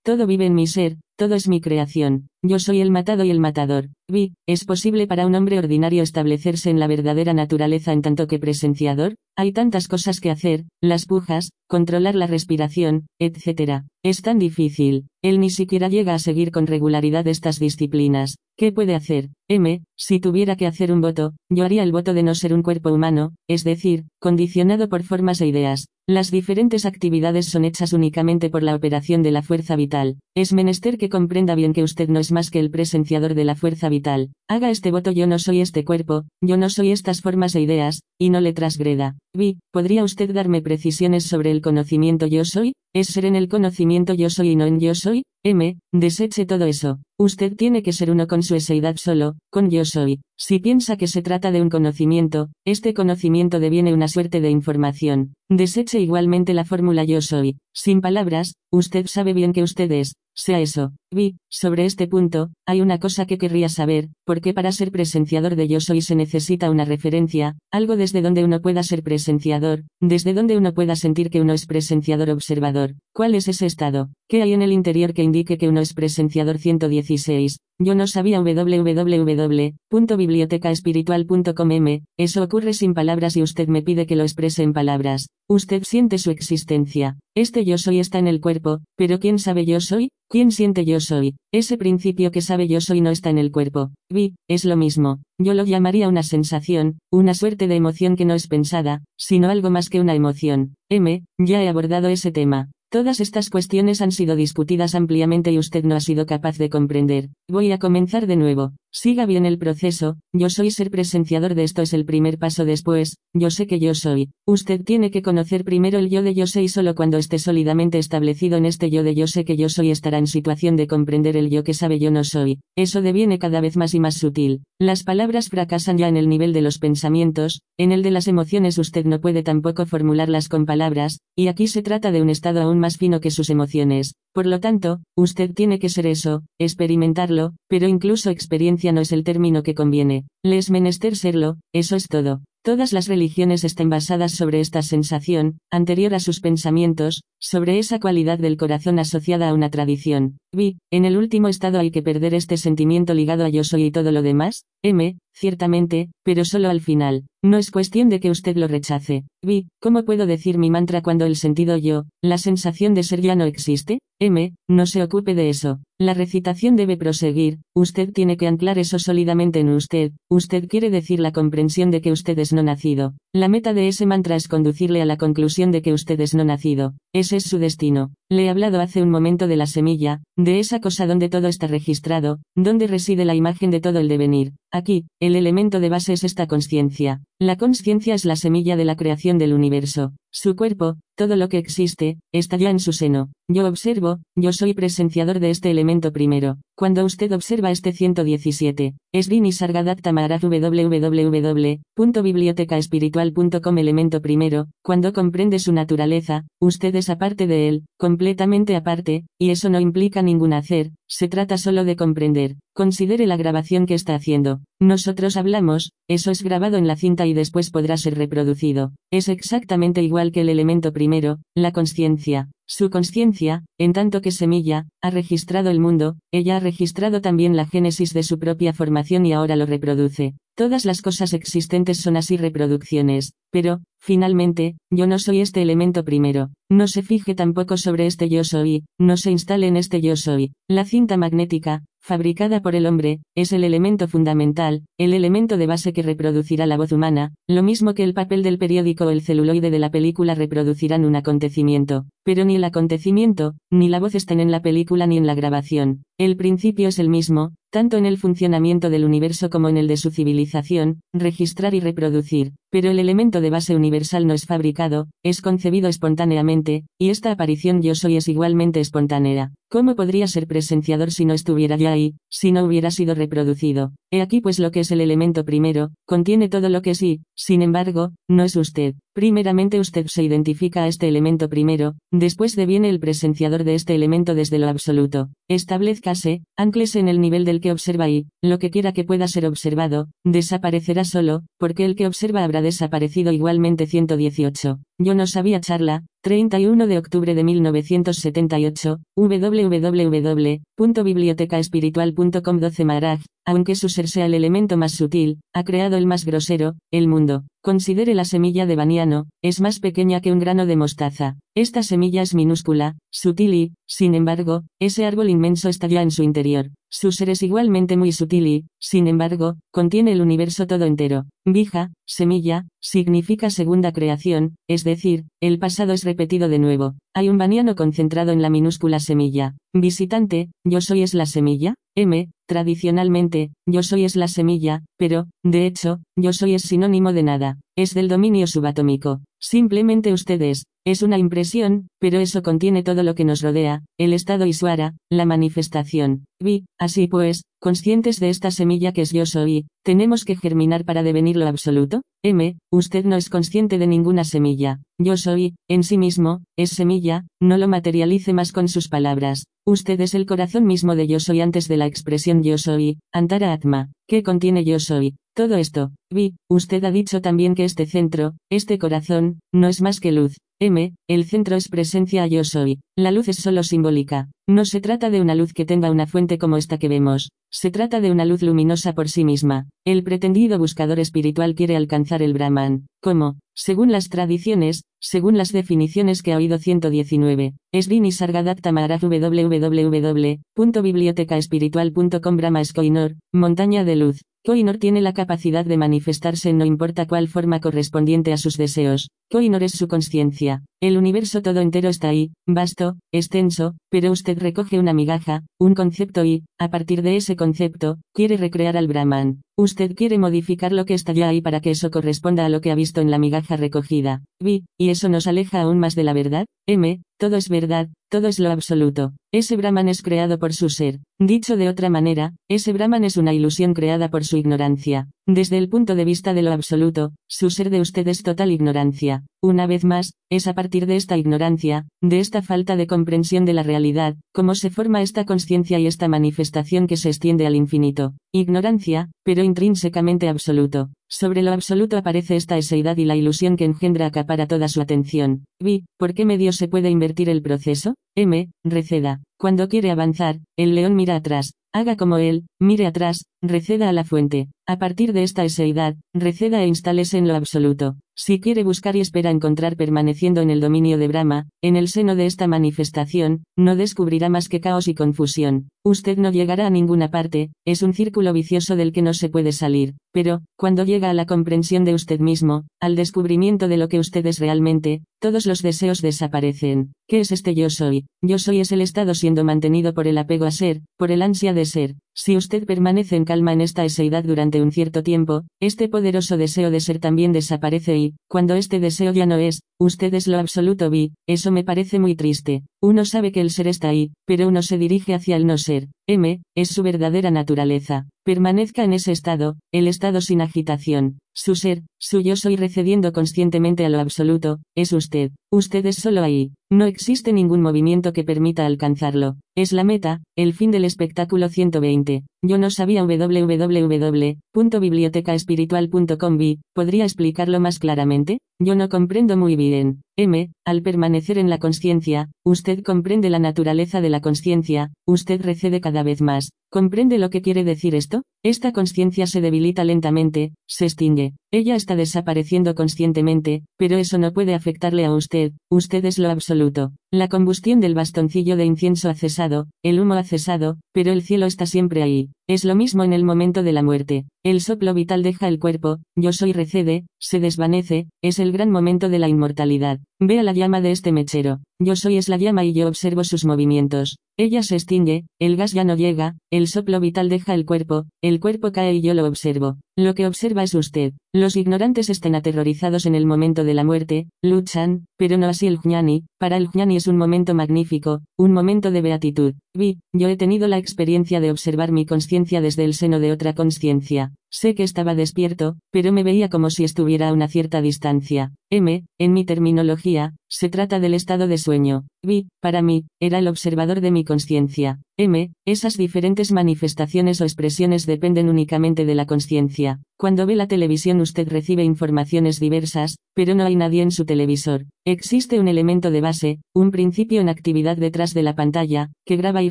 Todo vive en mi ser, todo es mi creación. Yo soy el matado y el matador. Vi, ¿es posible para un hombre ordinario establecerse en la verdadera naturaleza en tanto que presenciador? Hay tantas cosas que hacer, las pujas, controlar la respiración, etc. Es tan difícil. Él ni siquiera llega a seguir con regularidad estas disciplinas. ¿Qué puede hacer? M. Si tuviera que hacer un voto, yo haría el voto de no ser un cuerpo humano, es decir, condicionado por formas e ideas. Las diferentes actividades son hechas únicamente por la operación de la fuerza vital. Es menester que comprenda bien que usted no es más que el presenciador de la fuerza vital. Haga este voto yo no soy este cuerpo, yo no soy estas formas e ideas, y no le trasgreda. Vi, ¿podría usted darme precisiones sobre el conocimiento yo soy? ¿Es ser en el conocimiento yo soy y no en yo soy? M. Deseche todo eso. Usted tiene que ser uno con su eseidad solo, con yo soy. Si piensa que se trata de un conocimiento, este conocimiento deviene una suerte de información. Deseche igualmente la fórmula yo soy. Sin palabras, usted sabe bien que usted es, sea eso. Vi, sobre este punto, hay una cosa que querría saber, porque para ser presenciador de yo soy se necesita una referencia, algo desde donde uno pueda ser presenciador, desde donde uno pueda sentir que uno es presenciador observador. ¿Cuál es ese estado? ¿Qué hay en el interior que indique que uno es presenciador 116? Yo no sabía www.bibliotecaespiritual.com. Eso ocurre sin palabras y usted me pide que lo exprese en palabras. Usted siente su existencia. Este yo soy está en el cuerpo, pero ¿quién sabe yo soy? ¿Quién siente yo soy? Ese principio que sabe yo soy no está en el cuerpo. Vi, es lo mismo. Yo lo llamaría una sensación, una suerte de emoción que no es pensada, sino algo más que una emoción. M, ya he abordado ese tema. Todas estas cuestiones han sido discutidas ampliamente y usted no ha sido capaz de comprender. Voy a comenzar de nuevo. Siga bien el proceso, yo soy ser presenciador de esto es el primer paso después, yo sé que yo soy. Usted tiene que conocer primero el yo de yo sé y solo cuando esté sólidamente establecido en este yo de yo sé que yo soy estará en situación de comprender el yo que sabe yo no soy. Eso deviene cada vez más y más sutil. Las palabras fracasan ya en el nivel de los pensamientos, en el de las emociones usted no puede tampoco formularlas con palabras, y aquí se trata de un estado aún más fino que sus emociones. Por lo tanto, usted tiene que ser eso, experimentarlo, pero incluso experiencia no es el término que conviene. Le es menester serlo, eso es todo. Todas las religiones están basadas sobre esta sensación, anterior a sus pensamientos, sobre esa cualidad del corazón asociada a una tradición. Vi, en el último estado hay que perder este sentimiento ligado a yo soy y todo lo demás. M, ciertamente, pero solo al final. No es cuestión de que usted lo rechace. Vi, ¿cómo puedo decir mi mantra cuando el sentido yo, la sensación de ser ya no existe? M, no se ocupe de eso. La recitación debe proseguir, usted tiene que anclar eso sólidamente en usted, usted quiere decir la comprensión de que usted es no nacido. La meta de ese mantra es conducirle a la conclusión de que usted es no nacido. Ese es su destino. Le he hablado hace un momento de la semilla, de esa cosa donde todo está registrado, donde reside la imagen de todo el devenir. Aquí, el elemento de base es esta conciencia. La conciencia es la semilla de la creación del universo. Su cuerpo, todo lo que existe, está ya en su seno. Yo observo, yo soy presenciador de este elemento primero. Cuando usted observa este 117, Srini Sargadatta Maharaj www.bibliotecaespiritual.com elemento primero, cuando comprende su naturaleza, usted es aparte de él, completamente aparte, y eso no implica ningún hacer, se trata solo de comprender. Considere la grabación que está haciendo. Nosotros hablamos, eso es grabado en la cinta y después podrá ser reproducido. Es exactamente igual que el elemento primero, la conciencia. Su conciencia, en tanto que semilla, ha registrado el mundo, ella ha registrado también la génesis de su propia formación y ahora lo reproduce. Todas las cosas existentes son así reproducciones, pero, finalmente, yo no soy este elemento primero. No se fije tampoco sobre este yo soy, no se instale en este yo soy. La cinta magnética, fabricada por el hombre, es el elemento fundamental, el elemento de base que reproducirá la voz humana, lo mismo que el papel del periódico o el celuloide de la película reproducirán un acontecimiento, pero ni el acontecimiento, ni la voz están en la película ni en la grabación. El principio es el mismo, tanto en el funcionamiento del universo como en el de su civilización, registrar y reproducir, pero el elemento de base universal no es fabricado, es concebido espontáneamente, y esta aparición yo soy es igualmente espontánea. ¿Cómo podría ser presenciador si no estuviera ya ahí, si no hubiera sido reproducido? He aquí pues lo que es el elemento primero, contiene todo lo que sí, sin embargo, no es usted. Primeramente usted se identifica a este elemento primero, después deviene el presenciador de este elemento desde lo absoluto. Establezcase, anclese en el nivel del que observa y, lo que quiera que pueda ser observado, desaparecerá solo, porque el que observa habrá desaparecido igualmente 118. Yo no sabía charla, 31 de octubre de 1978, www.bibliotecaespiritual.com 12 Maharaj, aunque su ser sea el elemento más sutil, ha creado el más grosero, el mundo. Considere la semilla de Baniano, es más pequeña que un grano de mostaza. Esta semilla es minúscula, sutil y, sin embargo, ese árbol inmenso está ya en su interior. Su ser es igualmente muy sutil y, sin embargo, contiene el universo todo entero. Vija, semilla, significa segunda creación, es decir, el pasado es repetido de nuevo. Hay un baniano concentrado en la minúscula semilla. Visitante, yo soy es la semilla. M, tradicionalmente, yo soy es la semilla, pero, de hecho, yo soy es sinónimo de nada. Es del dominio subatómico. Simplemente usted es, es una impresión, pero eso contiene todo lo que nos rodea, el estado y suara, la manifestación. Vi, así pues, conscientes de esta semilla que es yo soy, ¿tenemos que germinar para devenir lo absoluto? M, usted no es consciente de ninguna semilla. Yo soy, en sí mismo, es semilla, no lo materialice más con sus palabras. Usted es el corazón mismo de yo soy antes de la expresión yo soy, Antara Atma. ¿Qué contiene yo soy? Todo esto, vi, usted ha dicho también que este centro, este corazón, no es más que luz. M, el centro es presencia yo soy. La luz es solo simbólica. No se trata de una luz que tenga una fuente como esta que vemos. Se trata de una luz luminosa por sí misma. El pretendido buscador espiritual quiere alcanzar el Brahman. ¿Cómo? Según las tradiciones, según las definiciones que ha oído 119. Srini Sargadatta Maharaj www.bibliotecaespiritual.com Brahma Skoinor, montaña de luz. Koinor tiene la capacidad de manifestarse no importa cuál forma correspondiente a sus deseos. Koinor es su conciencia. El universo todo entero está ahí, vasto, extenso, pero usted recoge una migaja, un concepto y, a partir de ese concepto, quiere recrear al Brahman. Usted quiere modificar lo que está ya ahí para que eso corresponda a lo que ha visto en la migaja recogida. Vi, y eso nos aleja aún más de la verdad. M, todo es verdad, todo es lo absoluto. Ese Brahman es creado por su ser. Dicho de otra manera, ese Brahman es una ilusión creada por su ignorancia. Desde el punto de vista de lo absoluto, su ser de usted es total ignorancia. Una vez más, es a partir de esta ignorancia, de esta falta de comprensión de la realidad, cómo se forma esta conciencia y esta manifestación que se extiende al infinito. Ignorancia, pero intrínsecamente absoluto. Sobre lo absoluto aparece esta eseidad y la ilusión que engendra acapara toda su atención. Vi, ¿por qué medio se puede invertir el proceso? M. Receda. Cuando quiere avanzar, el león mira atrás. Haga como él, mire atrás, receda a la fuente. A partir de esta eseidad, receda e instálese en lo absoluto. Si quiere buscar y espera encontrar permaneciendo en el dominio de Brahma, en el seno de esta manifestación, no descubrirá más que caos y confusión. Usted no llegará a ninguna parte, es un círculo vicioso del que no se puede salir, pero, cuando llega a la comprensión de usted mismo, al descubrimiento de lo que usted es realmente, todos los deseos desaparecen. ¿Qué es este yo soy? Yo soy es el estado siendo mantenido por el apego a ser, por el ansia de ser. Si usted permanece en calma en esta eseidad durante un cierto tiempo, este poderoso deseo de ser también desaparece y, cuando este deseo ya no es, usted es lo absoluto vi, eso me parece muy triste. Uno sabe que el ser está ahí, pero uno se dirige hacia el no ser. M, es su verdadera naturaleza. Permanezca en ese estado, el estado sin agitación. Su ser, su yo soy recediendo conscientemente a lo absoluto, es usted. Usted es solo ahí. No existe ningún movimiento que permita alcanzarlo. Es la meta, el fin del espectáculo 120. Yo no sabía www.bibliotecaespiritual.com. ¿Podría explicarlo más claramente? Yo no comprendo muy bien. M. Al permanecer en la conciencia, usted comprende la naturaleza de la conciencia, usted recede cada vez más. ¿Comprende lo que quiere decir esto? Esta conciencia se debilita lentamente, se extingue. Ella está desapareciendo conscientemente, pero eso no puede afectarle a usted, usted es lo absoluto. La combustión del bastoncillo de incienso ha cesado, el humo ha cesado, pero el cielo está siempre ahí. Es lo mismo en el momento de la muerte. El soplo vital deja el cuerpo, yo soy recede, se desvanece, es el gran momento de la inmortalidad. Vea la llama de este mechero. Yo soy es la llama y yo observo sus movimientos. Ella se extingue, el gas ya no llega, el soplo vital deja el cuerpo, el cuerpo cae y yo lo observo. Lo que observa es usted. Los ignorantes estén aterrorizados en el momento de la muerte, luchan, pero no así el jnani, para el jnani es un momento magnífico, un momento de beatitud. Vi, yo he tenido la experiencia de observar mi conciencia desde el seno de otra conciencia. Sé que estaba despierto, pero me veía como si estuviera a una cierta distancia. M, en mi terminología, se trata del estado de sueño. Vi, para mí, era el observador de mi conciencia. M, esas diferentes manifestaciones o expresiones dependen únicamente de la conciencia. Cuando ve la televisión usted recibe informaciones diversas, pero no hay nadie en su televisor. Existe un elemento de base, un principio en actividad detrás de la pantalla, que graba y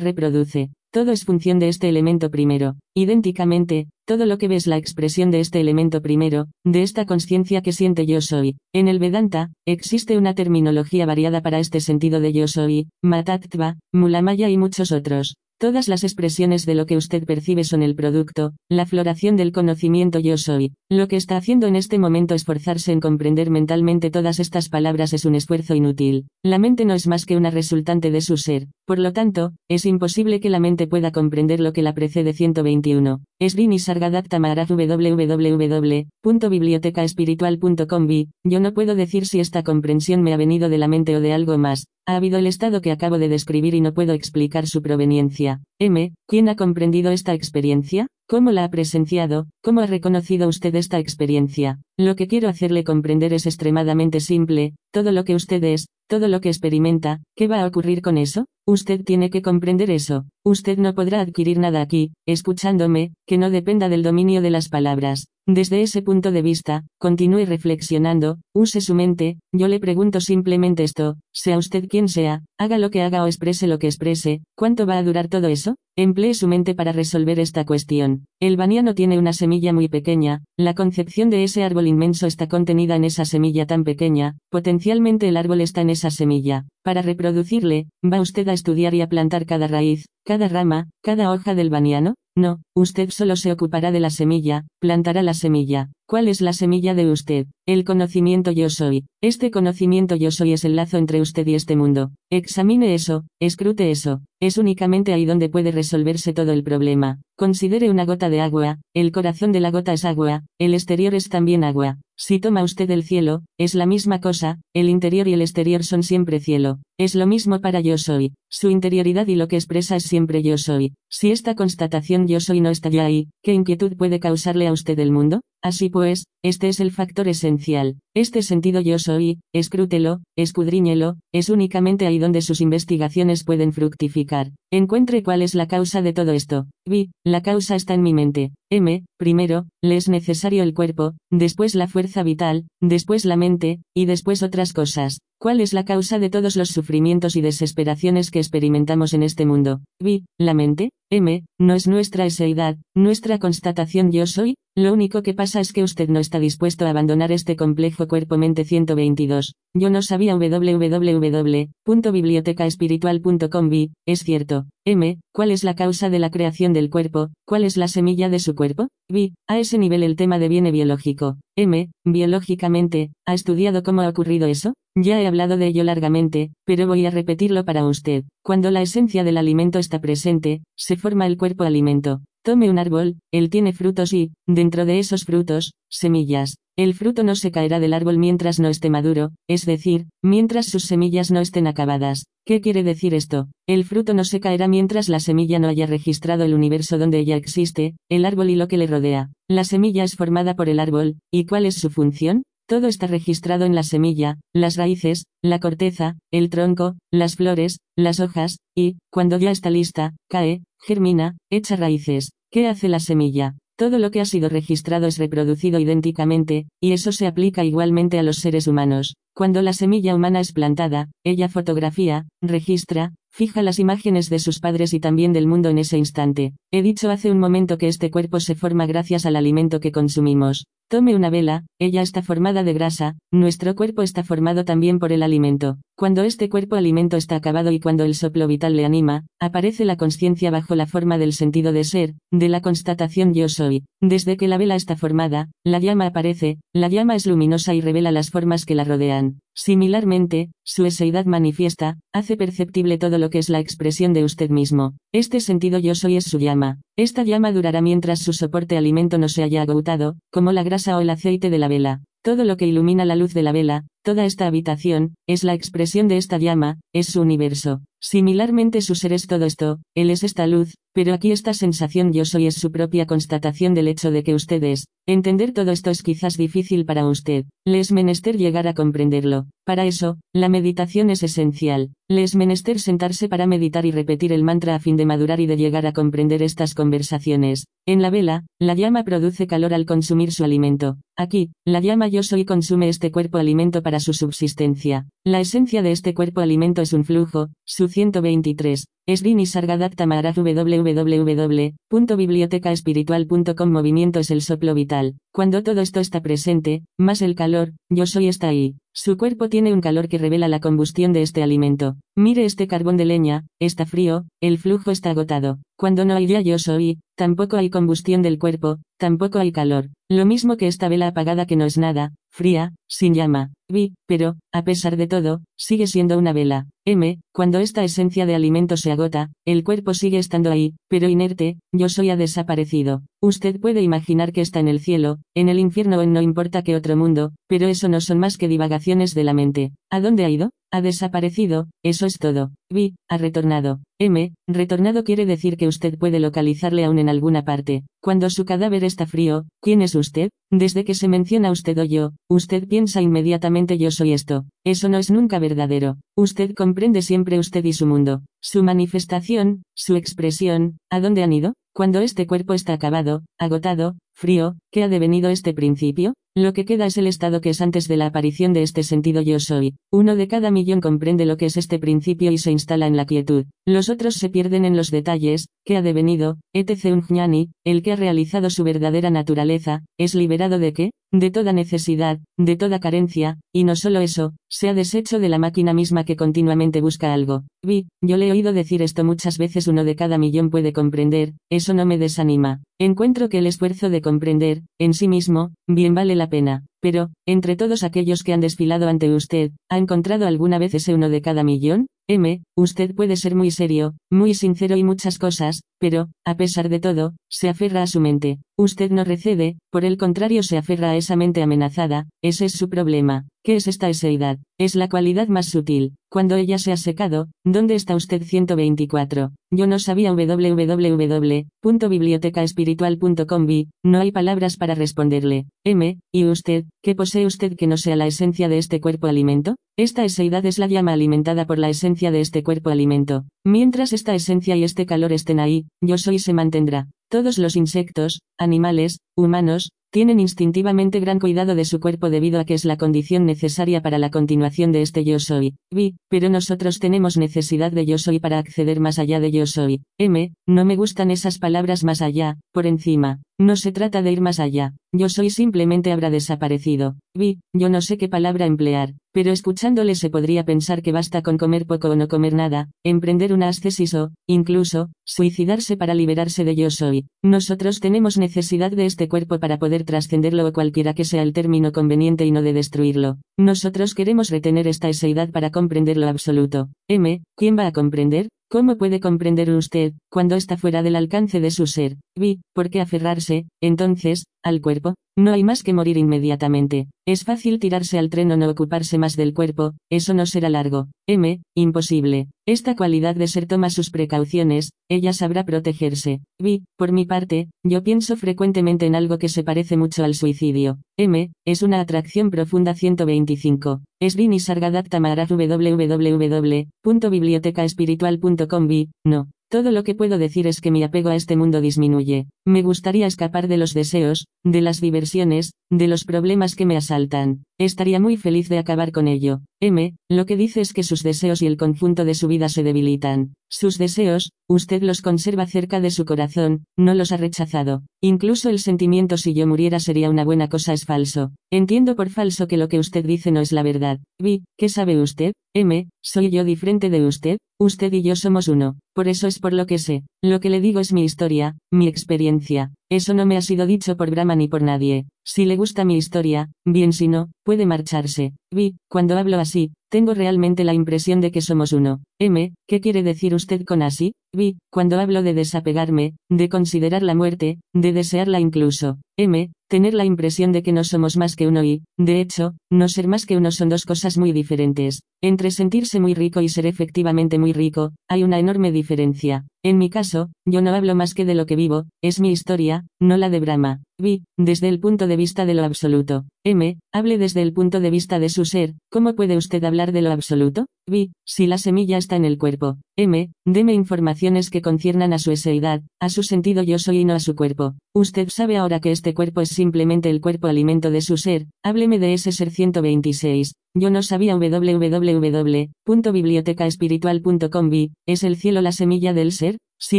reproduce. Todo es función de este elemento primero. Idénticamente, todo lo que ves la expresión de este elemento primero, de esta conciencia que siente yo soy. En el Vedanta, existe una terminología variada para este sentido de yo soy, Matattva, Mulamaya y muchos otros. Todas las expresiones de lo que usted percibe son el producto, la floración del conocimiento yo soy. Lo que está haciendo en este momento esforzarse en comprender mentalmente todas estas palabras es un esfuerzo inútil. La mente no es más que una resultante de su ser. Por lo tanto, es imposible que la mente pueda comprender lo que la precede 121. Srini Sargadatta Maharaj www.bibliotecaespiritual.com Yo no puedo decir si esta comprensión me ha venido de la mente o de algo más. Ha habido el estado que acabo de describir y no puedo explicar su proveniencia. M. ¿Quién ha comprendido esta experiencia? ¿Cómo la ha presenciado? ¿Cómo ha reconocido usted esta experiencia? Lo que quiero hacerle comprender es extremadamente simple, todo lo que usted es, todo lo que experimenta, ¿qué va a ocurrir con eso? Usted tiene que comprender eso. Usted no podrá adquirir nada aquí, escuchándome, que no dependa del dominio de las palabras. Desde ese punto de vista, continúe reflexionando, use su mente, yo le pregunto simplemente esto, sea usted quien sea, haga lo que haga o exprese lo que exprese, ¿cuánto va a durar todo eso? Emplee su mente para resolver esta cuestión. El baniano tiene una semilla muy pequeña, la concepción de ese árbol inmenso está contenida en esa semilla tan pequeña, potencialmente el árbol está en esa semilla. Para reproducirle, ¿va usted a estudiar y a plantar cada raíz, cada rama, cada hoja del baniano? No, usted solo se ocupará de la semilla, plantará la semilla. ¿Cuál es la semilla de usted? El conocimiento yo soy. Este conocimiento yo soy es el lazo entre usted y este mundo. Examine eso, escrute eso. Es únicamente ahí donde puede resolverse todo el problema. Considere una gota de agua, el corazón de la gota es agua, el exterior es también agua. Si toma usted el cielo, es la misma cosa, el interior y el exterior son siempre cielo. Es lo mismo para yo soy. Su interioridad y lo que expresa es siempre yo soy. Si esta constatación yo soy no está ya ahí, ¿qué inquietud puede causarle a usted el mundo? Así pues, este es el factor esencial. Este sentido yo soy, escrútelo, escudriñelo, es únicamente ahí donde sus investigaciones pueden fructificar. Encuentre cuál es la causa de todo esto. Vi, la causa está en mi mente. M, primero, le es necesario el cuerpo, después la fuerza vital, después la mente, y después otras cosas. ¿Cuál es la causa de todos los sufrimientos y desesperaciones que experimentamos en este mundo? Vi, la mente, M, no es nuestra eseidad, nuestra constatación yo soy, lo único que pasa es que usted no está dispuesto a abandonar este complejo cuerpo-mente 122. Yo no sabía www.bibliotecaespiritual.com vi, es cierto. M, ¿cuál es la causa de la creación del cuerpo? ¿Cuál es la semilla de su cuerpo? Vi, a ese nivel el tema deviene biológico. M, biológicamente, ¿ha estudiado cómo ha ocurrido eso? Ya he hablado de ello largamente, pero voy a repetirlo para usted. Cuando la esencia del alimento está presente, se forma el cuerpo alimento. Tome un árbol, él tiene frutos y, dentro de esos frutos, semillas. El fruto no se caerá del árbol mientras no esté maduro, es decir, mientras sus semillas no estén acabadas. ¿Qué quiere decir esto? El fruto no se caerá mientras la semilla no haya registrado el universo donde ella existe, el árbol y lo que le rodea. La semilla es formada por el árbol, ¿y cuál es su función? Todo está registrado en la semilla, las raíces, la corteza, el tronco, las flores, las hojas, y, cuando ya está lista, cae, germina, echa raíces. ¿Qué hace la semilla? Todo lo que ha sido registrado es reproducido idénticamente, y eso se aplica igualmente a los seres humanos. Cuando la semilla humana es plantada, ella fotografía, registra, fija las imágenes de sus padres y también del mundo en ese instante. He dicho hace un momento que este cuerpo se forma gracias al alimento que consumimos. Tome una vela, ella está formada de grasa, nuestro cuerpo está formado también por el alimento. Cuando este cuerpo alimento está acabado y cuando el soplo vital le anima, aparece la conciencia bajo la forma del sentido de ser, de la constatación yo soy. Desde que la vela está formada, la llama aparece, la llama es luminosa y revela las formas que la rodean. Similarmente, su eseidad manifiesta, hace perceptible todo lo que es la expresión de usted mismo. Este sentido yo soy es su llama. Esta llama durará mientras su soporte alimento no se haya agotado, como la grasa o el aceite de la vela. Todo lo que ilumina la luz de la vela, toda esta habitación, es la expresión de esta llama, es su universo. Similarmente su ser es todo esto, él es esta luz, pero aquí esta sensación yo soy es su propia constatación del hecho de que usted es. Entender todo esto es quizás difícil para usted, le es menester llegar a comprenderlo. Para eso, la meditación es esencial. Le es menester sentarse para meditar y repetir el mantra a fin de madurar y de llegar a comprender estas conversaciones. En la vela, la llama produce calor al consumir su alimento. Aquí, la llama yo soy consume este cuerpo alimento para su subsistencia. La esencia de este cuerpo alimento es un flujo, su 123. Srini Sargadatta Maharaj www.bibliotecaespiritual.com Movimiento es el soplo vital. Cuando todo esto está presente, más el calor, yo soy está ahí. Su cuerpo tiene un calor que revela la combustión de este alimento. Mire este carbón de leña, está frío, el flujo está agotado. Cuando no hay ya yo soy, tampoco hay combustión del cuerpo, tampoco hay calor. Lo mismo que esta vela apagada que no es nada, fría, sin llama. Vi, pero, a pesar de todo, sigue siendo una vela. M, cuando esta esencia de alimento se agota, el cuerpo sigue estando ahí, pero inerte, yo soy ha desaparecido. Usted puede imaginar que está en el cielo, en el infierno o en no importa qué otro mundo, pero eso no son más que divagaciones de la mente. ¿A dónde ha ido? Ha desaparecido, eso es todo. Vi, ha retornado. M, retornado quiere decir que usted puede localizarle aún en alguna parte. Cuando su cadáver está frío, ¿quién es usted? Desde que se menciona usted o yo, usted piensa inmediatamente yo soy esto. Eso no es nunca verdadero. Usted comprende siempre usted y su mundo. Su manifestación, su expresión, ¿a dónde han ido? Cuando este cuerpo está acabado, agotado, frío, ¿qué ha devenido este principio? Lo que queda es el estado que es antes de la aparición de este sentido yo soy. Uno de cada millón comprende lo que es este principio y se instala en la quietud. Los otros se pierden en los detalles, ¿qué ha devenido? etc. Un jnani, el que ha realizado su verdadera naturaleza, es liberado de qué? De toda necesidad, de toda carencia, y no solo eso, se ha deshecho de la máquina misma que continuamente busca algo. Vi, yo le he oído decir esto muchas veces uno de cada millón puede comprender, eso no me desanima. Encuentro que el esfuerzo de comprender, en sí mismo, bien vale la pena. Pero, entre todos aquellos que han desfilado ante usted, ¿ha encontrado alguna vez ese uno de cada millón? M, usted puede ser muy serio, muy sincero y muchas cosas, pero, a pesar de todo, se aferra a su mente. Usted no recede, por el contrario se aferra a esa mente amenazada, ese es su problema. ¿Qué es esta eseidad? Es la cualidad más sutil. Cuando ella se ha secado, ¿dónde está usted 124? Yo no sabía www.bibliotecaespiritual.com no hay palabras para responderle. M, ¿y usted, qué posee usted que no sea la esencia de este cuerpo alimento? Esta eseidad es la llama alimentada por la esencia de este cuerpo alimento. Mientras esta esencia y este calor estén ahí, yo soy se mantendrá. Todos los insectos, animales, humanos, tienen instintivamente gran cuidado de su cuerpo debido a que es la condición necesaria para la continuación de este yo soy. Vi, pero nosotros tenemos necesidad de yo soy para acceder más allá de yo soy. M, no me gustan esas palabras más allá, por encima. No se trata de ir más allá. Yo soy simplemente habrá desaparecido. Vi, yo no sé qué palabra emplear, pero escuchándole se podría pensar que basta con comer poco o no comer nada, emprender una ascesis o, incluso, suicidarse para liberarse de yo soy. Nosotros tenemos necesidad de este cuerpo para poder trascenderlo o cualquiera que sea el término conveniente y no de destruirlo. Nosotros queremos retener esta eseidad para comprender lo absoluto. M, ¿quién va a comprender? ¿Cómo puede comprender usted, cuando está fuera del alcance de su ser? Vi, ¿por qué aferrarse, entonces, al cuerpo? No hay más que morir inmediatamente. Es fácil tirarse al tren o no ocuparse más del cuerpo, eso no será largo. M, imposible. Esta cualidad de ser toma sus precauciones, ella sabrá protegerse. Vi, por mi parte, yo pienso frecuentemente en algo que se parece mucho al suicidio. M, es una atracción profunda 125. Esvini Sargadatta Maharaj www.bibliotecaespiritual.com Vi, no. Todo lo que puedo decir es que mi apego a este mundo disminuye. Me gustaría escapar de los deseos, de las diversiones, de los problemas que me asaltan. Estaría muy feliz de acabar con ello. M, lo que dice es que sus deseos y el conjunto de su vida se debilitan. Sus deseos, usted los conserva cerca de su corazón, no los ha rechazado. Incluso el sentimiento si yo muriera sería una buena cosa es falso. Entiendo por falso que lo que usted dice no es la verdad. Vi, ¿qué sabe usted? M, soy yo diferente de usted, usted y yo somos uno. Por eso es por lo que sé. Lo que le digo es mi historia, mi experiencia. Eso no me ha sido dicho por Brahma ni por nadie. Si le gusta mi historia, bien si no, puede marcharse. Vi, cuando hablo así, tengo realmente la impresión de que somos uno. M, ¿qué quiere decir usted con así? Vi, cuando hablo de desapegarme, de considerar la muerte, de desearla incluso. M, tener la impresión de que no somos más que uno y, de hecho, no ser más que uno son dos cosas muy diferentes. Entre sentirse muy rico y ser efectivamente muy rico, hay una enorme diferencia. En mi caso, yo no hablo más que de lo que vivo, es mi historia, no la de Brahma. Vi, desde el punto de vista de lo absoluto. M, hable desde el punto de vista de su ser, ¿cómo puede usted hablar de lo absoluto? Vi, si la semilla está en el cuerpo. M, deme informaciones que conciernan a su eseidad, a su sentido yo soy y no a su cuerpo. Usted sabe ahora que este cuerpo es simplemente el cuerpo alimento de su ser, hábleme de ese ser 126. Yo no sabía www.bibliotecaespiritual.com vi, ¿es el cielo la semilla del ser? Si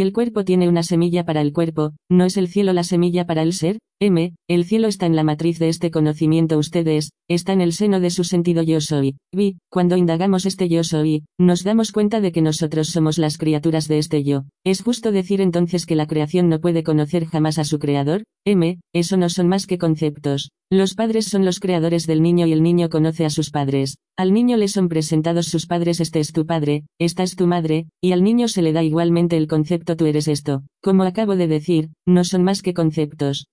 el cuerpo tiene una semilla para el cuerpo, ¿no es el cielo la semilla para el ser? M, el cielo está en la matriz de este conocimiento ustedes, está en el seno de su sentido yo soy. Vi, cuando indagamos este yo soy, nos damos cuenta de que nosotros somos las criaturas de este yo. ¿Es justo decir entonces que la creación no puede conocer jamás a su creador? M, eso no son más que conceptos. Los padres son los creadores del niño y el niño conoce a sus padres. Al niño le son presentados sus padres este es tu padre, esta es tu madre, y al niño se le da igualmente el concepto tú eres esto. Como acabo de decir, no son más que conceptos.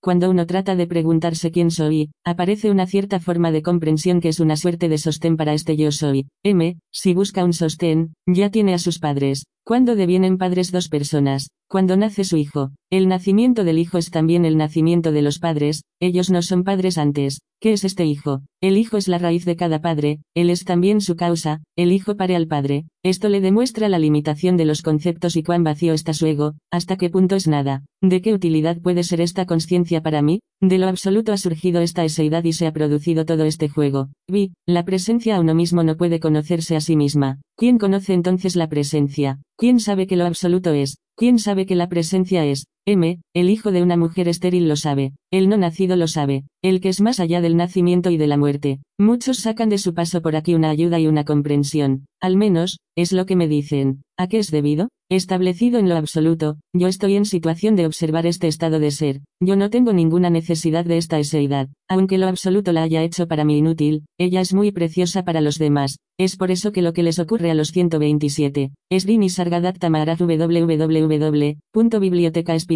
Cuando uno trata de preguntarse quién soy, aparece una cierta forma de comprensión que es una suerte de sostén para este yo soy. M, si busca un sostén, ya tiene a sus padres. ¿Cuándo devienen padres dos personas? Cuando nace su hijo. El nacimiento del hijo es también el nacimiento de los padres, ellos no son padres antes. ¿Qué es este hijo? El hijo es la raíz de cada padre, él es también su causa, el hijo pare al padre. Esto le demuestra la limitación de los conceptos y cuán vacío está su ego, hasta qué punto es nada. ¿De qué utilidad puede ser esta conciencia para mí? De lo absoluto ha surgido esta eseidad y se ha producido todo este juego. Vi, la presencia a uno mismo no puede conocerse a sí misma. ¿Quién conoce entonces la presencia? ¿Quién sabe que lo absoluto es? ¿Quién sabe que la presencia es? M, el hijo de una mujer estéril lo sabe, el no nacido lo sabe, el que es más allá del nacimiento y de la muerte. Muchos sacan de su paso por aquí una ayuda y una comprensión, al menos, es lo que me dicen. ¿A qué es debido? Establecido en lo absoluto, yo estoy en situación de observar este estado de ser, yo no tengo ninguna necesidad de esta eseidad, aunque lo absoluto la haya hecho para mí inútil, ella es muy preciosa para los demás, es por eso que lo que les ocurre a los 127, es Dini Sargadatta Maharaj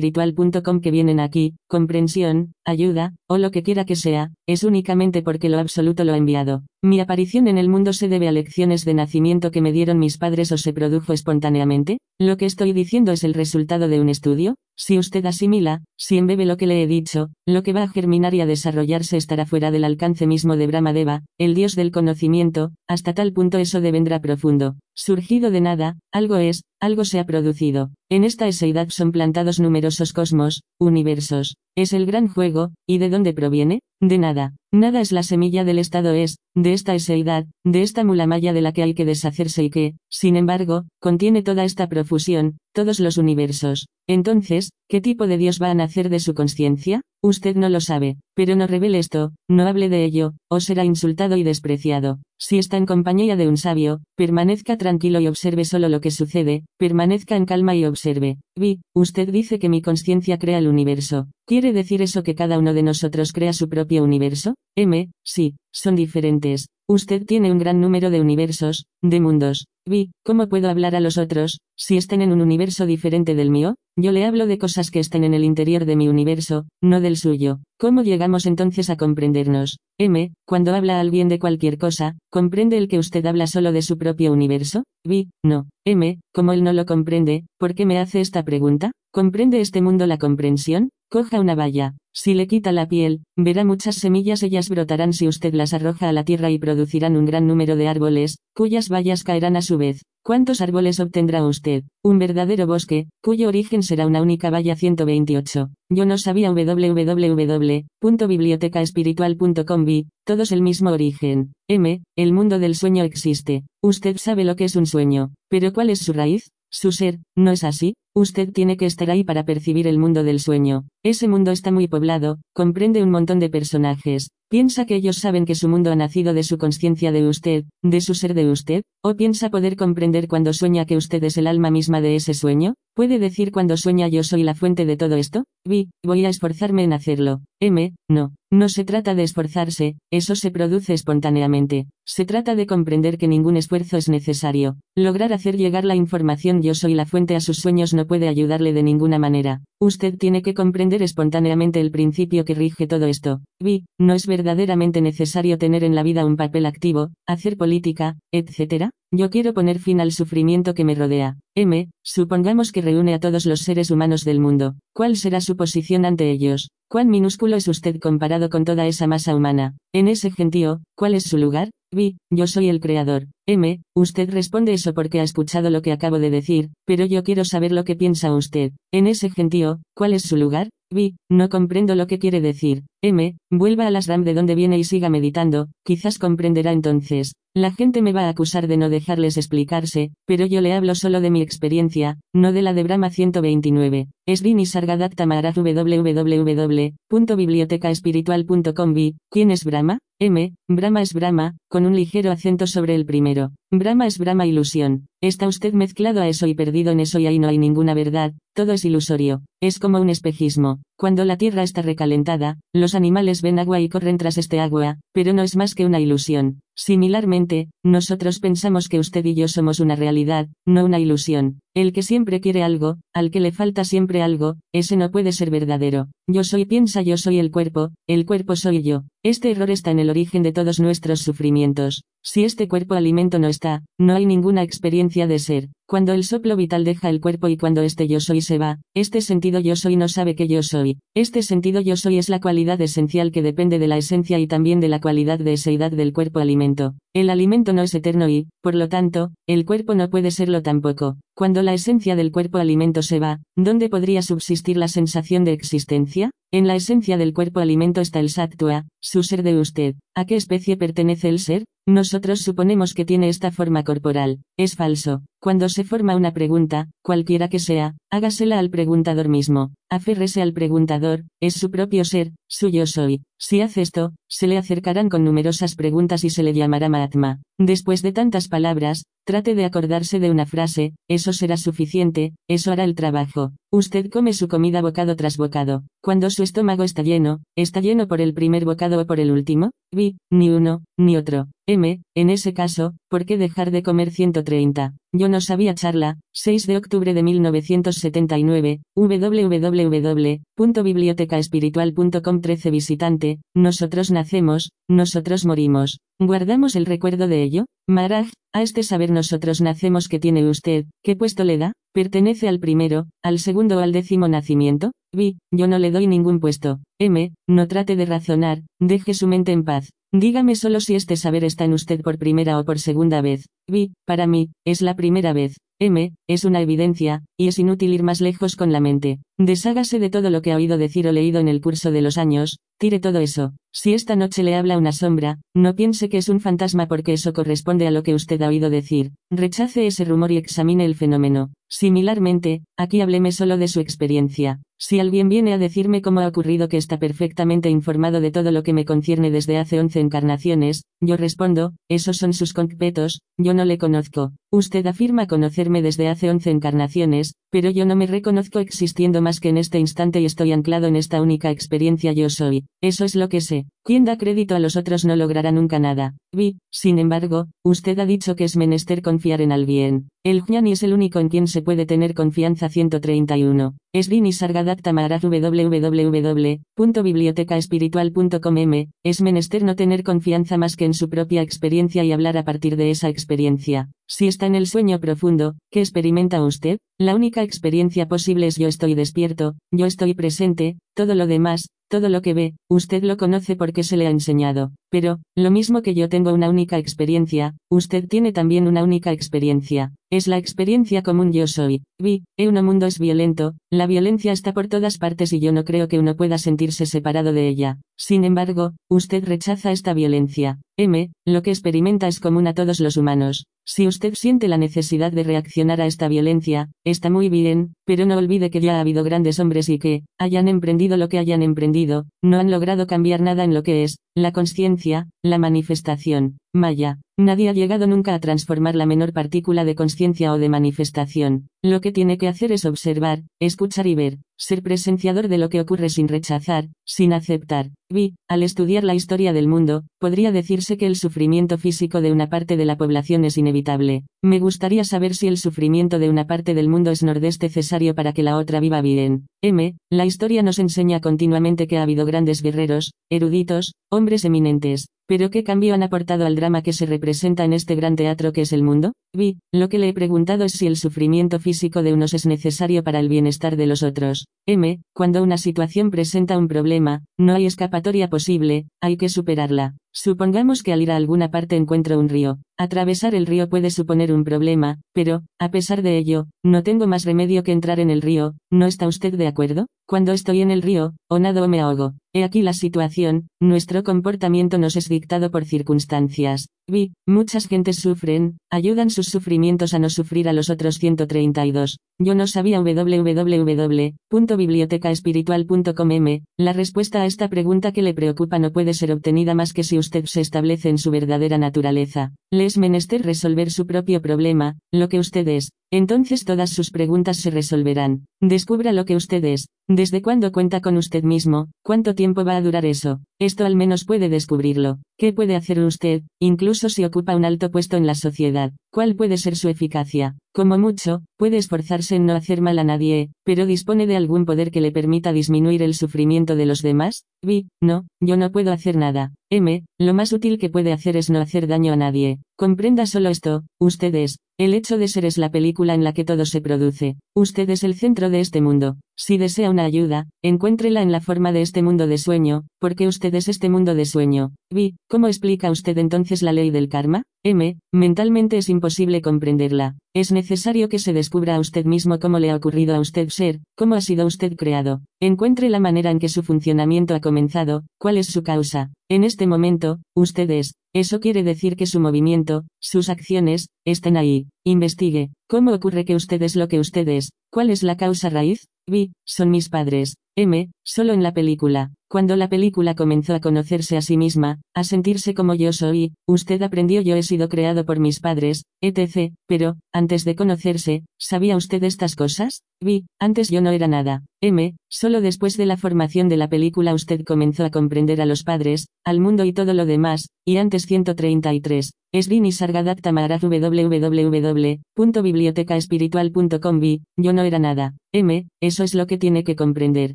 www.bibliotecaespiritual.com que vienen aquí, comprensión, ayuda, o lo que quiera que sea, es únicamente porque lo absoluto lo ha enviado. Mi aparición en el mundo se debe a lecciones de nacimiento que me dieron mis padres o se produjo espontáneamente. Lo que estoy diciendo es el resultado de un estudio. Si usted asimila, si embebe lo que le he dicho, lo que va a germinar y a desarrollarse estará fuera del alcance mismo de Brahmadeva, el dios del conocimiento, hasta tal punto eso devendrá profundo. Surgido de nada, algo es, algo se ha producido. En esta eseidad son plantados numerosos cosmos, universos. Es el gran juego, ¿y de dónde proviene? De nada. Nada es la semilla del estado es, de esta eseidad, de esta mulamaya de la que hay que deshacerse y que, sin embargo, contiene toda esta profusión, todos los universos. Entonces, ¿qué tipo de Dios va a nacer de su conciencia? Usted no lo sabe, pero no revele esto, no hable de ello, o será insultado y despreciado. Si está en compañía de un sabio, permanezca tranquilo y observe solo lo que sucede, permanezca en calma y observe. Vi, usted dice que mi conciencia crea el universo. ¿Quiere decir eso que cada uno de nosotros crea su propio universo? M, sí, son diferentes. Usted tiene un gran número de universos, de mundos. Vi, ¿cómo puedo hablar a los otros, si estén en un universo diferente del mío? Yo le hablo de cosas que estén en el interior de mi universo, no del suyo. ¿Cómo llegamos entonces a comprendernos? M, cuando habla alguien de cualquier cosa, ¿comprende el que usted habla solo de su propio universo? Vi, no. M, como él no lo comprende, ¿por qué me hace esta pregunta? ¿Comprende este mundo la comprensión? Coja una valla. Si le quita la piel, verá muchas semillas, ellas brotarán si usted las arroja a la tierra y producirán un gran número de árboles, cuyas vallas caerán a su vez. ¿Cuántos árboles obtendrá usted? Un verdadero bosque, cuyo origen será una única valla 128. Yo no sabía www.bibliotecaespiritual.com vi, todos el mismo origen. M, el mundo del sueño existe. Usted sabe lo que es un sueño, pero ¿cuál es su raíz? Su ser, ¿no es así? Usted tiene que estar ahí para percibir el mundo del sueño. Ese mundo está muy poblado, comprende un montón de personajes. ¿Piensa que ellos saben que su mundo ha nacido de su conciencia de usted, de su ser de usted? ¿O piensa poder comprender cuando sueña que usted es el alma misma de ese sueño? ¿Puede decir cuando sueña yo soy la fuente de todo esto? Vi, voy a esforzarme en hacerlo. M, no. No se trata de esforzarse, eso se produce espontáneamente. Se trata de comprender que ningún esfuerzo es necesario. Lograr hacer llegar la información yo soy la fuente a sus sueños no puede ayudarle de ninguna manera. Usted tiene que comprender espontáneamente el principio que rige todo esto. Vi, no es verdaderamente necesario tener en la vida un papel activo, hacer política, etc. Yo quiero poner fin al sufrimiento que me rodea. M, supongamos que reúne a todos los seres humanos del mundo. ¿Cuál será su posición ante ellos? ¿Cuán minúsculo es usted comparado con toda esa masa humana? En ese gentío, ¿cuál es su lugar? Vi, yo soy el creador. M, usted responde eso porque ha escuchado lo que acabo de decir, pero yo quiero saber lo que piensa usted. En ese gentío, ¿cuál es su lugar? Vi, no comprendo lo que quiere decir. M, vuelva a las RAM de donde viene y siga meditando, quizás comprenderá entonces. La gente me va a acusar de no dejarles explicarse, pero yo le hablo solo de mi experiencia, no de la de Brahma 129. Esvini Sargadatta Maharaj www.bibliotecaespiritual.com ¿Quién es Brahma? M. Brahma es Brahma, con un ligero acento sobre el primero. Brahma es Brahma ilusión. Está usted mezclado a eso y perdido en eso y ahí no hay ninguna verdad, todo es ilusorio. Es como un espejismo. Cuando la tierra está recalentada, los animales ven agua y corren tras este agua, pero no es más que una ilusión. Similarmente, nosotros pensamos que usted y yo somos una realidad, no una ilusión. El que siempre quiere algo, al que le falta siempre algo, ese no puede ser verdadero. Yo soy piensa yo soy el cuerpo, el cuerpo soy yo. Este error está en el origen de todos nuestros sufrimientos. Si este cuerpo alimento no está, no hay ninguna experiencia de ser. Cuando el soplo vital deja el cuerpo y cuando este yo soy se va, este sentido yo soy no sabe que yo soy. Este sentido yo soy es la cualidad esencial que depende de la esencia y también de la cualidad de eseidad del cuerpo alimento. El alimento no es eterno y, por lo tanto, el cuerpo no puede serlo tampoco. Cuando la esencia del cuerpo alimento se va, ¿dónde podría subsistir la sensación de existencia? En la esencia del cuerpo alimento está el sattva, su ser de usted. ¿A qué especie pertenece el ser? Nosotros suponemos que tiene esta forma corporal. Es falso. Cuando se forma una pregunta, cualquiera que sea, hágasela al preguntador mismo. Aférrese al preguntador, es su propio ser, su yo soy. Si hace esto, se le acercarán con numerosas preguntas y se le llamará Mahatma. Después de tantas palabras, trate de acordarse de una frase, eso será suficiente, eso hará el trabajo. Usted come su comida bocado tras bocado. Cuando su estómago está lleno, ¿está lleno por el primer bocado o por el último? Vi, ni uno, ni otro. M. En ese caso, ¿por qué dejar de comer 130? Yo no sabía charla, 6 de octubre de 1979, www.bibliotecaespiritual.com 13 visitante, nosotros nacemos, nosotros morimos. ¿Guardamos el recuerdo de ello? Maraj, a este saber nosotros nacemos que tiene usted, ¿qué puesto le da? ¿Pertenece al primero, al segundo o al décimo nacimiento? Vi, yo no le doy ningún puesto. M, no trate de razonar, deje su mente en paz. Dígame solo si este saber está en usted por primera o por segunda vez. Vi, para mí, es la primera vez. M, es una evidencia, y es inútil ir más lejos con la mente. Deshágase de todo lo que ha oído decir o leído en el curso de los años, tire todo eso. Si esta noche le habla una sombra, no piense que es un fantasma porque eso corresponde a lo que usted ha oído decir. Rechace ese rumor y examine el fenómeno. Similarmente, aquí hábleme solo de su experiencia. Si alguien viene a decirme cómo ha ocurrido que está perfectamente informado de todo lo que me concierne desde hace once encarnaciones, yo respondo, esos son sus concpetos, yo no le conozco. Usted afirma conocerme desde hace once encarnaciones, pero yo no me reconozco existiendo más que en este instante y estoy anclado en esta única experiencia yo soy. Eso es lo que sé. Quien da crédito a los otros no logrará nunca nada. Vi, sin embargo, usted ha dicho que es menester confiar en alguien. El Jnani es el único en quien se puede tener confianza 131. Esrini Sargadatta Maharaj www.bibliotecaespiritual.com M. Es menester no tener confianza más que en su propia experiencia y hablar a partir de esa experiencia. Si está en el sueño profundo, ¿qué experimenta usted? La única experiencia posible es yo estoy despierto, yo estoy presente, todo lo demás, todo lo que ve, usted lo conoce porque se le ha enseñado. Pero, lo mismo que yo tengo una única experiencia, usted tiene también una única experiencia. Es la experiencia común yo soy. Vi, e uno mundo es violento, la violencia está por todas partes y yo no creo que uno pueda sentirse separado de ella. Sin embargo, usted rechaza esta violencia. M, lo que experimenta es común a todos los humanos. Si usted siente la necesidad de reaccionar a esta violencia, está muy bien, pero no olvide que ya ha habido grandes hombres y que, hayan emprendido lo que hayan emprendido, no han logrado cambiar nada en lo que es, la conciencia, la manifestación. Maya, nadie ha llegado nunca a transformar la menor partícula de conciencia o de manifestación. Lo que tiene que hacer es observar, escuchar y ver, ser presenciador de lo que ocurre sin rechazar, sin aceptar. Vi, al estudiar la historia del mundo, podría decirse que el sufrimiento físico de una parte de la población es inevitable. Me gustaría saber si el sufrimiento de una parte del mundo es nordeste cesario para que la otra viva bien. M. La historia nos enseña continuamente que ha habido grandes guerreros, eruditos, hombres eminentes, pero ¿qué cambio han aportado al drama que se representa en este gran teatro que es el mundo? Vi, lo que le he preguntado es si el sufrimiento físico de unos es necesario para el bienestar de los otros. M. Cuando una situación presenta un problema, no hay escapatoria posible, hay que superarla. Supongamos que al ir a alguna parte encuentro un río. Atravesar el río puede suponer un problema, pero, a pesar de ello, no tengo más remedio que entrar en el río, ¿no está usted de acuerdo? Cuando estoy en el río, o nado o me ahogo. He aquí la situación, nuestro comportamiento nos es dictado por circunstancias. Vi, muchas gentes sufren, ayudan sus sufrimientos a no sufrir a los otros 132. Yo no sabía www.bibliotecaespiritual.com m. La respuesta a esta pregunta que le preocupa no puede ser obtenida más que si usted se establece en su verdadera naturaleza. Le es menester resolver su propio problema, lo que usted es. Entonces todas sus preguntas se resolverán. Descubra lo que usted es. ¿Desde cuándo cuenta con usted mismo? ¿Cuánto tiempo va a durar eso? Esto al menos puede descubrirlo. ¿Qué puede hacer usted, incluso si ocupa un alto puesto en la sociedad? ¿Cuál puede ser su eficacia? Como mucho, puede esforzarse en no hacer mal a nadie, pero dispone de algún poder que le permita disminuir el sufrimiento de los demás? Vi, no, yo no puedo hacer nada. M, lo más útil que puede hacer es no hacer daño a nadie. Comprenda solo esto, usted es, el hecho de ser es la película en la que todo se produce. Usted es el centro de este mundo. Si desea una ayuda, encuéntrela en la forma de este mundo de sueño, porque usted es este mundo de sueño. Vi, ¿cómo explica usted entonces la ley del karma? M, mentalmente es imposible comprenderla. Es necesario que se descubra a usted mismo cómo le ha ocurrido a usted ser, cómo ha sido usted creado. Encuentre la manera en que su funcionamiento ha comenzado, cuál es su causa. En este momento, usted es. Eso quiere decir que su movimiento, sus acciones, estén ahí. Investigue. ¿Cómo ocurre que usted es lo que usted es? ¿Cuál es la causa raíz? Vi, son mis padres. M. Solo en la película. Cuando la película comenzó a conocerse a sí misma, a sentirse como yo soy, usted aprendió yo he sido creado por mis padres, etc. Pero, antes de conocerse, ¿sabía usted estas cosas? Vi, antes yo no era nada. M. Solo después de la formación de la película usted comenzó a comprender a los padres, al mundo y todo lo demás, y antes 133. Esrini Sargadatta Maharaj www.bibliotecaespiritual.com Vi, yo no era nada. M. Eso es lo que tiene que comprender.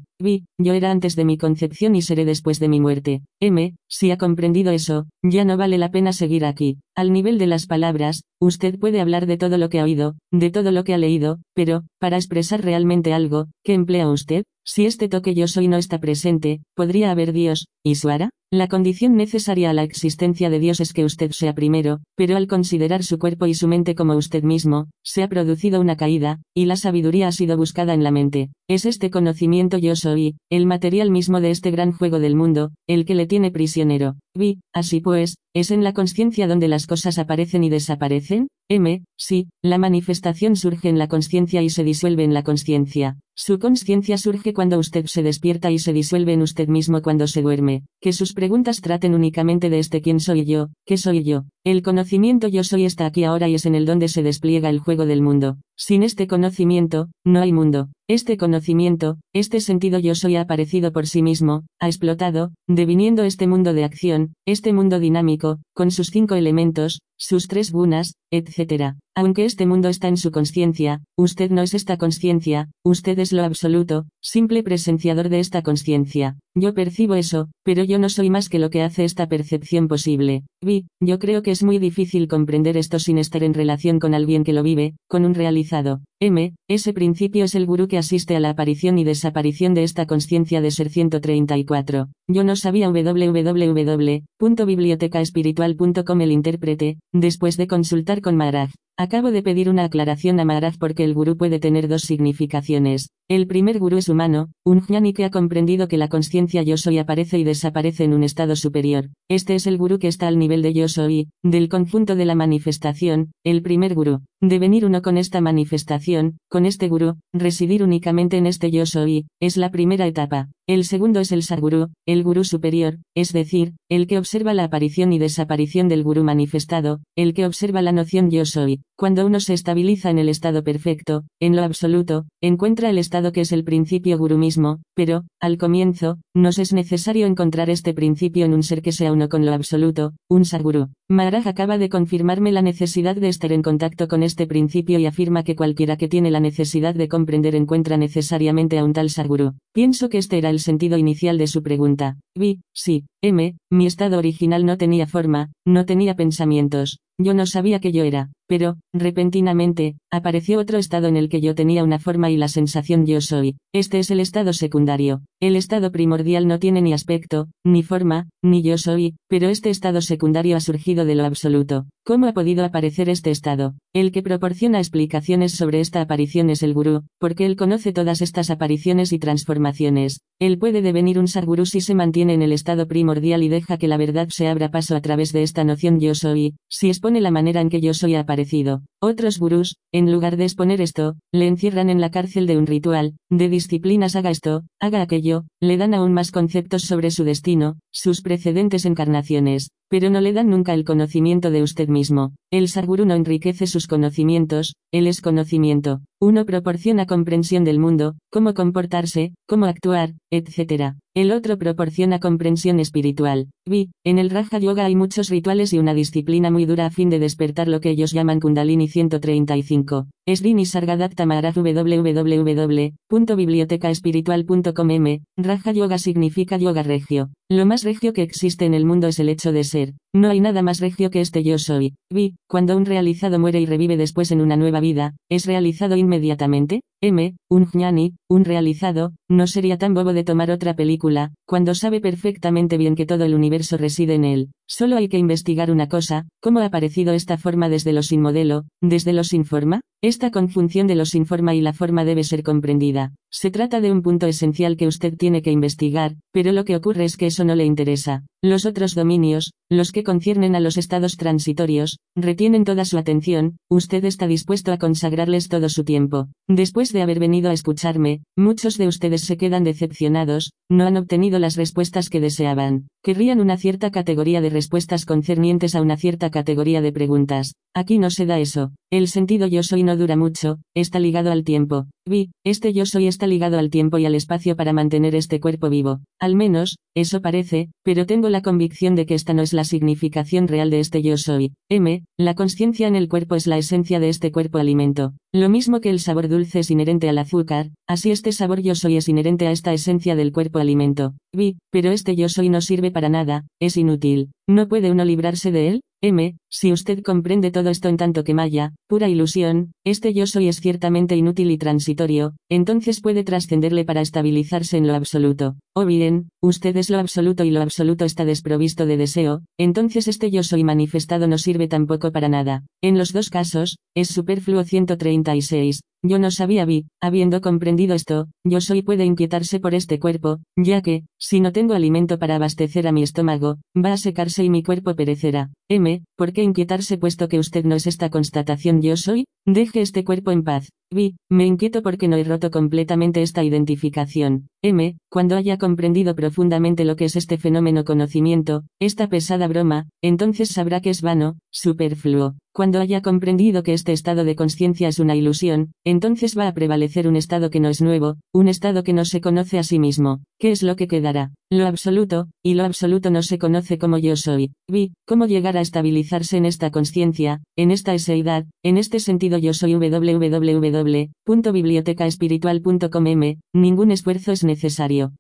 Vi, yo era antes de mi concepción y seré después de mi muerte. M. Si ha comprendido eso, ya no vale la pena seguir aquí. Al nivel de las palabras, usted puede hablar de todo lo que ha oído, de todo lo que ha leído, pero, para expresar realmente algo, ¿qué emplea usted? Si este toque yo soy no está presente, ¿podría haber Dios, y Suara? La condición necesaria a la existencia de Dios es que usted sea primero, pero al considerar su cuerpo y su mente como usted mismo, se ha producido una caída, y la sabiduría ha sido buscada en la mente. Es este conocimiento yo soy, el material mismo de este gran juego del mundo, el que le tiene prisionero. Vi, así pues, ¿es en la conciencia donde las cosas aparecen y desaparecen? M. Sí, la manifestación surge en la conciencia y se disuelve en la conciencia. Su conciencia surge cuando usted se despierta y se disuelve en usted mismo cuando se duerme. Que sus preguntas traten únicamente de este quién soy yo, qué soy yo. El conocimiento yo soy está aquí ahora y es en el donde se despliega el juego del mundo. Sin este conocimiento, no hay mundo. Este conocimiento, este sentido yo soy ha aparecido por sí mismo, ha explotado, deviniendo este mundo de acción, este mundo dinámico, con sus cinco elementos, sus tres gunas, etc etc. Aunque este mundo está en su conciencia, usted no es esta conciencia, usted es lo absoluto, simple presenciador de esta conciencia. Yo percibo eso, pero yo no soy más que lo que hace esta percepción posible. Vi, yo creo que es muy difícil comprender esto sin estar en relación con alguien que lo vive, con un realizado. M. Ese principio es el gurú que asiste a la aparición y desaparición de esta conciencia de ser 134. Yo no sabía www.bibliotecaespiritual.com el intérprete, después de consultar con Maharaj. Acabo de pedir una aclaración a Maharaj porque el gurú puede tener dos significaciones. El primer gurú es humano, un jnani que ha comprendido que la conciencia yo soy aparece y desaparece en un estado superior. Este es el gurú que está al nivel de yo soy, del conjunto de la manifestación, el primer gurú. Devenir uno con esta manifestación, con este gurú, residir únicamente en este yo soy, es la primera etapa. El segundo es el Sadguru, el gurú superior, es decir, el que observa la aparición y desaparición del gurú manifestado, el que observa la noción yo soy. Cuando uno se estabiliza en el estado perfecto, en lo absoluto, encuentra el estado que es el principio gurú mismo, pero, al comienzo, nos es necesario encontrar este principio en un ser que sea uno con lo absoluto, un Sadguru. Maharaj acaba de confirmarme la necesidad de estar en contacto con este principio y afirma que cualquiera que tiene la necesidad de comprender encuentra necesariamente a un tal Sadguru. Pienso que este era el sentido inicial de su pregunta. Vi, sí, M, mi estado original no tenía forma, no tenía pensamientos, yo no sabía que yo era, pero, repentinamente, apareció otro estado en el que yo tenía una forma y la sensación yo soy. Este es el estado secundario. El estado primordial no tiene ni aspecto, ni forma, ni yo soy, pero este estado secundario ha surgido de lo absoluto. ¿Cómo ha podido aparecer este estado? El que proporciona explicaciones sobre esta aparición es el gurú, porque él conoce todas estas apariciones y transformaciones. Él puede devenir un sargurú si se mantiene en el estado primordial y deja que la verdad se abra paso a través de esta noción yo soy, si expone la manera en que yo soy aparecido. Otros gurús, en lugar de exponer esto, le encierran en la cárcel de un ritual, de disciplinas haga esto, haga aquello, le dan aún más conceptos sobre su destino, sus precedentes encarnaciones, pero no le dan nunca el conocimiento de usted mismo. El Sadguru no enriquece sus conocimientos, él es conocimiento. Uno proporciona comprensión del mundo, cómo comportarse, cómo actuar, etc. El otro proporciona comprensión espiritual. Vi, en el Raja Yoga hay muchos rituales y una disciplina muy dura a fin de despertar lo que ellos llaman Kundalini 135. Srini Sargadatta Maharaj www.bibliotecaespiritual.com. Raja Yoga significa yoga regio. Lo más regio que existe en el mundo es el hecho de ser. No hay nada más regio que este yo soy. Vi, cuando un realizado muere y revive después en una nueva vida, ¿es realizado inmediatamente? M. Un jnani, un realizado, no sería tan bobo de tomar otra película, cuando sabe perfectamente bien que todo el universo reside en él. Solo hay que investigar una cosa, ¿cómo ha aparecido esta forma desde lo sin modelo, desde lo sin forma? Esta conjunción de lo sin forma y la forma debe ser comprendida. Se trata de un punto esencial que usted tiene que investigar, pero lo que ocurre es que eso no le interesa. Los otros dominios, los que conciernen a los estados transitorios, retienen toda su atención, usted está dispuesto a consagrarles todo su tiempo. Después de haber venido a escucharme, muchos de ustedes se quedan decepcionados, no han obtenido las respuestas que deseaban. Querrían una cierta categoría de respuestas concernientes a una cierta categoría de preguntas. Aquí no se da eso. El sentido yo soy no dura mucho, está ligado al tiempo. Vi, este yo soy está ligado al tiempo y al espacio para mantener este cuerpo vivo. Al menos, eso parece, pero tengo la convicción de que esta no es la significación real de este yo soy. M, la conciencia en el cuerpo es la esencia de este cuerpo alimento. Lo mismo que el sabor dulce es inherente al azúcar, así este sabor yo soy es inherente a esta esencia del cuerpo alimento. Vi, pero este yo soy no sirve para nada, es inútil. ¿No puede uno librarse de él? M, si usted comprende todo esto en tanto que maya, pura ilusión, este yo soy es ciertamente inútil y transitorio, entonces puede trascenderle para estabilizarse en lo absoluto. O bien, usted es lo absoluto y lo absoluto está desprovisto de deseo, entonces este yo soy manifestado no sirve tampoco para nada. En los dos casos, es superfluo 136, yo no sabía vi, habiendo comprendido esto, yo soy puede inquietarse por este cuerpo, ya que, si no tengo alimento para abastecer a mi estómago, va a secarse y mi cuerpo perecerá. M, ¿por qué inquietarse puesto que usted no es esta constatación yo soy? Deje este cuerpo en paz. Vi, me inquieto porque no he roto completamente esta identificación. M, cuando haya comprendido profundamente lo que es este fenómeno conocimiento, esta pesada broma, entonces sabrá que es vano, superfluo. Cuando haya comprendido que este estado de conciencia es una ilusión, entonces va a prevalecer un estado que no es nuevo, un estado que no se conoce a sí mismo. ¿Qué es lo que quedará? Lo absoluto, y lo absoluto no se conoce como yo soy. Vi, cómo llegar a estabilizarse en esta conciencia, en esta eseidad, en este sentido yo soy www.bibliotecaespiritual.com m, ningún esfuerzo es necesario.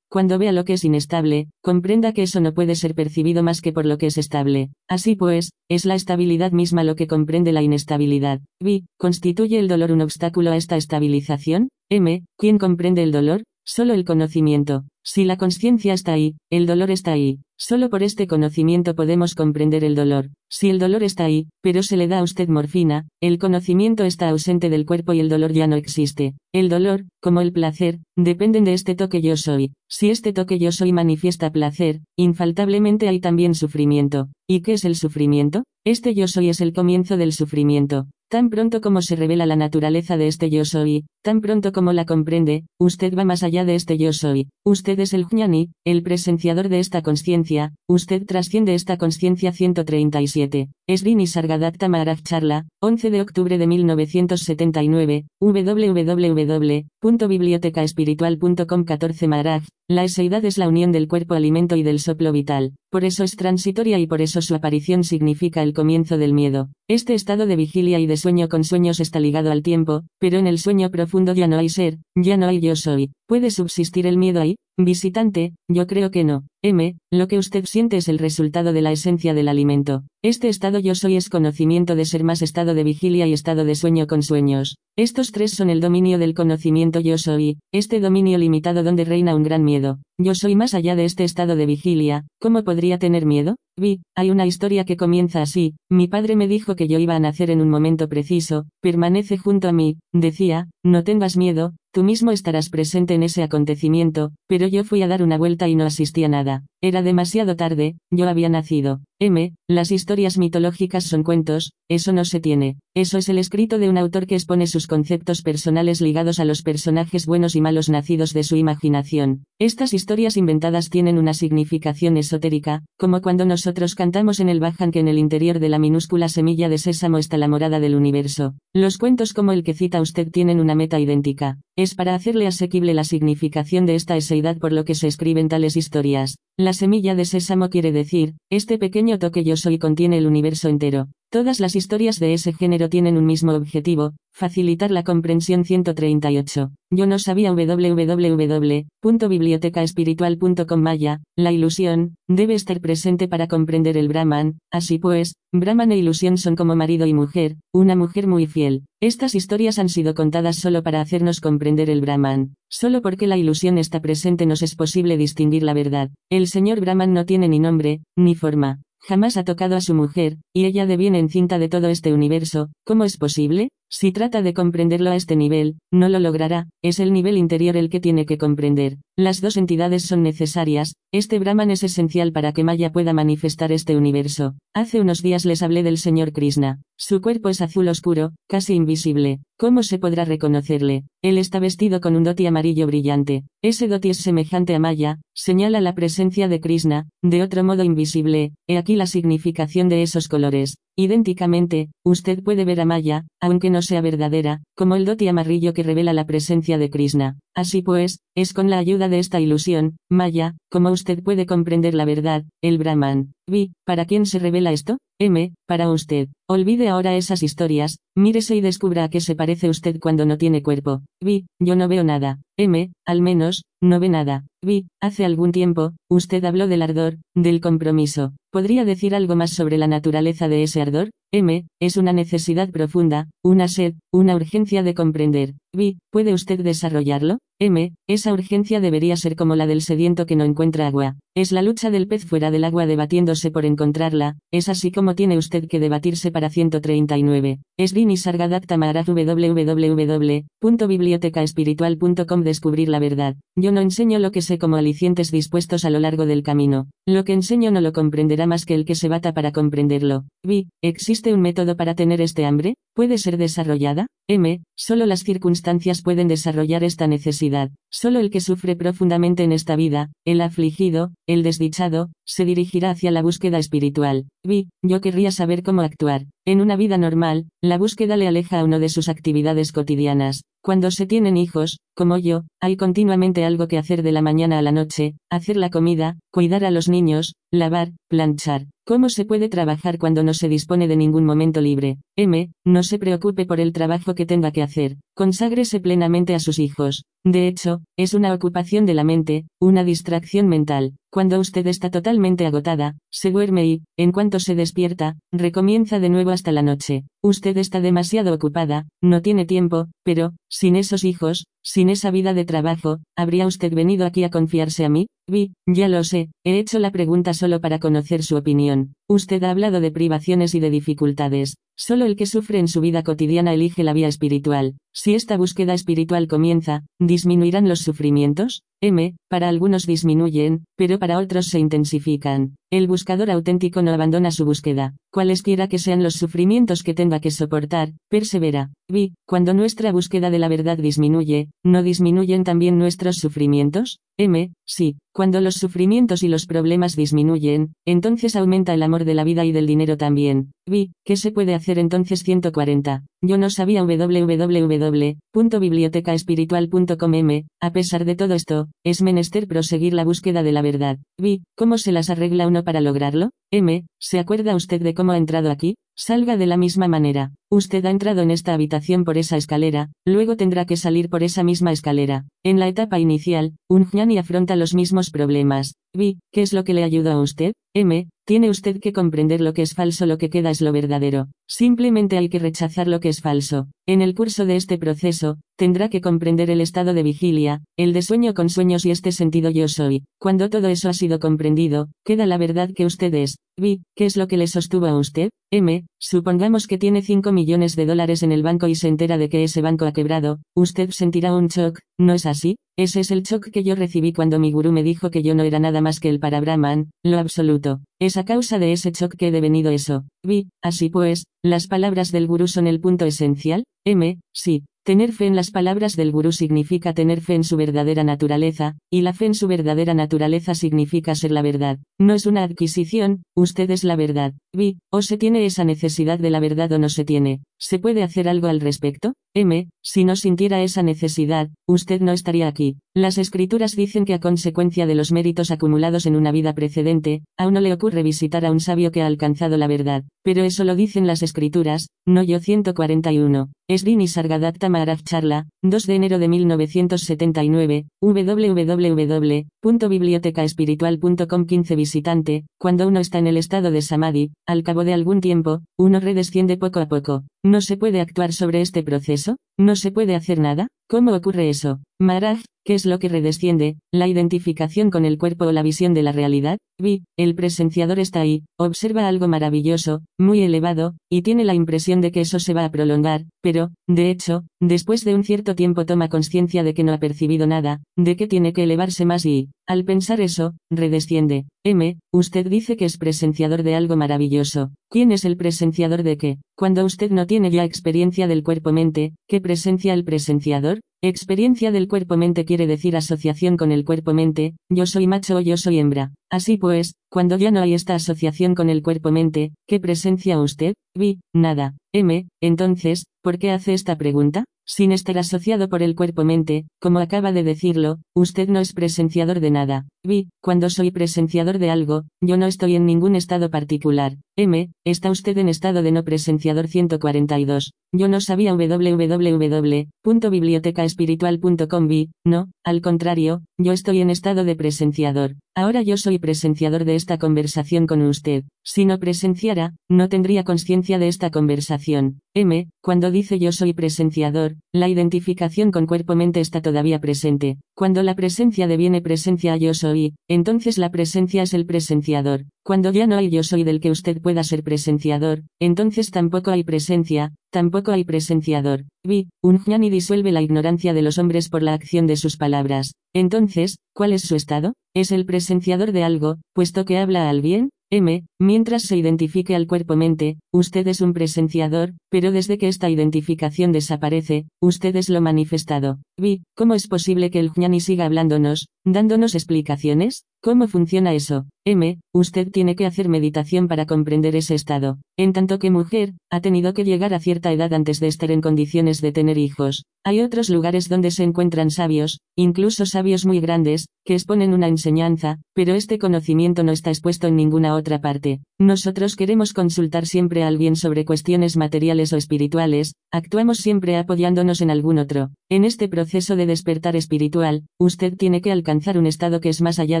Cuando vea lo que es inestable, comprenda que eso no puede ser percibido más que por lo que es estable. Así pues, es la estabilidad misma lo que comprende la inestabilidad. Vi, ¿constituye el dolor un obstáculo a esta estabilización? M, ¿quién comprende el dolor? Solo el conocimiento. Si la conciencia está ahí, el dolor está ahí. Solo por este conocimiento podemos comprender el dolor. Si el dolor está ahí, pero se le da a usted morfina, el conocimiento está ausente del cuerpo y el dolor ya no existe. El dolor, como el placer, dependen de este toque yo soy. Si este toque yo soy manifiesta placer, infaltablemente hay también sufrimiento. ¿Y qué es el sufrimiento? Este yo soy es el comienzo del sufrimiento. Tan pronto como se revela la naturaleza de este yo soy, tan pronto como la comprende, usted va más allá de este yo soy. Usted es el jnani, el presenciador de esta conciencia, usted trasciende esta conciencia 137. Srini Sargadatta Maharaj Charla, 11 de octubre de 1979, www.bibliotecaespiritual.com 14 Maharaj, la eseidad es la unión del cuerpo alimento y del soplo vital, por eso es transitoria y por eso su aparición significa el comienzo del miedo. Este estado de vigilia y de sueño con sueños está ligado al tiempo, pero en el sueño profundo ya no hay ser, ya no hay yo soy. ¿Puede subsistir el miedo ahí? Visitante, yo creo que no. M, lo que usted siente es el resultado de la esencia del alimento. Este estado yo soy es conocimiento de ser más estado de vigilia y estado de sueño con sueños. Estos tres son el dominio del conocimiento yo soy, este dominio limitado donde reina un gran miedo. Yo soy más allá de este estado de vigilia, ¿cómo podría tener miedo? Vi, hay una historia que comienza así, mi padre me dijo que yo iba a nacer en un momento preciso, permanece junto a mí, decía, no tengas miedo, Tú mismo estarás presente en ese acontecimiento, pero yo fui a dar una vuelta y no asistí a nada. Era demasiado tarde, yo había nacido. M. Las historias mitológicas son cuentos, eso no se tiene. Eso es el escrito de un autor que expone sus conceptos personales ligados a los personajes buenos y malos nacidos de su imaginación. Estas historias inventadas tienen una significación esotérica, como cuando nosotros cantamos en el Bajan que en el interior de la minúscula semilla de sésamo está la morada del universo. Los cuentos como el que cita usted tienen una meta idéntica. Es para hacerle asequible la significación de esta eseidad por lo que se escriben tales historias. La semilla de sésamo quiere decir, este pequeño toque yo soy contiene el universo entero. Todas las historias de ese género tienen un mismo objetivo, facilitar la comprensión 138. Yo no sabía www.bibliotecaespiritual.com Maya, la ilusión, debe estar presente para comprender el Brahman, así pues, Brahman e ilusión son como marido y mujer, una mujer muy fiel. Estas historias han sido contadas solo para hacernos comprender el Brahman. Solo porque la ilusión está presente nos es posible distinguir la verdad. El señor Brahman no tiene ni nombre, ni forma. Jamás ha tocado a su mujer, y ella deviene encinta de todo este universo, ¿cómo es posible? Si trata de comprenderlo a este nivel, no lo logrará, es el nivel interior el que tiene que comprender. Las dos entidades son necesarias, este Brahman es esencial para que Maya pueda manifestar este universo. Hace unos días les hablé del señor Krishna. Su cuerpo es azul oscuro, casi invisible. ¿Cómo se podrá reconocerle? Él está vestido con un doti amarillo brillante. Ese doti es semejante a Maya, señala la presencia de Krishna, de otro modo invisible. He aquí la significación de esos colores. Idénticamente, usted puede ver a Maya, aunque no sea verdadera, como el doti amarillo que revela la presencia de Krishna. Así pues, es con la ayuda de esta ilusión, Maya, como usted puede comprender la verdad, el Brahman. Vi, ¿para quién se revela esto? M, para usted. Olvide ahora esas historias, mírese y descubra a qué se parece usted cuando no tiene cuerpo. Vi, yo no veo nada. M, al menos, no ve nada. Vi, hace algún tiempo, usted habló del ardor, del compromiso. ¿Podría decir algo más sobre la naturaleza de ese ardor? M, es una necesidad profunda, una sed, una urgencia de comprender. Vi, ¿puede usted desarrollarlo? M, esa urgencia debería ser como la del sediento que no encuentra agua. Es la lucha del pez fuera del agua debatiéndose por encontrarla, es así como tiene usted que debatirse para 139. Esrini Sargadatta Maharaj www.bibliotecaespiritual.com Descubrir la verdad. Yo no enseño lo que sé como alicientes dispuestos a lo largo del camino. Lo que enseño no lo comprenderá más que el que se bata para comprenderlo. Vi, ¿existe un método para tener este hambre? ¿Puede ser desarrollada? M, solo las circunstancias pueden desarrollar esta necesidad. Solo el que sufre profundamente en esta vida, el afligido, el desdichado, se dirigirá hacia la búsqueda espiritual. Vi, yo querría saber cómo actuar. En una vida normal, la búsqueda le aleja a uno de sus actividades cotidianas. Cuando se tienen hijos, como yo, hay continuamente algo que hacer de la mañana a la noche, hacer la comida, cuidar a los niños, lavar, planchar. ¿Cómo se puede trabajar cuando no se dispone de ningún momento libre? M. No se preocupe por el trabajo que tenga que hacer. Conságrese plenamente a sus hijos. De hecho, es una ocupación de la mente, una distracción mental. Cuando usted está totalmente agotada, se duerme y, en cuanto se despierta, recomienza de nuevo hasta la noche. Usted está demasiado ocupada, no tiene tiempo, pero, sin esos hijos, sin esa vida de trabajo, ¿habría usted venido aquí a confiarse a mí? Vi, ya lo sé, he hecho la pregunta solo para conocer su opinión. Usted ha hablado de privaciones y de dificultades. Solo el que sufre en su vida cotidiana elige la vía espiritual. Si esta búsqueda espiritual comienza, ¿disminuirán los sufrimientos? M, para algunos disminuyen, pero para otros se intensifican. El buscador auténtico no abandona su búsqueda. Cualesquiera que sean los sufrimientos que tenga que soportar, persevera. Vi, cuando nuestra búsqueda de la verdad disminuye, ¿no disminuyen también nuestros sufrimientos? M, sí, cuando los sufrimientos y los problemas disminuyen, entonces aumenta el amor de la vida y del dinero también. Vi, ¿qué se puede hacer entonces 140? Yo no sabía www.bibliotecaespiritual.com M, a pesar de todo esto, es menester proseguir la búsqueda de la verdad. Vi, ¿cómo se las arregla uno para lograrlo? M, ¿se acuerda usted de cómo ha entrado aquí? Salga de la misma manera. Usted ha entrado en esta habitación por esa escalera, luego tendrá que salir por esa misma escalera. En la etapa inicial, un jnani afronta los mismos problemas. Vi, ¿qué es lo que le ayuda a usted? M, tiene usted que comprender lo que es falso, lo que queda es lo verdadero. Simplemente hay que rechazar lo que es falso. En el curso de este proceso, tendrá que comprender el estado de vigilia, el de sueño con sueños y este sentido yo soy. Cuando todo eso ha sido comprendido, queda la verdad que usted es. Vi, ¿qué es lo que le sostuvo a usted? M, supongamos que tiene 5 millones de dólares en el banco y se entera de que ese banco ha quebrado, usted sentirá un shock, ¿no es así? Ese es el shock que yo recibí cuando mi gurú me dijo que yo no era nada más que el para Brahman, lo absoluto. Es a causa de ese shock que he devenido eso. Vi, así pues, las palabras del gurú son el punto esencial. M, sí, Tener fe en las palabras del gurú significa tener fe en su verdadera naturaleza, y la fe en su verdadera naturaleza significa ser la verdad. No es una adquisición, usted es la verdad. Vi, o se tiene esa necesidad de la verdad o no se tiene. ¿Se puede hacer algo al respecto? M, si no sintiera esa necesidad, usted no estaría aquí. Las escrituras dicen que a consecuencia de los méritos acumulados en una vida precedente, a uno le ocurre visitar a un sabio que ha alcanzado la verdad. Pero eso lo dicen las escrituras, no yo 141. Esdini Sargadatta Maharaj Charla, 2 de enero de 1979, www Bibliotecaespiritual.com 15 Visitante, cuando uno está en el estado de Samadhi, al cabo de algún tiempo, uno redesciende poco a poco. ¿No se puede actuar sobre este proceso? ¿No se puede hacer nada? ¿Cómo ocurre eso? Maharaj, ¿qué es lo que redesciende? ¿La identificación con el cuerpo o la visión de la realidad? Vi, el presenciador está ahí, observa algo maravilloso, muy elevado, y tiene la impresión de que eso se va a prolongar, pero, de hecho, después de un cierto tiempo toma conciencia de que no ha percibido nada, de que tiene que elevarse más y, al pensar eso, redesciende. M, usted dice que es presenciador de algo maravilloso. ¿Quién es el presenciador de qué? Cuando usted no tiene ya experiencia del cuerpo-mente, ¿qué presencia el presenciador? Experiencia del cuerpo-mente quiere decir asociación con el cuerpo-mente, yo soy macho o yo soy hembra. Así pues, cuando ya no hay esta asociación con el cuerpo-mente, ¿qué presencia usted? Vi, nada. M, entonces, ¿por qué hace esta pregunta? Sin estar asociado por el cuerpo-mente, como acaba de decirlo, usted no es presenciador de nada. Vi, cuando soy presenciador de algo, yo no estoy en ningún estado particular. M, está usted en estado de no presenciador 142. Yo no sabía www.bibliotecaespiritual.com vi, no, al contrario, yo estoy en estado de presenciador. Ahora yo soy presenciador de esta conversación con usted. Si no presenciara, no tendría conciencia de esta conversación. M, cuando dice yo soy presenciador, la identificación con cuerpo-mente está todavía presente. Cuando la presencia deviene presencia yo soy, entonces la presencia es el presenciador. Cuando ya no hay yo soy del que usted pueda ser presenciador, entonces tampoco hay presencia, tampoco hay presenciador. Vi, un jnani disuelve la ignorancia de los hombres por la acción de sus palabras. Entonces, ¿cuál es su estado? Es el presenciador de algo, puesto que habla al bien, M, mientras se identifique al cuerpo-mente, usted es un presenciador, pero desde que esta identificación desaparece, usted es lo manifestado. Vi, ¿cómo es posible que el jnani siga hablándonos, dándonos explicaciones? ¿Cómo funciona eso? M, usted tiene que hacer meditación para comprender ese estado. En tanto que mujer, ha tenido que llegar a cierta edad antes de estar en condiciones de tener hijos. Hay otros lugares donde se encuentran sabios, incluso sabios muy grandes, que exponen una enseñanza, pero este conocimiento no está expuesto en ninguna otra parte. Nosotros queremos consultar siempre a alguien sobre cuestiones materiales o espirituales, actuamos siempre apoyándonos en algún otro. En este proceso de despertar espiritual, usted tiene que alcanzar un estado que es más allá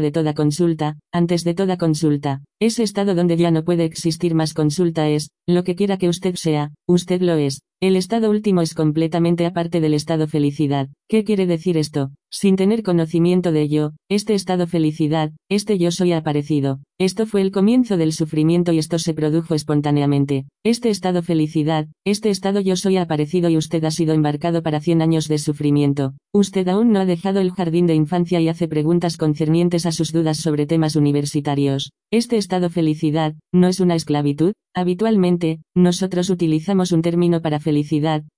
de toda consulta, antes de toda consulta. Ese estado donde ya no puede existir más consulta es, lo que quiera que usted sea, usted lo es. El estado último es completamente aparte del estado felicidad. ¿Qué quiere decir esto? Sin tener conocimiento de ello, este estado felicidad, este yo soy aparecido. Esto fue el comienzo del sufrimiento y esto se produjo espontáneamente. Este estado felicidad, este estado yo soy aparecido y usted ha sido embarcado para 100 años de sufrimiento. Usted aún no ha dejado el jardín de infancia y hace preguntas concernientes a sus dudas sobre temas universitarios. Este estado felicidad, ¿no es una esclavitud? Habitualmente, nosotros utilizamos un término para felicidad,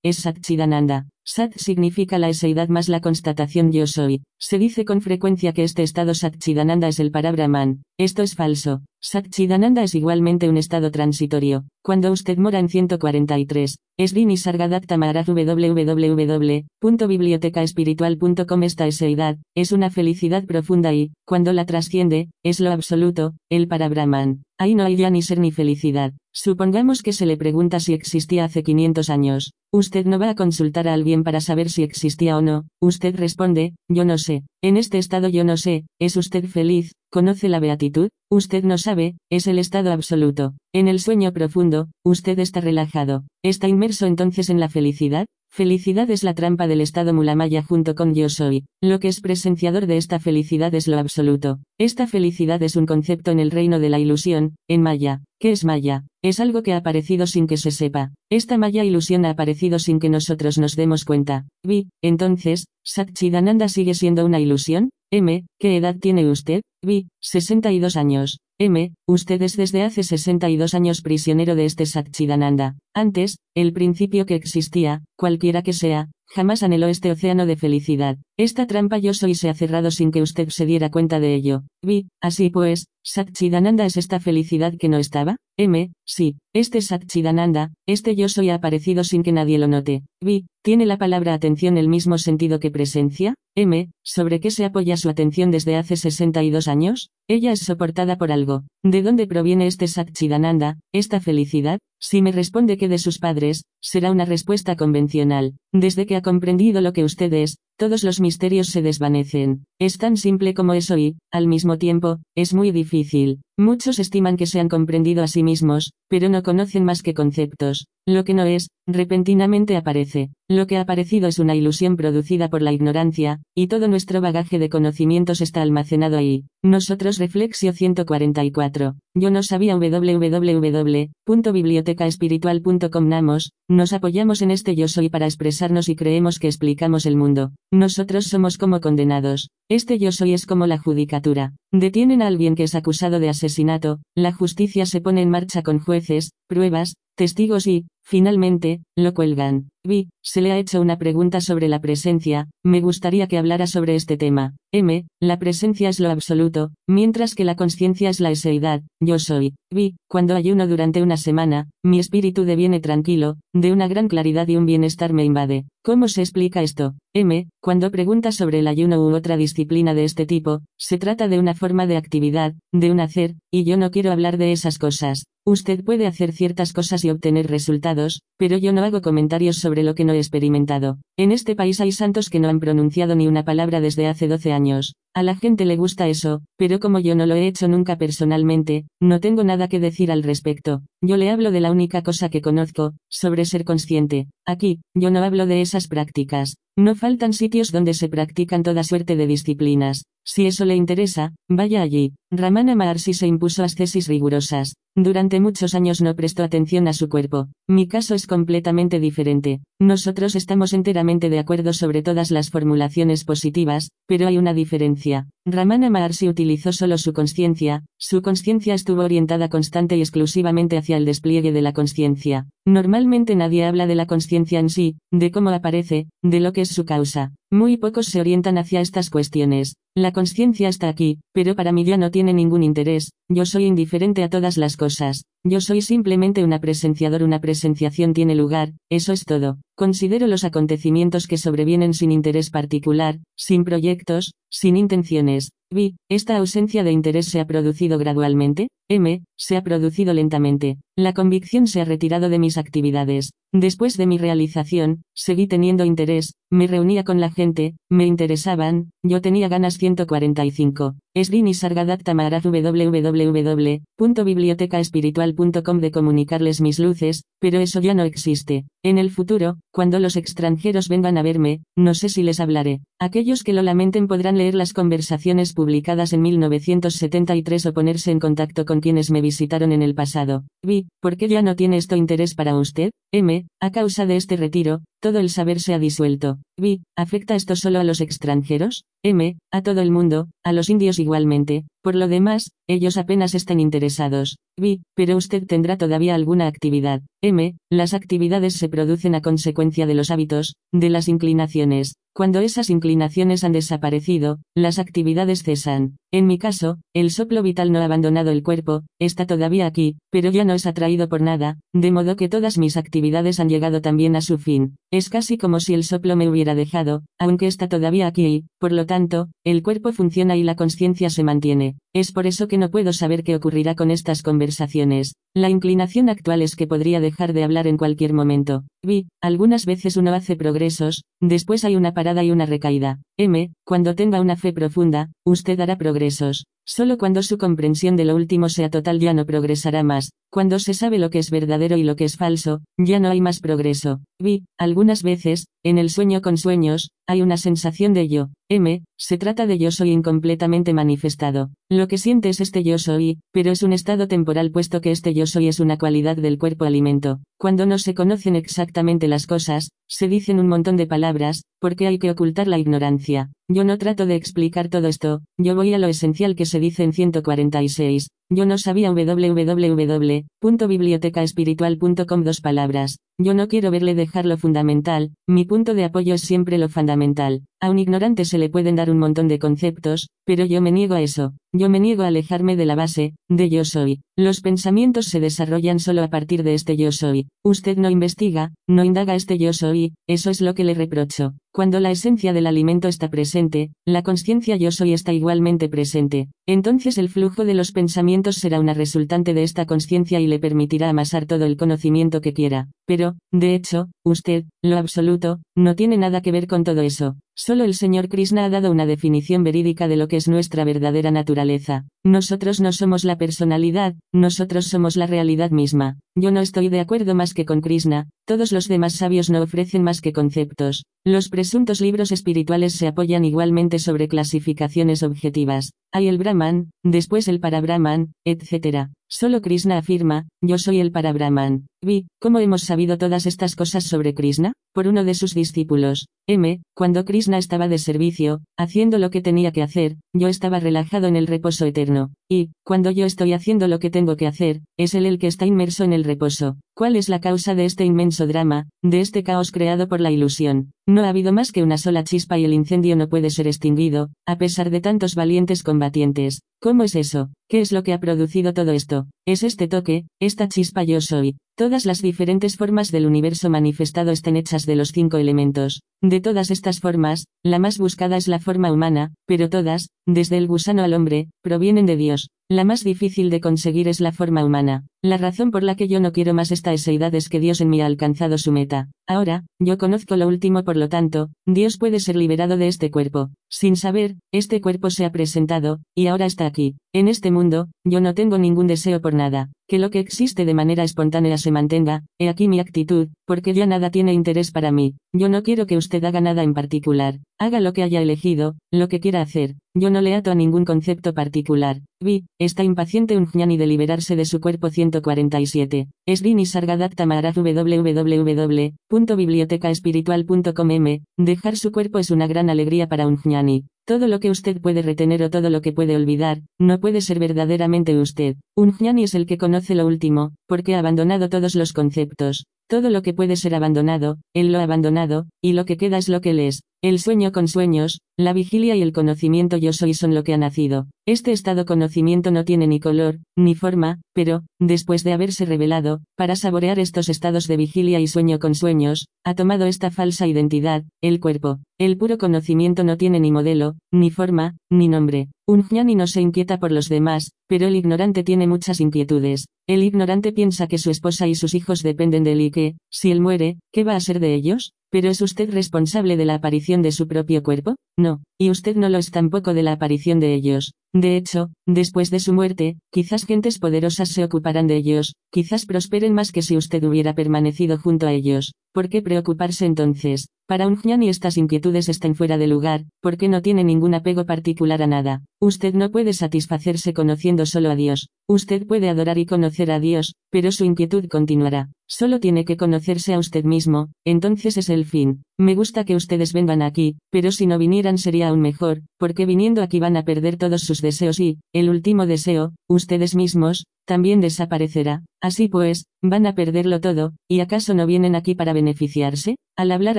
es Satchidananda. Sat significa la eseidad más la constatación yo soy. Se dice con frecuencia que este estado Satchidananda es el parabrahman. Esto es falso. Satchidananda es igualmente un estado transitorio. Cuando usted mora en 143, Srini Sargadatta Maharaj www.bibliotecaespiritual.com Esta eseidad, es una felicidad profunda y, cuando la trasciende, es lo absoluto, el parabrahman. Ahí no hay ya ni ser ni felicidad. Supongamos que se le pregunta si existía hace 500 años. Usted no va a consultar a alguien para saber si existía o no. Usted responde, yo no sé. En este estado yo no sé, ¿es usted feliz? ¿Conoce la beatitud? Usted no sabe, es el estado absoluto. En el sueño profundo, usted está relajado. ¿Está inmerso entonces en la felicidad? Felicidad es la trampa del estado mulamaya junto con yo soy. Lo que es presenciador de esta felicidad es lo absoluto. Esta felicidad es un concepto en el reino de la ilusión, en Maya. ¿Qué es Maya? Es algo que ha aparecido sin que se sepa. Esta Maya ilusión ha aparecido sin que nosotros nos demos cuenta. Vi, entonces, Satchidananda sigue siendo una ilusión? M, ¿qué edad tiene usted? Vi, 62 años. M, usted es desde hace 62 años prisionero de este Satchidananda. Antes, el principio que existía, cualquiera que sea, jamás anheló este océano de felicidad. Esta trampa yo soy se ha cerrado sin que usted se diera cuenta de ello. Vi, así pues, Satchidananda es esta felicidad que no estaba? M, sí, este Satchidananda, este yo soy ha aparecido sin que nadie lo note. Vi, ¿tiene la palabra atención el mismo sentido que presencia? M, ¿sobre qué se apoya su atención desde hace 62 años? Ella es soportada por algo. ¿De dónde proviene este Satchidananda, esta felicidad? Si me responde que de sus padres, será una respuesta convencional. Desde que ha comprendido lo que usted es, todos los misterios se desvanecen. Es tan simple como eso y, al mismo tiempo, es muy difícil. Muchos estiman que se han comprendido a sí mismos, pero no conocen más que conceptos. Lo que no es, repentinamente aparece. Lo que ha aparecido es una ilusión producida por la ignorancia, y todo nuestro bagaje de conocimientos está almacenado ahí. Nosotros Reflexio 144. Yo no sabía www.bibliotecaespiritual.com Namos, nos apoyamos en este yo soy para expresarnos y creemos que explicamos el mundo. Nosotros somos como condenados. Este yo soy es como la judicatura. Detienen a alguien que es acusado de asesinato, la justicia se pone en marcha con jueces, pruebas, testigos y, finalmente, lo cuelgan. Vi, se le ha hecho una pregunta sobre la presencia, me gustaría que hablara sobre este tema. M, la presencia es lo absoluto, mientras que la conciencia es la eseidad, yo soy. Vi, cuando ayuno durante una semana, mi espíritu deviene tranquilo, de una gran claridad y un bienestar me invade. ¿Cómo se explica esto? M, cuando pregunta sobre el ayuno u otra disciplina de este tipo, se trata de una forma de actividad, de un hacer, y yo no quiero hablar de esas cosas. Usted puede hacer ciertas cosas y obtener resultados, pero yo no hago comentarios sobre lo que no he experimentado. En este país hay santos que no han pronunciado ni una palabra desde hace 12 años. A la gente le gusta eso, pero como yo no lo he hecho nunca personalmente, no tengo nada que decir al respecto. Yo le hablo de la única cosa que conozco, sobre ser consciente. Aquí, yo no hablo de esas prácticas. No faltan sitios donde se practican toda suerte de disciplinas. Si eso le interesa, vaya allí. Ramana Maharshi se impuso ascesis rigurosas. Durante muchos años no prestó atención a su cuerpo. Mi caso es completamente diferente. Nosotros estamos enteramente de acuerdo sobre todas las formulaciones positivas, pero hay una diferencia. Ramana Maharshi utilizó solo su conciencia, su conciencia estuvo orientada constante y exclusivamente hacia el despliegue de la conciencia. Normalmente nadie habla de la conciencia en sí, de cómo aparece, de lo que es su causa. Muy pocos se orientan hacia estas cuestiones. La conciencia está aquí, pero para mí ya no tiene ningún interés, yo soy indiferente a todas las cosas, yo soy simplemente una presenciador, una presenciación tiene lugar, eso es todo. Considero los acontecimientos que sobrevienen sin interés particular, sin proyectos, sin intenciones. Vi, esta ausencia de interés se ha producido gradualmente, M, se ha producido lentamente. La convicción se ha retirado de mis actividades. Después de mi realización, seguí teniendo interés, me reunía con la gente, me interesaban, yo tenía ganas 145. Srini Sargadatta Maharaj www.bibliotecaespiritual.com de comunicarles mis luces, pero eso ya no existe. En el futuro, cuando los extranjeros vengan a verme, no sé si les hablaré. Aquellos que lo lamenten podrán leer las conversaciones publicadas en 1973 o ponerse en contacto con quienes me visitaron en el pasado. Vi, ¿por qué ya no tiene esto interés para usted? M, a causa de este retiro, todo el saber se ha disuelto. Vi, ¿afecta esto solo a los extranjeros? M, a todo el mundo, a los indios igualmente, por lo demás, ellos apenas están interesados. Vi, pero usted tendrá todavía alguna actividad. M, las actividades se producen a consecuencia de los hábitos, de las inclinaciones. Cuando esas inclinaciones han desaparecido, las actividades cesan. En mi caso, el soplo vital no ha abandonado el cuerpo, está todavía aquí, pero ya no es atraído por nada, de modo que todas mis actividades han llegado también a su fin. Es casi como si el soplo me hubiera dejado, aunque está todavía aquí y, por lo tanto, el cuerpo funciona y la conciencia se mantiene. Es por eso que no puedo saber qué ocurrirá con estas conversaciones. La inclinación actual es que podría dejar de hablar en cualquier momento. Vi, algunas veces uno hace progresos, después hay una parada y una recaída. M, cuando tenga una fe profunda, usted hará progresos. Solo cuando su comprensión de lo último sea total ya no progresará más. Cuando se sabe lo que es verdadero y lo que es falso, ya no hay más progreso. Vi, algunas veces, en el sueño con sueños, hay una sensación de yo. M, se trata de yo soy incompletamente manifestado. Lo que siente es este yo soy, pero es un estado temporal puesto que este yo soy es una cualidad del cuerpo alimento. Cuando no se conocen exactamente las cosas, se dicen un montón de palabras, porque hay que ocultar la ignorancia. Yo no trato de explicar todo esto, yo voy a lo esencial que se dice en 146. Yo no sabía www.bibliotecaespiritual.com dos palabras. Yo no quiero verle dejar lo fundamental, mi punto de apoyo es siempre lo fundamental. A un ignorante se le pueden dar un montón de conceptos, pero yo me niego a eso. Yo me niego a alejarme de la base, de yo soy. Los pensamientos se desarrollan solo a partir de este yo soy. Usted no investiga, no indaga este yo soy, eso es lo que le reprocho. Cuando la esencia del alimento está presente, la conciencia yo soy está igualmente presente. entonces el flujo de los pensamientos será una resultante de esta conciencia y le permitirá amasar todo el conocimiento que quiera. Pero, de hecho, usted, lo absoluto, no tiene nada que ver con todo eso. Solo el Señor Krishna ha dado una definición verídica de lo que es nuestra verdadera naturaleza. Nosotros no somos la personalidad, nosotros somos la realidad misma. Yo no estoy de acuerdo más que con Krishna, todos los demás sabios no ofrecen más que conceptos. Los presuntos libros espirituales se apoyan igualmente sobre clasificaciones objetivas. Hay el Brahman, después el Parabrahman, etc. Solo Krishna afirma, yo soy el Parabrahman. Vi, ¿cómo hemos sabido todas estas cosas sobre Krishna? Por uno de sus discípulos. M. Cuando Krishna estaba de servicio, haciendo lo que tenía que hacer, yo estaba relajado en el reposo eterno. Y, cuando yo estoy haciendo lo que tengo que hacer, es él el que está inmerso en el reposo. ¿Cuál es la causa de este inmenso drama, de este caos creado por la ilusión? No ha habido más que una sola chispa y el incendio no puede ser extinguido, a pesar de tantos valientes combatientes. ¿Cómo es eso? ¿Qué es lo que ha producido todo esto? Es este toque, esta chispa yo soy. Todas las diferentes formas del universo manifestado están hechas de los cinco elementos. De todas estas formas, la más buscada es la forma humana, pero todas, desde el gusano al hombre, provienen de Dios. La más difícil de conseguir es la forma humana. La razón por la que yo no quiero más esta eseidad es que Dios en mí ha alcanzado su meta. Ahora, yo conozco lo último por lo tanto, Dios puede ser liberado de este cuerpo. Sin saber, este cuerpo se ha presentado, y ahora está aquí. En este mundo, yo no tengo ningún deseo por nada. Que lo que existe de manera espontánea se mantenga, he aquí mi actitud, porque ya nada tiene interés para mí. Yo no quiero que usted haga nada en particular. Haga lo que haya elegido, lo que quiera hacer. Yo no le ato a ningún concepto particular. Vi, está impaciente un de liberarse de su cuerpo 147. Srini Sargadatta Maharaj www.bibliotecaespiritual.com m. Dejar su cuerpo es una gran alegría para un jnani. Todo lo que usted puede retener o todo lo que puede olvidar, no puede ser verdaderamente usted. Un jnani es el que conoce lo último, porque ha abandonado todos los conceptos. Todo lo que puede ser abandonado, él lo ha abandonado, y lo que queda es lo que él es. El sueño con sueños, la vigilia y el conocimiento yo soy son lo que ha nacido. Este estado conocimiento no tiene ni color, ni forma, pero, después de haberse revelado, para saborear estos estados de vigilia y sueño con sueños, ha tomado esta falsa identidad, el cuerpo. El puro conocimiento no tiene ni modelo, ni forma, ni nombre. Un jnani no se inquieta por los demás, pero el ignorante tiene muchas inquietudes. El ignorante piensa que su esposa y sus hijos dependen de él y que, si él muere, ¿qué va a ser de ellos? ¿Pero es usted responsable de la aparición de su propio cuerpo? No, y usted no lo es tampoco de la aparición de ellos. De hecho, después de su muerte, quizás gentes poderosas se ocuparán de ellos, quizás prosperen más que si usted hubiera permanecido junto a ellos. ¿Por qué preocuparse entonces? Para un jnani estas inquietudes están fuera de lugar, porque no tiene ningún apego particular a nada. Usted no puede satisfacerse conociendo solo a Dios. Usted puede adorar y conocer a Dios, pero su inquietud continuará. Solo tiene que conocerse a usted mismo, entonces es el fin. Me gusta que ustedes vengan aquí, pero si no vinieran sería aún mejor, porque viniendo aquí van a perder todos sus deseos y, el último deseo, ustedes mismos, también desaparecerá. Así pues, van a perderlo todo, ¿y acaso no vienen aquí para beneficiarse? Al hablar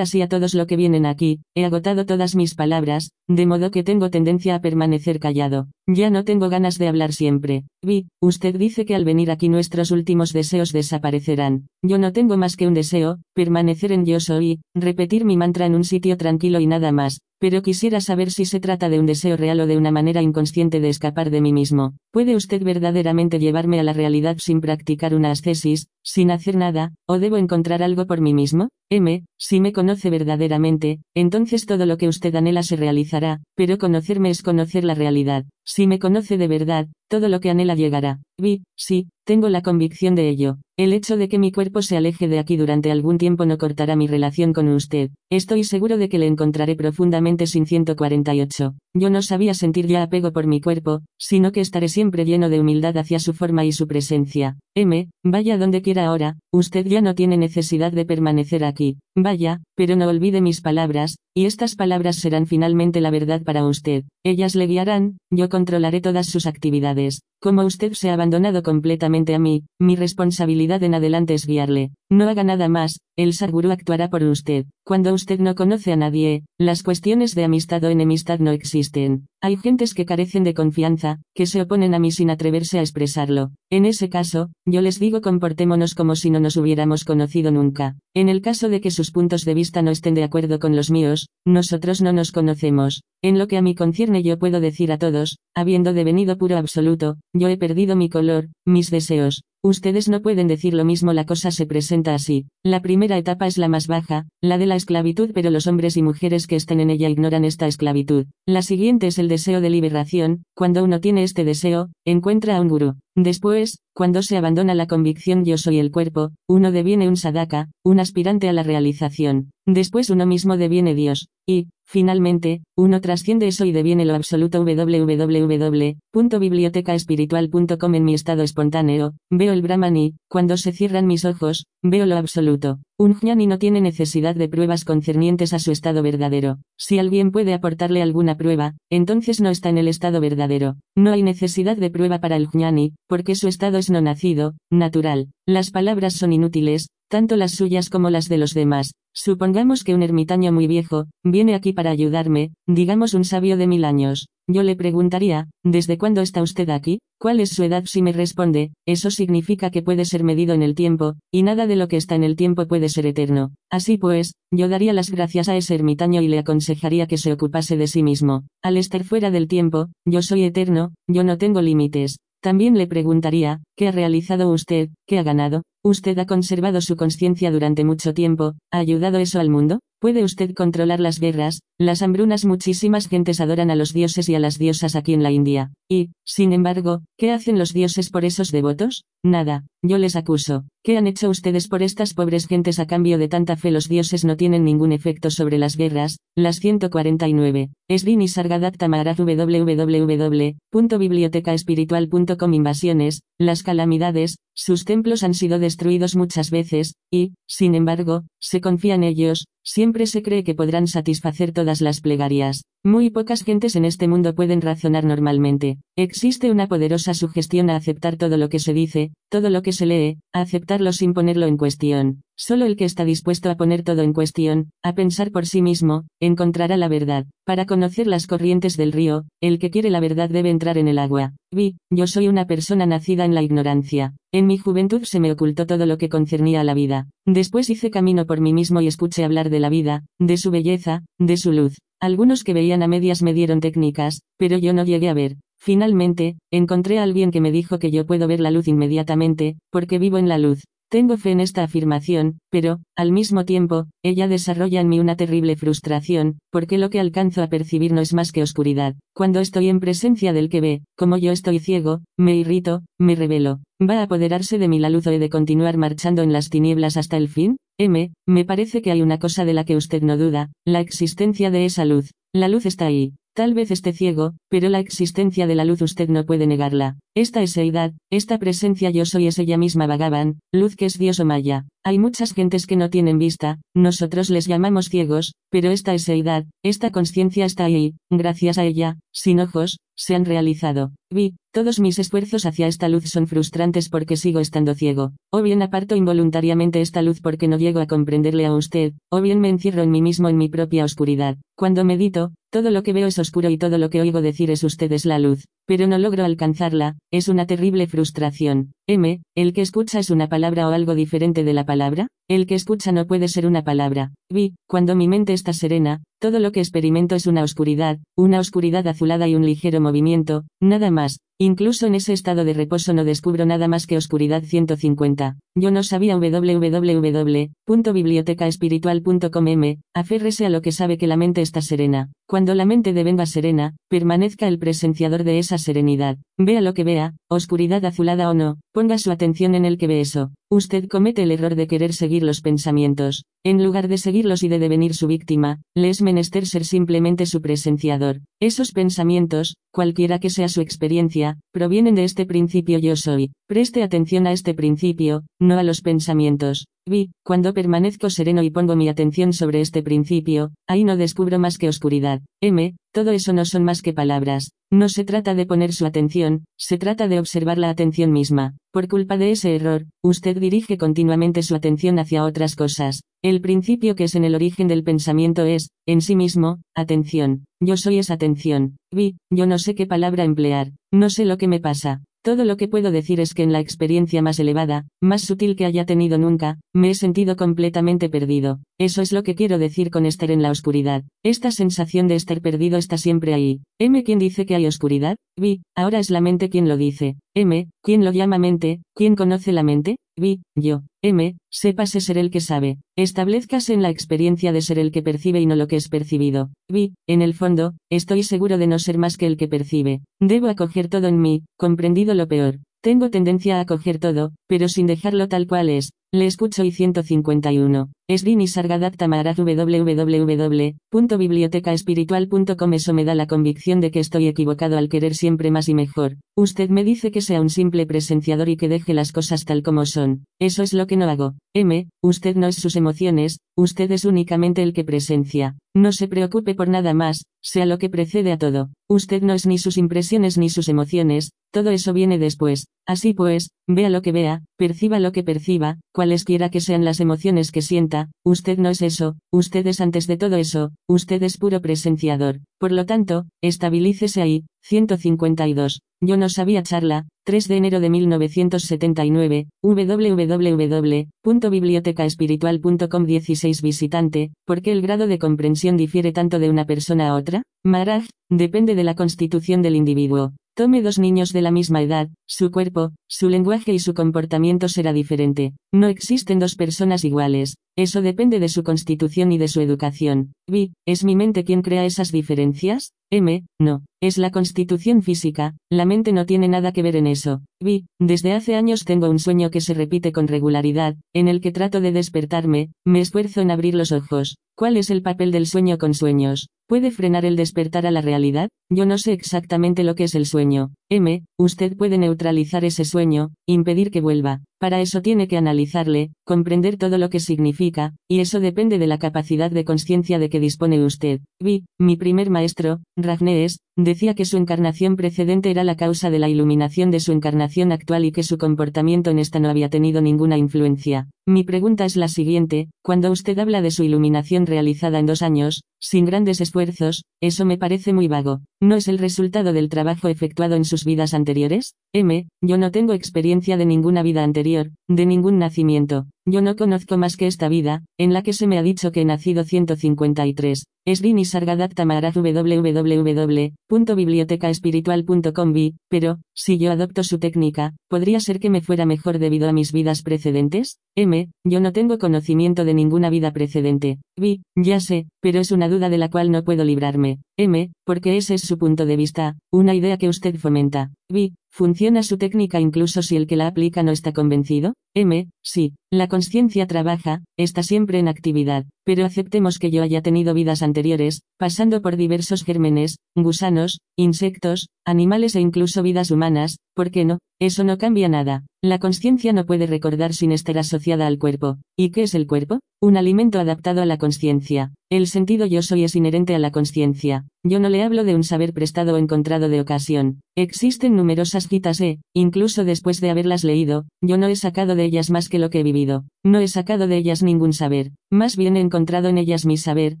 así a todos lo que vienen aquí, he agotado todas mis palabras, de modo que tengo tendencia a permanecer callado. Ya no tengo ganas de hablar siempre. Vi, usted dice que al venir aquí nuestros últimos deseos desaparecerán. Yo no tengo más que un deseo, permanecer en yo soy, repetir mi mantra en un sitio tranquilo y nada más, pero quisiera saber si se trata de un deseo real o de una manera inconsciente de escapar de mí mismo. ¿Puede usted verdaderamente llevarme a la realidad sin practicar una ascesis, sin hacer nada, o debo encontrar algo por mí mismo? M, si me conoce verdaderamente, entonces todo lo que usted anhela se realizará, pero conocerme es conocer la realidad. Si me conoce de verdad, todo lo que anhela llegará. Vi, sí, tengo la convicción de ello. El hecho de que mi cuerpo se aleje de aquí durante algún tiempo no cortará mi relación con usted. Estoy seguro de que le encontraré profundamente sin 148. Yo no sabía sentir ya apego por mi cuerpo, sino que estaré siempre lleno de humildad hacia su forma y su presencia. M, vaya donde quiera ahora, usted ya no tiene necesidad de permanecer aquí. Vaya, pero no olvide mis palabras, y estas palabras serán finalmente la verdad para usted. Ellas le guiarán, yo controlaré todas sus actividades. Como usted se ha abandonado completamente a mí, mi responsabilidad en adelante es guiarle. No haga nada más, el Sadguru actuará por usted. Cuando usted no conoce a nadie, las cuestiones de amistad o enemistad no existen. Hay gentes que carecen de confianza, que se oponen a mí sin atreverse a expresarlo. En ese caso, yo les digo comportémonos como si no nos hubiéramos conocido nunca. En el caso de que sus puntos de vista no estén de acuerdo con los míos, nosotros no nos conocemos. En lo que a mí concierne yo puedo decir a todos, habiendo devenido puro absoluto, yo he perdido mi color, mis deseos, Ustedes no pueden decir lo mismo, la cosa se presenta así. La primera etapa es la más baja, la de la esclavitud, pero los hombres y mujeres que estén en ella ignoran esta esclavitud. La siguiente es el deseo de liberación, cuando uno tiene este deseo, encuentra a un gurú. Después, cuando se abandona la convicción yo soy el cuerpo, uno deviene un sadaka, un aspirante a la realización. Después uno mismo deviene Dios. Y, finalmente, uno trasciende eso y deviene lo absoluto www.bibliotecaespiritual.com en mi estado espontáneo, veo el Brahman y, cuando se cierran mis ojos, veo lo absoluto. Un jnani no tiene necesidad de pruebas concernientes a su estado verdadero. Si alguien puede aportarle alguna prueba, entonces no está en el estado verdadero. No hay necesidad de prueba para el jnani, porque su estado es no nacido, natural. Las palabras son inútiles, tanto las suyas como las de los demás. Supongamos que un ermitaño muy viejo, viene aquí para ayudarme, digamos un sabio de mil años. Yo le preguntaría, ¿desde cuándo está usted aquí? ¿Cuál es su edad? Si me responde, eso significa que puede ser medido en el tiempo, y nada de lo que está en el tiempo puede ser eterno. Así pues, yo daría las gracias a ese ermitaño y le aconsejaría que se ocupase de sí mismo. Al estar fuera del tiempo, yo soy eterno, yo no tengo límites. También le preguntaría, ¿qué ha realizado usted? ¿Qué ha ganado? ¿Usted ha conservado su conciencia durante mucho tiempo? ¿Ha ayudado eso al mundo? ¿Puede usted controlar las guerras, las hambrunas? Muchísimas gentes adoran a los dioses y a las diosas aquí en la India. Y, sin embargo, ¿qué hacen los dioses por esos devotos? Nada, yo les acuso. ¿Qué han hecho ustedes por estas pobres gentes a cambio de tanta fe? Los dioses no tienen ningún efecto sobre las guerras. Las 149. Srini Sargadatta Maharaj www.bibliotecaespiritual.com Invasiones, las calamidades, sus templos han sido destruidos muchas veces, y, sin embargo, se confía en ellos, siempre se cree que podrán satisfacer todas las plegarias. Muy pocas gentes en este mundo pueden razonar normalmente. Existe una poderosa sugestión a aceptar todo lo que se dice, todo lo que se lee, a aceptarlo sin ponerlo en cuestión. Solo el que está dispuesto a poner todo en cuestión, a pensar por sí mismo, encontrará la verdad. Para conocer las corrientes del río, el que quiere la verdad debe entrar en el agua. Vi, yo soy una persona nacida en la ignorancia. En mi juventud se me ocultó todo lo que concernía a la vida. Después hice camino por mí mismo y escuché hablar de la vida, de su belleza, de su luz. Algunos que veían a medias me dieron técnicas, pero yo no llegué a ver. Finalmente, encontré a alguien que me dijo que yo puedo ver la luz inmediatamente, porque vivo en la luz. Tengo fe en esta afirmación, pero, al mismo tiempo, ella desarrolla en mí una terrible frustración, porque lo que alcanzo a percibir no es más que oscuridad. Cuando estoy en presencia del que ve, como yo estoy ciego, me irrito, me revelo. ¿Va a apoderarse de mí la luz o he de continuar marchando en las tinieblas hasta el fin? M, me parece que hay una cosa de la que usted no duda, la existencia de esa luz. La luz está ahí. Tal vez esté ciego, pero la existencia de la luz usted no puede negarla. Esta eseidad, esta presencia yo soy es ella misma Bhagavan, luz que es Dios o Maya. Hay muchas gentes que no tienen vista, nosotros les llamamos ciegos, pero esta eseidad, esta conciencia está ahí, gracias a ella, sin ojos, se han realizado. Vi, todos mis esfuerzos hacia esta luz son frustrantes porque sigo estando ciego. O bien aparto involuntariamente esta luz porque no llego a comprenderle a usted, o bien me encierro en mí mismo en mi propia oscuridad. Cuando medito, todo lo que veo es oscuro y todo lo que oigo decir es usted es la luz, pero no logro alcanzarla, es una terrible frustración. M, el que escucha es una palabra o algo diferente de la palabra, el que escucha no puede ser una palabra. Vi, cuando mi mente está serena, todo lo que experimento es una oscuridad, una oscuridad azulada y un ligero movimiento, nada más. Incluso en ese estado de reposo no descubro nada más que oscuridad 150. Yo no sabía www.bibliotecaespiritual.com aférrese a lo que sabe que la mente está serena. Cuando la mente devenga serena, permanezca el presenciador de esa serenidad. Vea lo que vea, oscuridad azulada o no, ponga su atención en el que ve eso. Usted comete el error de querer seguir los pensamientos. En lugar de seguirlos y de devenir su víctima, le es menester ser simplemente su presenciador. Esos pensamientos, cualquiera que sea su experiencia, provienen de este principio yo soy. Preste atención a este principio, no a los pensamientos. Vi, cuando permanezco sereno y pongo mi atención sobre este principio, ahí no descubro más que oscuridad. M, todo eso no son más que palabras. No se trata de poner su atención, se trata de observar la atención misma. Por culpa de ese error, usted dirige continuamente su atención hacia otras cosas. El principio que es en el origen del pensamiento es, en sí mismo, atención. Yo soy esa atención. Vi, yo no sé qué palabra emplear. No sé lo que me pasa. Todo lo que puedo decir es que en la experiencia más elevada, más sutil que haya tenido nunca, me he sentido completamente perdido. Eso es lo que quiero decir con estar en la oscuridad. Esta sensación de estar perdido está siempre ahí. M. ¿Quién dice que hay oscuridad? Vi, ahora es la mente quien lo dice. M. ¿Quién lo llama mente? ¿Quién conoce la mente? Vi, yo. M. Sépase ser el que sabe. Establezcase en la experiencia de ser el que percibe y no lo que es percibido. Vi, en el fondo, estoy seguro de no ser más que el que percibe. Debo acoger todo en mí, comprendido lo peor. Tengo tendencia a acoger todo, pero sin dejarlo tal cual es. Le escucho y 151. Srini Sargadatta Maharaj www.bibliotecaespiritual.com Eso me da la convicción de que estoy equivocado al querer siempre más y mejor. Usted me dice que sea un simple presenciador y que deje las cosas tal como son. Eso es lo que no hago. M. Usted no es sus emociones, usted es únicamente el que presencia. No se preocupe por nada más, sea lo que precede a todo. Usted no es ni sus impresiones ni sus emociones, todo eso viene después. Así pues, vea lo que vea, perciba lo que perciba, cualesquiera que sean las emociones que sienta, usted no es eso, usted es antes de todo eso, usted es puro presenciador. Por lo tanto, estabilícese ahí. 152. Yo no sabía charla, 3 de enero de 1979, www.bibliotecaespiritual.com 16 visitante, ¿por qué el grado de comprensión difiere tanto de una persona a otra? Maharaj, depende de la constitución del individuo. Tome dos niños de la misma edad, su cuerpo, su lenguaje y su comportamiento será diferente. No existen dos personas iguales. Eso depende de su constitución y de su educación. Vi, ¿es mi mente quien crea esas diferencias? M, no. Es la constitución física, la mente no tiene nada que ver en eso. Vi, desde hace años tengo un sueño que se repite con regularidad, en el que trato de despertarme, me esfuerzo en abrir los ojos. ¿Cuál es el papel del sueño con sueños? ¿Puede frenar el despertar a la realidad? Yo no sé exactamente lo que es el sueño. M, usted puede neutralizar ese sueño, impedir que vuelva. Para eso tiene que analizarle, comprender todo lo que significa, y eso depende de la capacidad de conciencia de que dispone usted. Vi, mi primer maestro, Ragnees, decía que su encarnación precedente era la causa de la iluminación de su encarnación actual y que su comportamiento en esta no había tenido ninguna influencia. Mi pregunta es la siguiente, cuando usted habla de su iluminación realizada en dos años, sin grandes esfuerzos, eso me parece muy vago. ¿No es el resultado del trabajo efectuado en sus vidas anteriores? M. Yo no tengo experiencia de ninguna vida anterior, de ningún nacimiento. Yo no conozco más que esta vida, en la que se me ha dicho que he nacido 153. Srini Sargadatta Maharaj www.bibliotecaespiritual.com pero, si yo adopto su técnica, ¿podría ser que me fuera mejor debido a mis vidas precedentes? M. Yo no tengo conocimiento de ninguna vida precedente. Vi, ya sé, pero es una duda de la cual no puedo librarme. M. Porque ese es su punto de vista, una idea que usted fomenta. Vi, ¿Funciona su técnica incluso si el que la aplica no está convencido? M. Sí, la conciencia trabaja, está siempre en actividad, pero aceptemos que yo haya tenido vidas anteriores, pasando por diversos gérmenes, gusanos, insectos, animales e incluso vidas humanas, ¿por qué no? Eso no cambia nada. La conciencia no puede recordar sin estar asociada al cuerpo. ¿Y qué es el cuerpo? Un alimento adaptado a la conciencia. El sentido yo soy es inherente a la conciencia. Yo no le hablo de un saber prestado o encontrado de ocasión. Existen numerosas citas e, incluso después de haberlas leído, yo no he sacado de ellas más que lo que he vivido. No he sacado de ellas ningún saber. Más bien he encontrado en ellas mi saber,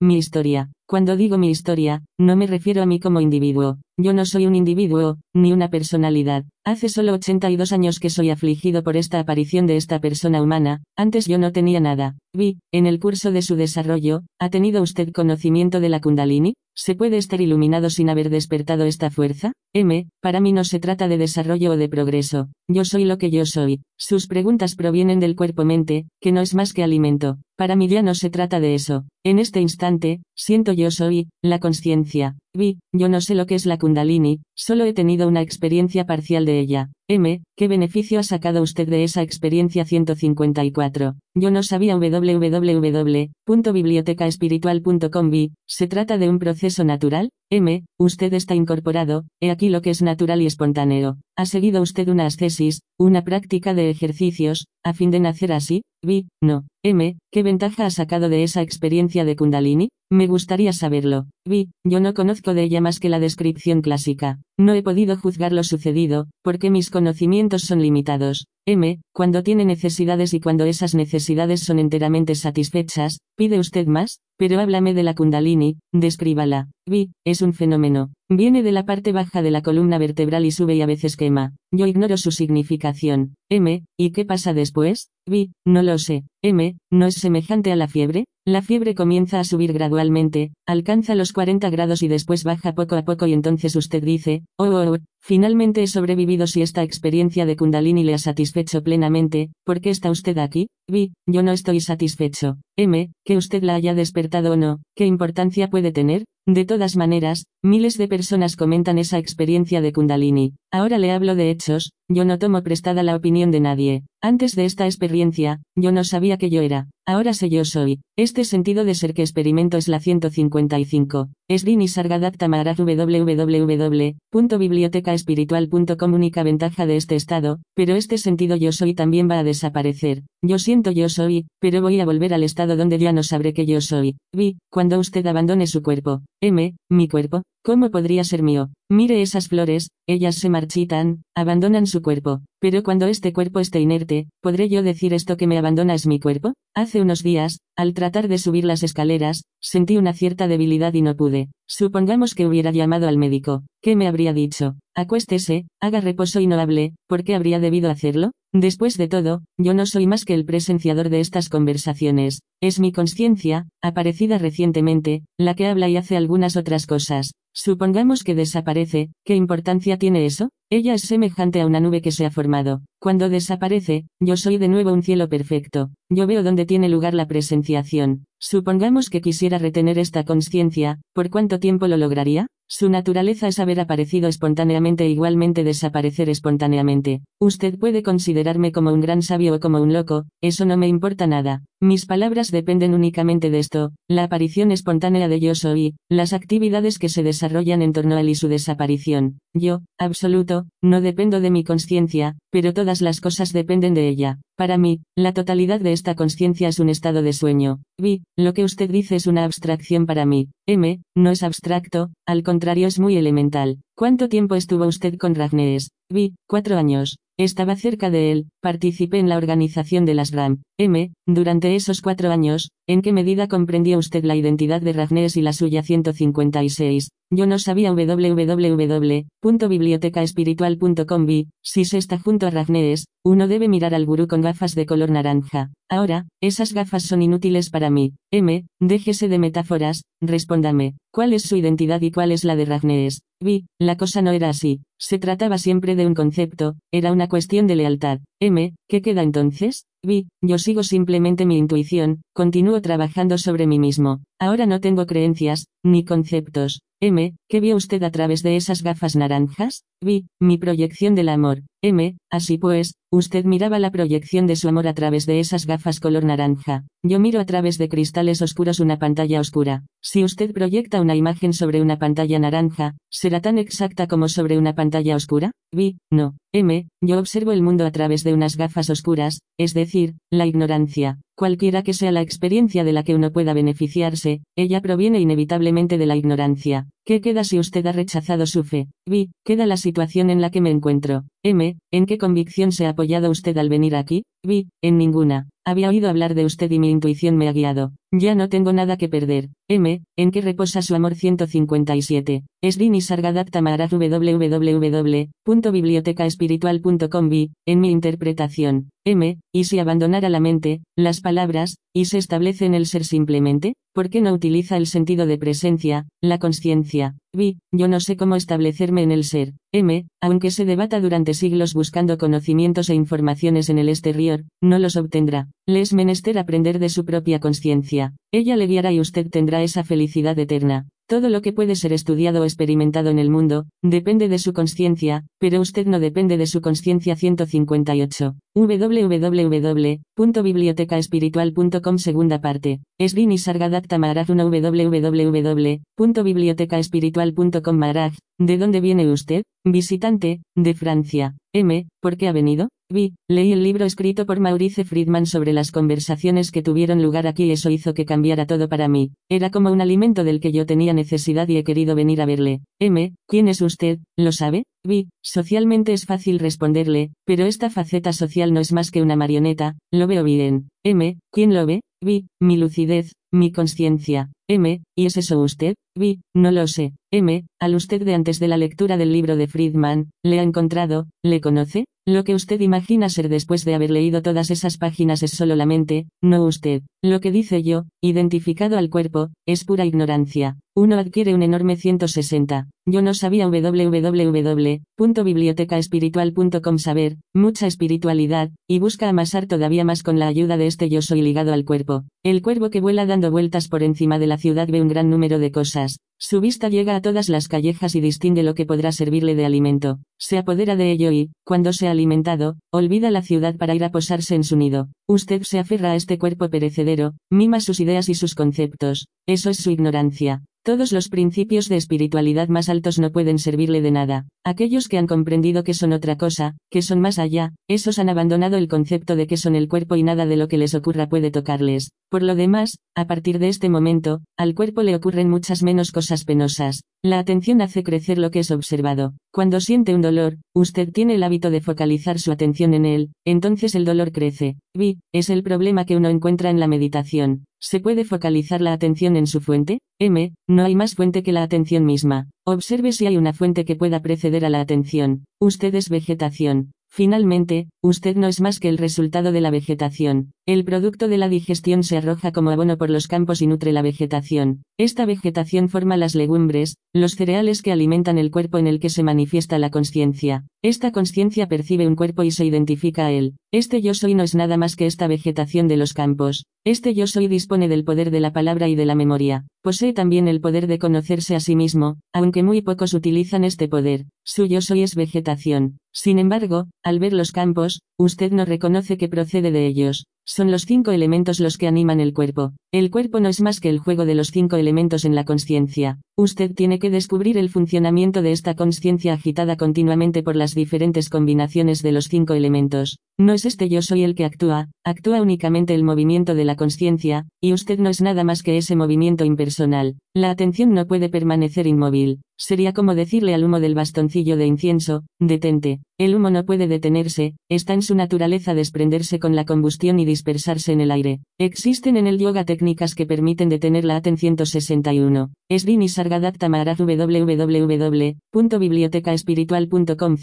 mi historia. Cuando digo mi historia, no me refiero a mí como individuo. Yo no soy un individuo, ni una personalidad. Hace solo 82 años que soy afligido por esta aparición de esta persona humana, antes yo no tenía nada. Vi, en el curso de su desarrollo, ¿ha tenido usted conocimiento de la Kundalini? ¿Se puede estar iluminado sin haber despertado esta fuerza? M, para mí no se trata de desarrollo o de progreso. Yo soy lo que yo soy. Sus preguntas provienen del cuerpo-mente, que no es más que alimento. Para mí ya no se trata de eso. En este instante, siento yo soy, la conciencia. Vi, yo no sé lo que es la kundalini, solo he tenido una experiencia parcial de ella. M, ¿qué beneficio ha sacado usted de esa experiencia 154? Yo no sabía www.bibliotecaespiritual.com vi, ¿se trata de un proceso natural? M, usted está incorporado, he aquí lo que es natural y espontáneo. ¿Ha seguido usted una ascesis, una práctica de ejercicios, a fin de nacer así? Vi, no. M, ¿qué ventaja ha sacado de esa experiencia de Kundalini? Me gustaría saberlo. Vi, yo no conozco de ella más que la descripción clásica. No he podido juzgar lo sucedido, porque mis conocimientos son limitados. M. Cuando tiene necesidades y cuando esas necesidades son enteramente satisfechas, ¿pide usted más? Pero háblame de la Kundalini, descríbala. Vi, es un fenómeno. Viene de la parte baja de la columna vertebral y sube y a veces quema. Yo ignoro su significación. M. ¿Y qué pasa después? Vi, no lo sé. M. ¿No es semejante a la fiebre? La fiebre comienza a subir gradualmente, alcanza los 40 grados y después baja poco a poco y entonces usted dice, oh, oh, oh, finalmente he sobrevivido si esta experiencia de Kundalini le ha satisfecho plenamente, ¿por qué está usted aquí? Vi, yo no estoy satisfecho. M, que usted la haya despertado o no, ¿qué importancia puede tener? De todas maneras, miles de personas comentan esa experiencia de Kundalini. Ahora le hablo de hechos, yo no tomo prestada la opinión de nadie. Antes de esta experiencia, yo no sabía que yo era. Ahora sé yo soy. Este sentido de ser que experimento es la 155. Esdini Sargadatta Maharaj www.bibliotecaespiritual.com Única ventaja de este estado, pero este sentido yo soy también va a desaparecer. Yo siento yo soy, pero voy a volver al estado donde ya no sabré que yo soy. Vi, cuando usted abandone su cuerpo. M, mi cuerpo, ¿cómo podría ser mío? Mire esas flores, ellas se marchitan, abandonan su cuerpo. Pero cuando este cuerpo esté inerte, ¿podré yo decir esto que me abandona es mi cuerpo? Hace unos días, al tratar de subir las escaleras, sentí una cierta debilidad y no pude. Supongamos que hubiera llamado al médico. ¿Qué me habría dicho? Acuéstese, haga reposo y no hable, ¿por qué habría debido hacerlo? Después de todo, yo no soy más que el presenciador de estas conversaciones. Es mi conciencia, aparecida recientemente, la que habla y hace algunas otras cosas. Supongamos que desaparece, ¿qué importancia tiene eso? Ella es semejante a una nube que se ha formado. Cuando desaparece, yo soy de nuevo un cielo perfecto. Yo veo dónde tiene lugar la presenciación. Supongamos que quisiera retener esta conciencia, ¿por cuánto tiempo lo lograría? Su naturaleza es haber aparecido espontáneamente e igualmente desaparecer espontáneamente. Usted puede considerarme como un gran sabio o como un loco, eso no me importa nada. Mis palabras dependen únicamente de esto, la aparición espontánea de yo soy, las actividades que se desarrollan en torno a él y su desaparición. Yo, absoluto, no dependo de mi conciencia, pero todas las cosas dependen de ella. Para mí, la totalidad de esta conciencia es un estado de sueño. Vi, lo que usted dice es una abstracción para mí. M, no es abstracto, al contrario es muy elemental. ¿Cuánto tiempo estuvo usted con Ragnees? Vi, cuatro años. Estaba cerca de él, participé en la organización de las RAM. M. Durante esos cuatro años, ¿en qué medida comprendió usted la identidad de Ragnes y la suya 156? Yo no sabía www.bibliotecaespiritual.com si se está junto a Ragnes, uno debe mirar al gurú con gafas de color naranja. Ahora, esas gafas son inútiles para mí. M. Déjese de metáforas, respóndame. ¿Cuál es su identidad y cuál es la de Ragnes? Vi, la cosa no era así. Se trataba siempre de un concepto, era una cuestión de lealtad. M, ¿qué queda entonces? Vi, yo sigo simplemente mi intuición, continúo trabajando sobre mí mismo. Ahora no tengo creencias, ni conceptos. M, ¿qué vio usted a través de esas gafas naranjas? Vi, mi proyección del amor. M, así pues, usted miraba la proyección de su amor a través de esas gafas color naranja. Yo miro a través de cristales oscuros una pantalla oscura. Si usted proyecta una imagen sobre una pantalla naranja, ¿será tan exacta como sobre una pantalla oscura? Vi, no. M, yo observo el mundo a través de unas gafas oscuras, es decir, la ignorancia. Cualquiera que sea la experiencia de la que uno pueda beneficiarse, ella proviene inevitablemente de la ignorancia. ¿Qué queda si usted ha rechazado su fe? Vi, queda la situación en la que me encuentro. M, ¿en qué convicción se ha apoyado usted al venir aquí? Vi, en ninguna. Había oído hablar de usted y mi intuición me ha guiado. Ya no tengo nada que perder. M, ¿en qué reposa su amor 157? Esdini Sargadatta Maharaj www.bibliotecaespiritual.com Vi, en mi interpretación. M, ¿y si abandonara la mente, las palabras, y se establece en el ser simplemente? ¿Por qué no utiliza el sentido de presencia, la conciencia? Vi, yo no sé cómo establecerme en el ser. M, aunque se debata durante siglos buscando conocimientos e informaciones en el exterior, no los obtendrá. Le es menester aprender de su propia conciencia. Ella le guiará y usted tendrá esa felicidad eterna. Todo lo que puede ser estudiado o experimentado en el mundo, depende de su conciencia, pero usted no depende de su conciencia 158. www.bibliotecaespiritual.com Segunda parte. Esdini Sargadatta Maharaj 1 www.bibliotecaespiritual.com Maharaj. ¿De dónde viene usted? Visitante, de Francia. M. ¿Por qué ha venido? Vi, leí el libro escrito por Maurice Friedman sobre las conversaciones que tuvieron lugar aquí y eso hizo que cambiara todo para mí. Era como un alimento del que yo tenía necesidad y he querido venir a verle. M, ¿quién es usted? ¿Lo sabe? Vi, socialmente es fácil responderle, pero esta faceta social no es más que una marioneta, lo veo bien. M, ¿quién lo ve? Vi, mi lucidez, mi conciencia. M, ¿y es eso usted? Vi, no lo sé. M, al usted de antes de la lectura del libro de Friedman, ¿le ha encontrado? ¿Le conoce? Lo que usted imagina ser después de haber leído todas esas páginas es solo la mente, no usted. Lo que dice yo, identificado al cuerpo, es pura ignorancia. Uno adquiere un enorme 160. Yo no sabía www.bibliotecaespiritual.com saber, mucha espiritualidad, y busca amasar todavía más con la ayuda de este yo soy ligado al cuerpo. El cuervo que vuela dando vueltas por encima de la ciudad ve un gran número de cosas. Su vista llega a todas las callejas y distingue lo que podrá servirle de alimento. Se apodera de ello y, cuando se ha alimentado, olvida la ciudad para ir a posarse en su nido. Usted se aferra a este cuerpo perecedero, mima sus ideas y sus conceptos. Eso es su ignorancia. Todos los principios de espiritualidad más altos no pueden servirle de nada. Aquellos que han comprendido que son otra cosa, que son más allá, esos han abandonado el concepto de que son el cuerpo y nada de lo que les ocurra puede tocarles. Por lo demás, a partir de este momento, al cuerpo le ocurren muchas menos cosas penosas. La atención hace crecer lo que es observado. Cuando siente un dolor, usted tiene el hábito de focalizar su atención en él, entonces el dolor crece. Vi, es el problema que uno encuentra en la meditación. ¿Se puede focalizar la atención en su fuente? M, no hay más fuente que la atención misma. Observe si hay una fuente que pueda preceder a la atención. Usted es vegetación. Finalmente, usted no es más que el resultado de la vegetación. El producto de la digestión se arroja como abono por los campos y nutre la vegetación. Esta vegetación forma las legumbres, los cereales que alimentan el cuerpo en el que se manifiesta la conciencia. Esta conciencia percibe un cuerpo y se identifica a él. Este yo soy no es nada más que esta vegetación de los campos. Este yo soy dispone del poder de la palabra y de la memoria. Posee también el poder de conocerse a sí mismo, aunque muy pocos utilizan este poder. Su yo soy es vegetación. Sin embargo, al ver los campos, usted no reconoce que procede de ellos. Son los cinco elementos los que animan el cuerpo. El cuerpo no es más que el juego de los cinco elementos en la conciencia. Usted tiene que descubrir el funcionamiento de esta conciencia agitada continuamente por las diferentes combinaciones de los cinco elementos. No es este yo soy el que actúa, actúa únicamente el movimiento de la conciencia, y usted no es nada más que ese movimiento impersonal. La atención no puede permanecer inmóvil. Sería como decirle al humo del bastoncillo de incienso, detente. El humo no puede detenerse, está en su naturaleza desprenderse con la combustión y dispersarse en el aire. Existen en el yoga técnicas que permiten detener la atención 161. Srini Sargadatta Maharaj www.bibliotecaespiritual.com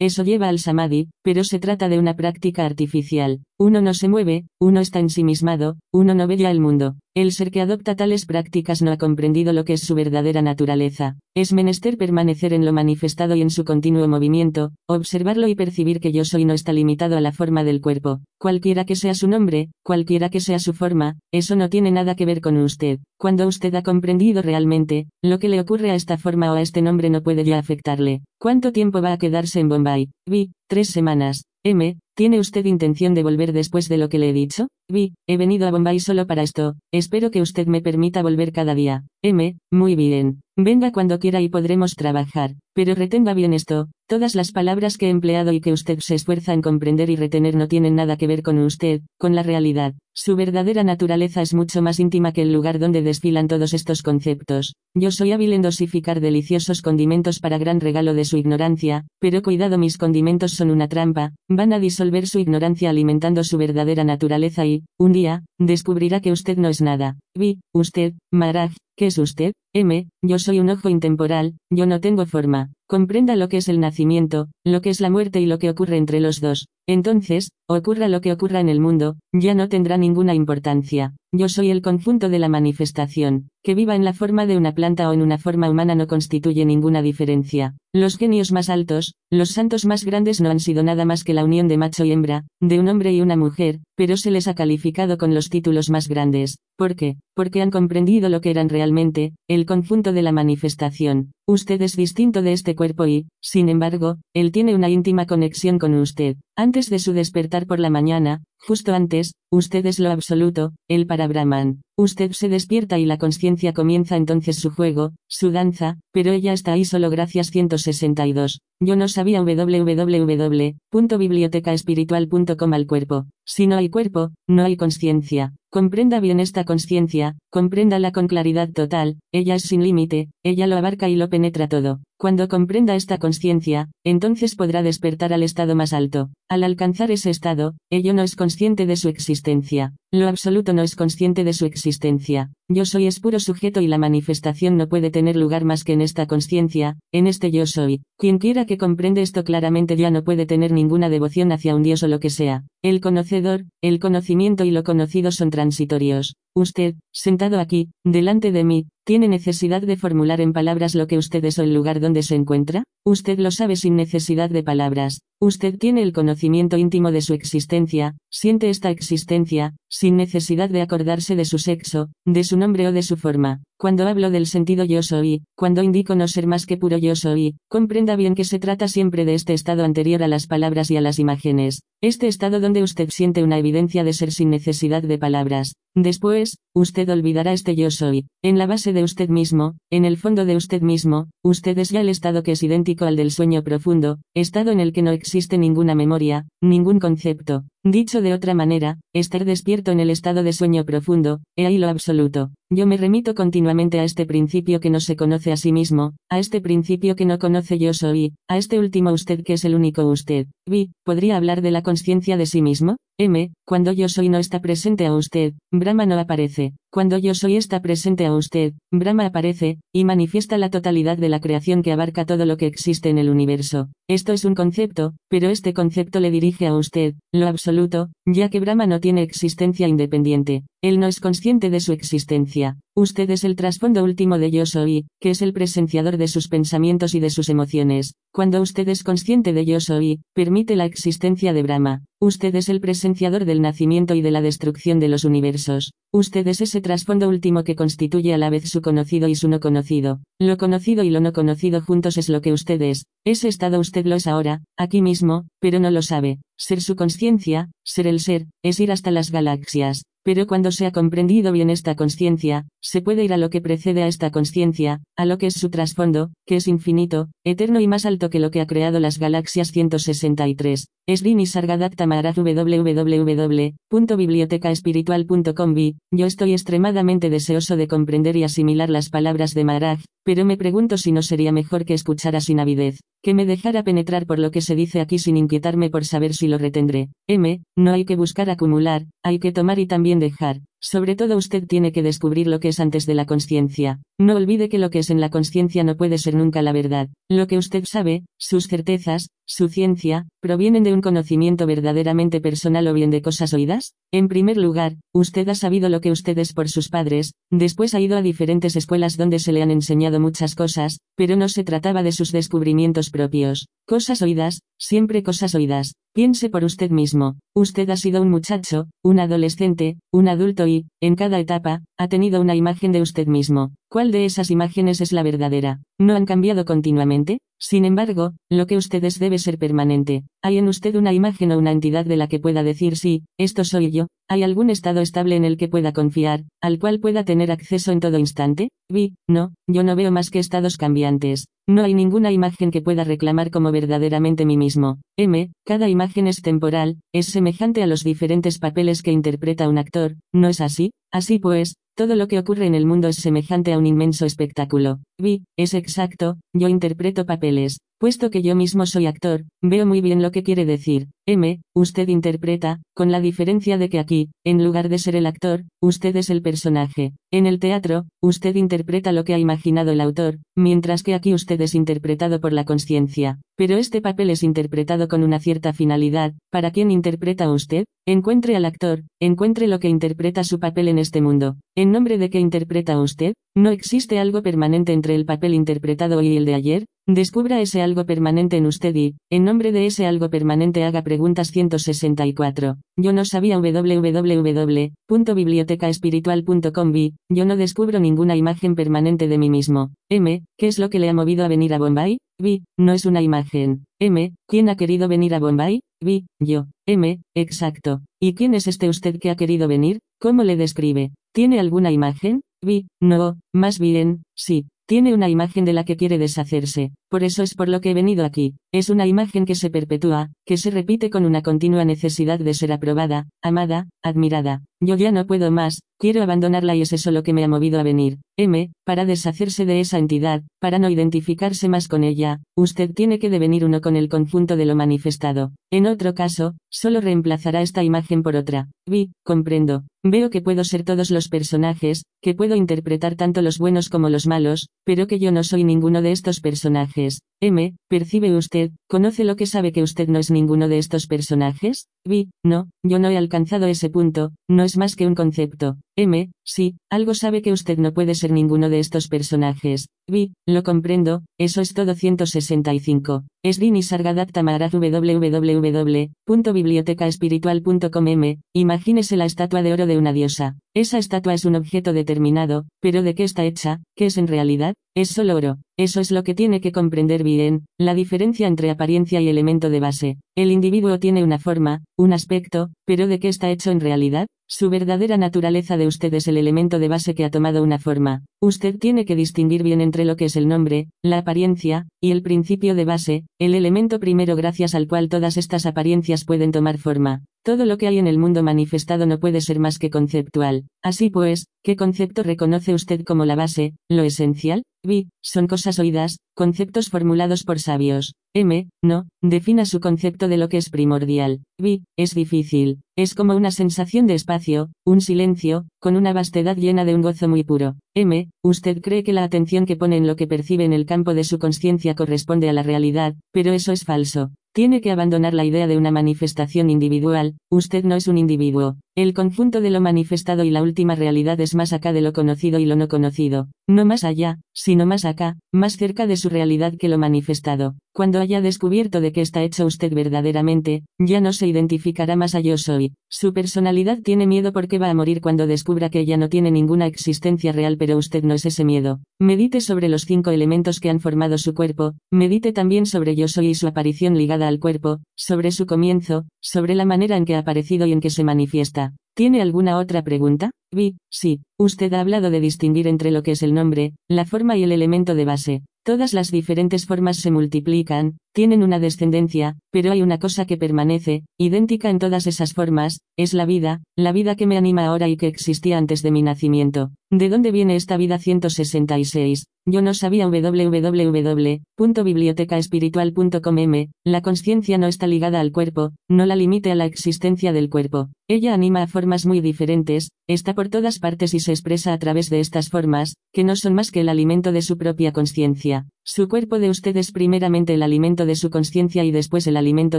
Eso lleva al samadhi, pero se trata de una práctica artificial. Uno no se mueve, uno está ensimismado, uno no ve ya el mundo. El ser que adopta tales prácticas no ha comprendido lo que es su verdadera naturaleza. Es menester permanecer en lo manifestado y en su continuo movimiento, observarlo y percibir que yo soy no está limitado a la forma del cuerpo. Cualquiera que sea su nombre, cualquiera que sea su forma, eso no tiene nada que ver con usted. Cuando usted ha comprendido realmente, lo que le ocurre a esta forma o a este nombre no puede ya afectarle. ¿Cuánto tiempo va a quedarse en Bombay? Vi, tres semanas. M, ¿tiene usted intención de volver después de lo que le he dicho? Vi, he venido a Bombay solo para esto, espero que usted me permita volver cada día. M, muy bien. Venga cuando quiera y podremos trabajar. Pero retenga bien esto, todas las palabras que he empleado y que usted se esfuerza en comprender y retener no tienen nada que ver con usted, con la realidad. Su verdadera naturaleza es mucho más íntima que el lugar donde desfilan todos estos conceptos. Yo soy hábil en dosificar deliciosos condimentos para gran regalo de su ignorancia, pero cuidado mis condimentos son una trampa, van a disolver su ignorancia alimentando su verdadera naturaleza y, un día, descubrirá que usted no es nada. Vi, usted, Maraj, ¿qué es usted? M, yo soy un ojo intemporal, yo no tengo forma. Comprenda lo que es el nacimiento, lo que es la muerte y lo que ocurre entre los dos. Entonces, ocurra lo que ocurra en el mundo, ya no tendrá ninguna importancia. Yo soy el conjunto de la manifestación. Que viva en la forma de una planta o en una forma humana no constituye ninguna diferencia. Los genios más altos, los santos más grandes no han sido nada más que la unión de macho y hembra, de un hombre y una mujer, pero se les ha calificado con los títulos más grandes. ¿Por qué? Porque han comprendido lo que eran realmente, el conjunto de la manifestación. Usted es distinto de este cuerpo y, sin embargo, él tiene una íntima conexión con usted. Antes de su despertar por la mañana, justo antes, usted es lo absoluto, el para Brahman. Usted se despierta y la conciencia comienza entonces su juego, su danza, pero ella está ahí solo gracias 162. Yo no sabía www.bibliotecaespiritual.com al cuerpo. Si no hay cuerpo, no hay conciencia. Comprenda bien esta conciencia, compréndala con claridad total, ella es sin límite, ella lo abarca y lo penetra todo. Cuando comprenda esta conciencia, entonces podrá despertar al estado más alto. Al alcanzar ese estado, ello no es consciente de su existencia. Lo absoluto no es consciente de su existencia. Yo soy es puro sujeto y la manifestación no puede tener lugar más que en esta conciencia, en este yo soy. Quien quiera que comprende esto claramente ya no puede tener ninguna devoción hacia un Dios o lo que sea. El conocedor, el conocimiento y lo conocido son transitorios. Usted, sentado aquí, delante de mí, ¿tiene necesidad de formular en palabras lo que usted es o el lugar donde se encuentra? Usted lo sabe sin necesidad de palabras. Usted tiene el conocimiento íntimo de su existencia, siente esta existencia, sin necesidad de acordarse de su sexo, de su nombre o de su forma. Cuando hablo del sentido yo soy, cuando indico no ser más que puro yo soy, comprenda bien que se trata siempre de este estado anterior a las palabras y a las imágenes. Este estado donde usted siente una evidencia de ser sin necesidad de palabras. Después, usted olvidará este yo soy. En la base de usted mismo, en el fondo de usted mismo, usted es ya el estado que es idéntico al del sueño profundo, estado en el que no existe ninguna memoria, ningún concepto. Dicho de otra manera, estar despierto en el estado de sueño profundo, he ahí lo absoluto. Yo me remito continuamente a este principio que no se conoce a sí mismo, a este principio que no conoce yo soy, a este último usted que es el único usted. Vi, ¿podría hablar de la conciencia de sí mismo? M, cuando yo soy no está presente a usted, Brahma no aparece. Cuando yo soy está presente a usted, Brahma aparece, y manifiesta la totalidad de la creación que abarca todo lo que existe en el universo. Esto es un concepto, pero este concepto le dirige a usted, lo absoluto, ya que Brahma no tiene existencia independiente. Él no es consciente de su existencia. Usted es el trasfondo último de yo soy, que es el presenciador de sus pensamientos y de sus emociones. Cuando usted es consciente de yo soy, permite la existencia de Brahma. Usted es el presenciador del nacimiento y de la destrucción de los universos. Usted es ese trasfondo último que constituye a la vez su conocido y su no conocido. Lo conocido y lo no conocido juntos es lo que usted es. Ese estado usted lo es ahora, aquí mismo, pero no lo sabe. Ser su conciencia, ser el ser, es ir hasta las galaxias. Pero cuando se ha comprendido bien esta conciencia, se puede ir a lo que precede a esta conciencia, a lo que es su trasfondo, que es infinito, eterno y más alto que lo que ha creado las galaxias 163. Srini Sargadatta Maharaj www.bibliotecaespiritual.com Yo estoy extremadamente deseoso de comprender y asimilar las palabras de Maharaj, pero me pregunto si no sería mejor que escuchara sin avidez, que me dejara penetrar por lo que se dice aquí sin inquietarme por saber si lo retendré. M, no hay que buscar acumular, hay que tomar y también dejar. Sobre todo usted tiene que descubrir lo que es antes de la conciencia. No olvide que lo que es en la conciencia no puede ser nunca la verdad. Lo que usted sabe, sus certezas, su ciencia, provienen de un conocimiento verdaderamente personal o bien de cosas oídas. En primer lugar, usted ha sabido lo que usted es por sus padres, después ha ido a diferentes escuelas donde se le han enseñado muchas cosas, pero no se trataba de sus descubrimientos propios. Cosas oídas, siempre cosas oídas. Piense por usted mismo. Usted ha sido un muchacho, un adolescente, un adulto y, en cada etapa, ha tenido una imagen de usted mismo. ¿Cuál de esas imágenes es la verdadera? ¿No han cambiado continuamente? Sin embargo, lo que usted es debe ser permanente. ¿Hay en usted una imagen o una entidad de la que pueda decir sí, esto soy yo? ¿Hay algún estado estable en el que pueda confiar, al cual pueda tener acceso en todo instante? Vi, no, yo no veo más que estados cambiantes. No hay ninguna imagen que pueda reclamar como verdaderamente mí mismo. M, cada imagen es temporal, es semejante a los diferentes papeles que interpreta un actor, ¿no es así? Así pues, todo lo que ocurre en el mundo es semejante a un inmenso espectáculo. Vi, es exacto, yo interpreto papeles. Puesto que yo mismo soy actor, veo muy bien lo que quiere decir. M, usted interpreta, con la diferencia de que aquí, en lugar de ser el actor, usted es el personaje. En el teatro, usted interpreta lo que ha imaginado el autor, mientras que aquí usted es interpretado por la conciencia. Pero este papel es interpretado con una cierta finalidad. ¿Para quién interpreta usted? Encuentre al actor, encuentre lo que interpreta su papel en este mundo. ¿En nombre de qué interpreta usted? ¿No existe algo permanente entre el papel interpretado hoy y el de ayer? Descubra ese algo permanente en usted y, en nombre de ese algo permanente haga preguntas 164. Yo no sabía www.bibliotecaespiritual.com vi, yo no descubro ninguna imagen permanente de mí mismo. M, ¿qué es lo que le ha movido a venir a Bombay? Vi, no es una imagen. M, ¿quién ha querido venir a Bombay? Vi, yo. M, exacto. ¿Y quién es este usted que ha querido venir? ¿Cómo le describe? ¿Tiene alguna imagen? Vi, no, más bien, sí. Tiene una imagen de la que quiere deshacerse, por eso es por lo que he venido aquí. Es una imagen que se perpetúa, que se repite con una continua necesidad de ser aprobada, amada, admirada. Yo ya no puedo más, quiero abandonarla y es eso lo que me ha movido a venir. M, para deshacerse de esa entidad, para no identificarse más con ella, usted tiene que devenir uno con el conjunto de lo manifestado. En otro caso, solo reemplazará esta imagen por otra. Vi, comprendo. Veo que puedo ser todos los personajes, que puedo interpretar tanto los buenos como los malos, pero que yo no soy ninguno de estos personajes. veces, M, ¿percibe usted, conoce lo que sabe que usted no es ninguno de estos personajes? Vi, no, yo no he alcanzado ese punto, no es más que un concepto. M, sí, algo sabe que usted no puede ser ninguno de estos personajes. Vi, lo comprendo, eso es todo 165. Esdini Sargadatta Maharaj www.bibliotecaespiritual.com M, imagínese la estatua de oro de una diosa. Esa estatua es un objeto determinado, pero ¿de qué está hecha? ¿Qué es en realidad? Es solo oro. Eso es lo que tiene que comprender bien, la diferencia entre apariencia y elemento de base. El individuo tiene una forma, un aspecto, pero ¿de qué está hecho en realidad? Su verdadera naturaleza de usted es el elemento de base que ha tomado una forma. Usted tiene que distinguir bien entre lo que es el nombre, la apariencia, y el principio de base, el elemento primero gracias al cual todas estas apariencias pueden tomar forma. Todo lo que hay en el mundo manifestado no puede ser más que conceptual. Así pues, ¿qué concepto reconoce usted como la base, lo esencial? Vi, son cosas oídas, conceptos formulados por sabios. M, no, defina su concepto de lo que es primordial. Vi, es difícil. Es como una sensación de espacio, un silencio, con una vastedad llena de un gozo muy puro. M, usted cree que la atención que pone en lo que percibe en el campo de su conciencia corresponde a la realidad, pero eso es falso. Tiene que abandonar la idea de una manifestación individual, usted no es un individuo. El conjunto de lo manifestado y la última realidad es más acá de lo conocido y lo no conocido, no más allá, sino más acá, más cerca de su realidad que lo manifestado. Cuando haya descubierto de qué está hecho usted verdaderamente, ya no se identificará más a yo soy. Su personalidad tiene miedo porque va a morir cuando descubra que ella no tiene ninguna existencia real pero usted no es ese miedo. Medite sobre los cinco elementos que han formado su cuerpo, medite también sobre yo soy y su aparición ligada al cuerpo, sobre su comienzo, sobre la manera en que ha aparecido y en que se manifiesta. ¿Tiene alguna otra pregunta? Vi, sí, usted ha hablado de distinguir entre lo que es el nombre, la forma y el elemento de base. Todas las diferentes formas se multiplican, tienen una descendencia, pero hay una cosa que permanece, idéntica en todas esas formas, es la vida, la vida que me anima ahora y que existía antes de mi nacimiento. ¿De dónde viene esta vida 166? Yo no sabía www.bibliotecaespiritual.com. La conciencia no está ligada al cuerpo, no la limite a la existencia del cuerpo. Ella anima a formas muy diferentes, está por todas partes y se expresa a través de estas formas, que no son más que el alimento de su propia conciencia. Su cuerpo de usted es primeramente el alimento de su conciencia y después el alimento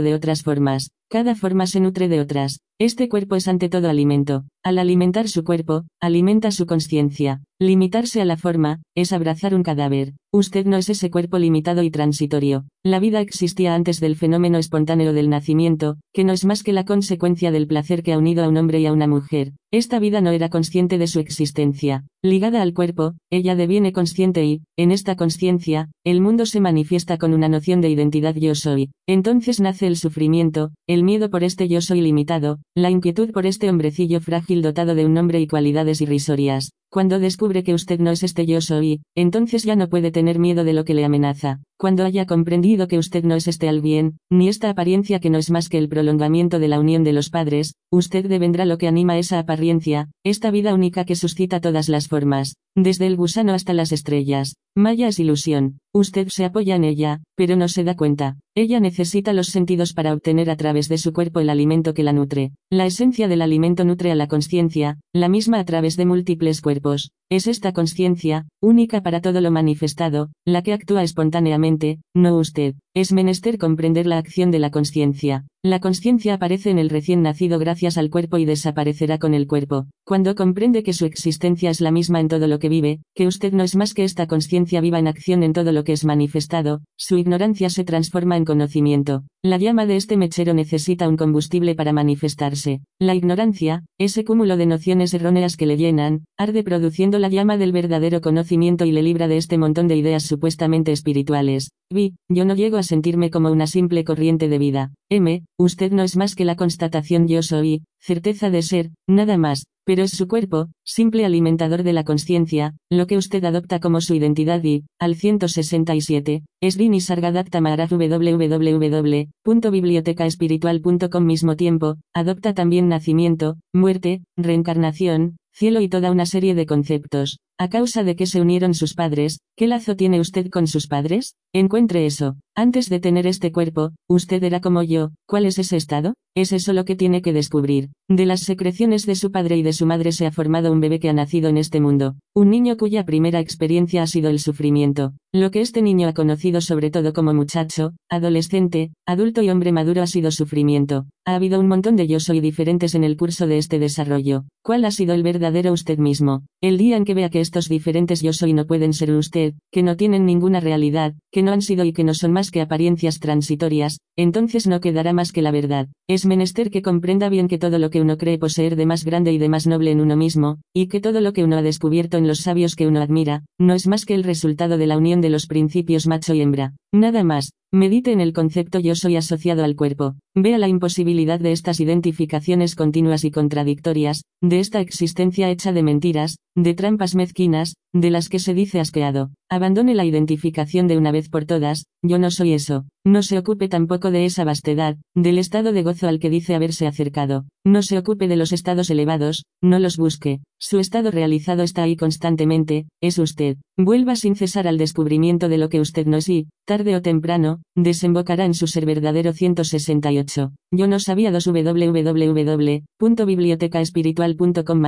de otras formas. Cada forma se nutre de otras. Este cuerpo es ante todo alimento. Al alimentar su cuerpo, alimenta su conciencia. Limitarse a la forma, es abrazar un cadáver. Usted no es ese cuerpo limitado y transitorio. La vida existía antes del fenómeno espontáneo del nacimiento, que no es más que la consecuencia del placer que ha unido a un hombre y a una mujer. Esta vida no era consciente de su existencia. Ligada al cuerpo, ella deviene consciente y, en esta conciencia, el mundo se manifiesta con una noción de identidad yo soy. Entonces nace el sufrimiento, el miedo por este yo soy limitado, la inquietud por este hombrecillo frágil dotado de un nombre y cualidades irrisorias. Cuando descubre que usted no es este yo soy, entonces ya no puede tener miedo de lo que le amenaza. Cuando haya comprendido que usted no es este al bien, ni esta apariencia que no es más que el prolongamiento de la unión de los padres, usted devendrá lo que anima esa apariencia, esta vida única que suscita todas las formas, desde el gusano hasta las estrellas. Maya es ilusión. Usted se apoya en ella, pero no se da cuenta. Ella necesita los sentidos para obtener a través de su cuerpo el alimento que la nutre. La esencia del alimento nutre a la conciencia, la misma a través de múltiples cuerpos. Es esta conciencia, única para todo lo manifestado, la que actúa espontáneamente, no usted. Es menester comprender la acción de la conciencia. La conciencia aparece en el recién nacido gracias al cuerpo y desaparecerá con el cuerpo. Cuando comprende que su existencia es la misma en todo lo que vive, que usted no es más que esta conciencia viva en acción en todo lo que es manifestado, su ignorancia se transforma en conocimiento. La llama de este mechero necesita un combustible para manifestarse. La ignorancia, ese cúmulo de nociones erróneas que le llenan, arde produciendo la llama del verdadero conocimiento y le libra de este montón de ideas supuestamente espirituales. Vi, yo no llego a sentirme como una simple corriente de vida. M, usted no es más que la constatación yo soy, certeza de ser, nada más, pero es su cuerpo, simple alimentador de la conciencia, lo que usted adopta como su identidad y, al 167, Srini Sargadatta Maharaj www.bibliotecaespiritual.com mismo tiempo, adopta también nacimiento, muerte, reencarnación, cielo y toda una serie de conceptos. ¿A causa de qué se unieron sus padres? ¿Qué lazo tiene usted con sus padres? Encuentre eso. Antes de tener este cuerpo, usted era como yo. ¿Cuál es ese estado? Es eso lo que tiene que descubrir. De las secreciones de su padre y de su madre se ha formado un bebé que ha nacido en este mundo. Un niño cuya primera experiencia ha sido el sufrimiento. Lo que este niño ha conocido sobre todo como muchacho, adolescente, adulto y hombre maduro ha sido sufrimiento. Ha habido un montón de yo soy diferentes en el curso de este desarrollo. ¿Cuál ha sido el verdadero usted mismo? El día en que vea que estos diferentes yo soy no pueden ser usted, que no tienen ninguna realidad, que no han sido y que no son más que apariencias transitorias, entonces no quedará más que la verdad. Es menester que comprenda bien que todo lo que uno cree poseer de más grande y de más noble en uno mismo, y que todo lo que uno ha descubierto en los sabios que uno admira, no es más que el resultado de la unión de los principios macho y hembra. Nada más. Medite en el concepto yo soy asociado al cuerpo. Vea la imposibilidad de estas identificaciones continuas y contradictorias, de esta existencia hecha de mentiras, de trampas mezquinas, de las que se dice asqueado. Abandone la identificación de una vez por todas, yo no soy eso. No se ocupe tampoco de esa vastedad, del estado de gozo al que dice haberse acercado. No se ocupe de los estados elevados, no los busque. Su estado realizado está ahí constantemente, es usted. Vuelva sin cesar al descubrimiento de lo que usted no es y, tarde o temprano, desembocará en su ser verdadero 168. Yo no sabía 2 www.bibliotecaespiritual.com.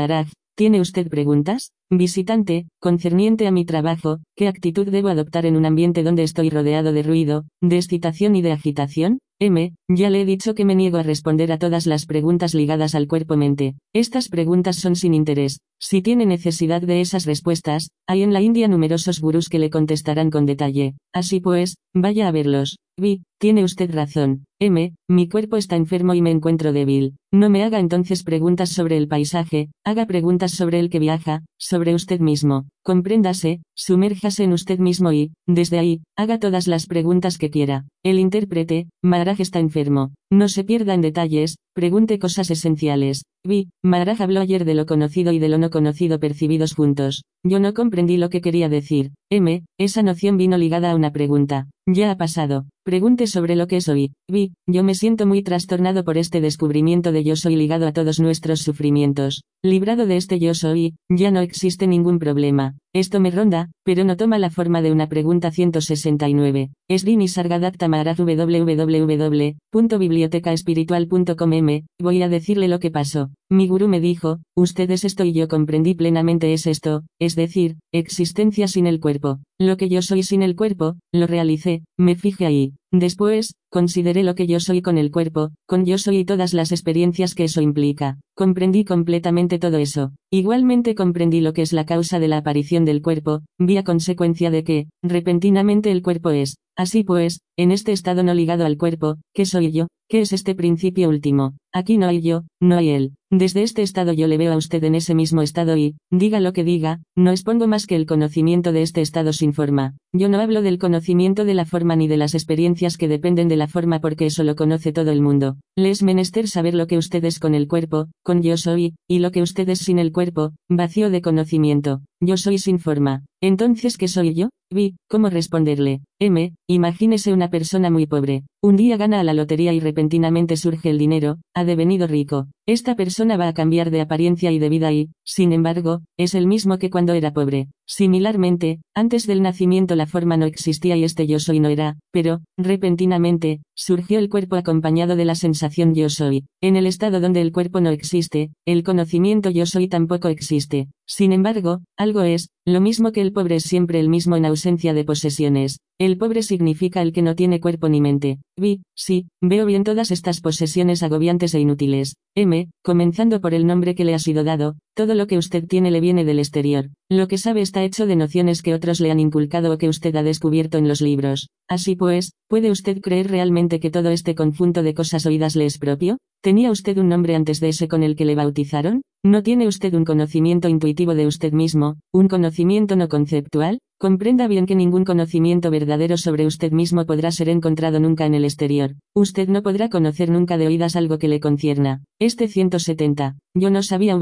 ¿Tiene usted preguntas? Visitante, concerniente a mi trabajo, ¿qué actitud debo adoptar en un ambiente donde estoy rodeado de ruido, de excitación y de agitación? M, ya le he dicho que me niego a responder a todas las preguntas ligadas al cuerpo-mente. Estas preguntas son sin interés. Si tiene necesidad de esas respuestas, hay en la India numerosos gurús que le contestarán con detalle. Así pues, vaya a verlos. Vi, tiene usted razón. M, mi cuerpo está enfermo y me encuentro débil. No me haga entonces preguntas sobre el paisaje, haga preguntas sobre el que viaja, sobre usted mismo. Compréndase, sumérjase en usted mismo y, desde ahí, haga todas las preguntas que quiera. El intérprete, Maharaj está enfermo. No se pierda en detalles, pregunte cosas esenciales. Vi, Maharaj habló ayer de lo conocido y de lo no conocido percibidos juntos. Yo no comprendí lo que quería decir. M, esa noción vino ligada a una pregunta. Ya ha pasado. Pregunte sobre lo que soy. Vi, yo me siento muy trastornado por este descubrimiento de yo soy ligado a todos nuestros sufrimientos. Librado de este yo soy, ya no existe ningún problema. Esto me ronda, pero no toma la forma de una pregunta 169. Srini Sargadatta Maharaj www.bibliotecaespiritual.com M. Voy a decirle lo que pasó. Mi gurú me dijo, usted es esto y yo comprendí plenamente es esto, es decir, existencia sin el cuerpo. Lo que yo soy sin el cuerpo, lo realicé, me fijé ahí. Después, consideré lo que yo soy con el cuerpo, con yo soy y todas las experiencias que eso implica. Comprendí completamente todo eso. Igualmente comprendí lo que es la causa de la aparición del cuerpo, vía consecuencia de que, repentinamente el cuerpo es. Así pues, en este estado no ligado al cuerpo, ¿qué soy yo? ¿Qué es este principio último? Aquí no hay yo, no hay él. Desde este estado yo le veo a usted en ese mismo estado y, diga lo que diga, no expongo más que el conocimiento de este estado sin forma. Yo no hablo del conocimiento de la forma ni de las experiencias que dependen de la forma porque eso lo conoce todo el mundo. Le es menester saber lo que usted es con el cuerpo, con yo soy, y lo que usted es sin el cuerpo, vacío de conocimiento. Yo soy sin forma. Entonces, ¿qué soy yo? Vi, ¿cómo responderle? M, imagínese una persona muy pobre. Un día gana a la lotería y repentinamente surge el dinero, ha devenido rico. Esta persona va a cambiar de apariencia y de vida y, sin embargo, es el mismo que cuando era pobre. Similarmente, antes del nacimiento la forma no existía y este yo soy no era, pero, repentinamente, surgió el cuerpo acompañado de la sensación yo soy. En el estado donde el cuerpo no existe, el conocimiento yo soy tampoco existe. Sin embargo, algo es, lo mismo que el pobre es siempre el mismo en ausencia de posesiones. El pobre significa el que no tiene cuerpo ni mente. Vi, sí, veo bien todas estas posesiones agobiantes e inútiles. M, comenzando por el nombre que le ha sido dado, todo lo que usted tiene le viene del exterior. Lo que sabe está hecho de nociones que otros le han inculcado o que usted ha descubierto en los libros. Así pues, ¿puede usted creer realmente que todo este conjunto de cosas oídas le es propio? ¿Tenía usted un nombre antes de ese con el que le bautizaron? ¿No tiene usted un conocimiento intuitivo de usted mismo, un conocimiento no conceptual? Comprenda bien que ningún conocimiento verdadero sobre usted mismo podrá ser encontrado nunca en el exterior. Usted no podrá conocer nunca de oídas algo que le concierna. Este 170. Yo no sabía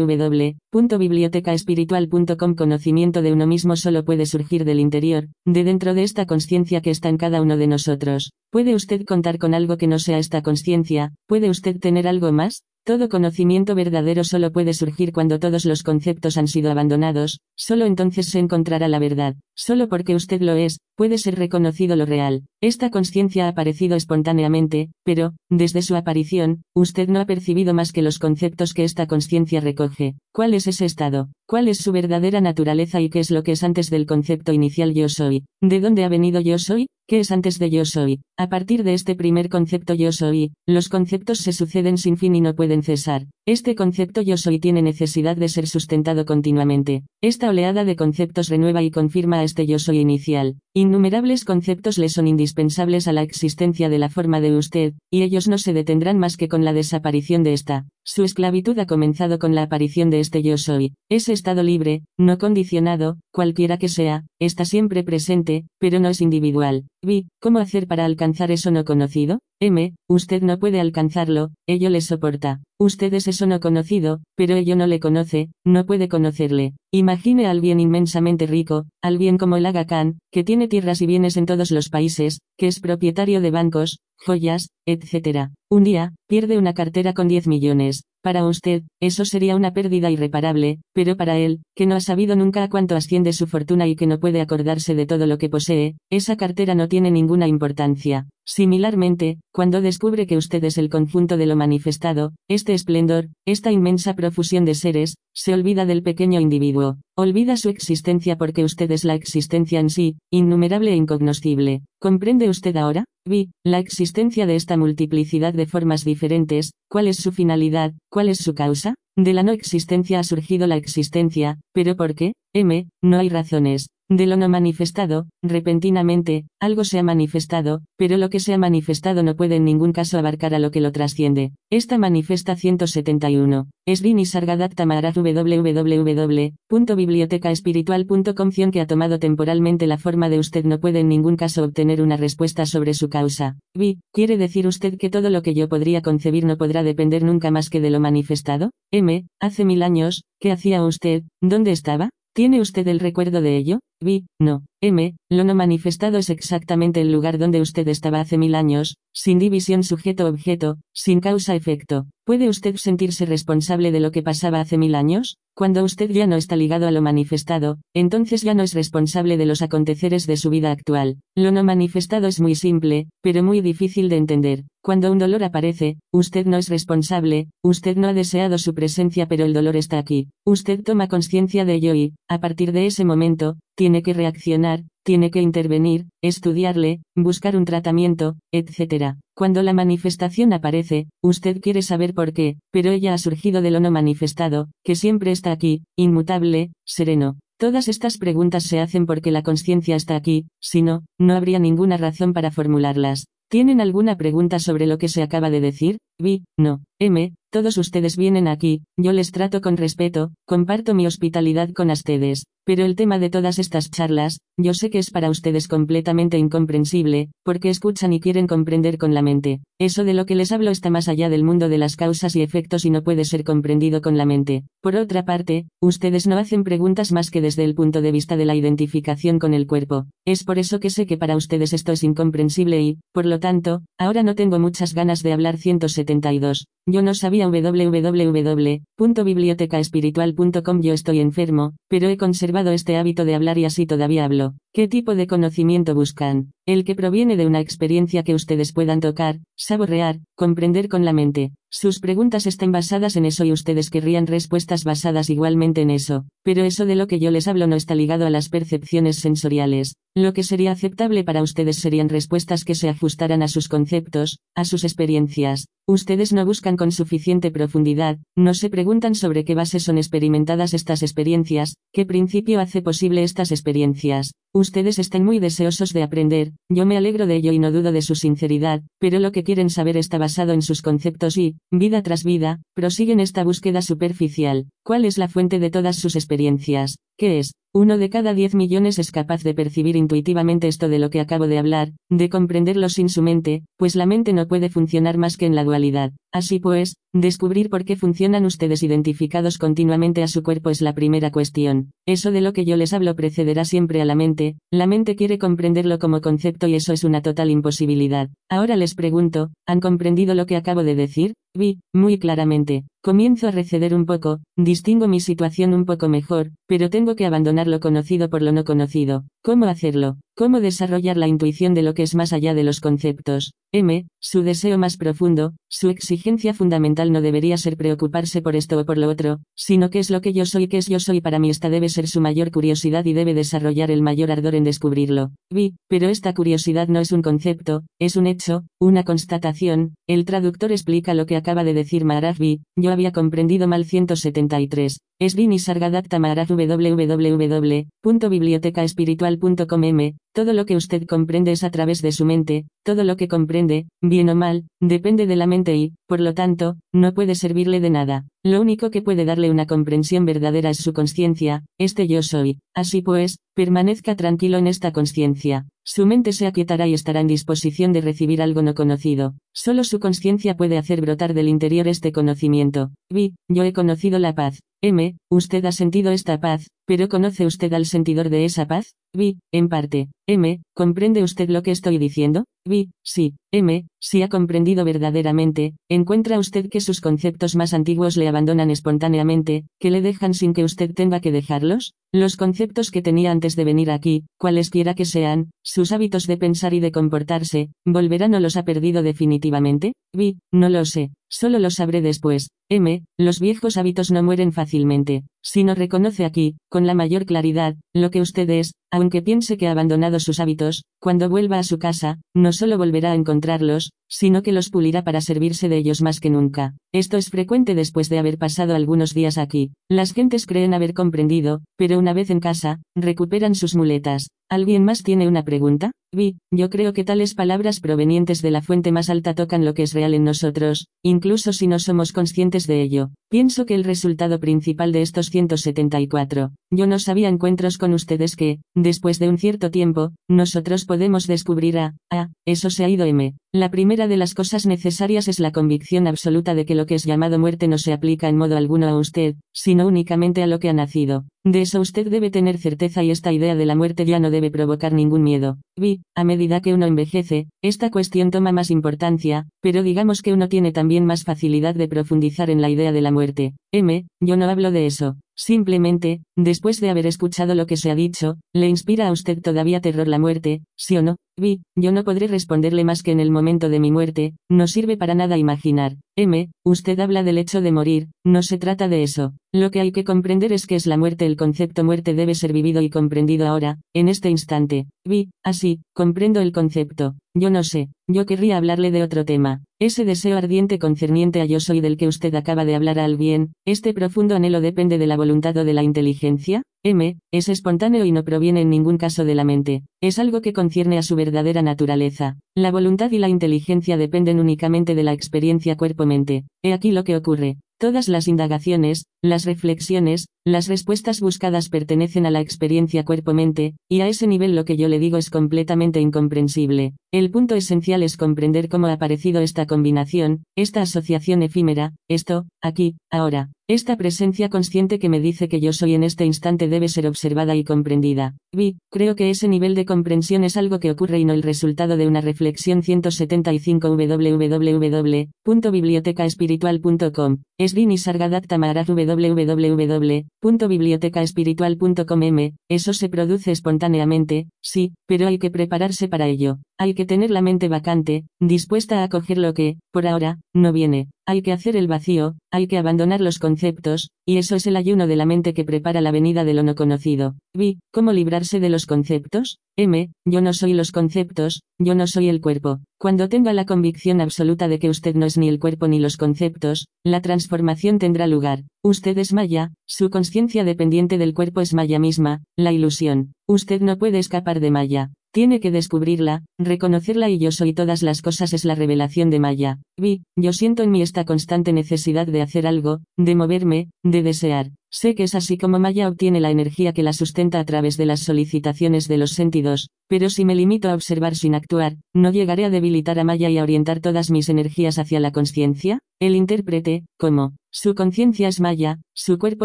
www.bibliotecaespiritual.com Conocimiento de uno mismo solo puede surgir del interior, de dentro de esta conciencia que está en cada uno de nosotros. ¿Puede usted contar con algo que no sea esta conciencia? ¿Puede usted tener algo más? Todo conocimiento verdadero solo puede surgir cuando todos los conceptos han sido abandonados, solo entonces se encontrará la verdad. Solo porque usted lo es, puede ser reconocido lo real. Esta conciencia ha aparecido espontáneamente, pero, desde su aparición, usted no ha percibido más que los conceptos que esta conciencia recoge. ¿Cuál es ese estado? ¿Cuál es su verdadera naturaleza y qué es lo que es antes del concepto inicial yo soy? ¿De dónde ha venido yo soy? ¿Qué es antes de yo soy? A partir de este primer concepto yo soy, los conceptos se suceden sin fin y no pueden cesar. Este concepto yo soy tiene necesidad de ser sustentado continuamente. Esta oleada de conceptos renueva y confirma a este yo soy inicial. Innumerables conceptos le son indispensables a la existencia de la forma de usted, y ellos no se detendrán más que con la desaparición de esta. Su esclavitud ha comenzado con la aparición de este yo soy. Ese estado libre, no condicionado, cualquiera que sea, está siempre presente, pero no es individual. Vi, ¿cómo hacer para alcanzar eso no conocido? M, usted no puede alcanzarlo, ello le soporta. Usted es eso no conocido, pero ello no le conoce, no puede conocerle. Imagine al bien inmensamente rico, al bien como el Aga Khan, que tiene tierras y bienes en todos los países, que es propietario de bancos, joyas, etc. Un día, pierde una cartera con 10 millones. Para usted, eso sería una pérdida irreparable, pero para él, que no ha sabido nunca a cuánto asciende su fortuna y que no puede acordarse de todo lo que posee, esa cartera no tiene ninguna importancia. Similarmente, cuando descubre que usted es el conjunto de lo manifestado, este esplendor, esta inmensa profusión de seres, se olvida del pequeño individuo, olvida su existencia porque usted es la existencia en sí, innumerable e incognoscible. ¿Comprende usted ahora? Vi, la existencia de esta multiplicidad de formas diferentes, ¿cuál es su finalidad? ¿Cuál es su causa? De la no existencia ha surgido la existencia, pero ¿por qué? M, no hay razones. De lo no manifestado, repentinamente, algo se ha manifestado, pero lo que se ha manifestado no puede en ningún caso abarcar a lo que lo trasciende. Esta manifesta 171. Esvini Sargadatta Maharaj www.bibliotecaespiritual.com que ha tomado temporalmente la forma de usted no puede en ningún caso obtener una respuesta sobre su causa. Vi, ¿quiere decir usted que todo lo que yo podría concebir no podrá depender nunca más que de lo manifestado? M, hace mil años, ¿qué hacía usted? ¿Dónde estaba? ¿Tiene usted el recuerdo de ello? Vi, no. M, lo no manifestado es exactamente el lugar donde usted estaba hace mil años, sin división sujeto-objeto, sin causa-efecto. ¿Puede usted sentirse responsable de lo que pasaba hace mil años? Cuando usted ya no está ligado a lo manifestado, entonces ya no es responsable de los aconteceres de su vida actual. Lo no manifestado es muy simple, pero muy difícil de entender. Cuando un dolor aparece, usted no es responsable, usted no ha deseado su presencia pero el dolor está aquí. Usted toma conciencia de ello y, a partir de ese momento, tiene que reaccionar, tiene que intervenir, estudiarle, buscar un tratamiento, etc. Cuando la manifestación aparece, usted quiere saber por qué, pero ella ha surgido de lo no manifestado, que siempre está aquí, inmutable, sereno. Todas estas preguntas se hacen porque la conciencia está aquí, si no, no habría ninguna razón para formularlas. ¿Tienen alguna pregunta sobre lo que se acaba de decir? Vi, no. M, todos ustedes vienen aquí, yo les trato con respeto, comparto mi hospitalidad con ustedes, pero el tema de todas estas charlas, yo sé que es para ustedes completamente incomprensible, porque escuchan y quieren comprender con la mente. Eso de lo que les hablo está más allá del mundo de las causas y efectos y no puede ser comprendido con la mente. Por otra parte, ustedes no hacen preguntas más que desde el punto de vista de la identificación con el cuerpo. Es por eso que sé que para ustedes esto es incomprensible y, por lo tanto, ahora no tengo muchas ganas de hablar 172. Yo no sabía www.bibliotecaespiritual.com Yo estoy enfermo, pero he conservado este hábito de hablar y así todavía hablo. ¿Qué tipo de conocimiento buscan? El que proviene de una experiencia que ustedes puedan tocar, saborear, comprender con la mente. Sus preguntas están basadas en eso y ustedes querrían respuestas basadas igualmente en eso, pero eso de lo que yo les hablo no está ligado a las percepciones sensoriales. Lo que sería aceptable para ustedes serían respuestas que se ajustaran a sus conceptos, a sus experiencias. Ustedes no buscan con suficiente profundidad, no se preguntan sobre qué base son experimentadas estas experiencias, qué principio hace posible estas experiencias. Ustedes están muy deseosos de aprender, yo me alegro de ello y no dudo de su sinceridad, pero lo que quieren saber está basado en sus conceptos y, vida tras vida, prosiguen esta búsqueda superficial. ¿Cuál es la fuente de todas sus experiencias? ¿Qué es? Uno de cada diez millones es capaz de percibir intuitivamente esto de lo que acabo de hablar, de comprenderlo sin su mente, pues la mente no puede funcionar más que en la dualidad. Así pues, descubrir por qué funcionan ustedes identificados continuamente a su cuerpo es la primera cuestión. Eso de lo que yo les hablo precederá siempre a la mente, la mente quiere comprenderlo como concepto y eso es una total imposibilidad. Ahora les pregunto, ¿han comprendido lo que acabo de decir? Vi, muy claramente. Comienzo a receder un poco, distingo mi situación un poco mejor, pero tengo que abandonar lo conocido por lo no conocido. ¿Cómo hacerlo? ¿Cómo desarrollar la intuición de lo que es más allá de los conceptos? M. Su deseo más profundo, su exigencia fundamental no debería ser preocuparse por esto o por lo otro, sino qué es lo que yo soy, qué es yo soy para mí esta debe ser su mayor curiosidad y debe desarrollar el mayor ardor en descubrirlo. Vi, pero esta curiosidad no es un concepto, es un hecho, una constatación, el traductor explica lo que acaba de decir Maharaj Vi, yo había comprendido mal 173. Esvini Sargadatta Maharaj www.bibliotecaespiritual.com M. Todo lo que usted comprende es a través de su mente, todo lo que comprende, bien o mal, depende de la mente y, por lo tanto, no puede servirle de nada. Lo único que puede darle una comprensión verdadera es su conciencia, este yo soy. Así pues, permanezca tranquilo en esta conciencia. Su mente se aquietará y estará en disposición de recibir algo no conocido. Solo su conciencia puede hacer brotar del interior este conocimiento. Vi, yo he conocido la paz. M, usted ha sentido esta paz, pero ¿conoce usted al sentidor de esa paz? Vi, en parte. M, ¿comprende usted lo que estoy diciendo? Vi, sí. M, si ha comprendido verdaderamente, ¿encuentra usted que sus conceptos más antiguos le abandonan espontáneamente, que le dejan sin que usted tenga que dejarlos? Los conceptos que tenía antes de venir aquí, cualesquiera que sean, sus hábitos de pensar y de comportarse, ¿volverán o los ha perdido definitivamente? Vi, no lo sé. Solo lo sabré después. M. Los viejos hábitos no mueren fácilmente. Si no reconoce aquí, con la mayor claridad, lo que usted es, aunque piense que ha abandonado sus hábitos, cuando vuelva a su casa, no solo volverá a encontrarlos, sino que los pulirá para servirse de ellos más que nunca. Esto es frecuente después de haber pasado algunos días aquí. Las gentes creen haber comprendido, pero una vez en casa, recuperan sus muletas. ¿Alguien más tiene una pregunta? Vi, yo creo que tales palabras provenientes de la fuente más alta tocan lo que es real en nosotros, incluso si no somos conscientes de ello. Pienso que el resultado principal de estos 174, yo no sabía encuentros con ustedes que, después de un cierto tiempo, nosotros podemos descubrir a, a, eso se ha ido M. La primera de las cosas necesarias es la convicción absoluta de que lo que es llamado muerte no se aplica en modo alguno a usted, sino únicamente a lo que ha nacido. De eso usted debe tener certeza y esta idea de la muerte ya no debe provocar ningún miedo. Vi, a medida que uno envejece, esta cuestión toma más importancia, pero digamos que uno tiene también más facilidad de profundizar en la idea de la muerte. M, yo no hablo de eso. Simplemente, después de haber escuchado lo que se ha dicho, ¿le inspira a usted todavía terror la muerte, sí o no? Vi, yo no podré responderle más que en el momento de mi muerte, no sirve para nada imaginar. M, usted habla del hecho de morir, no se trata de eso. Lo que hay que comprender es que es la muerte. El concepto muerte debe ser vivido y comprendido ahora, en este instante. Vi, así, comprendo el concepto. Yo no sé, yo querría hablarle de otro tema. Ese deseo ardiente concerniente a yo soy del que usted acaba de hablar al bien, este profundo anhelo depende de la voluntad o de la inteligencia inteligencia? M, es espontáneo y no proviene en ningún caso de la mente. Es algo que concierne a su verdadera naturaleza. La voluntad y la inteligencia dependen únicamente de la experiencia cuerpo-mente. He aquí lo que ocurre. Todas las indagaciones, las reflexiones, las respuestas buscadas pertenecen a la experiencia cuerpo-mente, y a ese nivel lo que yo le digo es completamente incomprensible. El punto esencial es comprender cómo ha aparecido esta combinación, esta asociación efímera, esto, aquí, ahora. Esta presencia consciente que me dice que yo soy en este instante debe ser observada y comprendida. Vi, creo que ese nivel de comprensión es algo que ocurre y no el resultado de una reflexión 175 www.bibliotecaespiritual.com. Esvini Sargadatta Maharaj www.bibliotecaespiritual.com m. Eso se produce espontáneamente, sí, pero hay que prepararse para ello. Hay que tener la mente vacante, dispuesta a acoger lo que, por ahora, no viene. Hay que hacer el vacío, hay que abandonar los conceptos, y eso es el ayuno de la mente que prepara la venida de lo no conocido. Vi, ¿cómo librarse de los conceptos? M, yo no soy los conceptos, yo no soy el cuerpo. Cuando tenga la convicción absoluta de que usted no es ni el cuerpo ni los conceptos, la transformación tendrá lugar. Usted es Maya, su conciencia dependiente del cuerpo es Maya misma, la ilusión. Usted no puede escapar de Maya. Tiene que descubrirla, reconocerla y yo soy todas las cosas es la revelación de Maya. Vi, yo siento en mí esta constante necesidad de hacer algo, de moverme, de desear. Sé que es así como Maya obtiene la energía que la sustenta a través de las solicitaciones de los sentidos, pero si me limito a observar sin actuar, ¿no llegaré a debilitar a Maya y a orientar todas mis energías hacia la conciencia? El intérprete, como, su conciencia es Maya, su cuerpo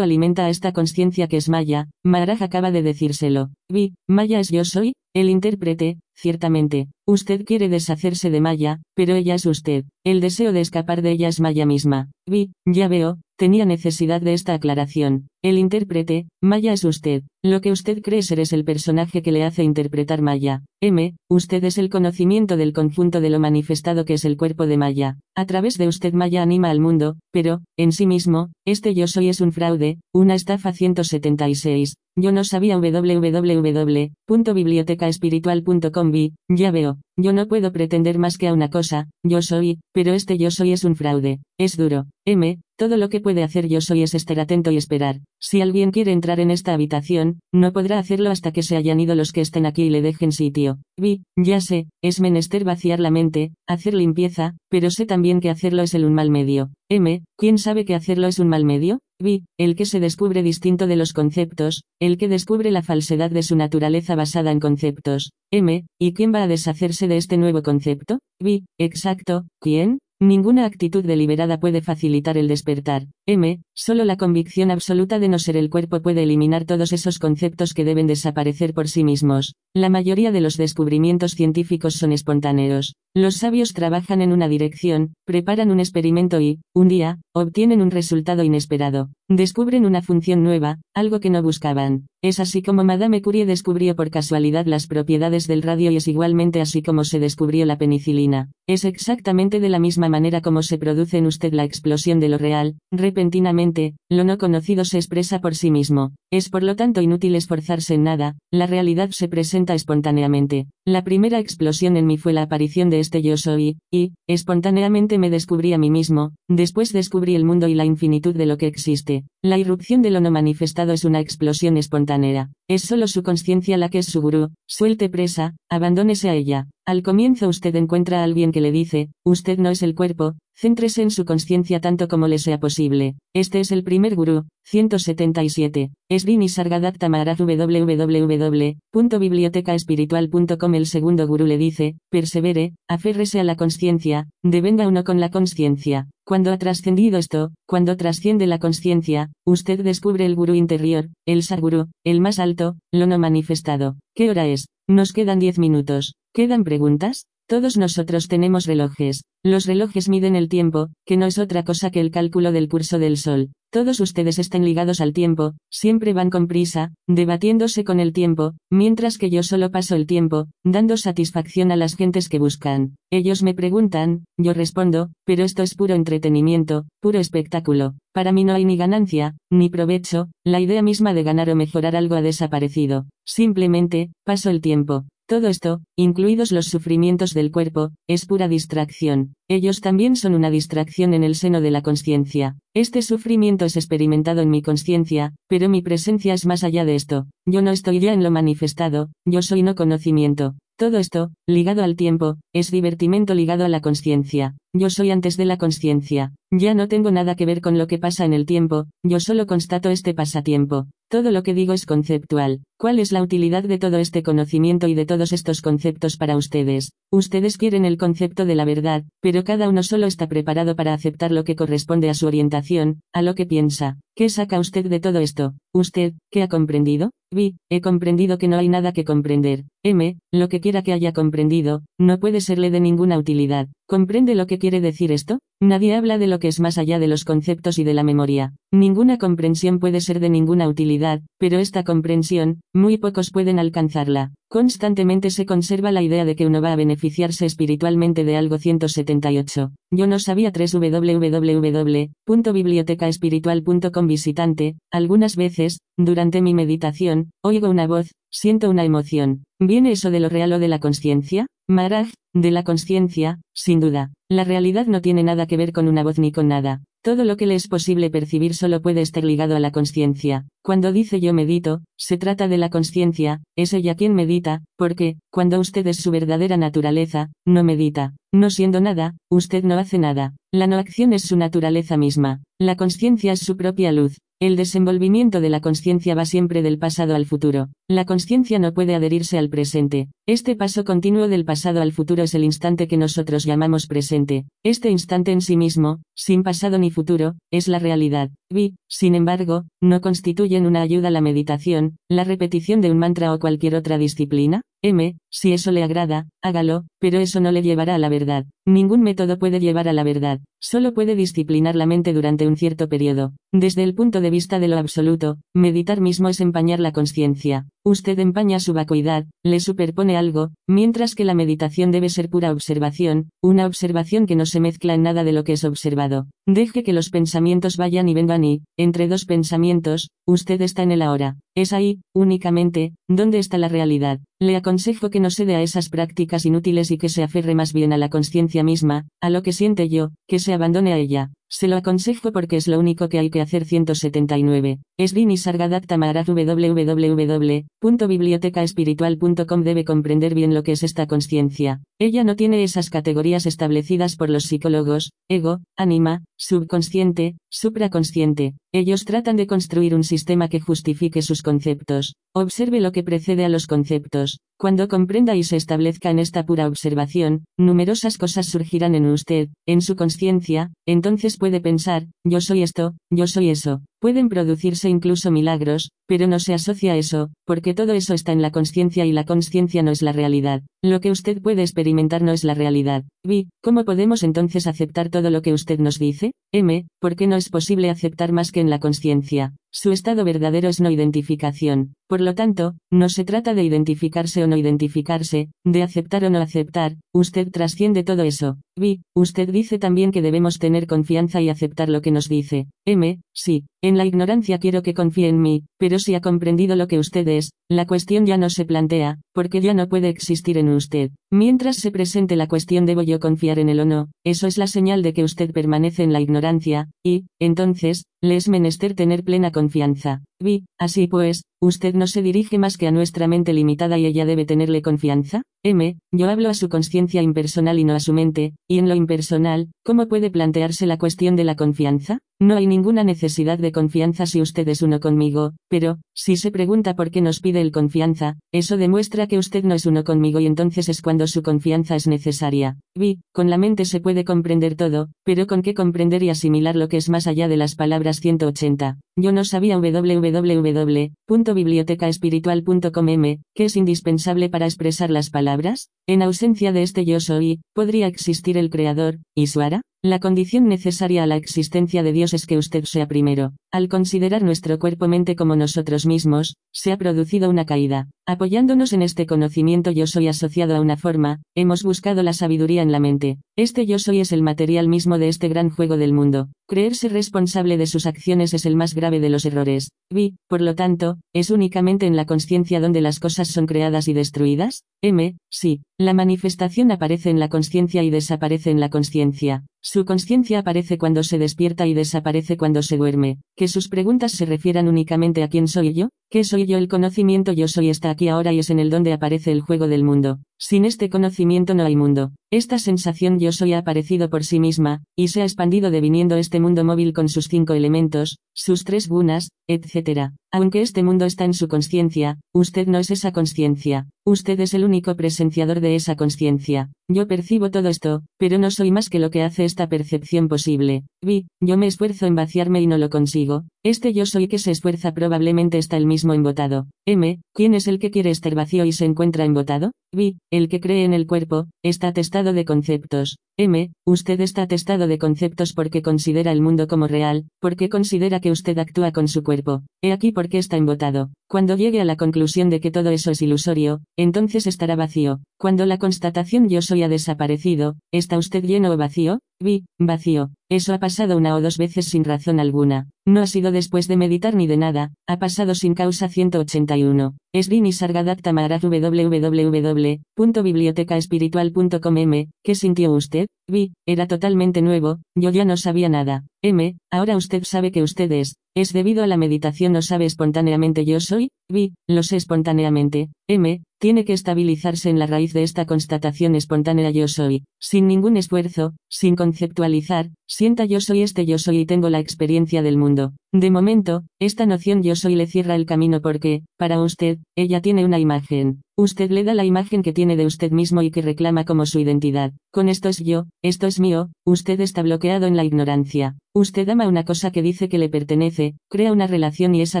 alimenta a esta conciencia que es Maya, Maharaj acaba de decírselo. Vi, Maya es yo soy, el intérprete, ciertamente, usted quiere deshacerse de Maya, pero ella es usted, el deseo de escapar de ella es Maya misma. Vi, ya veo, tenía necesidad de esta aclaración. El intérprete, Maya es usted. Lo que usted cree ser es el personaje que le hace interpretar Maya. M, usted es el conocimiento del conjunto de lo manifestado que es el cuerpo de Maya. A través de usted Maya anima al mundo, pero, en sí mismo, este yo soy es un fraude, una estafa 176. Yo no sabía www.bibliotecaespiritual.com ya veo, yo no puedo pretender más que a una cosa, yo soy, pero este yo soy es un fraude, es duro. M, todo lo que puede hacer yo soy es estar atento y esperar. Si alguien quiere entrar en esta habitación, no podrá hacerlo hasta que se hayan ido los que estén aquí y le dejen sitio. Vi, ya sé, es menester vaciar la mente, hacer limpieza, pero sé también que hacerlo es el un mal medio. M, ¿quién sabe que hacerlo es un mal medio? Vi, el que se descubre distinto de los conceptos, el que descubre la falsedad de su naturaleza basada en conceptos. M, ¿y quién va a deshacerse de este nuevo concepto? Vi, exacto, ¿quién? Ninguna actitud deliberada puede facilitar el despertar. M. Solo la convicción absoluta de no ser el cuerpo puede eliminar todos esos conceptos que deben desaparecer por sí mismos. La mayoría de los descubrimientos científicos son espontáneos. Los sabios trabajan en una dirección, preparan un experimento y, un día, obtienen un resultado inesperado. Descubren una función nueva, algo que no buscaban. Es así como Madame Curie descubrió por casualidad las propiedades del radio y es igualmente así como se descubrió la penicilina. Es exactamente de la misma manera como se produce en usted la explosión de lo real, repentinamente, lo no conocido se expresa por sí mismo. Es por lo tanto inútil esforzarse en nada, la realidad se presenta espontáneamente. La primera explosión en mí fue la aparición de este yo soy, y, espontáneamente me descubrí a mí mismo, después descubrí el mundo y la infinitud de lo que existe. La irrupción de lo no manifestado es una explosión espontánea. Es solo su conciencia la que es su gurú, suelte presa, abandónese a ella. Al comienzo usted encuentra a alguien que le dice, usted no es el cuerpo, céntrese en su conciencia tanto como le sea posible. Este es el primer gurú. 177. Srini Sargadatta Maharaj www.bibliotecaespiritual.com El segundo gurú le dice, persevere, aférrese a la conciencia, devenga uno con la conciencia. Cuando ha trascendido esto, cuando trasciende la conciencia, usted descubre el gurú interior, el sagurú, el más alto, lo no manifestado. ¿Qué hora es? Nos quedan diez minutos. ¿Quedan preguntas? Todos nosotros tenemos relojes. Los relojes miden el tiempo, que no es otra cosa que el cálculo del curso del sol. Todos ustedes están ligados al tiempo, siempre van con prisa, debatiéndose con el tiempo, mientras que yo solo paso el tiempo, dando satisfacción a las gentes que buscan. Ellos me preguntan, yo respondo, pero esto es puro entretenimiento, puro espectáculo. Para mí no hay ni ganancia, ni provecho, la idea misma de ganar o mejorar algo ha desaparecido. Simplemente, paso el tiempo. Todo esto, incluidos los sufrimientos del cuerpo, es pura distracción. Ellos también son una distracción en el seno de la conciencia. Este sufrimiento es experimentado en mi conciencia, pero mi presencia es más allá de esto. Yo no estoy ya en lo manifestado, yo soy no conocimiento. Todo esto, ligado al tiempo, es divertimento ligado a la conciencia. Yo soy antes de la conciencia. Ya no tengo nada que ver con lo que pasa en el tiempo, yo solo constato este pasatiempo. Todo lo que digo es conceptual. ¿Cuál es la utilidad de todo este conocimiento y de todos estos conceptos para ustedes? Ustedes quieren el concepto de la verdad, pero cada uno solo está preparado para aceptar lo que corresponde a su orientación, a lo que piensa. ¿Qué saca usted de todo esto? ¿Usted, qué ha comprendido? Vi, he comprendido que no hay nada que comprender. M, lo que quiera que haya comprendido, no puede serle de ninguna utilidad. ¿Comprende lo que quiere decir esto? Nadie habla de lo que es más allá de los conceptos y de la memoria. Ninguna comprensión puede ser de ninguna utilidad, pero esta comprensión, muy pocos pueden alcanzarla. Constantemente se conserva la idea de que uno va a beneficiarse espiritualmente de algo 178. Yo no sabía 3 www.bibliotecaespiritual.com visitante, algunas veces, durante mi meditación, oigo una voz, siento una emoción. ¿Viene eso de lo real o de la conciencia? Maraj, de la conciencia, sin duda. La realidad no tiene nada que ver con una voz ni con nada. Todo lo que le es posible percibir solo puede estar ligado a la conciencia. Cuando dice yo medito, se trata de la conciencia, es ella quien medita, porque, cuando usted es su verdadera naturaleza, no medita. No siendo nada, usted no hace nada. La no acción es su naturaleza misma. La conciencia es su propia luz. El desenvolvimiento de la conciencia va siempre del pasado al futuro. La conciencia no puede adherirse al presente. Este paso continuo del pasado al futuro es el instante que nosotros llamamos presente. Este instante en sí mismo, sin pasado ni futuro, es la realidad. Vi, sin embargo, no constituyen una ayuda a la meditación, la repetición de un mantra o cualquier otra disciplina. M, si eso le agrada, hágalo, pero eso no le llevará a la verdad. Ningún método puede llevar a la verdad, solo puede disciplinar la mente durante un cierto periodo. Desde el punto de vista de lo absoluto, meditar mismo es empañar la conciencia. Usted empaña su vacuidad, le superpone algo, mientras que la meditación debe ser pura observación, una observación que no se mezcla en nada de lo que es observado. Deje que los pensamientos vayan y vengan entre dos pensamientos, usted está en el ahora. Es ahí, únicamente, donde está la realidad. Le aconsejo que no cede a esas prácticas inútiles y que se aferre más bien a la conciencia misma, a lo que siente yo, que se abandone a ella. Se lo aconsejo porque es lo único que hay que hacer 179. Srini Sargadatta Maharaj www.bibliotecaespiritual.com debe comprender bien lo que es esta conciencia. Ella no tiene esas categorías establecidas por los psicólogos, ego, anima, subconsciente, supraconsciente. Ellos tratan de construir un sistema que justifique sus conceptos. Observe lo que precede a los conceptos. Cuando comprenda y se establezca en esta pura observación, numerosas cosas surgirán en usted, en su conciencia, entonces puede pensar, yo soy esto, yo soy eso. Pueden producirse incluso milagros, pero no se asocia a eso, porque todo eso está en la conciencia y la conciencia no es la realidad. Lo que usted puede experimentar no es la realidad. Vi, ¿cómo podemos entonces aceptar todo lo que usted nos dice? M, ¿por qué no es posible aceptar más que en la conciencia? Su estado verdadero es no identificación. Por lo tanto, no se trata de identificarse o no identificarse, de aceptar o no aceptar, usted trasciende todo eso. Vi, usted dice también que debemos tener confianza y aceptar lo que nos dice. M, sí, en la ignorancia quiero que confíe en mí, pero si ha comprendido lo que usted es, la cuestión ya no se plantea, porque ya no puede existir en usted. Mientras se presente la cuestión debo yo confiar en él o no, eso es la señal de que usted permanece en la ignorancia, y, entonces, le es menester tener plena confianza. Vi, así pues, usted no se dirige más que a nuestra mente limitada y ella debe tenerle confianza. M, yo hablo a su conciencia impersonal y no a su mente, y en lo impersonal, ¿cómo puede plantearse la cuestión de la confianza? No hay ninguna necesidad de confianza si usted es uno conmigo, pero, si se pregunta por qué nos pide el confianza, eso demuestra que usted no es uno conmigo y entonces es cuando su confianza es necesaria. Vi, con la mente se puede comprender todo, pero con qué comprender y asimilar lo que es más allá de las palabras 180. Yo no sabía www.bibliotecaespiritual.com m, que es indispensable para expresar las palabras. En ausencia de este yo soy, ¿podría existir el Creador, Iswara? La condición necesaria a la existencia de Dios es que usted sea primero. Al considerar nuestro cuerpo-mente como nosotros mismos, se ha producido una caída. Apoyándonos en este conocimiento yo soy asociado a una forma, hemos buscado la sabiduría en la mente. Este yo soy es el material mismo de este gran juego del mundo. Creerse responsable de sus acciones es el más grave de los errores. Vi, por lo tanto, ¿es únicamente en la conciencia donde las cosas son creadas y destruidas? M, sí. La manifestación aparece en la conciencia y desaparece en la conciencia. Su conciencia aparece cuando se despierta y desaparece cuando se duerme. Que sus preguntas se refieran únicamente a quién soy yo, ¿Qué soy yo? El conocimiento yo soy está aquí ahora y es en el donde aparece el juego del mundo. Sin este conocimiento no hay mundo. Esta sensación yo soy ha aparecido por sí misma, y se ha expandido deviniendo este mundo móvil con sus cinco elementos, sus tres gunas, etc. Aunque este mundo está en su conciencia, usted no es esa conciencia, usted es el único presenciador de esa conciencia. Yo percibo todo esto, pero no soy más que lo que hace esta percepción posible. Vi, yo me esfuerzo en vaciarme y no lo consigo. Este yo soy que se esfuerza probablemente está el mismo embotado. M, ¿quién es el que quiere estar vacío y se encuentra embotado? Vi, el que cree en el cuerpo, está de conceptos. M, usted está atestado de conceptos porque considera el mundo como real, porque considera que usted actúa con su cuerpo. He aquí por qué está embotado. Cuando llegue a la conclusión de que todo eso es ilusorio, entonces estará vacío. Cuando la constatación yo soy ha desaparecido, ¿está usted lleno o vacío? Vi, vacío. Eso ha pasado una o dos veces sin razón alguna. No ha sido después de meditar ni de nada, ha pasado sin causa 181. Srini Sargadatta Maharaj www.bibliotecaespiritual.com M. ¿Qué sintió usted? Vi, era totalmente nuevo, yo ya no sabía nada. M. Ahora usted sabe que usted es. ¿Es debido a la meditación o sabe espontáneamente yo soy? Vi, lo sé espontáneamente. M. Tiene que estabilizarse en la raíz de esta constatación espontánea yo soy, sin ningún esfuerzo, sin conceptualizar, sienta yo soy este yo soy y tengo la experiencia del mundo. De momento, esta noción yo soy le cierra el camino porque, para usted, ella tiene una imagen. Usted le da la imagen que tiene de usted mismo y que reclama como su identidad. Con esto es yo, esto es mío, usted está bloqueado en la ignorancia. Usted ama una cosa que dice que le pertenece, crea una relación y esa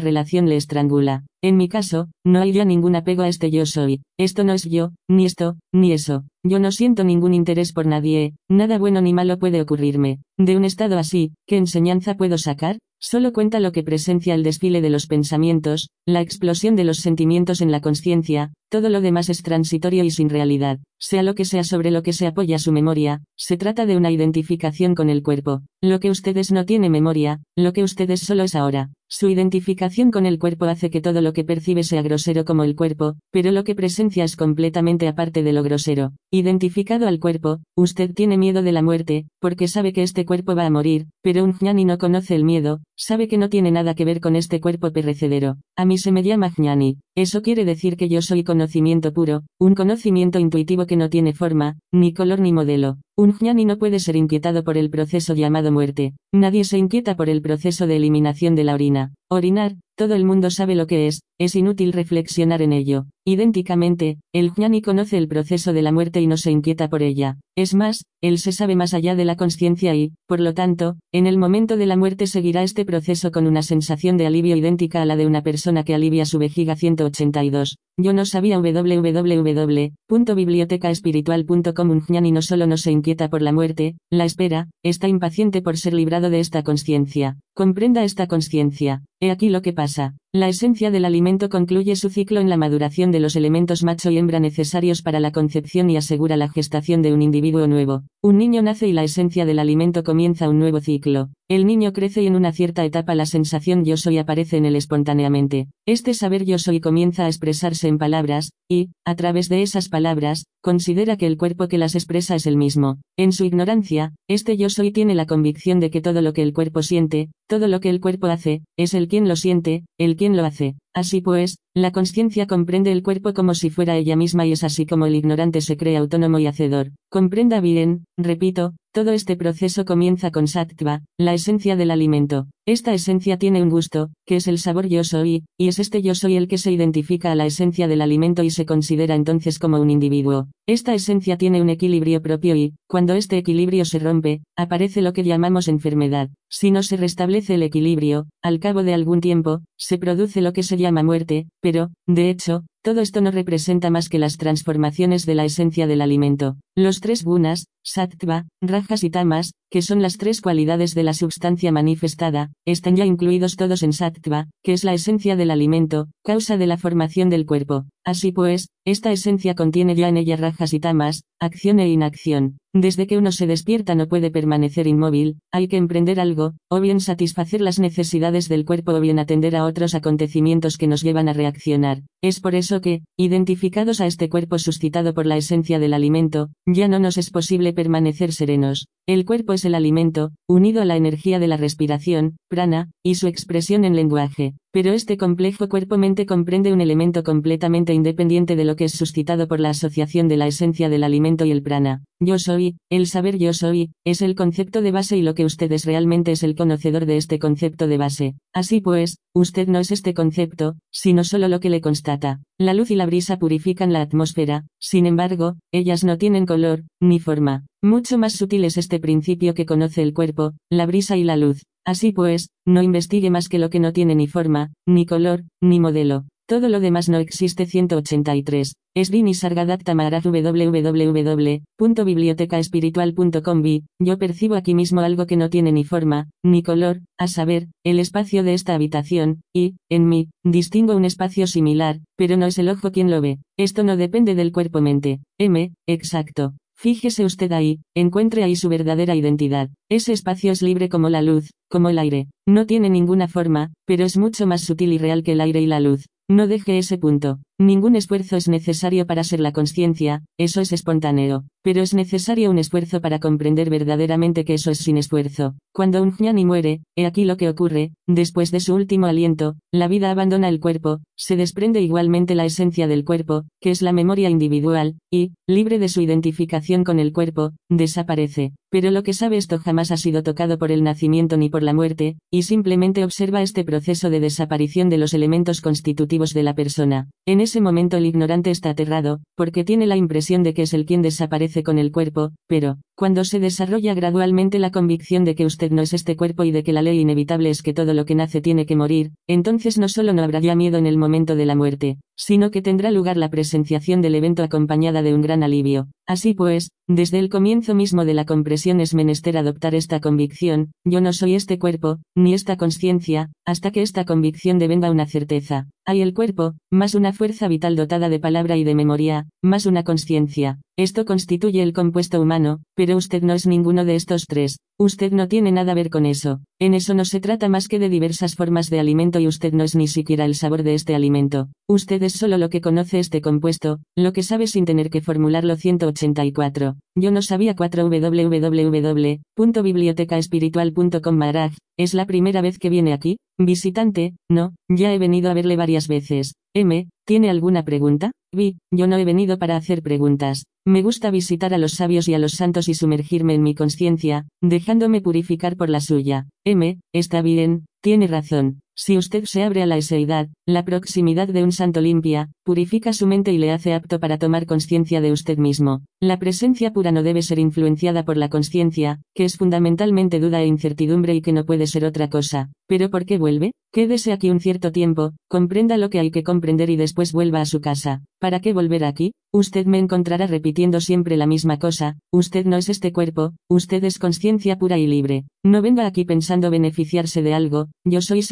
relación le estrangula. En mi caso, no hay ya ningún apego a este yo soy. Esto no es yo, ni esto, ni eso. Yo no siento ningún interés por nadie, nada bueno ni malo puede ocurrirme. De un estado así, ¿qué enseñanza puedo sacar? Solo cuenta lo que presencia el desfile de los pensamientos, la explosión de los sentimientos en la conciencia, todo lo demás es transitorio y sin realidad, sea lo que sea sobre lo que se apoya su memoria, se trata de una identificación con el cuerpo. Lo que ustedes no tiene memoria, lo que ustedes solo es ahora. Su identificación con el cuerpo hace que todo lo que percibe sea grosero como el cuerpo, pero lo que presencia es completamente aparte de lo grosero. Identificado al cuerpo, usted tiene miedo de la muerte, porque sabe que este cuerpo va a morir, pero un jnani no conoce el miedo, sabe que no tiene nada que ver con este cuerpo perecedero. A mí se me llama jnani. Eso quiere decir que yo soy conocimiento puro, un conocimiento intuitivo que no tiene forma, ni color ni modelo. Un jnani no puede ser inquietado por el proceso llamado muerte. Nadie se inquieta por el proceso de eliminación de la orina. Orinar, todo el mundo sabe lo que es, es inútil reflexionar en ello. Idénticamente, el jnani conoce el proceso de la muerte y no se inquieta por ella. Es más, él se sabe más allá de la conciencia y, por lo tanto, en el momento de la muerte seguirá este proceso con una sensación de alivio idéntica a la de una persona que alivia su vejiga 182. Yo no sabía www.bibliotecaespiritual.com un jnani no solo no se inquieta por la muerte, la espera, está impaciente por ser librado de esta conciencia. Comprenda esta conciencia. He aquí lo que pasa. La esencia del alimento concluye su ciclo en la maduración de los elementos macho y hembra necesarios para la concepción y asegura la gestación de un individuo nuevo. Un niño nace y la esencia del alimento comienza un nuevo ciclo. El niño crece y en una cierta etapa la sensación yo soy aparece en él espontáneamente. Este saber yo soy comienza a expresarse en palabras, y, a través de esas palabras, considera que el cuerpo que las expresa es el mismo. En su ignorancia, este yo soy tiene la convicción de que todo lo que el cuerpo siente, todo lo que el cuerpo hace, es el quien lo siente, el quien lo hace. Así pues, la conciencia comprende el cuerpo como si fuera ella misma y es así como el ignorante se cree autónomo y hacedor. Comprenda bien, repito, todo este proceso comienza con sattva, la esencia del alimento. Esta esencia tiene un gusto, que es el sabor yo soy, y es este yo soy el que se identifica a la esencia del alimento y se considera entonces como un individuo. Esta esencia tiene un equilibrio propio y, cuando este equilibrio se rompe, aparece lo que llamamos enfermedad. Si no se restablece el equilibrio, al cabo de algún tiempo, se produce lo que se llama muerte, pero, de hecho, todo esto no representa más que las transformaciones de la esencia del alimento. Los tres gunas, sattva, rajas y tamas, que son las tres cualidades de la sustancia manifestada, están ya incluidos todos en sattva, que es la esencia del alimento, causa de la formación del cuerpo. Así pues, esta esencia contiene ya en ella rajas y tamas, acción e inacción. Desde que uno se despierta no puede permanecer inmóvil, hay que emprender algo, o bien satisfacer las necesidades del cuerpo o bien atender a otros acontecimientos que nos llevan a reaccionar. Es por eso que, identificados a este cuerpo suscitado por la esencia del alimento, ya no nos es posible permanecer serenos. El cuerpo es el alimento, unido a la energía de la respiración, prana, y su expresión en lenguaje. Pero este complejo cuerpo-mente comprende un elemento completamente independiente de lo que es suscitado por la asociación de la esencia del alimento y el prana. Yo soy, el saber yo soy, es el concepto de base y lo que usted es realmente es el conocedor de este concepto de base. Así pues, usted no es este concepto, sino solo lo que le constata. La luz y la brisa purifican la atmósfera, sin embargo, ellas no tienen color, ni forma. Mucho más sutil es este principio que conoce el cuerpo, la brisa y la luz. Así pues, no investigue más que lo que no tiene ni forma, ni color, ni modelo. Todo lo demás no existe 183. Esdini Sargadatta Maharaj www.bibliotecaespiritual.com Yo percibo aquí mismo algo que no tiene ni forma, ni color, a saber, el espacio de esta habitación, y, en mí, distingo un espacio similar, pero no es el ojo quien lo ve. Esto no depende del cuerpo-mente. M, exacto. Fíjese usted ahí, encuentre ahí su verdadera identidad. Ese espacio es libre como la luz, como el aire. No tiene ninguna forma, pero es mucho más sutil y real que el aire y la luz. No deje ese punto. Ningún esfuerzo es necesario para ser la conciencia, eso es espontáneo, pero es necesario un esfuerzo para comprender verdaderamente que eso es sin esfuerzo. Cuando un jnani muere, he aquí lo que ocurre, después de su último aliento, la vida abandona el cuerpo, se desprende igualmente la esencia del cuerpo, que es la memoria individual, y, libre de su identificación con el cuerpo, desaparece. Pero lo que sabe esto jamás ha sido tocado por el nacimiento ni por la muerte, y simplemente observa este proceso de desaparición de los elementos constitutivos de la persona. En ese momento el ignorante está aterrado, porque tiene la impresión de que es el quien desaparece con el cuerpo, pero, cuando se desarrolla gradualmente la convicción de que usted no es este cuerpo y de que la ley inevitable es que todo lo que nace tiene que morir, entonces no solo no habrá ya miedo en el momento de la muerte, sino que tendrá lugar la presenciación del evento acompañada de un gran alivio. Así pues, desde el comienzo mismo de la compresión es menester adoptar esta convicción, yo no soy este cuerpo, ni esta conciencia, hasta que esta convicción devenga una certeza. Hay el cuerpo, más una fuerza vital dotada de palabra y de memoria, más una conciencia. Esto constituye el compuesto humano, usted no es ninguno de estos tres. Usted no tiene nada a ver con eso. En eso no se trata más que de diversas formas de alimento y usted no es ni siquiera el sabor de este alimento. Usted es solo lo que conoce este compuesto, lo que sabe sin tener que formularlo 184. Yo no sabía 4 www.bibliotecaespiritual.com Maraj, ¿es la primera vez que viene aquí? Visitante, no, ya he venido a verle varias veces. M, ¿tiene alguna pregunta? Vi, yo no he venido para hacer preguntas. Me gusta visitar a los sabios y a los santos y sumergirme en mi conciencia, dejándome purificar por la suya. M, está bien, tiene razón. Si usted se abre a la eseidad, la proximidad de un santo limpia, purifica su mente y le hace apto para tomar conciencia de usted mismo. La presencia pura no debe ser influenciada por la conciencia, que es fundamentalmente duda e incertidumbre y que no puede ser otra cosa. ¿Pero por qué vuelve? Quédese aquí un cierto tiempo, comprenda lo que hay que comprender y después vuelva a su casa. ¿Para qué volver aquí? Usted me encontrará repitiendo siempre la misma cosa, usted no es este cuerpo, usted es conciencia pura y libre. No venga aquí pensando beneficiarse de algo, yo soy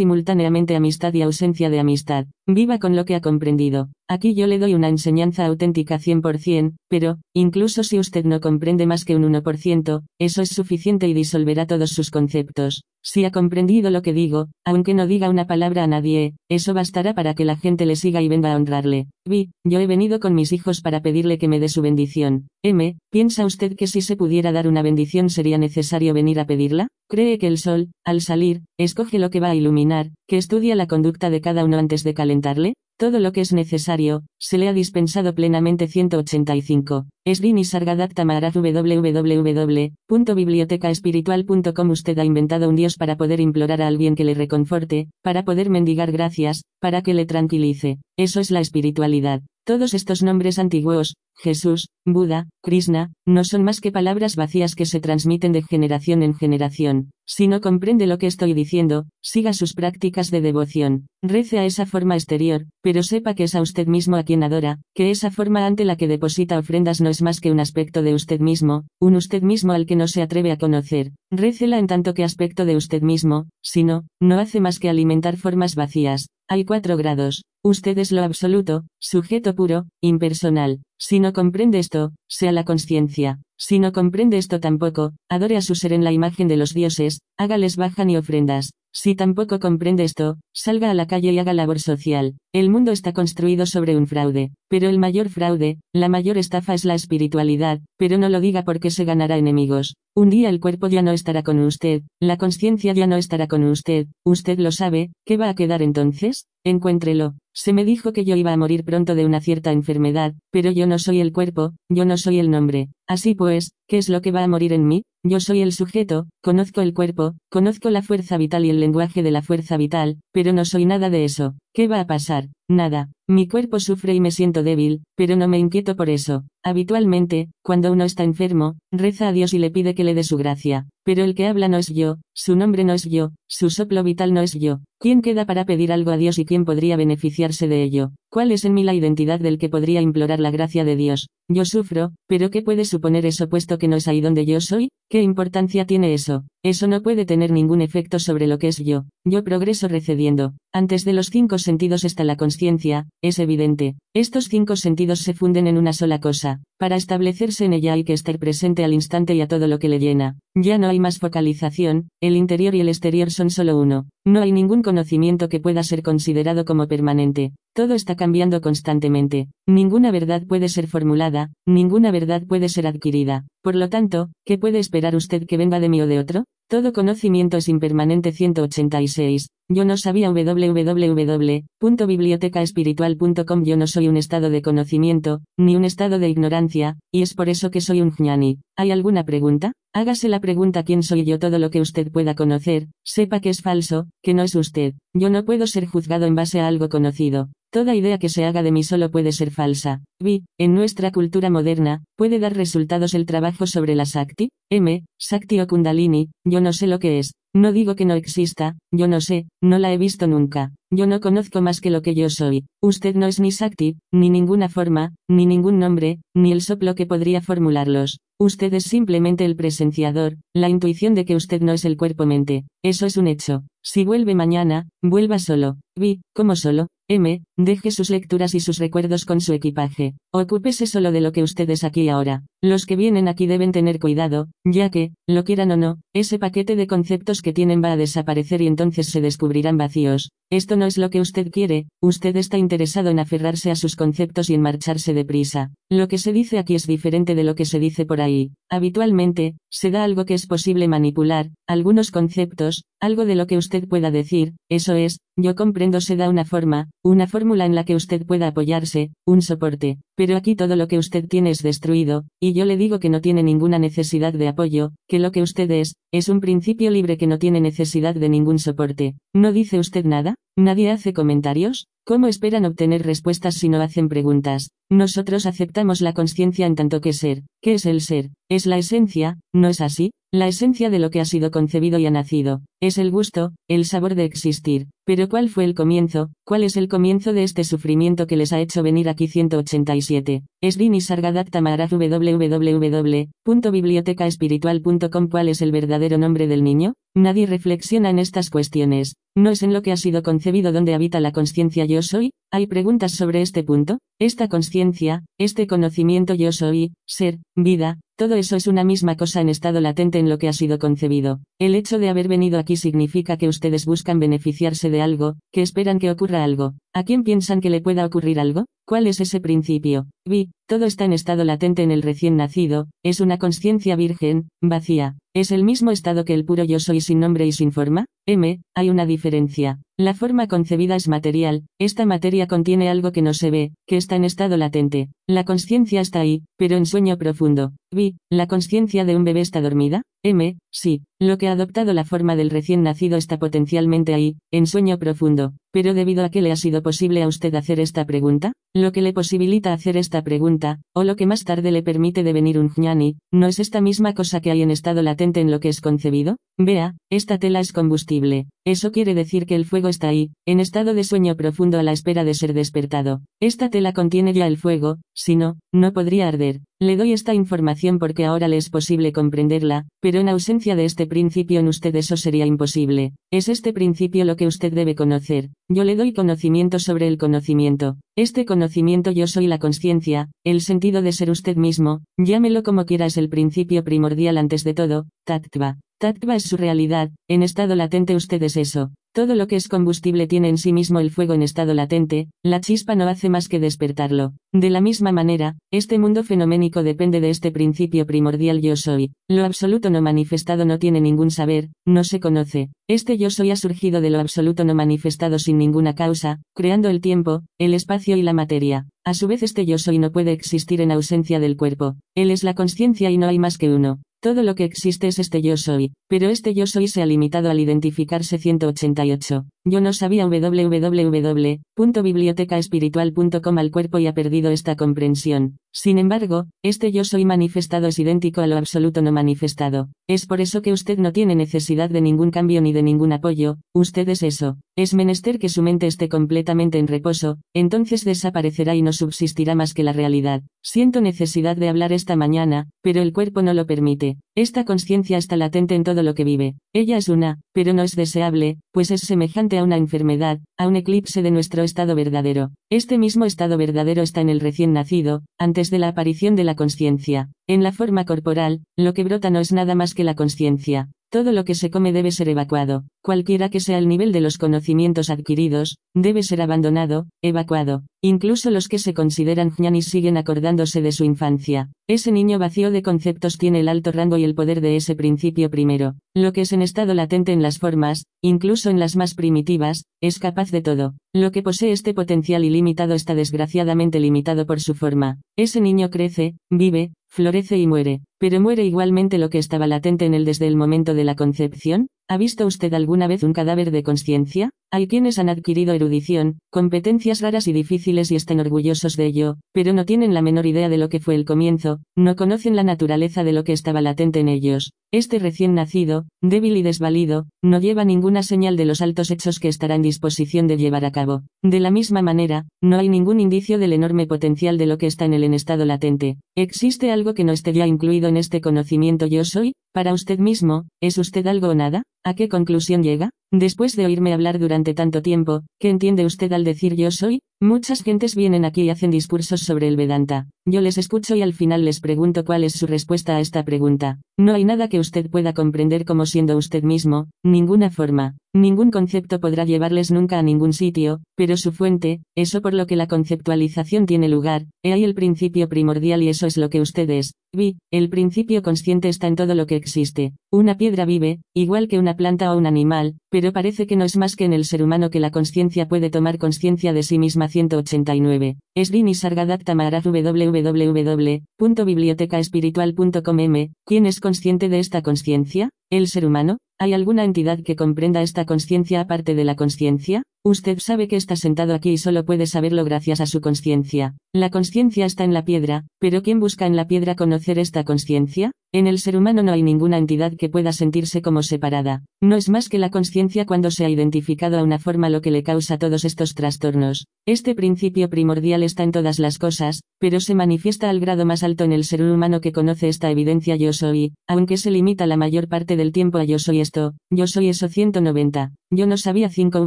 amistad y ausencia de amistad. Viva con lo que ha comprendido. Aquí yo le doy una enseñanza auténtica 100%, pero, incluso si usted no comprende más que un 1%, eso es suficiente y disolverá todos sus conceptos. Si ha comprendido lo que digo, aunque no diga una palabra a nadie, eso bastará para que la gente le siga y venga a honrarle. Vi, yo he venido con mis hijos para pedirle que me dé su bendición. M, ¿piensa usted que si se pudiera dar una bendición sería necesario venir a pedirla? ¿Cree que el sol, al salir, escoge lo que va a iluminar, que estudia la conducta de cada uno antes de calentarle? Todo lo que es necesario, se le ha dispensado plenamente 185. Srini Sargadatta Maharaj www.bibliotecaespiritual.com Usted ha inventado un Dios para poder implorar a alguien que le reconforte, para poder mendigar gracias, para que le tranquilice. Eso es la espiritualidad. Todos estos nombres antiguos, Jesús, Buda, Krishna, no son más que palabras vacías que se transmiten de generación en generación. Si no comprende lo que estoy diciendo, siga sus prácticas de devoción. Rece a esa forma exterior, pero sepa que es a usted mismo a quien adora, que esa forma ante la que deposita ofrendas no es más que un aspecto de usted mismo, un usted mismo al que no se atreve a conocer. Récela en tanto que aspecto de usted mismo, si no, no hace más que alimentar formas vacías. Hay cuatro grados. Usted es lo absoluto, sujeto puro, impersonal. Si no comprende esto, sea la conciencia. Si no comprende esto tampoco, adore a su ser en la imagen de los dioses, hágales bajan y ofrendas. Si tampoco comprende esto, salga a la calle y haga labor social. El mundo está construido sobre un fraude. Pero el mayor fraude, la mayor estafa es la espiritualidad, pero no lo diga porque se ganará enemigos. Un día el cuerpo ya no estará con usted, la conciencia ya no estará con usted, usted lo sabe, ¿qué va a quedar entonces? Encuéntrelo. Se me dijo que yo iba a morir pronto de una cierta enfermedad, pero yo no soy el cuerpo, yo no soy el nombre. Así pues, ¿qué es lo que va a morir en mí? Yo soy el sujeto, conozco el cuerpo, conozco la fuerza vital y el lenguaje de la fuerza vital, pero no soy nada de eso. ¿Qué va a pasar? Nada. Mi cuerpo sufre y me siento débil, pero no me inquieto por eso. Habitualmente, cuando uno está enfermo, reza a Dios y le pide que le dé su gracia. Pero el que habla no es yo, su nombre no es yo, su soplo vital no es yo. ¿Quién queda para pedir algo a Dios y quién podría beneficiarse de ello? ¿Cuál es en mí la identidad del que podría implorar la gracia de Dios? Yo sufro, pero ¿qué puede suponer eso puesto que no es ahí donde yo soy? ¿Qué importancia tiene eso? Eso no puede tener ningún efecto sobre lo que es yo. Yo progreso recediendo. Antes de los cinco sentidos está la conciencia, es evidente. Estos cinco sentidos se funden en una sola cosa. Para establecerse en ella hay que estar presente al instante y a todo lo que le llena. Ya no hay más focalización, el interior y el exterior son solo uno. No hay ningún conocimiento que pueda ser considerado como permanente. Todo está cambiando constantemente. Ninguna verdad puede ser formulada, ninguna verdad puede ser adquirida. Por lo tanto, ¿qué puede esperar usted que venga de mí o de otro? Todo conocimiento es impermanente 186. Yo no sabía www.bibliotecaespiritual.com Yo no soy un estado de conocimiento, ni un estado de ignorancia, y es por eso que soy un jnani. ¿Hay alguna pregunta? Hágase la pregunta quién soy yo todo lo que usted pueda conocer, sepa que es falso, que no es usted. Yo no puedo ser juzgado en base a algo conocido. Toda idea que se haga de mí solo puede ser falsa. Vi, en nuestra cultura moderna, ¿puede dar resultados el trabajo sobre la Sakti? M, Sakti o Kundalini, yo no sé lo que es, no digo que no exista, yo no sé, no la he visto nunca. Yo no conozco más que lo que yo soy. Usted no es ni Sakti, ni ninguna forma, ni ningún nombre, ni el soplo que podría formularlos. Usted es simplemente el presenciador, la intuición de que usted no es el cuerpo-mente. Eso es un hecho. Si vuelve mañana, vuelva solo. Vi, ¿cómo solo? M, deje sus lecturas y sus recuerdos con su equipaje. Ocúpese solo de lo que usted es aquí ahora. Los que vienen aquí deben tener cuidado, ya que, lo quieran o no, ese paquete de conceptos que tienen va a desaparecer y entonces se descubrirán vacíos. Esto no es lo que usted quiere, usted está interesado en aferrarse a sus conceptos y en marcharse deprisa. Lo que se dice aquí es diferente de lo que se dice por ahí. Habitualmente, se da algo que es posible manipular, algunos conceptos, algo de lo que usted pueda decir, eso es, yo comprendo se da una forma, una fórmula en la que usted pueda apoyarse, un soporte, pero aquí todo lo que usted tiene es destruido, y yo le digo que no tiene ninguna necesidad de apoyo, que lo que usted es, es un principio libre que no tiene necesidad de ningún soporte. ¿No dice usted nada? ¿Nadie hace comentarios? ¿Cómo esperan obtener respuestas si no hacen preguntas? Nosotros aceptamos la conciencia en tanto que ser. ¿Qué es el ser? Es la esencia, ¿no es así? La esencia de lo que ha sido concebido y ha nacido. Es el gusto, el sabor de existir. Pero ¿cuál fue el comienzo? ¿Cuál es el comienzo de este sufrimiento que les ha hecho venir aquí 187? Es Dini Sargadatta Maharaj www.bibliotecaespiritual.com ¿Cuál es el verdadero nombre del niño? Nadie reflexiona en estas cuestiones. ¿No es en lo que ha sido concebido donde habita la conciencia yo soy? ¿Hay preguntas sobre este punto? Esta conciencia, este conocimiento yo soy, ser, vida, todo eso es una misma cosa en estado latente en lo que ha sido concebido. El hecho de haber venido aquí significa que ustedes buscan beneficiarse de algo, que esperan que ocurra algo. ¿A quién piensan que le pueda ocurrir algo? ¿Cuál es ese principio? Vi, todo está en estado latente en el recién nacido, es una conciencia virgen, vacía. ¿Es el mismo estado que el puro yo soy sin nombre y sin forma? M, hay una diferencia. La forma concebida es material, esta materia contiene algo que no se ve, que está en estado latente. La conciencia está ahí, pero en sueño profundo. Vi, ¿la conciencia de un bebé está dormida? M, sí, lo que ha adoptado la forma del recién nacido está potencialmente ahí, en sueño profundo. Pero debido a que le ha sido posible a usted hacer esta pregunta, lo que le posibilita hacer esta pregunta, o lo que más tarde le permite devenir un jnani, ¿no es esta misma cosa que hay en estado latente en lo que es concebido? Vea, esta tela es combustible. Eso quiere decir que el fuego está ahí, en estado de sueño profundo a la espera de ser despertado. Esta tela contiene ya el fuego, si no, no podría arder. Le doy esta información porque ahora le es posible comprenderla, pero en ausencia de este principio en usted eso sería imposible. Es este principio lo que usted debe conocer. Yo le doy conocimiento sobre el conocimiento. Este conocimiento yo soy la conciencia, el sentido de ser usted mismo, llámelo como quiera es el principio primordial antes de todo, tattva. Tattva es su realidad, en estado latente usted es eso. Todo lo que es combustible tiene en sí mismo el fuego en estado latente, la chispa no hace más que despertarlo. De la misma manera, este mundo fenoménico depende de este principio primordial yo soy. Lo absoluto no manifestado no tiene ningún saber, no se conoce. Este yo soy ha surgido de lo absoluto no manifestado sin ninguna causa, creando el tiempo, el espacio y la materia. A su vez este yo soy no puede existir en ausencia del cuerpo. Él es la conciencia y no hay más que uno. Todo lo que existe es este yo soy, pero este yo soy se ha limitado al identificarse 188. Yo no sabía www.bibliotecaespiritual.com al cuerpo y ha perdido esta comprensión. Sin embargo, este yo soy manifestado es idéntico a lo absoluto no manifestado. Es por eso que usted no tiene necesidad de ningún cambio ni de ningún apoyo, usted es eso. Es menester que su mente esté completamente en reposo, entonces desaparecerá y no subsistirá más que la realidad. Siento necesidad de hablar esta mañana, pero el cuerpo no lo permite. Esta conciencia está latente en todo lo que vive. Ella es una, pero no es deseable, pues es semejante a una enfermedad, a un eclipse de nuestro estado verdadero. Este mismo estado verdadero está en el recién nacido, antes de la aparición de la conciencia. En la forma corporal, lo que brota no es nada más que la conciencia. Todo lo que se come debe ser evacuado, cualquiera que sea el nivel de los conocimientos adquiridos, debe ser abandonado, evacuado. Incluso los que se consideran jñanis siguen acordándose de su infancia. Ese niño vacío de conceptos tiene el alto rango y el poder de ese principio primero. Lo que es en estado latente en las formas, incluso en las más primitivas, es capaz de todo. Lo que posee este potencial ilimitado está desgraciadamente limitado por su forma. Ese niño crece, vive, florece y muere. Pero muere igualmente lo que estaba latente en él desde el momento de la concepción. ¿Ha visto usted alguna vez un cadáver de conciencia? Hay quienes han adquirido erudición, competencias raras y difíciles y estén orgullosos de ello, pero no tienen la menor idea de lo que fue el comienzo, no conocen la naturaleza de lo que estaba latente en ellos. Este recién nacido, débil y desvalido, no lleva ninguna señal de los altos hechos que estará en disposición de llevar a cabo. De la misma manera, no hay ningún indicio del enorme potencial de lo que está en él en estado latente. ¿Existe algo que no esté ya incluido en este conocimiento yo soy? Para usted mismo, ¿es usted algo o nada? ¿A qué conclusión llega? Después de oírme hablar durante tanto tiempo, ¿qué entiende usted al decir yo soy? Muchas gentes vienen aquí y hacen discursos sobre el Vedanta. Yo les escucho y al final les pregunto cuál es su respuesta a esta pregunta. No hay nada que usted pueda comprender como siendo usted mismo, ninguna forma, ningún concepto podrá llevarles nunca a ningún sitio, pero su fuente, eso por lo que la conceptualización tiene lugar, he ahí el principio primordial y eso es lo que usted es. Vi, el principio consciente está en todo lo que existe. Una piedra vive, igual que una planta o un animal, pero parece que no es más que en el ser humano que la conciencia puede tomar conciencia de sí misma 189. Srini Sargadatta Maharaj www.bibliotecaespiritual.com M. ¿Quién es consciente de esta conciencia? ¿El ser humano? ¿Hay alguna entidad que comprenda esta conciencia aparte de la conciencia? Usted sabe que está sentado aquí y solo puede saberlo gracias a su conciencia. La conciencia está en la piedra, pero ¿quién busca en la piedra conocer esta conciencia? En el ser humano no hay ninguna entidad que pueda sentirse como separada. No es más que la conciencia cuando se ha identificado a una forma lo que le causa todos estos trastornos. Este principio primordial está en todas las cosas, pero se manifiesta al grado más alto en el ser humano que conoce esta evidencia yo soy, aunque se limita la mayor parte del tiempo a yo soy esto, yo soy eso 190. Yo no sabía 5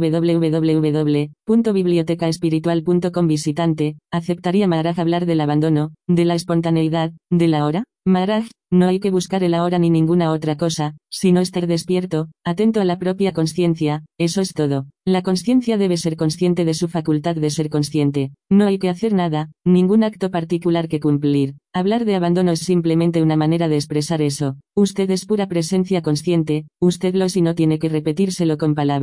www.bibliotecaespiritual.com visitante, ¿aceptaría Maharaj hablar del abandono, de la espontaneidad, de la hora? Maharaj, no hay que buscar el ahora ni ninguna otra cosa, sino estar despierto, atento a la propia conciencia, eso es todo. La conciencia debe ser consciente de su facultad de ser consciente. No hay que hacer nada, ningún acto particular que cumplir. Hablar de abandono es simplemente una manera de expresar eso. Usted es pura presencia consciente, usted lo y no tiene que repetírselo con palabras.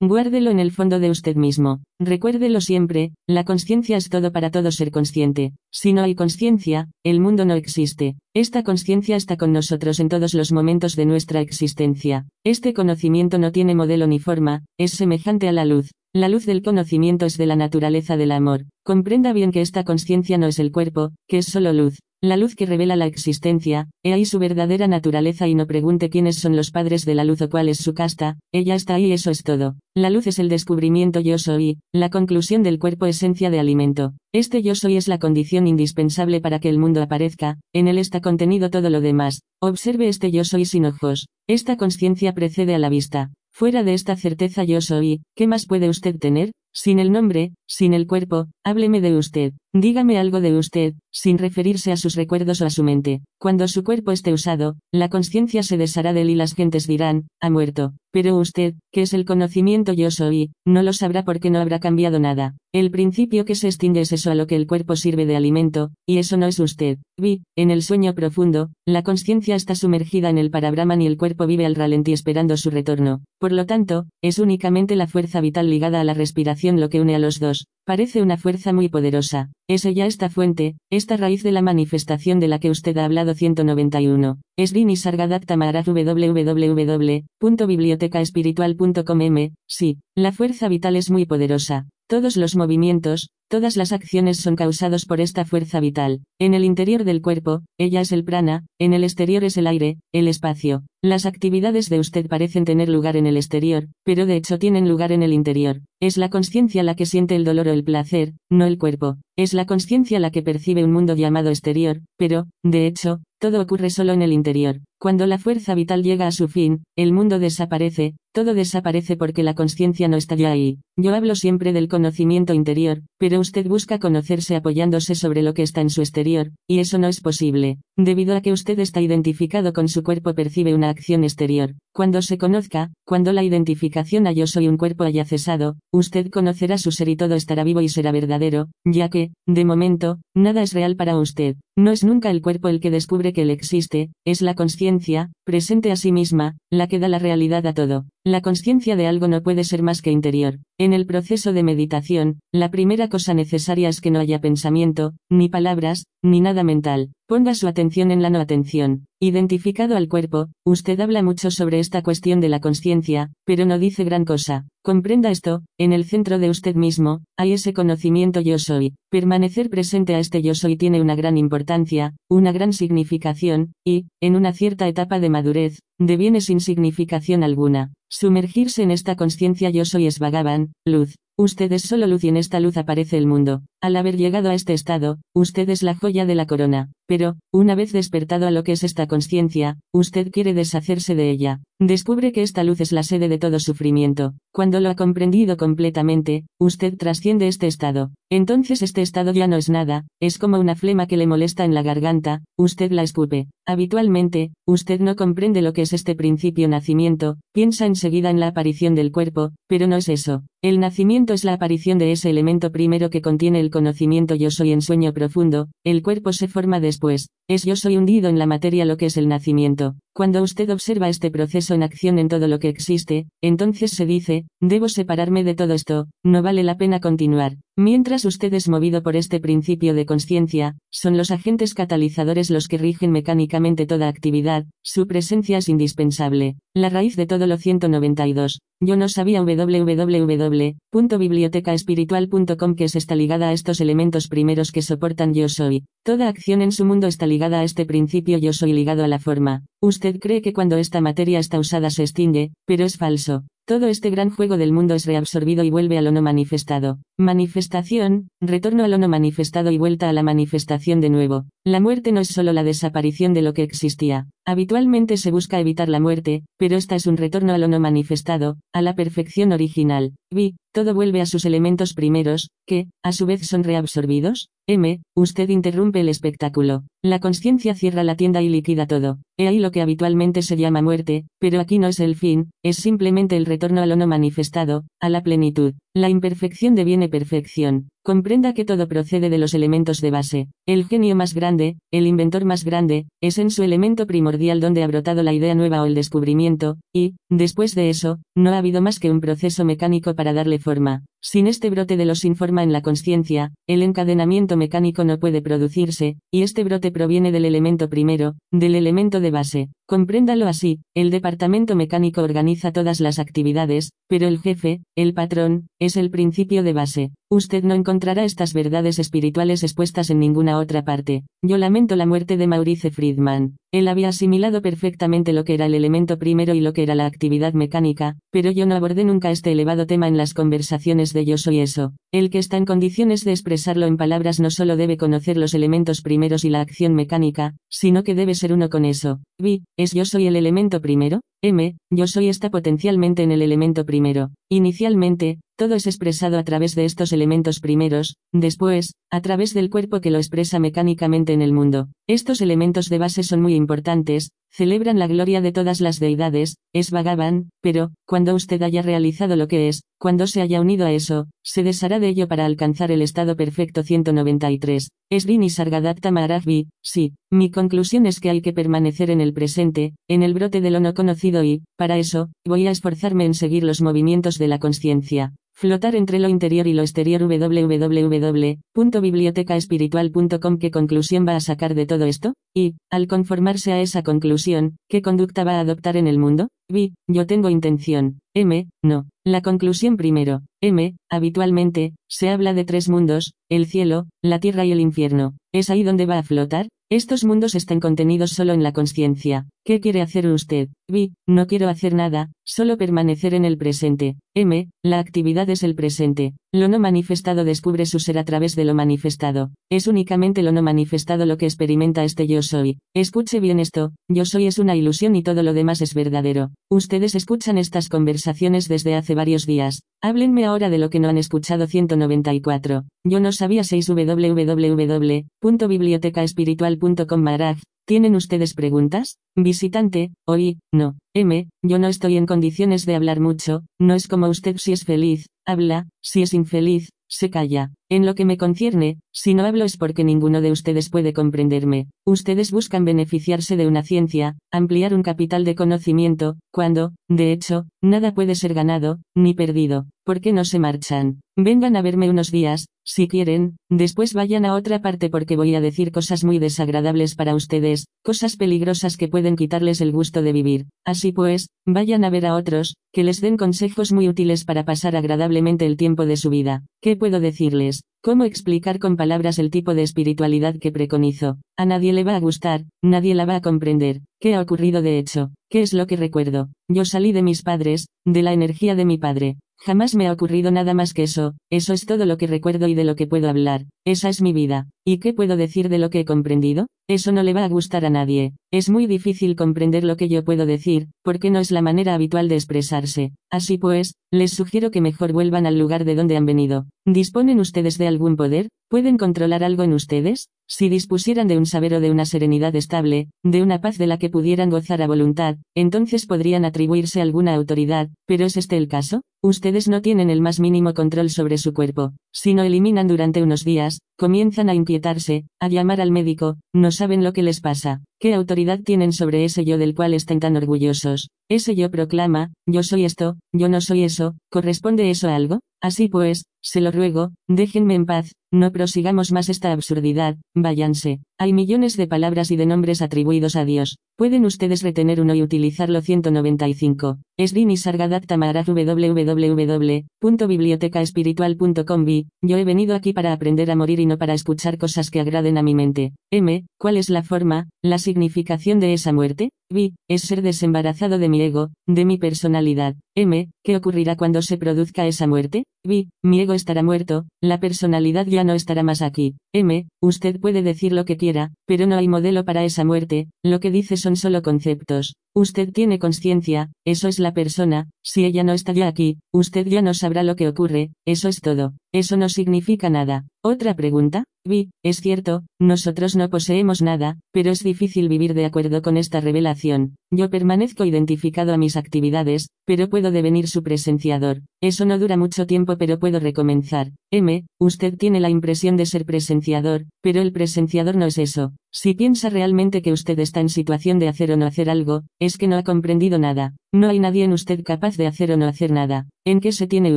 Guárdelo en el fondo de usted mismo. Recuérdelo siempre, la conciencia es todo para todo ser consciente. Si no hay conciencia, el mundo no existe. Esta conciencia está con nosotros en todos los momentos de nuestra existencia. Este conocimiento no tiene modelo ni forma, es semejante a la luz. La luz del conocimiento es de la naturaleza del amor. Comprenda bien que esta conciencia no es el cuerpo, que es solo luz. La luz que revela la existencia, he ahí su verdadera naturaleza y no pregunte quiénes son los padres de la luz o cuál es su casta, ella está ahí y eso es todo. La luz es el descubrimiento yo soy, la conclusión del cuerpo esencia de alimento. Este yo soy es la condición indispensable para que el mundo aparezca, en él está contenido todo lo demás. Observe este yo soy sin ojos. Esta conciencia precede a la vista. Fuera de esta certeza yo soy, ¿qué más puede usted tener? sin el nombre, sin el cuerpo, hábleme de usted, dígame algo de usted, sin referirse a sus recuerdos o a su mente. Cuando su cuerpo esté usado, la conciencia se deshará de él y las gentes dirán, ha muerto. Pero usted, que es el conocimiento yo soy, no lo sabrá porque no habrá cambiado nada. El principio que se extingue es eso a lo que el cuerpo sirve de alimento, y eso no es usted. Vi, en el sueño profundo, la conciencia está sumergida en el parabrahman y el cuerpo vive al ralentí esperando su retorno. Por lo tanto, es únicamente la fuerza vital ligada a la respiración lo que une a los dos. Parece una fuerza muy poderosa. Es ya esta fuente, esta raíz de la manifestación de la que usted ha hablado 191. Es Vini Sargadatta Maharaj www.bibliotecaespiritual.com m. Sí, la fuerza vital es muy poderosa. Todos los movimientos, todas las acciones son causados por esta fuerza vital. En el interior del cuerpo, ella es el prana, en el exterior es el aire, el espacio. Las actividades de usted parecen tener lugar en el exterior, pero de hecho tienen lugar en el interior. Es la conciencia la que siente el dolor o el placer, no el cuerpo. Es la conciencia la que percibe un mundo llamado exterior, pero, de hecho, todo ocurre solo en el interior. Cuando la fuerza vital llega a su fin, el mundo desaparece, todo desaparece porque la conciencia no está ya ahí. Yo hablo siempre del conocimiento interior, pero usted busca conocerse apoyándose sobre lo que está en su exterior, y eso no es posible. Debido a que usted está identificado con su cuerpo percibe una acción exterior. Cuando se conozca, cuando la identificación a yo soy un cuerpo haya cesado, usted conocerá su ser y todo estará vivo y será verdadero, ya que, de momento, nada es real para usted. No es nunca el cuerpo el que descubre que él existe, es la conciencia, presente a sí misma, la que da la realidad a todo. La conciencia de algo no puede ser más que interior. En el proceso de meditación, la primera cosa necesaria es que no haya pensamiento, ni palabras, ni nada mental. Ponga su atención en la no atención. Identificado al cuerpo, usted habla mucho sobre esta cuestión de la conciencia, pero no dice gran cosa. Comprenda esto, en el centro de usted mismo, hay ese conocimiento yo soy. Permanecer presente a este yo soy tiene una gran importancia, una gran significación, y, en una cierta etapa de madurez, deviene sin significación alguna. Sumergirse en esta conciencia yo soy es vagaban, luz, Usted es solo luz y en esta luz aparece el mundo. Al haber llegado a este estado, usted es la joya de la corona. Pero, una vez despertado a lo que es esta conciencia, usted quiere deshacerse de ella. Descubre que esta luz es la sede de todo sufrimiento. Cuando lo ha comprendido completamente, usted trasciende este estado. Entonces este estado ya no es nada, es como una flema que le molesta en la garganta, usted la escupe. Habitualmente, usted no comprende lo que es este principio nacimiento, piensa enseguida en la aparición del cuerpo, pero no es eso. El nacimiento es la aparición de ese elemento primero que contiene el conocimiento yo soy en sueño profundo, el cuerpo se forma después, es yo soy hundido en la materia lo que es el nacimiento. Cuando usted observa este proceso en acción en todo lo que existe, entonces se dice, debo separarme de todo esto, no vale la pena continuar. Mientras usted es movido por este principio de conciencia, son los agentes catalizadores los que rigen mecánicamente toda actividad, su presencia es indispensable. La raíz de todo lo 192. Yo no sabía www.bibliotecaespiritual.com que es está ligada a estos elementos primeros que soportan yo soy. Toda acción en su mundo está ligada a este principio yo soy ligado a la forma. Usted cree que cuando esta materia está usada se extingue, pero es falso. Todo este gran juego del mundo es reabsorbido y vuelve a lo no manifestado. Manifestación, retorno a lo no manifestado y vuelta a la manifestación de nuevo. La muerte no es solo la desaparición de lo que existía. Habitualmente se busca evitar la muerte, pero esta es un retorno a lo no manifestado, a la perfección original. Vi, todo vuelve a sus elementos primeros, que, a su vez son reabsorbidos. M. Usted interrumpe el espectáculo. La conciencia cierra la tienda y liquida todo. He ahí lo que habitualmente se llama muerte, pero aquí no es el fin, es simplemente el retorno a lo no manifestado, a la plenitud. La imperfección deviene perfección. Comprenda que todo procede de los elementos de base. El genio más grande, el inventor más grande, es en su elemento primordial donde ha brotado la idea nueva o el descubrimiento, y, después de eso, no ha habido más que un proceso mecánico para darle forma. Sin este brote de lo sin forma en la conciencia, el encadenamiento mecánico no puede producirse, y este brote proviene del elemento primero, del elemento de base. Compréndalo así, el departamento mecánico organiza todas las actividades, pero el jefe, el patrón, es el principio de base. Usted no encontrará estas verdades espirituales expuestas en ninguna otra parte. Yo lamento la muerte de Maurice Friedman. Él había asimilado perfectamente lo que era el elemento primero y lo que era la actividad mecánica, pero yo no abordé nunca este elevado tema en las conversaciones de yo soy eso. El que está en condiciones de expresarlo en palabras no solo debe conocer los elementos primeros y la acción mecánica, sino que debe ser uno con eso. Vi, ¿es yo soy el elemento primero? M, yo soy está potencialmente en el elemento primero. Inicialmente, todo es expresado a través de estos elementos primeros, después, a través del cuerpo que lo expresa mecánicamente en el mundo. Estos elementos de base son muy importantes, celebran la gloria de todas las deidades, es Bhagavan, pero, cuando usted haya realizado lo que es, cuando se haya unido a eso, se deshará de ello para alcanzar el estado perfecto 193. Srini Sargadatta Maharajvi, sí, mi conclusión es que hay que permanecer en el presente, en el brote de lo no conocido y, para eso, voy a esforzarme en seguir los movimientos de la conciencia. Flotar entre lo interior y lo exterior www.bibliotecaespiritual.com ¿Qué conclusión va a sacar de todo esto? Y, al conformarse a esa conclusión, ¿qué conducta va a adoptar en el mundo? Vi, yo tengo intención. M, no. La conclusión primero. M, habitualmente, se habla de tres mundos, el cielo, la tierra y el infierno. ¿Es ahí donde va a flotar? Estos mundos están contenidos solo en la conciencia. ¿Qué quiere hacer usted? Vi, no quiero hacer nada, solo permanecer en el presente. M, la actividad es el presente. Lo no manifestado descubre su ser a través de lo manifestado. Es únicamente lo no manifestado lo que experimenta este yo soy. Escuche bien esto, yo soy es una ilusión y todo lo demás es verdadero. Ustedes escuchan estas conversaciones desde hace varios días. Háblenme ahora de lo que no han escuchado 194. Yo no sabía 6 www.bibliotecaespiritual.com Marag. ¿Tienen ustedes preguntas? Visitante, oí, no. M, yo no estoy en condiciones de hablar mucho, no es como usted si es feliz, habla, si es infeliz, se calla. En lo que me concierne, si no hablo es porque ninguno de ustedes puede comprenderme. Ustedes buscan beneficiarse de una ciencia, ampliar un capital de conocimiento, cuando, de hecho, nada puede ser ganado, ni perdido. ¿Por qué no se marchan? Vengan a verme unos días, si quieren, después vayan a otra parte porque voy a decir cosas muy desagradables para ustedes, cosas peligrosas que pueden quitarles el gusto de vivir. Así pues, vayan a ver a otros, que les den consejos muy útiles para pasar agradablemente el tiempo de su vida. ¿Qué puedo decirles? ¿Cómo explicar con palabras el tipo de espiritualidad que preconizo? A nadie le va a gustar, nadie la va a comprender. ¿Qué ha ocurrido de hecho? ¿Qué es lo que recuerdo? Yo salí de mis padres, de la energía de mi padre. Jamás me ha ocurrido nada más que eso, eso es todo lo que recuerdo y de lo que puedo hablar, esa es mi vida. ¿Y qué puedo decir de lo que he comprendido? Eso no le va a gustar a nadie. Es muy difícil comprender lo que yo puedo decir, porque no es la manera habitual de expresarse. Así pues, les sugiero que mejor vuelvan al lugar de donde han venido. ¿Disponen ustedes de algún poder? ¿Pueden controlar algo en ustedes? Si dispusieran de un saber o de una serenidad estable, de una paz de la que pudieran gozar a voluntad, entonces podrían atribuirse alguna autoridad, pero ¿es este el caso? Ustedes no tienen el más mínimo control sobre su cuerpo. Si no eliminan durante unos días, comienzan a inquietarse, a llamar al médico, no saben lo que les pasa. ¿Qué autoridad tienen sobre ese yo del cual están tan orgullosos? Ese yo proclama, yo soy esto, yo no soy eso, ¿corresponde eso a algo? Así pues, se lo ruego, déjenme en paz, no prosigamos más esta absurdidad, váyanse. Hay millones de palabras y de nombres atribuidos a Dios. Pueden ustedes retener uno y utilizarlo 195. Esdini Sargadatta Maharaj www.bibliotecaespiritual.com Yo he venido aquí para aprender a morir y no para escuchar cosas que agraden a mi mente. M. ¿Cuál es la forma, la significación de esa muerte? Vi, es ser desembarazado de mi ego, de mi personalidad. M. ¿Qué ocurrirá cuando se produzca esa muerte? Vi, mi ego estará muerto, la personalidad ya no estará más aquí. M. Usted puede decir lo que quiera, pero no hay modelo para esa muerte, lo que dice son solo conceptos. Usted tiene conciencia, eso es la persona, si ella no está ya aquí, usted ya no sabrá lo que ocurre, eso es todo. Eso no significa nada. Otra pregunta. Vi, es cierto, nosotros no poseemos nada, pero es difícil vivir de acuerdo con esta revelación. Yo permanezco identificado a mis actividades, pero puedo devenir su presenciador. Eso no dura mucho tiempo pero puedo recomenzar. M, usted tiene la impresión de ser presenciador, pero el presenciador no es eso. Si piensa realmente que usted está en situación de hacer o no hacer algo, es que no ha comprendido nada. No hay nadie en usted capaz de hacer o no hacer nada. ¿En qué se tiene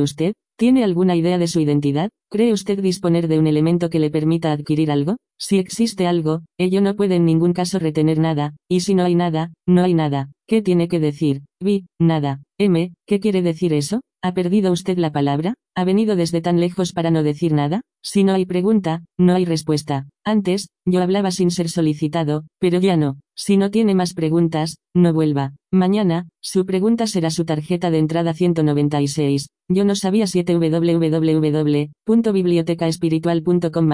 usted? ¿Tiene alguna idea de su identidad? ¿Cree usted disponer de un elemento que le permita adquirir algo? Si existe algo, ello no puede en ningún caso retener nada, y si no hay nada, no hay nada. ¿Qué tiene que decir? Vi, nada. M, ¿qué quiere decir eso? ¿Ha perdido usted la palabra? ¿Ha venido desde tan lejos para no decir nada? Si no hay pregunta, no hay respuesta. Antes, yo hablaba sin ser solicitado, pero ya no. Si no tiene más preguntas, no vuelva. Mañana, su pregunta será su tarjeta de entrada 196. Yo no sabía 7 www.bibliotecaespiritual.com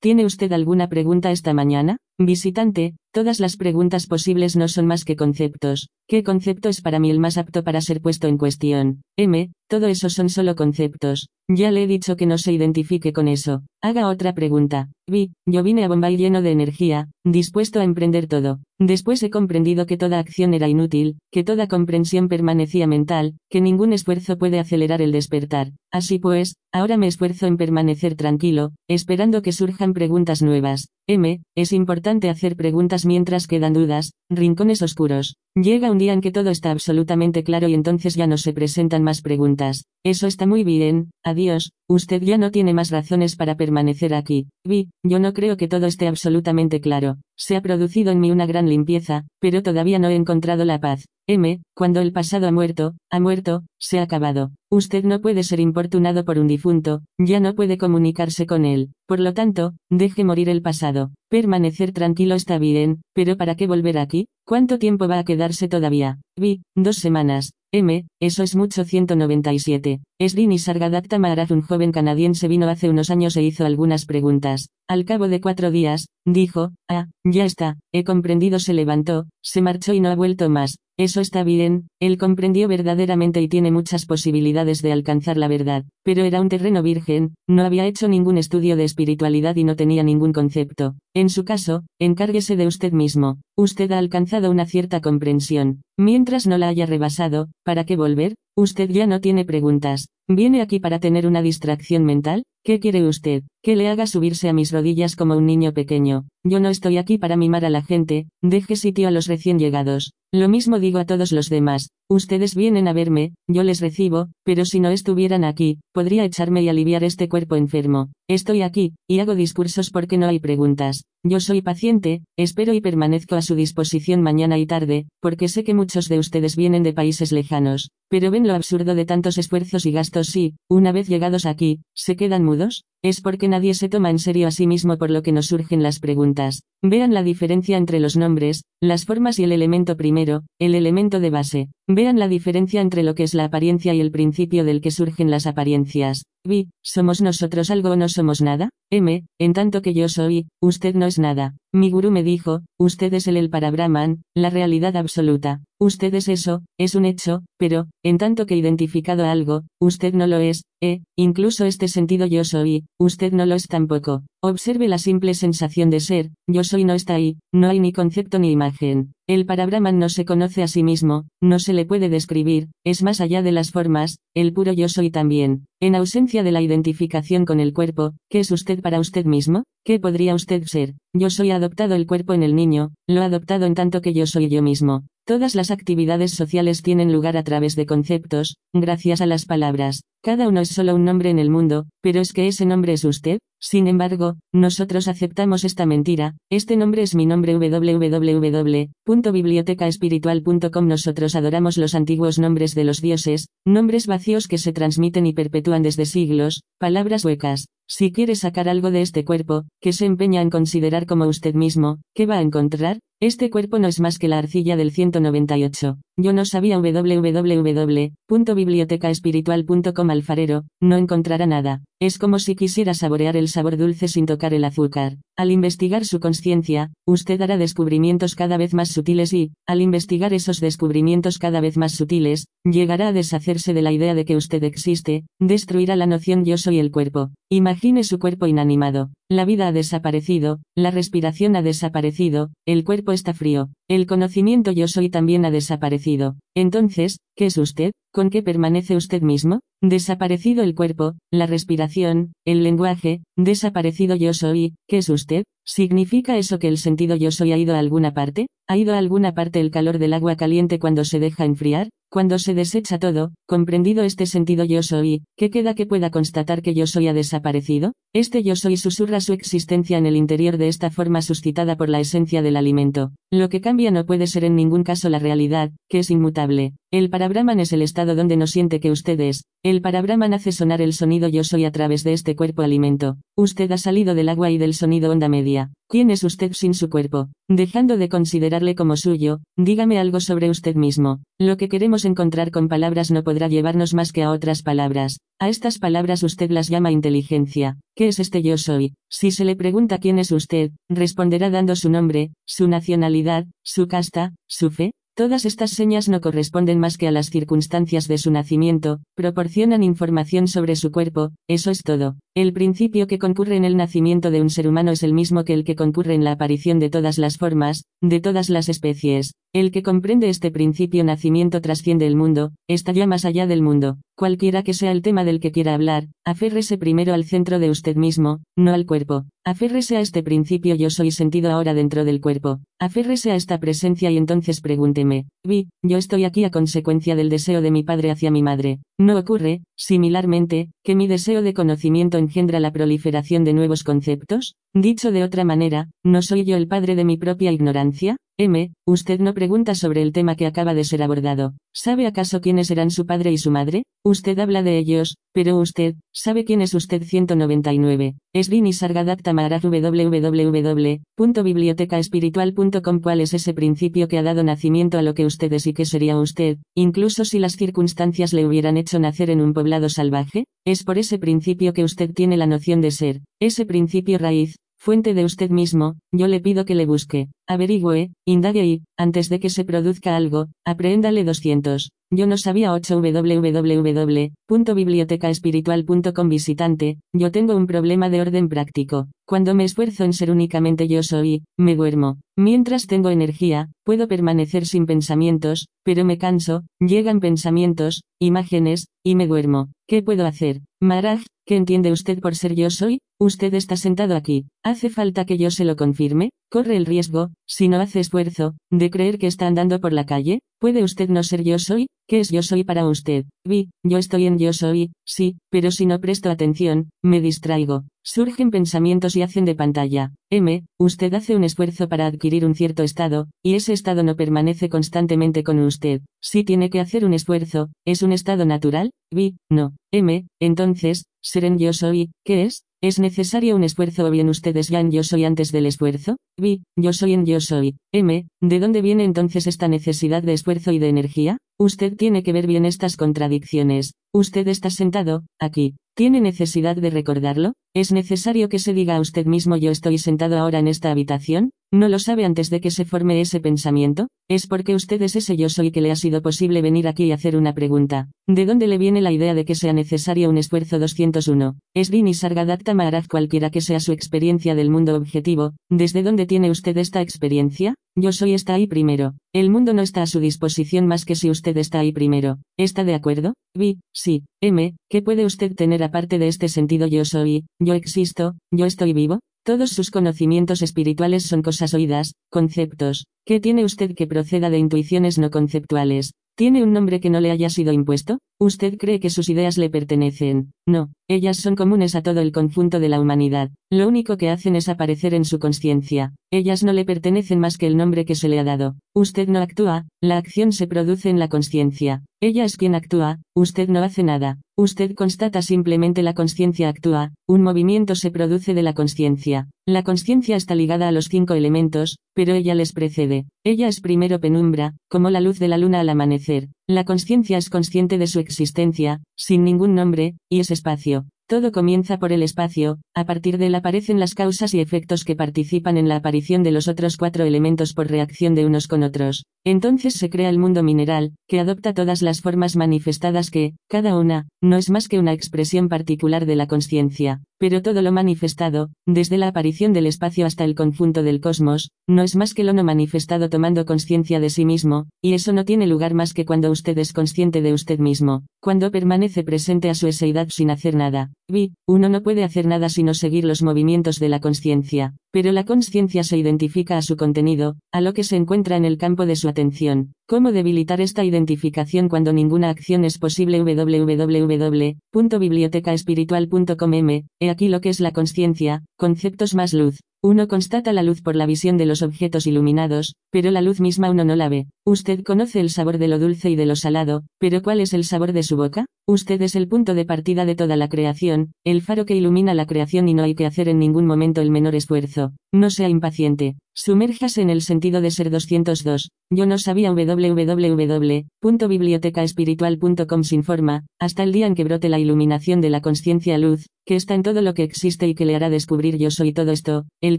¿Tiene usted alguna pregunta esta mañana? Visitante, todas las preguntas posibles no son más que conceptos. ¿Qué concepto es para mí el más apto para ser puesto en cuestión? M, todo eso son solo conceptos. Ya le he dicho que no se identifique con eso. Haga otra pregunta. Vi, yo vine a Bombay lleno de energía, dispuesto a emprender todo. Después he comprendido que toda acción era inútil, que toda comprensión permanecía mental, que ningún esfuerzo puede acelerar el despertar. Así pues, ahora me esfuerzo en permanecer tranquilo, esperando que surjan preguntas nuevas. M, es importante hacer preguntas mientras quedan dudas, rincones oscuros. Llega un día en que todo está absolutamente claro y entonces ya no se presentan más preguntas. Eso está muy bien, adiós, usted ya no tiene más razones para permanecer aquí. Vi, yo no creo que todo esté absolutamente claro. Se ha producido en mí una gran limpieza, pero todavía no he encontrado la paz. M, cuando el pasado ha muerto, ha muerto, se ha acabado. Usted no puede ser importunado por un difunto, ya no puede comunicarse con él. Por lo tanto, deje morir el pasado. Permanecer tranquilo está bien, pero ¿para qué volver aquí? ¿Cuánto tiempo va a quedarse todavía? Vi, dos semanas. M, eso es mucho 197. Srini Sargadatta Maharaj, un joven canadiense, vino hace unos años e hizo algunas preguntas. Al cabo de cuatro días, dijo, ah, ya está, he comprendido, se levantó, se marchó y no ha vuelto más. Eso está bien, él comprendió verdaderamente y tiene muchas posibilidades de alcanzar la verdad, pero era un terreno virgen, no había hecho ningún estudio de espiritualidad y no tenía ningún concepto. En su caso, encárguese de usted mismo. Usted ha alcanzado una cierta comprensión. Mientras no la haya rebasado, ¿para qué volver? Usted ya no tiene preguntas. ¿Viene aquí para tener una distracción mental? ¿Qué quiere usted? Que le haga subirse a mis rodillas como un niño pequeño. Yo no estoy aquí para mimar a la gente, deje sitio a los recién llegados. Lo mismo digo a todos los demás. Ustedes vienen a verme, yo les recibo, pero si no estuvieran aquí, podría echarme y aliviar este cuerpo enfermo. Estoy aquí, y hago discursos porque no hay preguntas. Yo soy paciente, espero y permanezco a su disposición mañana y tarde, porque sé que muchos de ustedes vienen de países lejanos. Pero ven lo absurdo de tantos esfuerzos y gastos y, una vez llegados aquí, se quedan mudos. Es porque nadie se toma en serio a sí mismo por lo que nos surgen las preguntas. Vean la diferencia entre los nombres, las formas y el elemento primero, el elemento de base. Vean la diferencia entre lo que es la apariencia y el principio del que surgen las apariencias. Vi, ¿somos nosotros algo o no somos nada? M, en tanto que yo soy, usted no es nada. Mi gurú me dijo, usted es el el para Brahman, la realidad absoluta. Usted es eso, es un hecho, pero, en tanto que identificado algo, usted no lo es, eh, incluso este sentido yo soy, usted no lo es tampoco. Observe la simple sensación de ser, yo soy no está ahí, no hay ni concepto ni imagen. El para Brahman no se conoce a sí mismo, no se le puede describir, es más allá de las formas, el puro yo soy también. En ausencia de la identificación con el cuerpo, ¿qué es usted para usted mismo? ¿Qué podría usted ser? Yo soy adoptado el cuerpo en el niño, lo adoptado en tanto que yo soy yo mismo. Todas las actividades sociales tienen lugar a través de conceptos, gracias a las palabras. Cada uno es solo un nombre en el mundo, pero es que ese nombre es usted. Sin embargo, nosotros aceptamos esta mentira. Este nombre es mi nombre www.bibliotecaespiritual.com. Nosotros adoramos los antiguos nombres de los dioses, nombres vacíos que se transmiten y perpetúan desde siglos, palabras huecas. Si quiere sacar algo de este cuerpo, que se empeña en considerar como usted mismo, ¿qué va a encontrar? Este cuerpo no es más que la arcilla del 198. Yo no sabía www.bibliotecaespiritual.com alfarero, no encontrará nada. Es como si quisiera saborear el sabor dulce sin tocar el azúcar. Al investigar su conciencia, usted hará descubrimientos cada vez más sutiles y, al investigar esos descubrimientos cada vez más sutiles, llegará a deshacerse de la idea de que usted existe, destruirá la noción yo soy el cuerpo. Imagine su cuerpo inanimado. La vida ha desaparecido, la respiración ha desaparecido, el cuerpo está frío, el conocimiento yo soy también ha desaparecido. Entonces, ¿qué es usted? ¿Con qué permanece usted mismo? Desaparecido el cuerpo, la respiración, el lenguaje, desaparecido yo soy, ¿qué es usted? ¿Significa eso que el sentido yo soy ha ido a alguna parte? ¿Ha ido a alguna parte el calor del agua caliente cuando se deja enfriar? Cuando se desecha todo, comprendido este sentido yo soy, ¿qué queda que pueda constatar que yo soy ha desaparecido? Este yo soy susurra su existencia en el interior de esta forma suscitada por la esencia del alimento. Lo que cambia no puede ser en ningún caso la realidad, que es inmutable. El parabrahman es el estado donde no siente que usted es. El parabrahman hace sonar el sonido yo soy a través de este cuerpo alimento. Usted ha salido del agua y del sonido onda media. ¿Quién es usted sin su cuerpo? Dejando de considerarle como suyo, dígame algo sobre usted mismo. Lo que queremos encontrar con palabras no podrá llevarnos más que a otras palabras. A estas palabras usted las llama inteligencia. ¿Qué es este yo soy? Si se le pregunta quién es usted, responderá dando su nombre, su nacionalidad, su casta, su fe, Todas estas señas no corresponden más que a las circunstancias de su nacimiento, proporcionan información sobre su cuerpo, eso es todo. El principio que concurre en el nacimiento de un ser humano es el mismo que el que concurre en la aparición de todas las formas, de todas las especies. El que comprende este principio nacimiento trasciende el mundo, está ya más allá del mundo. Cualquiera que sea el tema del que quiera hablar, aférrese primero al centro de usted mismo, no al cuerpo. Aférrese a este principio yo soy sentido ahora dentro del cuerpo. Aférrese a esta presencia y entonces pregúnteme, vi, yo estoy aquí a consecuencia del deseo de mi padre hacia mi madre. No ocurre, similarmente, que mi deseo de conocimiento engendra la proliferación de nuevos conceptos? Dicho de otra manera, ¿no soy yo el padre de mi propia ignorancia? M. Usted no pregunta sobre el tema que acaba de ser abordado. ¿Sabe acaso quiénes eran su padre y su madre? Usted habla de ellos, pero usted, ¿sabe quién es usted 199? Esvini Sargadatta Maharaj www.bibliotecaespiritual.com ¿Cuál es ese principio que ha dado nacimiento a lo que usted es y qué sería usted, incluso si las circunstancias le hubieran hecho nacer en un poblado salvaje? Es por ese principio que usted tiene la noción de ser, ese principio raíz, fuente de usted mismo, yo le pido que le busque, averigüe, indague y, antes de que se produzca algo, apréndale 200. Yo no sabía 8 www.bibliotecaespiritual.com visitante, yo tengo un problema de orden práctico. Cuando me esfuerzo en ser únicamente yo soy, me duermo. Mientras tengo energía, puedo permanecer sin pensamientos, pero me canso, llegan pensamientos, imágenes, y me duermo. ¿Qué puedo hacer? Maraj, ¿qué entiende usted por ser yo soy? Usted está sentado aquí. ¿Hace falta que yo se lo confirme? Corre el riesgo, si no hace esfuerzo, de creer que está andando por la calle. ¿Puede usted no ser yo soy? ¿Qué es yo soy para usted? Vi, yo estoy en yo soy, sí, pero si no presto atención, me distraigo. Surgen pensamientos y hacen de pantalla. M, usted hace un esfuerzo para adquirir un cierto estado, y ese estado no permanece constantemente con usted. Si tiene que hacer un esfuerzo, ¿es un estado natural? Vi, no. M, entonces, ser en yo soy, ¿qué es? ¿Es necesario un esfuerzo o bien ustedes ya en yo soy antes del esfuerzo? Vi, yo soy en yo soy. M, ¿de dónde viene entonces esta necesidad de esfuerzo y de energía? Usted tiene que ver bien estas contradicciones. Usted está sentado, aquí. ¿Tiene necesidad de recordarlo? ¿Es necesario que se diga a usted mismo yo estoy sentado ahora en esta habitación? ¿No lo sabe antes de que se forme ese pensamiento? Es porque usted es ese yo soy que le ha sido posible venir aquí y hacer una pregunta. ¿De dónde le viene la idea de que sea necesario un esfuerzo 201? Es Dini Sargadatta Maharaj cualquiera que sea su experiencia del mundo objetivo, ¿desde dónde tiene usted esta experiencia? Yo soy está ahí primero. El mundo no está a su disposición más que si usted está ahí primero. ¿Está de acuerdo? Vi, sí. M, ¿qué puede usted tener aparte de este sentido yo soy, yo existo, yo estoy vivo? Todos sus conocimientos espirituales son cosas oídas, conceptos. ¿Qué tiene usted que proceda de intuiciones no conceptuales? ¿Tiene un nombre que no le haya sido impuesto? ¿Usted cree que sus ideas le pertenecen? No, ellas son comunes a todo el conjunto de la humanidad. Lo único que hacen es aparecer en su conciencia. Ellas no le pertenecen más que el nombre que se le ha dado. Usted no actúa, la acción se produce en la conciencia. Ella es quien actúa, usted no hace nada. Usted constata simplemente la conciencia actúa, un movimiento se produce de la conciencia. La conciencia está ligada a los cinco elementos, pero ella les precede. Ella es primero penumbra, como la luz de la luna al amanecer. La conciencia es consciente de su existencia, sin ningún nombre, y es espacio. Todo comienza por el espacio, a partir de él aparecen las causas y efectos que participan en la aparición de los otros cuatro elementos por reacción de unos con otros. Entonces se crea el mundo mineral, que adopta todas las formas manifestadas que, cada una, no es más que una expresión particular de la conciencia. Pero todo lo manifestado, desde la aparición del espacio hasta el conjunto del cosmos, no es más que lo no manifestado tomando conciencia de sí mismo, y eso no tiene lugar más que cuando usted es consciente de usted mismo, cuando permanece presente a su eseidad sin hacer nada. Vi, uno no puede hacer nada sino seguir los movimientos de la conciencia, pero la conciencia se identifica a su contenido, a lo que se encuentra en el campo de su atención. ¿Cómo debilitar esta identificación cuando ninguna acción es posible? www.bibliotecaespiritual.com. He aquí lo que es la conciencia, conceptos más luz. Uno constata la luz por la visión de los objetos iluminados, pero la luz misma uno no la ve. Usted conoce el sabor de lo dulce y de lo salado, pero ¿cuál es el sabor de su boca? Usted es el punto de partida de toda la creación, el faro que ilumina la creación y no hay que hacer en ningún momento el menor esfuerzo. No sea impaciente. Sumérjase en el sentido de ser 202. Yo no sabía www.bibliotecaespiritual.com sin forma, hasta el día en que brote la iluminación de la conciencia luz, que está en todo lo que existe y que le hará descubrir yo soy todo esto, el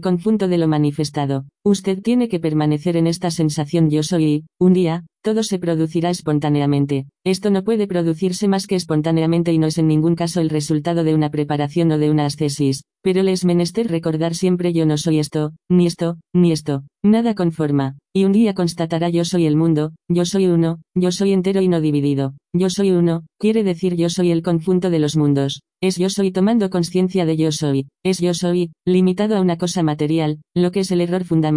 conjunto de lo manifestado. Usted tiene que permanecer en esta sensación yo soy y, un día, todo se producirá espontáneamente. Esto no puede producirse más que espontáneamente y no es en ningún caso el resultado de una preparación o de una ascesis, pero le es menester recordar siempre yo no soy esto, ni esto, ni esto, nada conforma, y un día constatará yo soy el mundo, yo soy uno, yo soy entero y no dividido, yo soy uno, quiere decir yo soy el conjunto de los mundos, es yo soy tomando conciencia de yo soy, es yo soy, limitado a una cosa material, lo que es el error fundamental,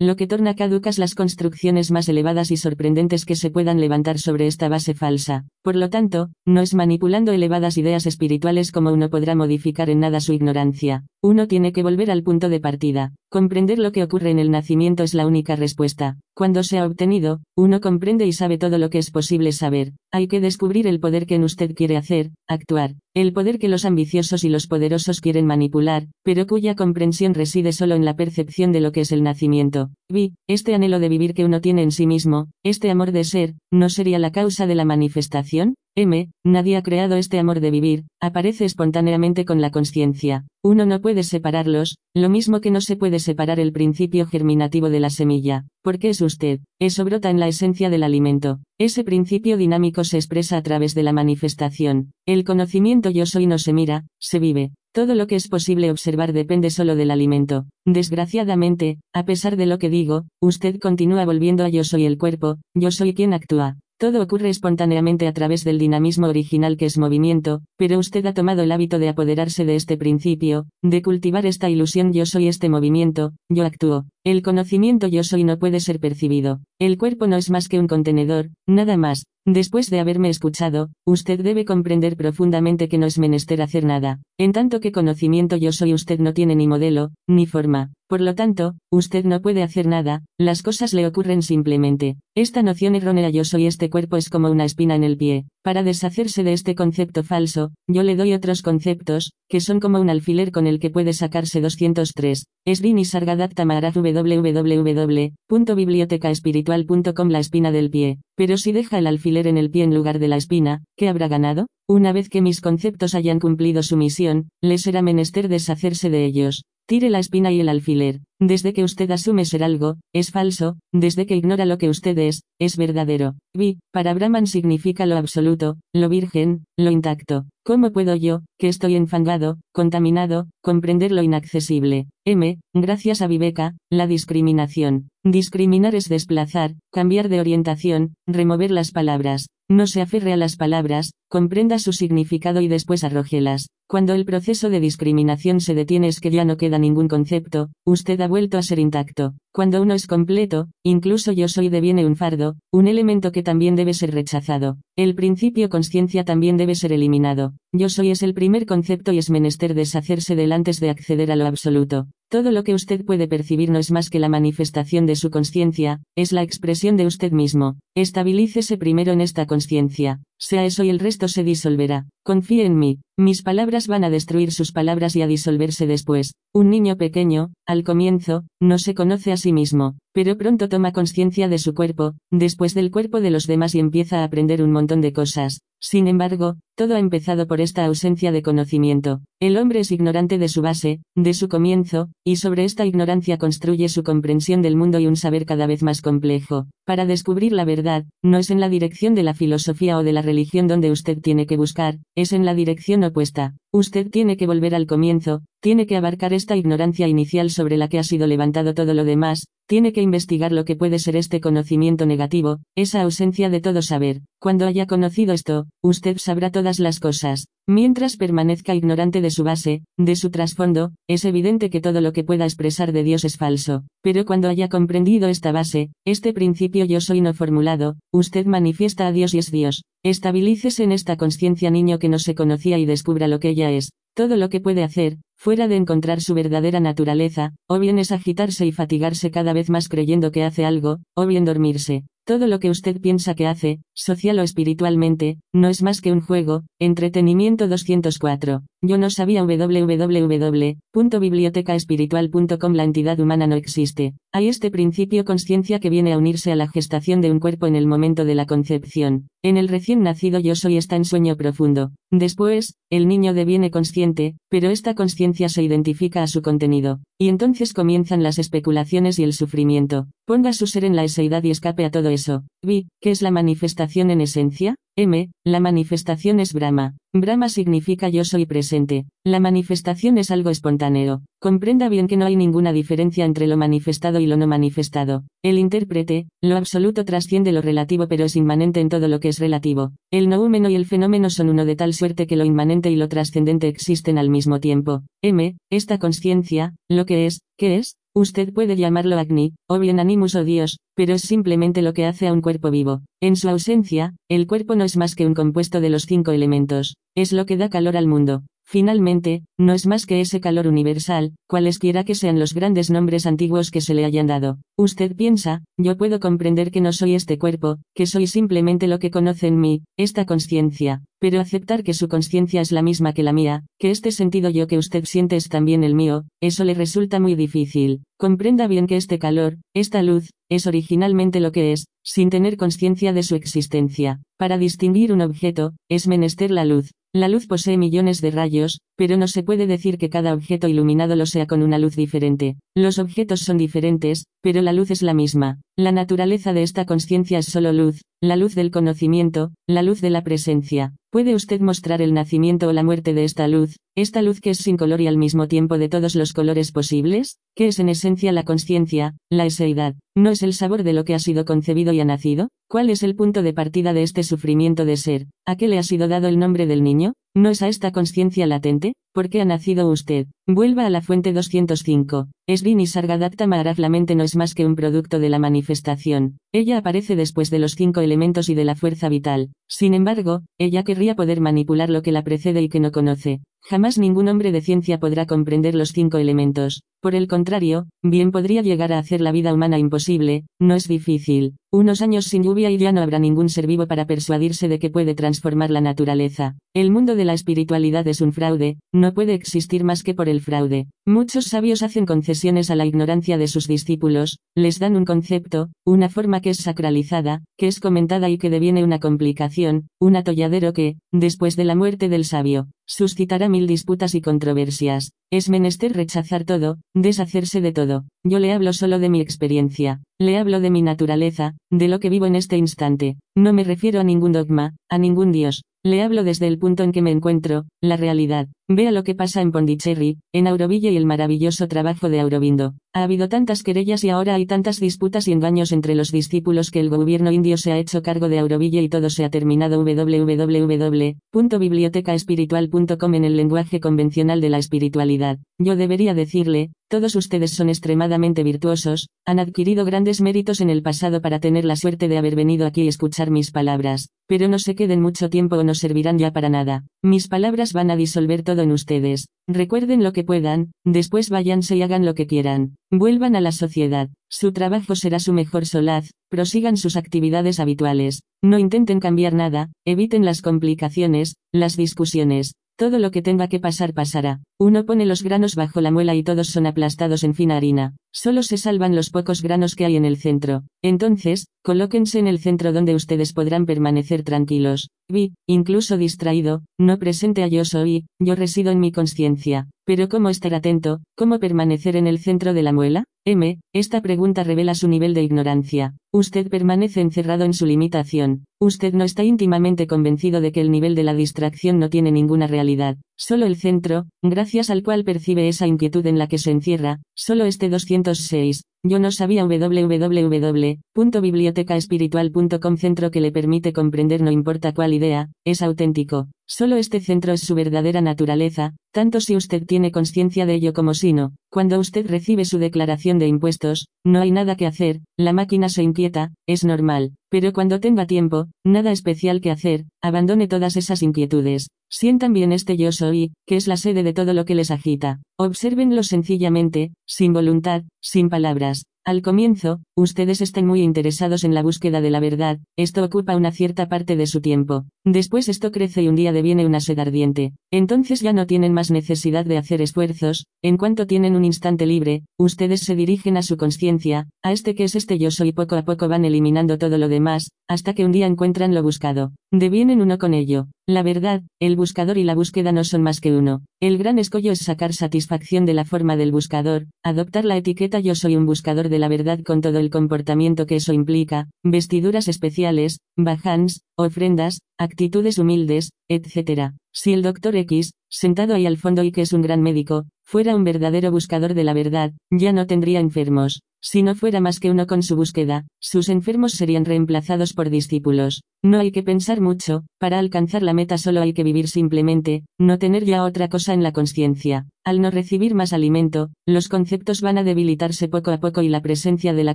lo que torna caducas las construcciones más elevadas y sorprendentes que se puedan levantar sobre esta base falsa. Por lo tanto, no es manipulando elevadas ideas espirituales como uno podrá modificar en nada su ignorancia. Uno tiene que volver al punto de partida. Comprender lo que ocurre en el nacimiento es la única respuesta. Cuando se ha obtenido, uno comprende y sabe todo lo que es posible saber. Hay que descubrir el poder que en usted quiere hacer, actuar, el poder que los ambiciosos y los poderosos quieren manipular, pero cuya comprensión reside solo en la percepción de lo que es el nacimiento. Vi, este anhelo de vivir que uno tiene en sí mismo, este amor de ser, ¿no sería la causa de la manifestación? M. Nadie ha creado este amor de vivir, aparece espontáneamente con la conciencia. Uno no puede separarlos, lo mismo que no se puede separar el principio germinativo de la semilla. Porque es usted, eso brota en la esencia del alimento. Ese principio dinámico se expresa a través de la manifestación. El conocimiento yo soy no se mira, se vive. Todo lo que es posible observar depende solo del alimento. Desgraciadamente, a pesar de lo que digo, usted continúa volviendo a yo soy el cuerpo, yo soy quien actúa. Todo ocurre espontáneamente a través del dinamismo original que es movimiento, pero usted ha tomado el hábito de apoderarse de este principio, de cultivar esta ilusión yo soy este movimiento, yo actúo. El conocimiento yo soy no puede ser percibido. El cuerpo no es más que un contenedor, nada más. Después de haberme escuchado, usted debe comprender profundamente que no es menester hacer nada. En tanto que conocimiento yo soy usted no tiene ni modelo, ni forma. Por lo tanto, usted no puede hacer nada, las cosas le ocurren simplemente. Esta noción errónea yo soy este cuerpo es como una espina en el pie. Para deshacerse de este concepto falso, yo le doy otros conceptos, que son como un alfiler con el que puede sacarse 203. Esrini Sargadatta Maharaj www.bibliotecaespiritual.com La espina del pie. Pero si deja el alfiler en el pie en lugar de la espina, ¿qué habrá ganado? Una vez que mis conceptos hayan cumplido su misión, le será menester deshacerse de ellos. Tire la espina y el alfiler. Desde que usted asume ser algo, es falso, desde que ignora lo que usted es, es verdadero. Vi, para Brahman significa lo absoluto, lo virgen, lo intacto. ¿Cómo puedo yo, que estoy enfangado, contaminado, comprender lo inaccesible? M. Gracias a Viveka, la discriminación. Discriminar es desplazar, cambiar de orientación, remover las palabras. No se aferre a las palabras, comprenda su significado y después arrójelas. Cuando el proceso de discriminación se detiene es que ya no queda ningún concepto, usted ha vuelto a ser intacto. Cuando uno es completo, incluso yo soy deviene un fardo, un elemento que también debe ser rechazado. El principio conciencia también debe ser eliminado. Yo soy es el primer concepto y es menester deshacerse del antes de acceder a lo absoluto. Todo lo que usted puede percibir no es más que la manifestación de su conciencia, es la expresión de usted mismo. Estabilícese primero en esta conciencia. Sea eso y el resto se disolverá. Confíe en mí. Mis palabras van a destruir sus palabras y a disolverse después. Un niño pequeño, al comienzo, no se conoce a sí mismo, pero pronto toma conciencia de su cuerpo, después del cuerpo de los demás y empieza a aprender un montón de cosas. Sin embargo, todo ha empezado por esta ausencia de conocimiento. El hombre es ignorante de su base, de su comienzo, y sobre esta ignorancia construye su comprensión del mundo y un saber cada vez más complejo. Para descubrir la verdad, no es en la dirección de la filosofía o de la religión donde usted tiene que buscar, es en la dirección opuesta. Usted tiene que volver al comienzo, tiene que abarcar esta ignorancia inicial sobre la que ha sido levantado todo lo demás, tiene que investigar lo que puede ser este conocimiento negativo, esa ausencia de todo saber. Cuando haya conocido esto, usted sabrá todas las cosas. Mientras permanezca ignorante de su base, de su trasfondo, es evidente que todo lo que pueda expresar de Dios es falso. Pero cuando haya comprendido esta base, este principio yo soy no formulado, usted manifiesta a Dios y es Dios. Estabilícese en esta conciencia niño que no se conocía y descubra lo que ella es. Todo lo que puede hacer, fuera de encontrar su verdadera naturaleza, o bien es agitarse y fatigarse cada vez más creyendo que hace algo, o bien dormirse. Todo lo que usted piensa que hace, social o espiritualmente, no es más que un juego, entretenimiento 204. Yo no sabía www.bibliotecaespiritual.com La entidad humana no existe. Hay este principio conciencia que viene a unirse a la gestación de un cuerpo en el momento de la concepción. En el recién nacido yo soy está en sueño profundo. Después, el niño deviene consciente, pero esta conciencia se identifica a su contenido. Y entonces comienzan las especulaciones y el sufrimiento. Ponga su ser en la eseidad y escape a todo eso. Vi, ¿qué es la manifestación en esencia? M. La manifestación es Brahma. Brahma significa yo soy presente. La manifestación es algo espontáneo. Comprenda bien que no hay ninguna diferencia entre lo manifestado y lo no manifestado. El intérprete, lo absoluto trasciende lo relativo pero es inmanente en todo lo que es relativo. El noúmeno y el fenómeno son uno de tal suerte que lo inmanente y lo trascendente existen al mismo tiempo. M. Esta conciencia, lo que es, ¿qué es? Usted puede llamarlo Agni, o bien Animus o Dios, pero es simplemente lo que hace a un cuerpo vivo. En su ausencia, el cuerpo no es más que un compuesto de los cinco elementos, es lo que da calor al mundo. Finalmente, no es más que ese calor universal, cualesquiera que sean los grandes nombres antiguos que se le hayan dado. Usted piensa, yo puedo comprender que no soy este cuerpo, que soy simplemente lo que conoce en mí, esta conciencia, pero aceptar que su conciencia es la misma que la mía, que este sentido yo que usted siente es también el mío, eso le resulta muy difícil. Comprenda bien que este calor, esta luz, es originalmente lo que es, sin tener conciencia de su existencia. Para distinguir un objeto, es menester la luz. La luz posee millones de rayos, pero no se puede decir que cada objeto iluminado lo sea con una luz diferente. Los objetos son diferentes, pero la luz es la misma. La naturaleza de esta conciencia es solo luz, la luz del conocimiento, la luz de la presencia. ¿Puede usted mostrar el nacimiento o la muerte de esta luz, esta luz que es sin color y al mismo tiempo de todos los colores posibles? ¿Qué es en esencia la conciencia, la eseidad? ¿No es el sabor de lo que ha sido concebido y ha nacido? ¿Cuál es el punto de partida de este sufrimiento de ser? ¿A qué le ha sido dado el nombre del niño? ¿No es a esta conciencia latente? ¿Por qué ha nacido usted? Vuelva a la fuente 205. Esvini Sargadatta Maharaj la mente no es más que un producto de la manifestación. Ella aparece después de los cinco elementos y de la fuerza vital. Sin embargo, ella querría poder manipular lo que la precede y que no conoce. Jamás ningún hombre de ciencia podrá comprender los cinco elementos. Por el contrario, bien podría llegar a hacer la vida humana imposible, no es difícil. Unos años sin lluvia y ya no habrá ningún ser vivo para persuadirse de que puede transformar la naturaleza. El mundo de la espiritualidad es un fraude, no puede existir más que por el fraude. Muchos sabios hacen concesiones a la ignorancia de sus discípulos, les dan un concepto, una forma que es sacralizada, que es comentada y que deviene una complicación, un atolladero que, después de la muerte del sabio, suscitará mil disputas y controversias. Es menester rechazar todo, deshacerse de todo. Yo le hablo solo de mi experiencia, le hablo de mi naturaleza, de lo que vivo en este instante. No me refiero a ningún dogma, a ningún Dios. Le hablo desde el punto en que me encuentro, la realidad. Vea lo que pasa en Pondicherry, en Auroville y el maravilloso trabajo de Aurobindo. Ha habido tantas querellas y ahora hay tantas disputas y engaños entre los discípulos que el gobierno indio se ha hecho cargo de Auroville y todo se ha terminado www.bibliotecaespiritual.com en el lenguaje convencional de la espiritualidad. Yo debería decirle, todos ustedes son extremadamente virtuosos, han adquirido grandes méritos en el pasado para tener la suerte de haber venido aquí y escuchar mis palabras, pero no se queden mucho tiempo o no servirán ya para nada. Mis palabras van a disolver todo en ustedes. Recuerden lo que puedan, después váyanse y hagan lo que quieran. Vuelvan a la sociedad. Su trabajo será su mejor solaz, prosigan sus actividades habituales. No intenten cambiar nada, eviten las complicaciones, las discusiones. Todo lo que tenga que pasar pasará. Uno pone los granos bajo la muela y todos son aplastados en fina harina. Solo se salvan los pocos granos que hay en el centro. Entonces, colóquense en el centro donde ustedes podrán permanecer tranquilos. Vi, incluso distraído, no presente a yo soy, yo resido en mi conciencia. Pero ¿cómo estar atento? ¿Cómo permanecer en el centro de la muela? M. Esta pregunta revela su nivel de ignorancia. Usted permanece encerrado en su limitación. Usted no está íntimamente convencido de que el nivel de la distracción no tiene ninguna realidad. Solo el centro, gracias al cual percibe esa inquietud en la que se encierra, solo este 206. Yo no sabía www.bibliotecaespiritual.com centro que le permite comprender no importa cuál idea, es auténtico. Solo este centro es su verdadera naturaleza, tanto si usted tiene conciencia de ello como si no. Cuando usted recibe su declaración de impuestos, no hay nada que hacer, la máquina se inquieta, es normal, pero cuando tenga tiempo, nada especial que hacer, abandone todas esas inquietudes. Sientan bien este yo soy, que es la sede de todo lo que les agita. Obsérvenlo sencillamente, sin voluntad, sin palabras. Al comienzo, ustedes están muy interesados en la búsqueda de la verdad, esto ocupa una cierta parte de su tiempo. Después esto crece y un día deviene una sed ardiente. Entonces ya no tienen más necesidad de hacer esfuerzos, en cuanto tienen un instante libre, ustedes se dirigen a su conciencia, a este que es este yo soy poco a poco van eliminando todo lo demás, hasta que un día encuentran lo buscado. Devienen uno con ello. La verdad, el buscador y la búsqueda no son más que uno. El gran escollo es sacar satisfacción de la forma del buscador, adoptar la etiqueta yo soy un buscador de la verdad con todo el comportamiento que eso implica, vestiduras especiales, bajans, ofrendas, actitudes humildes, etc. Si el doctor X, sentado ahí al fondo y que es un gran médico, fuera un verdadero buscador de la verdad, ya no tendría enfermos. Si no fuera más que uno con su búsqueda, sus enfermos serían reemplazados por discípulos. No hay que pensar mucho, para alcanzar la meta solo hay que vivir simplemente, no tener ya otra cosa en la conciencia. Al no recibir más alimento, los conceptos van a debilitarse poco a poco y la presencia de la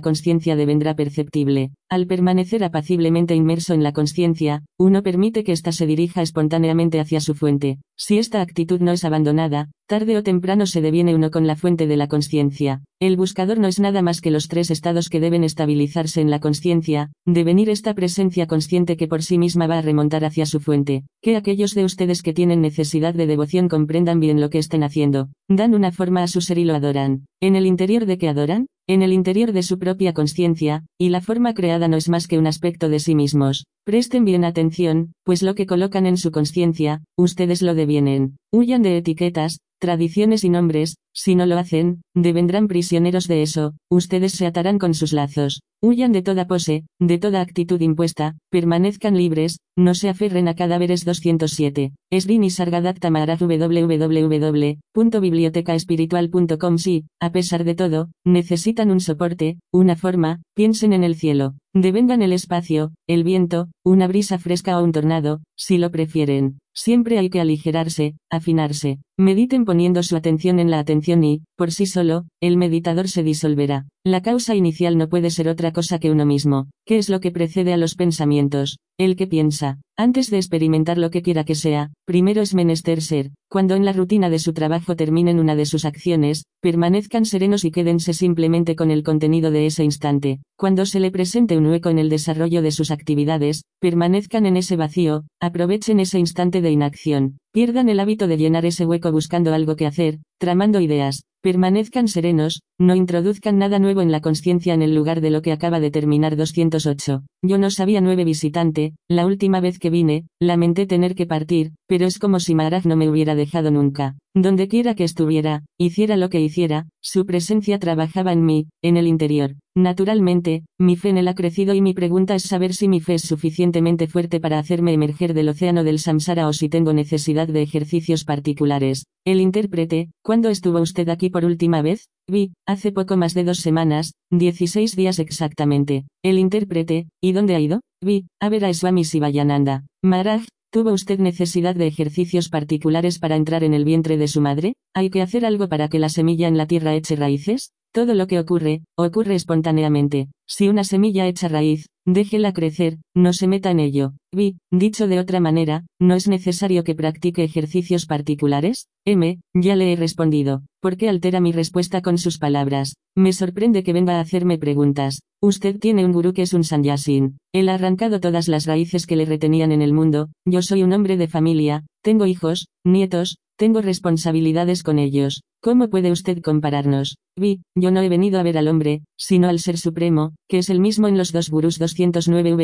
conciencia devendrá perceptible. Al permanecer apaciblemente inmerso en la conciencia, uno permite que ésta se dirija espontáneamente hacia su fuente. Si esta actitud no es abandonada, tarde o temprano se deviene uno con la fuente de la conciencia. El buscador no es nada más que los tres estados que deben estabilizarse en la conciencia, devenir esta presencia consciente que por sí misma va a remontar hacia su fuente. Que aquellos de ustedes que tienen necesidad de devoción comprendan bien lo que estén haciendo, dan una forma a su ser y lo adoran. ¿En el interior de qué adoran? En el interior de su propia conciencia, y la forma creada no es más que un aspecto de sí mismos. Presten bien atención, pues lo que colocan en su conciencia, ustedes lo devienen. Huyan de etiquetas, tradiciones y nombres, si no lo hacen, devendrán prisioneros de eso, ustedes se atarán con sus lazos. Huyan de toda pose, de toda actitud impuesta, permanezcan libres, no se aferren a cadáveres 207. Esrini Sargadat Tamaraj www.bibliotecaespiritual.com Si, a pesar de todo, necesitan un soporte, una forma, piensen en el cielo. Devengan el espacio, el viento, una brisa fresca o un tornado, si lo prefieren. Siempre hay que aligerarse, afinarse. Mediten poniendo su atención en la atención y, por sí solo, el meditador se disolverá. La causa inicial no puede ser otra cosa que uno mismo. ¿Qué es lo que precede a los pensamientos? El que piensa. Antes de experimentar lo que quiera que sea, primero es menester ser. Cuando en la rutina de su trabajo terminen una de sus acciones, permanezcan serenos y quédense simplemente con el contenido de ese instante. Cuando se le presente un hueco en el desarrollo de sus actividades, permanezcan en ese vacío, aprovechen ese instante de inacción. Pierdan el hábito de llenar ese hueco buscando algo que hacer, tramando ideas, Permanezcan serenos, no introduzcan nada nuevo en la conciencia en el lugar de lo que acaba de terminar 208. Yo no sabía nueve visitante, la última vez que vine, lamenté tener que partir, pero es como si Maharaj no me hubiera dejado nunca. Donde quiera que estuviera, hiciera lo que hiciera, su presencia trabajaba en mí, en el interior. Naturalmente, mi fe en él ha crecido y mi pregunta es saber si mi fe es suficientemente fuerte para hacerme emerger del océano del samsara o si tengo necesidad de ejercicios particulares. El intérprete, ¿cuándo estuvo usted aquí por última vez? Vi, hace poco más de dos semanas, 16 días exactamente. El intérprete, ¿y dónde ha ido? Vi, a ver a Swami Sivayananda. Maharaj, ¿Tuvo usted necesidad de ejercicios particulares para entrar en el vientre de su madre? ¿Hay que hacer algo para que la semilla en la tierra eche raíces? Todo lo que ocurre, ocurre espontáneamente. Si una semilla echa raíz, déjela crecer, no se meta en ello. Vi, dicho de otra manera, ¿no es necesario que practique ejercicios particulares? M, ya le he respondido. ¿Por qué altera mi respuesta con sus palabras? Me sorprende que venga a hacerme preguntas. Usted tiene un gurú que es un sanyasin. Él ha arrancado todas las raíces que le retenían en el mundo. Yo soy un hombre de familia, tengo hijos, nietos, tengo responsabilidades con ellos. ¿Cómo puede usted compararnos? Vi, yo no he venido a ver al hombre, sino al Ser Supremo, que es el mismo en los dos gurús 209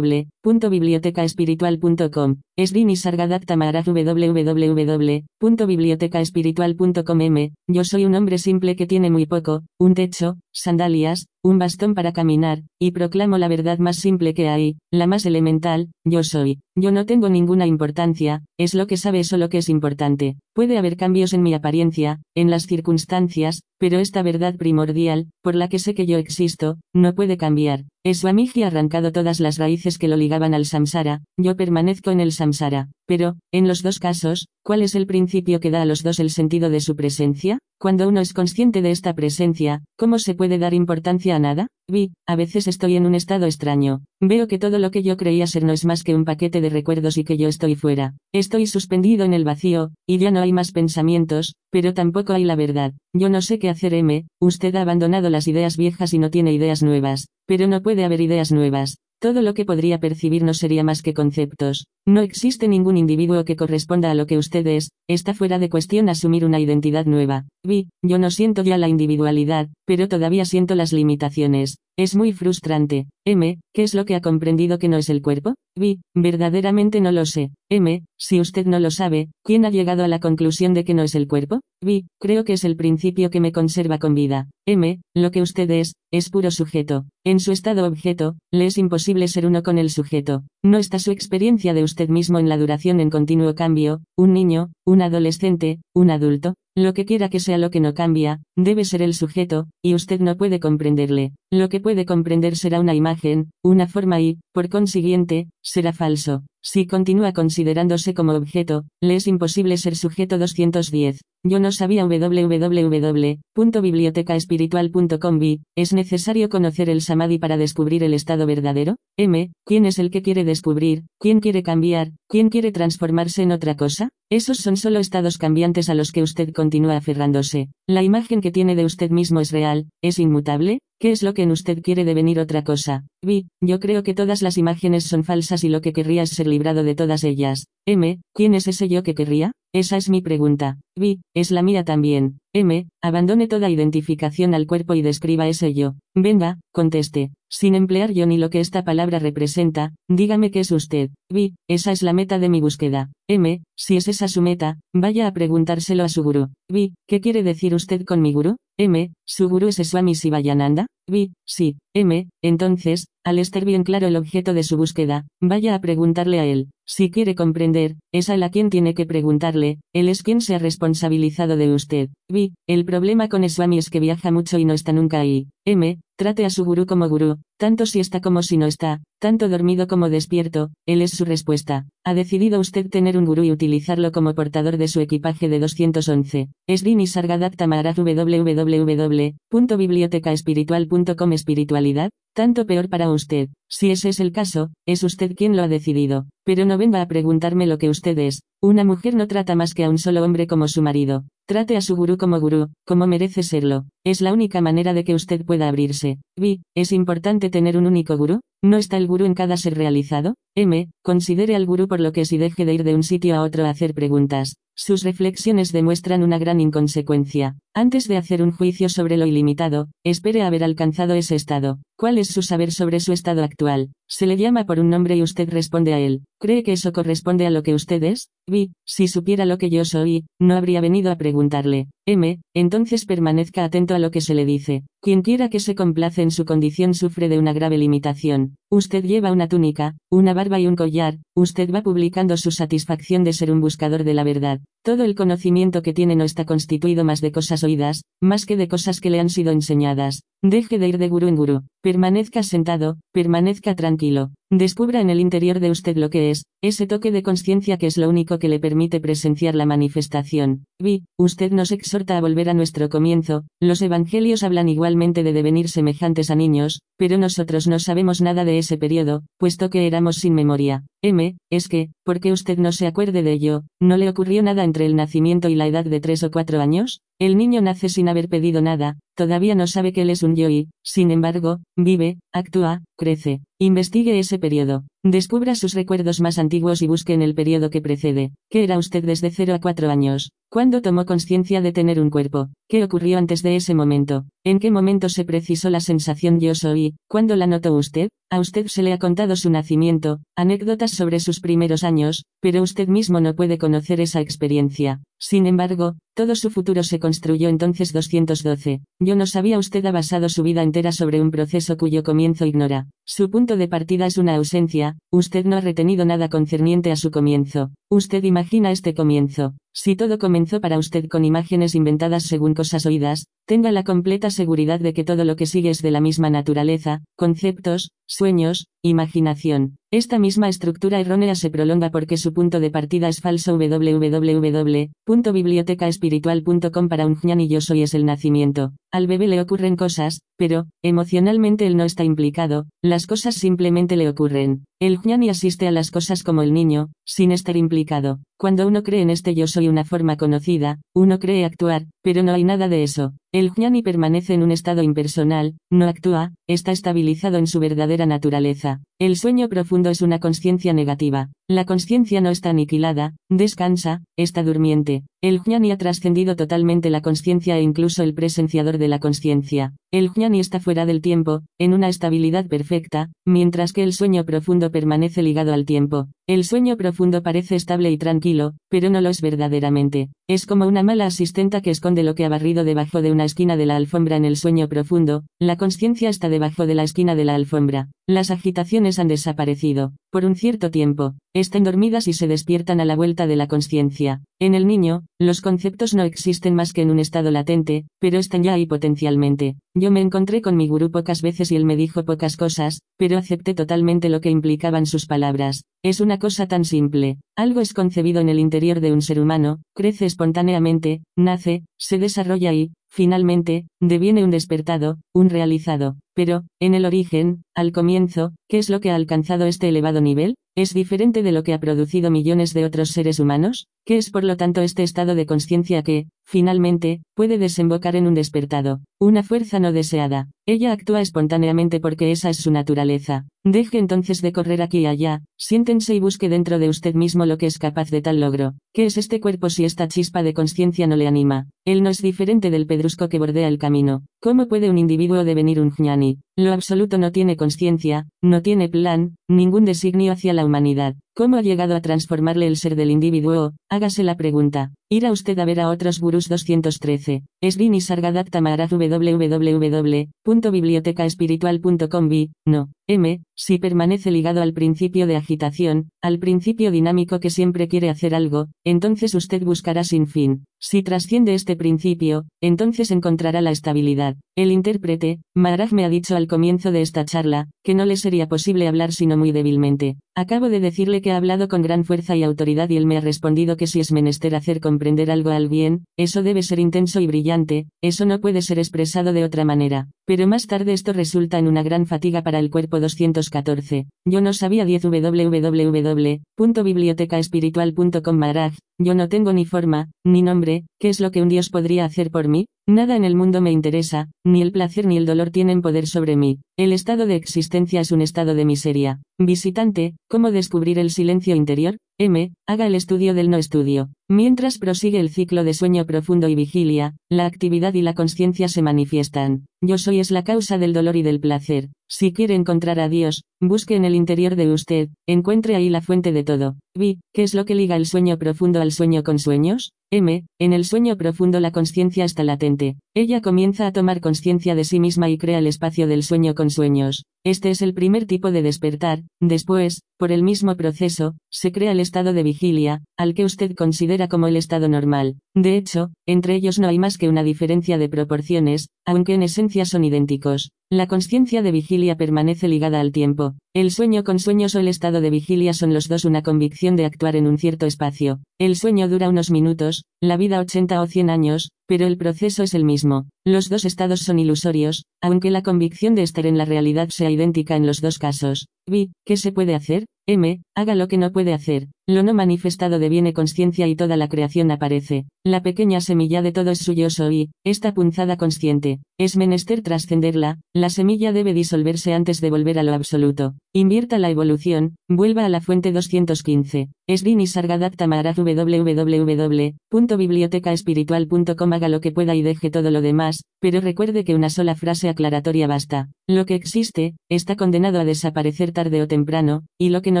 www.bibliotecaespiritual.com. Es Dini Sargadat Tamaraj www.bibliotecaespiritual.com M. Yo soy un hombre simple que tiene muy poco, un techo, sandalias, un bastón para caminar, y proclamo la verdad más simple que hay, la más elemental, yo soy. Yo no tengo ninguna importancia, es lo que sabe eso lo que es importante. Puede haber cambios en mi apariencia, en las circunstancias, pero esta verdad primordial, por la que sé que yo existo, no puede cambiar. Swamiji ha arrancado todas las raíces que lo ligaban al samsara, yo permanezco en el samsara. Pero, en los dos casos, ¿cuál es el principio que da a los dos el sentido de su presencia? Cuando uno es consciente de esta presencia, ¿cómo se puede dar importancia a nada? Vi, a veces estoy en un estado extraño. Veo que todo lo que yo creía ser no es más que un paquete de recuerdos y que yo estoy fuera. Estoy suspendido en el vacío, y ya no hay más pensamientos, pero tampoco hay la verdad. Yo no sé qué hacer M, usted ha abandonado las ideas viejas y no tiene ideas nuevas. Pero no puede haber ideas nuevas. Todo lo que podría percibir no sería más que conceptos. No existe ningún individuo que corresponda a lo que usted es, está fuera de cuestión asumir una identidad nueva. Vi, yo no siento ya la individualidad, pero todavía siento las limitaciones. Es muy frustrante. M, ¿qué es lo que ha comprendido que no es el cuerpo? Vi, verdaderamente no lo sé. M, si usted no lo sabe, ¿quién ha llegado a la conclusión de que no es el cuerpo? Vi, creo que es el principio que me conserva con vida. M, lo que usted es, es puro sujeto. En su estado objeto, le es imposible ser uno con el sujeto. No está su experiencia de usted mismo en la duración en continuo cambio, un niño, un adolescente, un adulto, lo que quiera que sea lo que no cambia, debe ser el sujeto, y usted no puede comprenderle. Lo que puede comprender será una imagen, una forma y, por consiguiente, será falso. Si continúa considerándose como objeto, le es imposible ser sujeto 210. Yo no sabía www.bibliotecaespiritual.com ¿es necesario conocer el samadhi para descubrir el estado verdadero? M, ¿quién es el que quiere descubrir? ¿Quién quiere cambiar? ¿Quién quiere transformarse en otra cosa? Esos son solo estados cambiantes a los que usted continúa aferrándose. La imagen que tiene de usted mismo es real, es inmutable, ¿Qué es lo que en usted quiere devenir otra cosa? Vi, yo creo que todas las imágenes son falsas y lo que querría es ser librado de todas ellas. M, ¿quién es ese yo que querría? Esa es mi pregunta. Vi, es la mía también. M, abandone toda identificación al cuerpo y describa ese yo. Venga, conteste. Sin emplear yo ni lo que esta palabra representa, dígame qué es usted. Vi, esa es la meta de mi búsqueda. M, si es esa su meta, vaya a preguntárselo a su gurú. Vi, ¿qué quiere decir usted con mi gurú? M, ¿su gurú es Swami Sivayananda? Vi, sí. M, entonces, al estar bien claro el objeto de su búsqueda, vaya a preguntarle a él. Si quiere comprender, es a él a quien tiene que preguntarle, él es quien se ha responsabilizado de usted. Vi, el problema con Swami es que viaja mucho y no está nunca ahí. M, trate a su gurú como gurú, tanto si está como si no está, tanto dormido como despierto, él es su respuesta. Ha decidido usted tener un gurú y utilizarlo como portador de su equipaje de 211. Srini Sargadatta Maharaj www.bibliotecaespiritual.com Espiritualidad, tanto peor para usted. Si ese es el caso, es usted quien lo ha decidido. Pero no venga a preguntarme lo que usted es. Una mujer no trata más que a un solo hombre como su marido. Trate a su gurú como gurú, como merece serlo. Es la única manera de que usted pueda abrirse. Vi, ¿es importante tener un único gurú? ¿No está el gurú en cada ser realizado? M, considere al gurú por lo que y deje de ir de un sitio a otro a hacer preguntas. Sus reflexiones demuestran una gran inconsecuencia. Antes de hacer un juicio sobre lo ilimitado, espere haber alcanzado ese estado. ¿Cuál es su saber sobre su estado actual? Se le llama por un nombre y usted responde a él. ¿Cree que eso corresponde a lo que usted es? Vi, si supiera lo que yo soy, no habría venido a preguntarle. M, entonces permanezca atento a lo que se le dice. Quien quiera que se complace en su condición sufre de una grave limitación. Usted lleva una túnica, una barba y un collar, usted va publicando su satisfacción de ser un buscador de la verdad. Todo el conocimiento que tiene no está constituido más de cosas oídas, más que de cosas que le han sido enseñadas. Deje de ir de gurú en gurú. Permanezca sentado, permanezca tranquilo. Descubra en el interior de usted lo que es, ese toque de conciencia que es lo único que le permite presenciar la manifestación. Vi, usted nos exhorta a volver a nuestro comienzo, los evangelios hablan igualmente de devenir semejantes a niños, pero nosotros no sabemos nada de ese periodo, puesto que éramos sin memoria. M, es que, porque usted no se acuerde de ello, ¿no le ocurrió nada entre el nacimiento y la edad de tres o cuatro años? El niño nace sin haber pedido nada, todavía no sabe que él es un yo y, sin embargo, vive, actúa, crece. Investigue ese periodo. Descubra sus recuerdos más antiguos y busque en el periodo que precede. ¿Qué era usted desde 0 a 4 años? ¿Cuándo tomó conciencia de tener un cuerpo? ¿Qué ocurrió antes de ese momento? ¿En qué momento se precisó la sensación yo soy? ¿Cuándo la notó usted? A usted se le ha contado su nacimiento, anécdotas sobre sus primeros años, pero usted mismo no puede conocer esa experiencia. Sin embargo, todo su futuro se construyó entonces 212. Yo no sabía usted ha basado su vida entera sobre un proceso cuyo comienzo ignora. Su punto de partida es una ausencia, usted no ha retenido nada concerniente a su comienzo. Usted imagina este comienzo. Si todo comenzó para usted con imágenes inventadas según cosas oídas, tenga la completa seguridad de que todo lo que sigue es de la misma naturaleza, conceptos, sueños, imaginación. Esta misma estructura errónea se prolonga porque su punto de partida es falso www.bibliotecaespiritual.com para un jnani yo soy es el nacimiento. Al bebé le ocurren cosas, pero, emocionalmente él no está implicado, las cosas simplemente le ocurren. El jnani asiste a las cosas como el niño, sin estar implicado. Cuando uno cree en este yo soy una forma conocida, uno cree actuar, pero no hay nada de eso. El jnani permanece en un estado impersonal, no actúa, está estabilizado en su verdadera naturaleza. El sueño profundo es una conciencia negativa. La conciencia no está aniquilada, descansa, está durmiente. El jnani ha trascendido totalmente la conciencia e incluso el presenciador de la conciencia. El jnani está fuera del tiempo, en una estabilidad perfecta, mientras que el sueño profundo permanece ligado al tiempo. El sueño profundo parece estable y tranquilo, pero no lo es verdaderamente. Es como una mala asistenta que esconde lo que ha barrido debajo de una esquina de la alfombra en el sueño profundo, la conciencia está debajo de la esquina de la alfombra. Las agitaciones han desaparecido, por un cierto tiempo, estén dormidas y se despiertan a la vuelta de la conciencia. En el niño, los conceptos no existen más que en un estado latente, pero están ya ahí potencialmente. Yo me encontré con mi gurú pocas veces y él me dijo pocas cosas, pero acepté totalmente lo que implicaban sus palabras. Es una cosa tan simple. Algo es concebido en el interior de un ser humano, crece espontáneamente, nace, se desarrolla y, finalmente, deviene un despertado, un realizado. Pero, en el origen, al comienzo, ¿qué es lo que ha alcanzado este elevado nivel? ¿Es diferente de lo que ha producido millones de otros seres humanos? ¿Qué es por lo tanto este estado de conciencia que, finalmente, puede desembocar en un despertado? Una fuerza no deseada. Ella actúa espontáneamente porque esa es su naturaleza. Deje entonces de correr aquí y allá, siéntense y busque dentro de usted mismo lo que es capaz de tal logro. ¿Qué es este cuerpo si esta chispa de conciencia no le anima? Él no es diferente del pedrusco que bordea el camino. ¿Cómo puede un individuo devenir un jnani? Lo absoluto no tiene conciencia, no tiene plan, ningún designio hacia la humanidad. ¿Cómo ha llegado a transformarle el ser del individuo? Hágase la pregunta. Irá usted a ver a otros gurús 213. Esvini Sargadatta Maharaj www.bibliotecaespiritual.com. No. M. Si permanece ligado al principio de agitación, al principio dinámico que siempre quiere hacer algo, entonces usted buscará sin fin. Si trasciende este principio, entonces encontrará la estabilidad. El intérprete, Maharaj me ha dicho al comienzo de esta charla, que no le sería posible hablar sino muy débilmente. Acabo de decirle que ha hablado con gran fuerza y autoridad y él me ha respondido que si es menester hacer comprender algo al bien, eso debe ser intenso y brillante, eso no puede ser expresado de otra manera. Pero más tarde esto resulta en una gran fatiga para el cuerpo 214. Yo no sabía 10 www.bibliotecaespiritual.com Maharaj, yo no tengo ni forma, ni nombre, ¿qué es lo que un Dios podría hacer por mí? Nada en el mundo me interesa, ni el placer ni el dolor tienen poder sobre mí. El estado de existencia es un estado de miseria. Visitante, ¿cómo descubrir el silencio interior? M. Haga el estudio del no estudio. Mientras prosigue el ciclo de sueño profundo y vigilia, la actividad y la conciencia se manifiestan. Yo soy es la causa del dolor y del placer. Si quiere encontrar a Dios, busque en el interior de usted, encuentre ahí la fuente de todo. Vi, ¿qué es lo que liga el sueño profundo al sueño con sueños? M. En el sueño profundo la conciencia está latente. Ella comienza a tomar conciencia de sí misma y crea el espacio del sueño con sueños. Este es el primer tipo de despertar. Después, por el mismo proceso, se crea el estado de vigilia, al que usted considera como el estado normal. De hecho, entre ellos no hay más que una diferencia de proporciones, aunque en esencia son idénticos. La conciencia de vigilia permanece ligada al tiempo. El sueño con sueños o el estado de vigilia son los dos una convicción de actuar en un cierto espacio. El sueño dura unos minutos, la vida 80 o 100 años, pero el proceso es el mismo. Los dos estados son ilusorios, aunque la convicción de estar en la realidad sea idéntica en los dos casos. Vi, ¿qué se puede hacer? M. Haga lo que no puede hacer. Lo no manifestado deviene conciencia y toda la creación aparece. La pequeña semilla de todo es suyo soy, esta punzada consciente. Es menester trascenderla, la semilla debe disolverse antes de volver a lo absoluto. Invierta la evolución, vuelva a la fuente 215. Esdini Sargadatta Maharaj www.bibliotecaespiritual.com haga lo que pueda y deje todo lo demás, pero recuerde que una sola frase aclaratoria basta. Lo que existe, está condenado a desaparecer tarde o temprano, y lo que no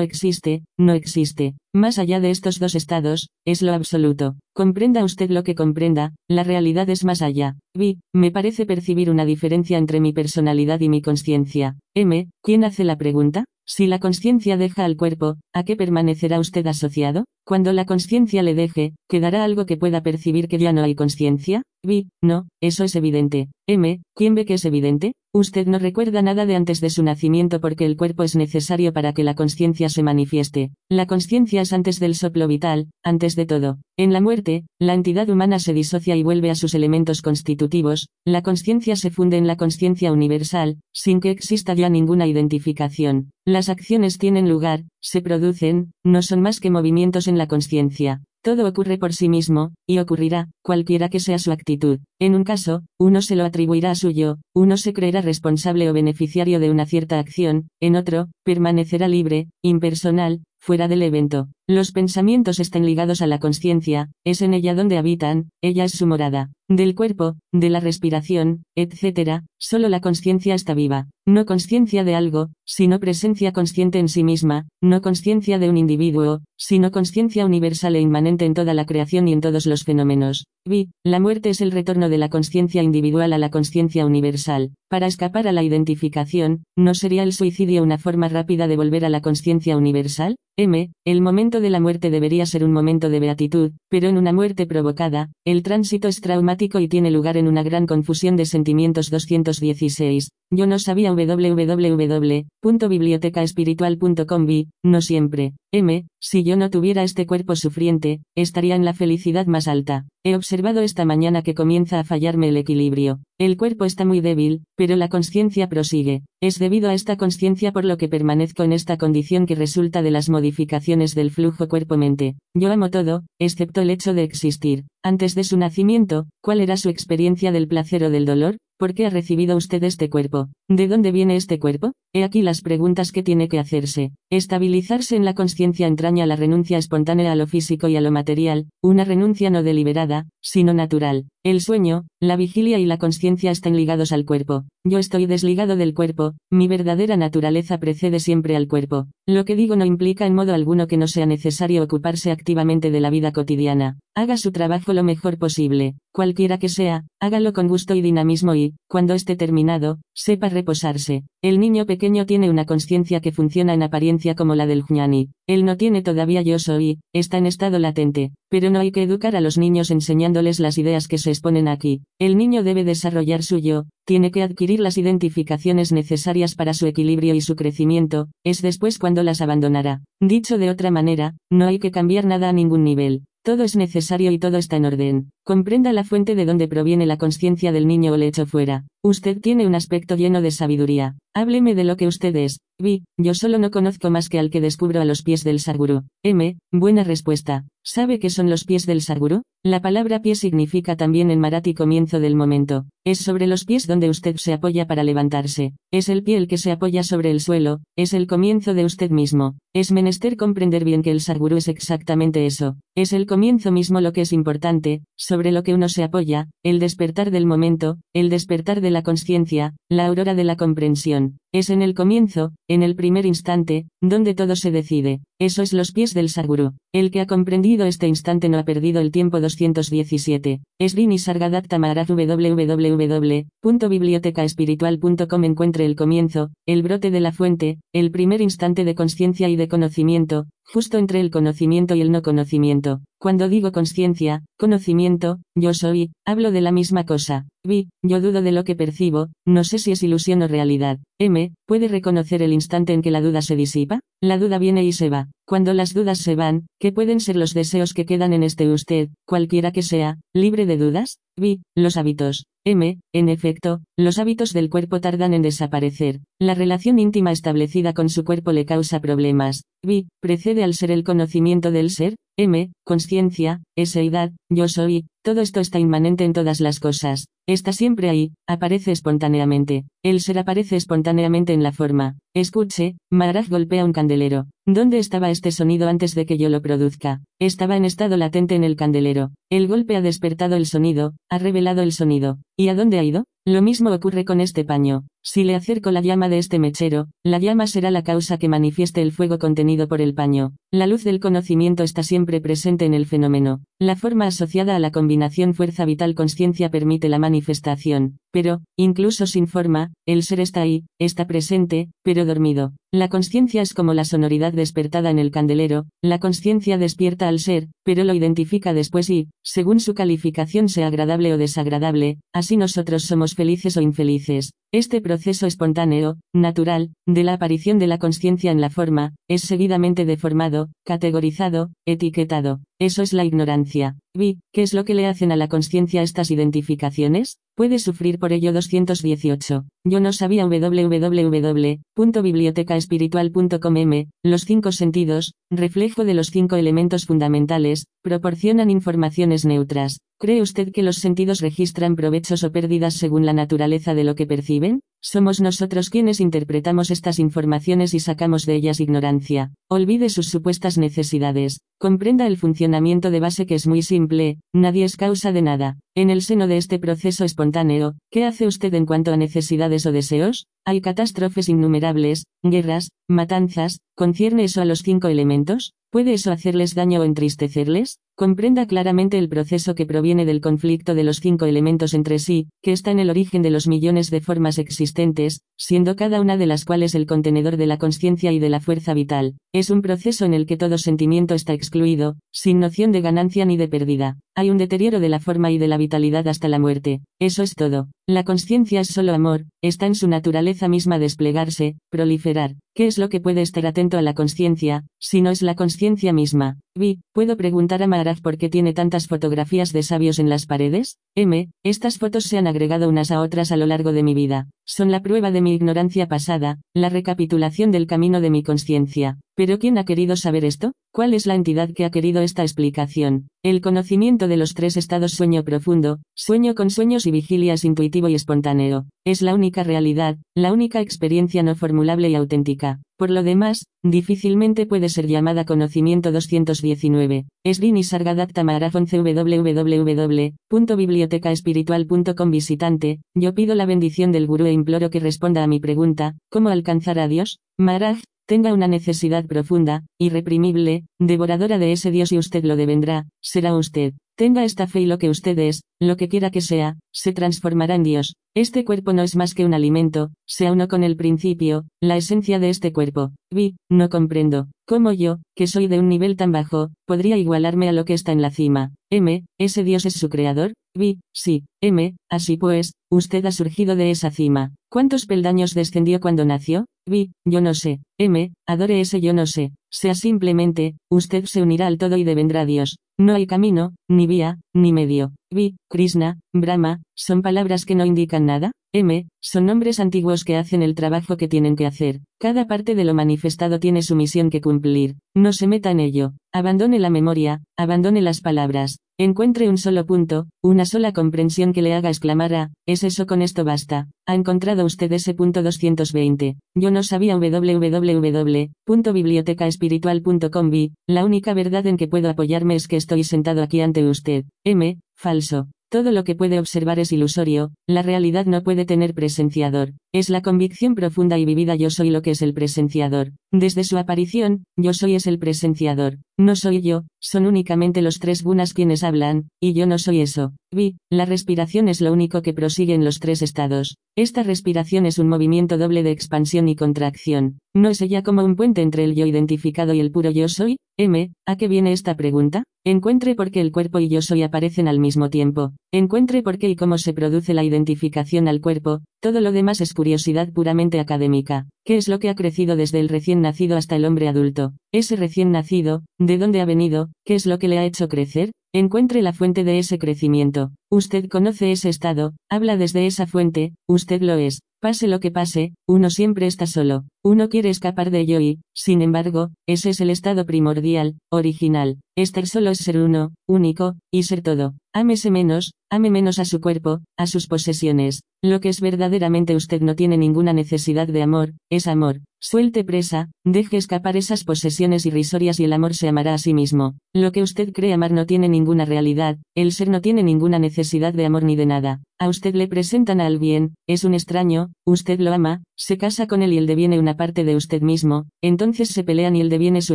existe, no existe. Más allá de estos dos estados, es lo absoluto. Comprenda usted lo que comprenda, la realidad es más allá. Vi, me parece percibir una diferencia entre mi personalidad y mi conciencia. M, ¿quién hace la pregunta? si la conciencia deja al cuerpo, ¿a qué permanecerá usted asociado? Cuando la conciencia le deje, ¿quedará algo que pueda percibir que ya no hay conciencia? Vi, no, eso es evidente. M, ¿quién ve que es evidente? Usted no recuerda nada de antes de su nacimiento porque el cuerpo es necesario para que la conciencia se manifieste. La conciencia es antes del soplo vital, antes de todo. En la muerte, la entidad humana se disocia y vuelve a sus elementos constitutivos, la conciencia se funde en la conciencia universal, sin que exista ya ninguna identificación. Las acciones tienen lugar, se producen, no son más que movimientos en la conciencia. Todo ocurre por sí mismo, y ocurrirá, cualquiera que sea su actitud. En un caso, uno se lo atribuirá a suyo, uno se creerá responsable o beneficiario de una cierta acción, en otro, permanecerá libre, impersonal, fuera del evento. Los pensamientos están ligados a la conciencia, es en ella donde habitan, ella es su morada. Del cuerpo, de la respiración, etc., solo la conciencia está viva. No conciencia de algo, sino presencia consciente en sí misma, no conciencia de un individuo, sino conciencia universal e inmanente en toda la creación y en todos los fenómenos. Vi, la muerte es el retorno de la conciencia individual a la conciencia universal. Para escapar a la identificación, ¿no sería el suicidio una forma rápida de volver a la conciencia universal? M. El momento de la muerte debería ser un momento de beatitud, pero en una muerte provocada, el tránsito es traumático y tiene lugar en una gran confusión de sentimientos 216. Yo no sabía www.bibliotecaespiritual.com vi, no siempre. M. Si yo no tuviera este cuerpo sufriente, estaría en la felicidad más alta. He observado esta mañana que comienza a fallarme el equilibrio. El cuerpo está muy débil, pero la conciencia prosigue. Es debido a esta conciencia por lo que permanezco en esta condición que resulta de las modificaciones del flujo cuerpo-mente. Yo amo todo, excepto el hecho de existir. Antes de su nacimiento, ¿cuál era su experiencia del placer o del dolor? ¿Por qué ha recibido usted este cuerpo? ¿De dónde viene este cuerpo? He aquí las preguntas que tiene que hacerse. Estabilizarse en la conciencia entraña la renuncia espontánea a lo físico y a lo material, una renuncia no deliberada, sino natural. El sueño, la vigilia y la conciencia están ligados al cuerpo. Yo estoy desligado del cuerpo, mi verdadera naturaleza precede siempre al cuerpo. Lo que digo no implica en modo alguno que no sea necesario ocuparse activamente de la vida cotidiana. Haga su trabajo lo mejor posible, cualquiera que sea, hágalo con gusto y dinamismo y, cuando esté terminado, sepa reposarse. El niño pequeño tiene una conciencia que funciona en apariencia como la del jñani. Él no tiene todavía yo soy, está en estado latente, pero no hay que educar a los niños enseñándoles las ideas que se exponen aquí. El niño debe desarrollar su yo, tiene que adquirir las identificaciones necesarias para su equilibrio y su crecimiento, es después cuando las abandonará. Dicho de otra manera, no hay que cambiar nada a ningún nivel. Todo es necesario y todo está en orden. Comprenda la fuente de donde proviene la conciencia del niño o le echo fuera. Usted tiene un aspecto lleno de sabiduría. Hábleme de lo que usted es. Vi, yo solo no conozco más que al que descubro a los pies del Sarguru. M, buena respuesta. ¿Sabe qué son los pies del Sarguru? La palabra pie significa también en marathi comienzo del momento. Es sobre los pies donde usted se apoya para levantarse. Es el pie el que se apoya sobre el suelo, es el comienzo de usted mismo. Es menester comprender bien que el Sarguru es exactamente eso. Es el comienzo mismo lo que es importante, sobre lo que uno se apoya, el despertar del momento, el despertar de la conciencia, la aurora de la comprensión. Es en el comienzo, en el primer instante, donde todo se decide. Eso es los pies del Sarguru. El que ha comprendido este instante no ha perdido el tiempo 217. Es Dini Sargadatta Maharaj www.bibliotecaespiritual.com encuentre el comienzo, el brote de la fuente, el primer instante de conciencia y de conocimiento, justo entre el conocimiento y el no conocimiento. Cuando digo conciencia, conocimiento, yo soy, hablo de la misma cosa. Vi, yo dudo de lo que percibo, no sé si es ilusión o realidad. M, め、¿puede reconocer el instante en que la duda se disipa? La duda viene y se va. Cuando las dudas se van, ¿qué pueden ser los deseos que quedan en este usted, cualquiera que sea, libre de dudas? Vi, los hábitos. M, en efecto, los hábitos del cuerpo tardan en desaparecer. La relación íntima establecida con su cuerpo le causa problemas. Vi, precede al ser el conocimiento del ser. M, conciencia, eseidad, yo soy, todo esto está inmanente en todas las cosas. Está siempre ahí, aparece espontáneamente. El ser aparece espontáneamente en la forma. Escuche, Maharaj golpea un candelero. ¿Dónde estaba este sonido antes de que yo lo produzca? estaba en estado latente en el candelero. El golpe ha despertado el sonido, ha revelado el sonido. ¿Y a dónde ha ido? Lo mismo ocurre con este paño. Si le acerco la llama de este mechero, la llama será la causa que manifieste el fuego contenido por el paño. La luz del conocimiento está siempre presente en el fenómeno. La forma asociada a la combinación fuerza vital-conciencia permite la manifestación. Pero, incluso sin forma, el ser está ahí, está presente, pero dormido. La conciencia es como la sonoridad despertada en el candelero, la conciencia despierta al ser, pero lo identifica después y, según su calificación sea agradable o desagradable, así nosotros somos felices o infelices. Este proceso espontáneo, natural, de la aparición de la conciencia en la forma, es seguidamente deformado, categorizado, etiquetado. Eso es la ignorancia. Vi, ¿qué es lo que le hacen a la conciencia estas identificaciones? Puede sufrir por ello 218. Yo no sabía www.bibliotecaespiritual.com m. Los cinco sentidos, reflejo de los cinco elementos fundamentales, proporcionan informaciones neutras. ¿Cree usted que los sentidos registran provechos o pérdidas según la naturaleza de lo que perciben? Somos nosotros quienes interpretamos estas informaciones y sacamos de ellas ignorancia. Olvide sus supuestas necesidades. Comprenda el funcionamiento de base que es muy simple, nadie es causa de nada. En el seno de este proceso espontáneo, ¿qué hace usted en cuanto a necesidades o deseos? Hay catástrofes innumerables, guerras, matanzas, ¿concierne eso a los cinco elementos? ¿Puede eso hacerles daño o entristecerles? Comprenda claramente el proceso que proviene del conflicto de los cinco elementos entre sí, que está en el origen de los millones de formas existentes, siendo cada una de las cuales el contenedor de la conciencia y de la fuerza vital. Es un proceso en el que todo sentimiento está excluido, sin noción de ganancia ni de pérdida. Hay un deterioro de la forma y de la vitalidad hasta la muerte. Eso es todo. La conciencia es solo amor, está en su naturaleza misma desplegarse, proliferar. ¿Qué es lo que puede estar atento a la conciencia, si no es la conciencia misma? Vi, ¿puedo preguntar a Maharaj por qué tiene tantas fotografías de sabios en las paredes? M, estas fotos se han agregado unas a otras a lo largo de mi vida. Son la prueba de mi ignorancia pasada, la recapitulación del camino de mi conciencia. ¿Pero quién ha querido saber esto? ¿Cuál es la entidad que ha querido esta explicación? El conocimiento de los tres estados sueño profundo, sueño con sueños y vigilias intuitivo y espontáneo, es la única realidad, la única experiencia no formulable y auténtica. Por lo demás, difícilmente puede ser llamada conocimiento 219. Srini Sargadatta Maharaj www.bibliotecaespiritual.com visitante, yo pido la bendición del gurú e imploro que responda a mi pregunta, ¿cómo alcanzar a Dios? Maharaj, tenga una necesidad profunda, irreprimible, devoradora de ese Dios y usted lo devendrá, será usted. Tenga esta fe y lo que usted es, lo que quiera que sea, se transformará en Dios. Este cuerpo no es más que un alimento, sea uno con el principio, la esencia de este cuerpo. Vi, no comprendo. ¿Cómo yo, que soy de un nivel tan bajo, podría igualarme a lo que está en la cima? M, ¿ese Dios es su creador? Vi, sí. M, así pues, usted ha surgido de esa cima. ¿Cuántos peldaños descendió cuando nació? Vi, yo no sé. M, adore ese yo no sé. Sea simplemente, usted se unirá al todo y devendrá Dios. No hay camino, ni vía, ni medio. Vi, Krishna, Brahma, ¿son palabras que no indican nada? M, son nombres antiguos que hacen el trabajo que tienen que hacer. Cada parte de lo manifestado tiene su misión que cumplir. No se meta en ello. Abandone la memoria, abandone las palabras. Encuentre un solo punto, una sola comprensión que le haga exclamar a, es eso con esto basta. Ha encontrado usted ese punto 220. Yo no sabía www.bibliotecaespiritual.com vi, la única verdad en que puedo apoyarme es que estoy sentado aquí ante usted. M, falso. Todo lo que puede observar es ilusorio, la realidad no puede tener presenciador. Es la convicción profunda y vivida yo soy lo que es el presenciador. Desde su aparición, yo soy es el presenciador. No soy yo, son únicamente los tres gunas quienes hablan, y yo no soy eso. Vi, la respiración es lo único que prosigue en los tres estados. Esta respiración es un movimiento doble de expansión y contracción. ¿No es ella como un puente entre el yo identificado y el puro yo soy? M, ¿a qué viene esta pregunta? Encuentre por qué el cuerpo y yo soy aparecen al mismo tiempo. Encuentre por qué y cómo se produce la identificación al cuerpo, todo lo demás es curiosidad puramente académica. ¿Qué es lo que ha crecido desde el recién nacido hasta el hombre adulto? Ese recién nacido, ¿de dónde ha venido? ¿Qué es lo que le ha hecho crecer? Encuentre la fuente de ese crecimiento. Usted conoce ese estado, habla desde esa fuente, usted lo es. Pase lo que pase, uno siempre está solo. Uno quiere escapar de ello y, sin embargo, ese es el estado primordial, original. Estar solo es ser uno, único, y ser todo. Ámese menos, ame menos a su cuerpo, a sus posesiones. Lo que es verdaderamente usted no tiene ninguna necesidad de amor, es amor. Suelte presa, deje escapar esas posesiones irrisorias y el amor se amará a sí mismo. Lo que usted cree amar no tiene ninguna realidad, el ser no tiene ninguna necesidad de amor ni de nada. A usted le presentan al bien, es un extraño, usted lo ama, se casa con él y él deviene una parte de usted mismo, entonces se pelean y él deviene su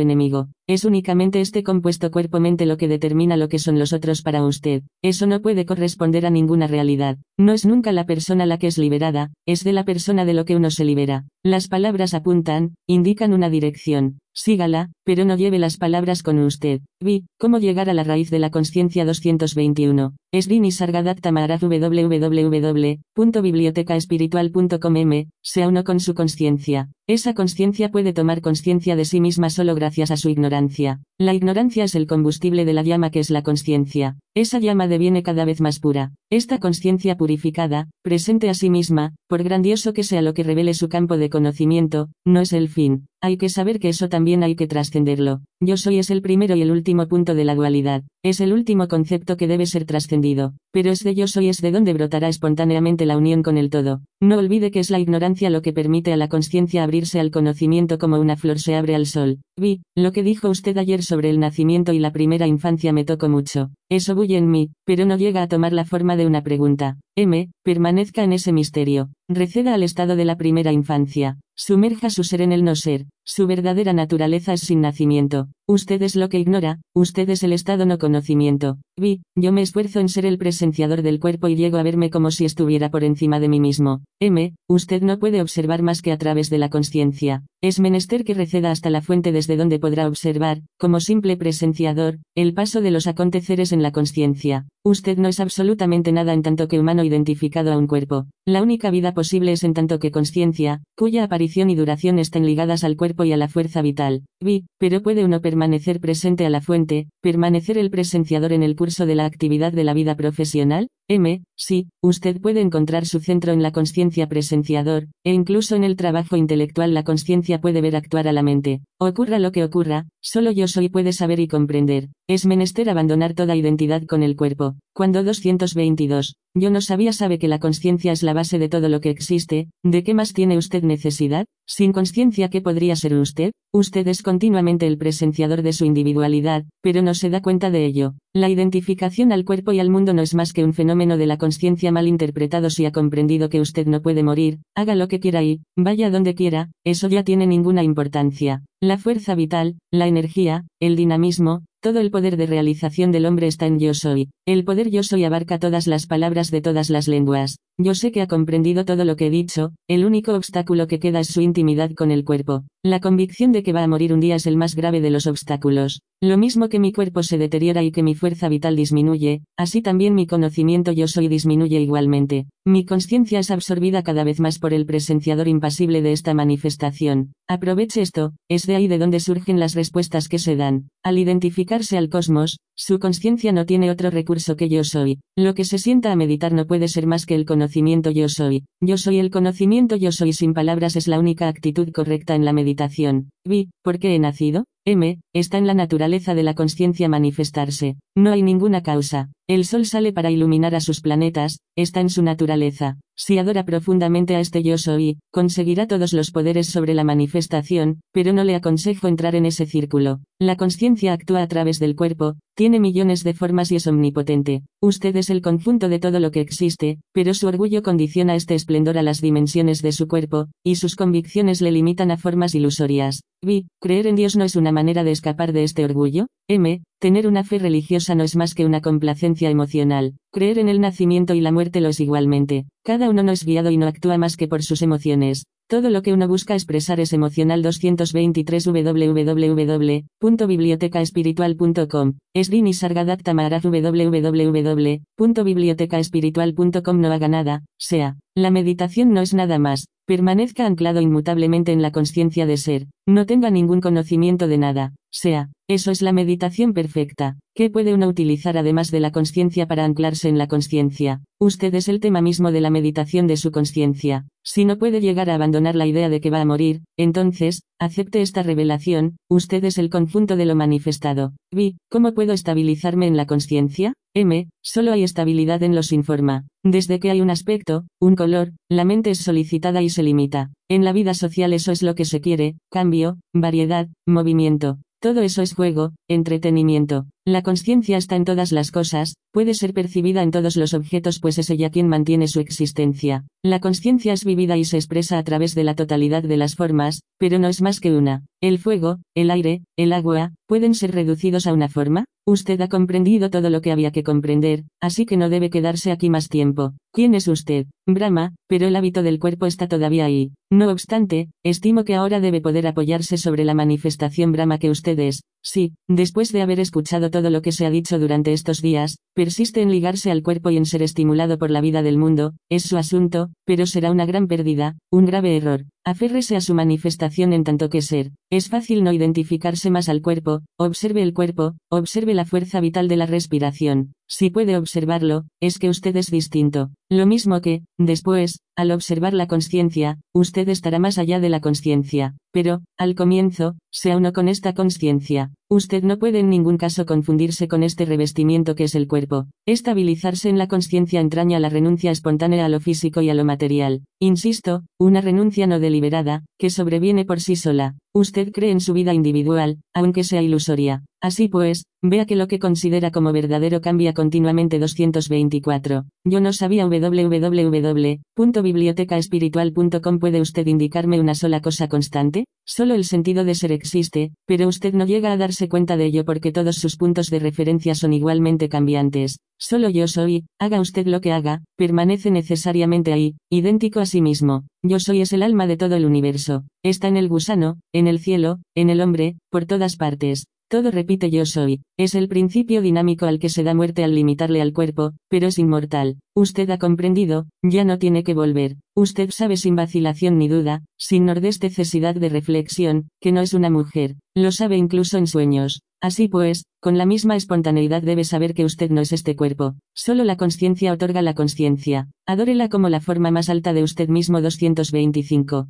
enemigo. Es únicamente este compuesto cuerpo-mente lo que determina lo que son los otros para usted. Eso no puede corresponder a ninguna realidad. No es nunca la persona la que es liberada, es de la persona de lo que uno se libera. Las palabras apuntan, indican una dirección. Sígala, pero no lleve las palabras con usted. Vi, cómo llegar a la raíz de la conciencia 221. Esrini Sargadatta Maharaj www.bibliotecaespiritual.com m, sea uno con su conciencia. Esa conciencia puede tomar conciencia de sí misma solo gracias a su ignorancia. La ignorancia es el combustible de la llama que es la conciencia. Esa llama deviene cada vez más pura. Esta conciencia purificada, presente a sí misma, por grandioso que sea lo que revele su campo de conocimiento, no es el fin. Hay que saber que eso también hay que trascenderlo. Yo soy es el primero y el último punto de la dualidad. Es el último concepto que debe ser trascendido. Pero es de yo soy es de donde brotará espontáneamente la unión con el todo. No olvide que es la ignorancia lo que permite a la conciencia abrirse al conocimiento como una flor se abre al sol. Vi, lo que dijo usted ayer sobre el nacimiento y la primera infancia me tocó mucho. Eso bulle en mí, pero no llega a tomar la forma de una pregunta. M, permanezca en ese misterio. Receda al estado de la primera infancia. Sumerja su ser en el no ser. Su verdadera naturaleza es sin nacimiento. Usted es lo que ignora, usted es el estado no conocimiento. Vi, yo me esfuerzo en ser el presenciador del cuerpo y llego a verme como si estuviera por encima de mí mismo. M, usted no puede observar más que a través de la conciencia. Es menester que receda hasta la fuente desde donde podrá observar, como simple presenciador, el paso de los aconteceres en la conciencia. Usted no es absolutamente nada en tanto que humano identificado a un cuerpo. La única vida posible es en tanto que conciencia, cuya aparición y duración estén ligadas al cuerpo y a la fuerza vital. Vi, pero puede uno permanecer presente a la fuente, permanecer el presenciador en el curso de la actividad de la vida profesional? M, sí, usted puede encontrar su centro en la conciencia presenciador, e incluso en el trabajo intelectual la conciencia puede ver actuar a la mente. Ocurra lo que ocurra, solo yo soy puede saber y comprender. Es menester abandonar toda identidad con el cuerpo. Cuando 222. Yo no sabía sabe que la conciencia es la base de todo lo que existe, ¿de qué más tiene usted necesidad? Sin conciencia, ¿qué podría ser usted? Usted es continuamente el presenciador de su individualidad, pero no se da cuenta de ello. La identificación al cuerpo y al mundo no es más que un fenómeno de la conciencia mal interpretado si ha comprendido que usted no puede morir, haga lo que quiera y, vaya donde quiera, eso ya tiene ninguna importancia. La fuerza vital, la energía, el dinamismo, todo el poder de realización del hombre está en yo soy. El poder yo soy abarca todas las palabras de todas las lenguas. Yo sé que ha comprendido todo lo que he dicho, el único obstáculo que queda es su intimidad con el cuerpo. La convicción de que va a morir un día es el más grave de los obstáculos. Lo mismo que mi cuerpo se deteriora y que mi fuerza vital disminuye, así también mi conocimiento yo soy disminuye igualmente. Mi conciencia es absorbida cada vez más por el presenciador impasible de esta manifestación. Aproveche esto, es de ahí de donde surgen las respuestas que se dan. Al identificarse al cosmos, su conciencia no tiene otro recurso que yo soy. Lo que se sienta a meditar no puede ser más que el conocimiento yo soy. Yo soy el conocimiento yo soy sin palabras es la única actitud correcta en la meditación. Vi, ¿por qué he nacido? M, está en la naturaleza de la conciencia manifestarse. No hay ninguna causa. El sol sale para iluminar a sus planetas, está en su naturaleza. Si adora profundamente a este yo soy, conseguirá todos los poderes sobre la manifestación, pero no le aconsejo entrar en ese círculo. La conciencia actúa a través del cuerpo, tiene millones de formas y es omnipotente. Usted es el conjunto de todo lo que existe, pero su orgullo condiciona este esplendor a las dimensiones de su cuerpo, y sus convicciones le limitan a formas ilusorias. Vi, creer en Dios no es una manera de escapar de este orgullo. M, tener una fe religiosa no es más que una complacencia emocional. Creer en el nacimiento y la muerte lo es igualmente. Cada uno no es guiado y no actúa más que por sus emociones. Todo lo que uno busca expresar es emocional 223 www.bibliotecaespiritual.com. Esrini Sargadatta Maharaj www.bibliotecaespiritual.com No haga nada, sea. La meditación no es nada más. Permanezca anclado inmutablemente en la conciencia de ser. No tenga ningún conocimiento de nada, sea. Eso es la meditación perfecta. ¿Qué puede uno utilizar además de la conciencia para anclarse en la conciencia? Usted es el tema mismo de la meditación de su conciencia. Si no puede llegar a abandonar la idea de que va a morir, entonces, acepte esta revelación, usted es el conjunto de lo manifestado. Vi, ¿cómo puedo estabilizarme en la conciencia? M, solo hay estabilidad en los informa. Desde que hay un aspecto, un color, la mente es solicitada y se limita. En la vida social eso es lo que se quiere, cambio, variedad, movimiento. Todo eso es juego, entretenimiento. La conciencia está en todas las cosas, puede ser percibida en todos los objetos pues es ella quien mantiene su existencia. La conciencia es vivida y se expresa a través de la totalidad de las formas, pero no es más que una. El fuego, el aire, el agua, ¿pueden ser reducidos a una forma? Usted ha comprendido todo lo que había que comprender, así que no debe quedarse aquí más tiempo. ¿Quién es usted? Brahma, pero el hábito del cuerpo está todavía ahí. No obstante, estimo que ahora debe poder apoyarse sobre la manifestación Brahma que usted es. Sí, después de haber escuchado todo lo que se ha dicho durante estos días, persiste en ligarse al cuerpo y en ser estimulado por la vida del mundo, es su asunto, pero será una gran pérdida, un grave error. Aférrese a su manifestación en tanto que ser. Es fácil no identificarse más al cuerpo, observe el cuerpo, observe la fuerza vital de la respiración. Si puede observarlo, es que usted es distinto. Lo mismo que, después, al observar la conciencia, usted estará más allá de la conciencia. Pero, al comienzo, sea uno con esta conciencia. Usted no puede en ningún caso confundirse con este revestimiento que es el cuerpo. Estabilizarse en la conciencia entraña la renuncia espontánea a lo físico y a lo material. Insisto, una renuncia no deliberada, que sobreviene por sí sola. Usted cree en su vida individual, aunque sea ilusoria. Así pues, vea que lo que considera como verdadero cambia continuamente 224. Yo no sabía www.bibliotecaespiritual.com ¿Puede usted indicarme una sola cosa constante? Solo el sentido de ser existe, pero usted no llega a darse cuenta de ello porque todos sus puntos de referencia son igualmente cambiantes. Solo yo soy, haga usted lo que haga, permanece necesariamente ahí, idéntico a sí mismo. Yo soy es el alma de todo el universo. Está en el gusano, en el cielo, en el hombre, por todas partes. Todo repite yo soy. Es el principio dinámico al que se da muerte al limitarle al cuerpo, pero es inmortal. Usted ha comprendido, ya no tiene que volver. Usted sabe sin vacilación ni duda, sin nordeste necesidad de reflexión, que no es una mujer. Lo sabe incluso en sueños. Así pues, con la misma espontaneidad debe saber que usted no es este cuerpo. Solo la conciencia otorga la conciencia. Adórela como la forma más alta de usted mismo 225.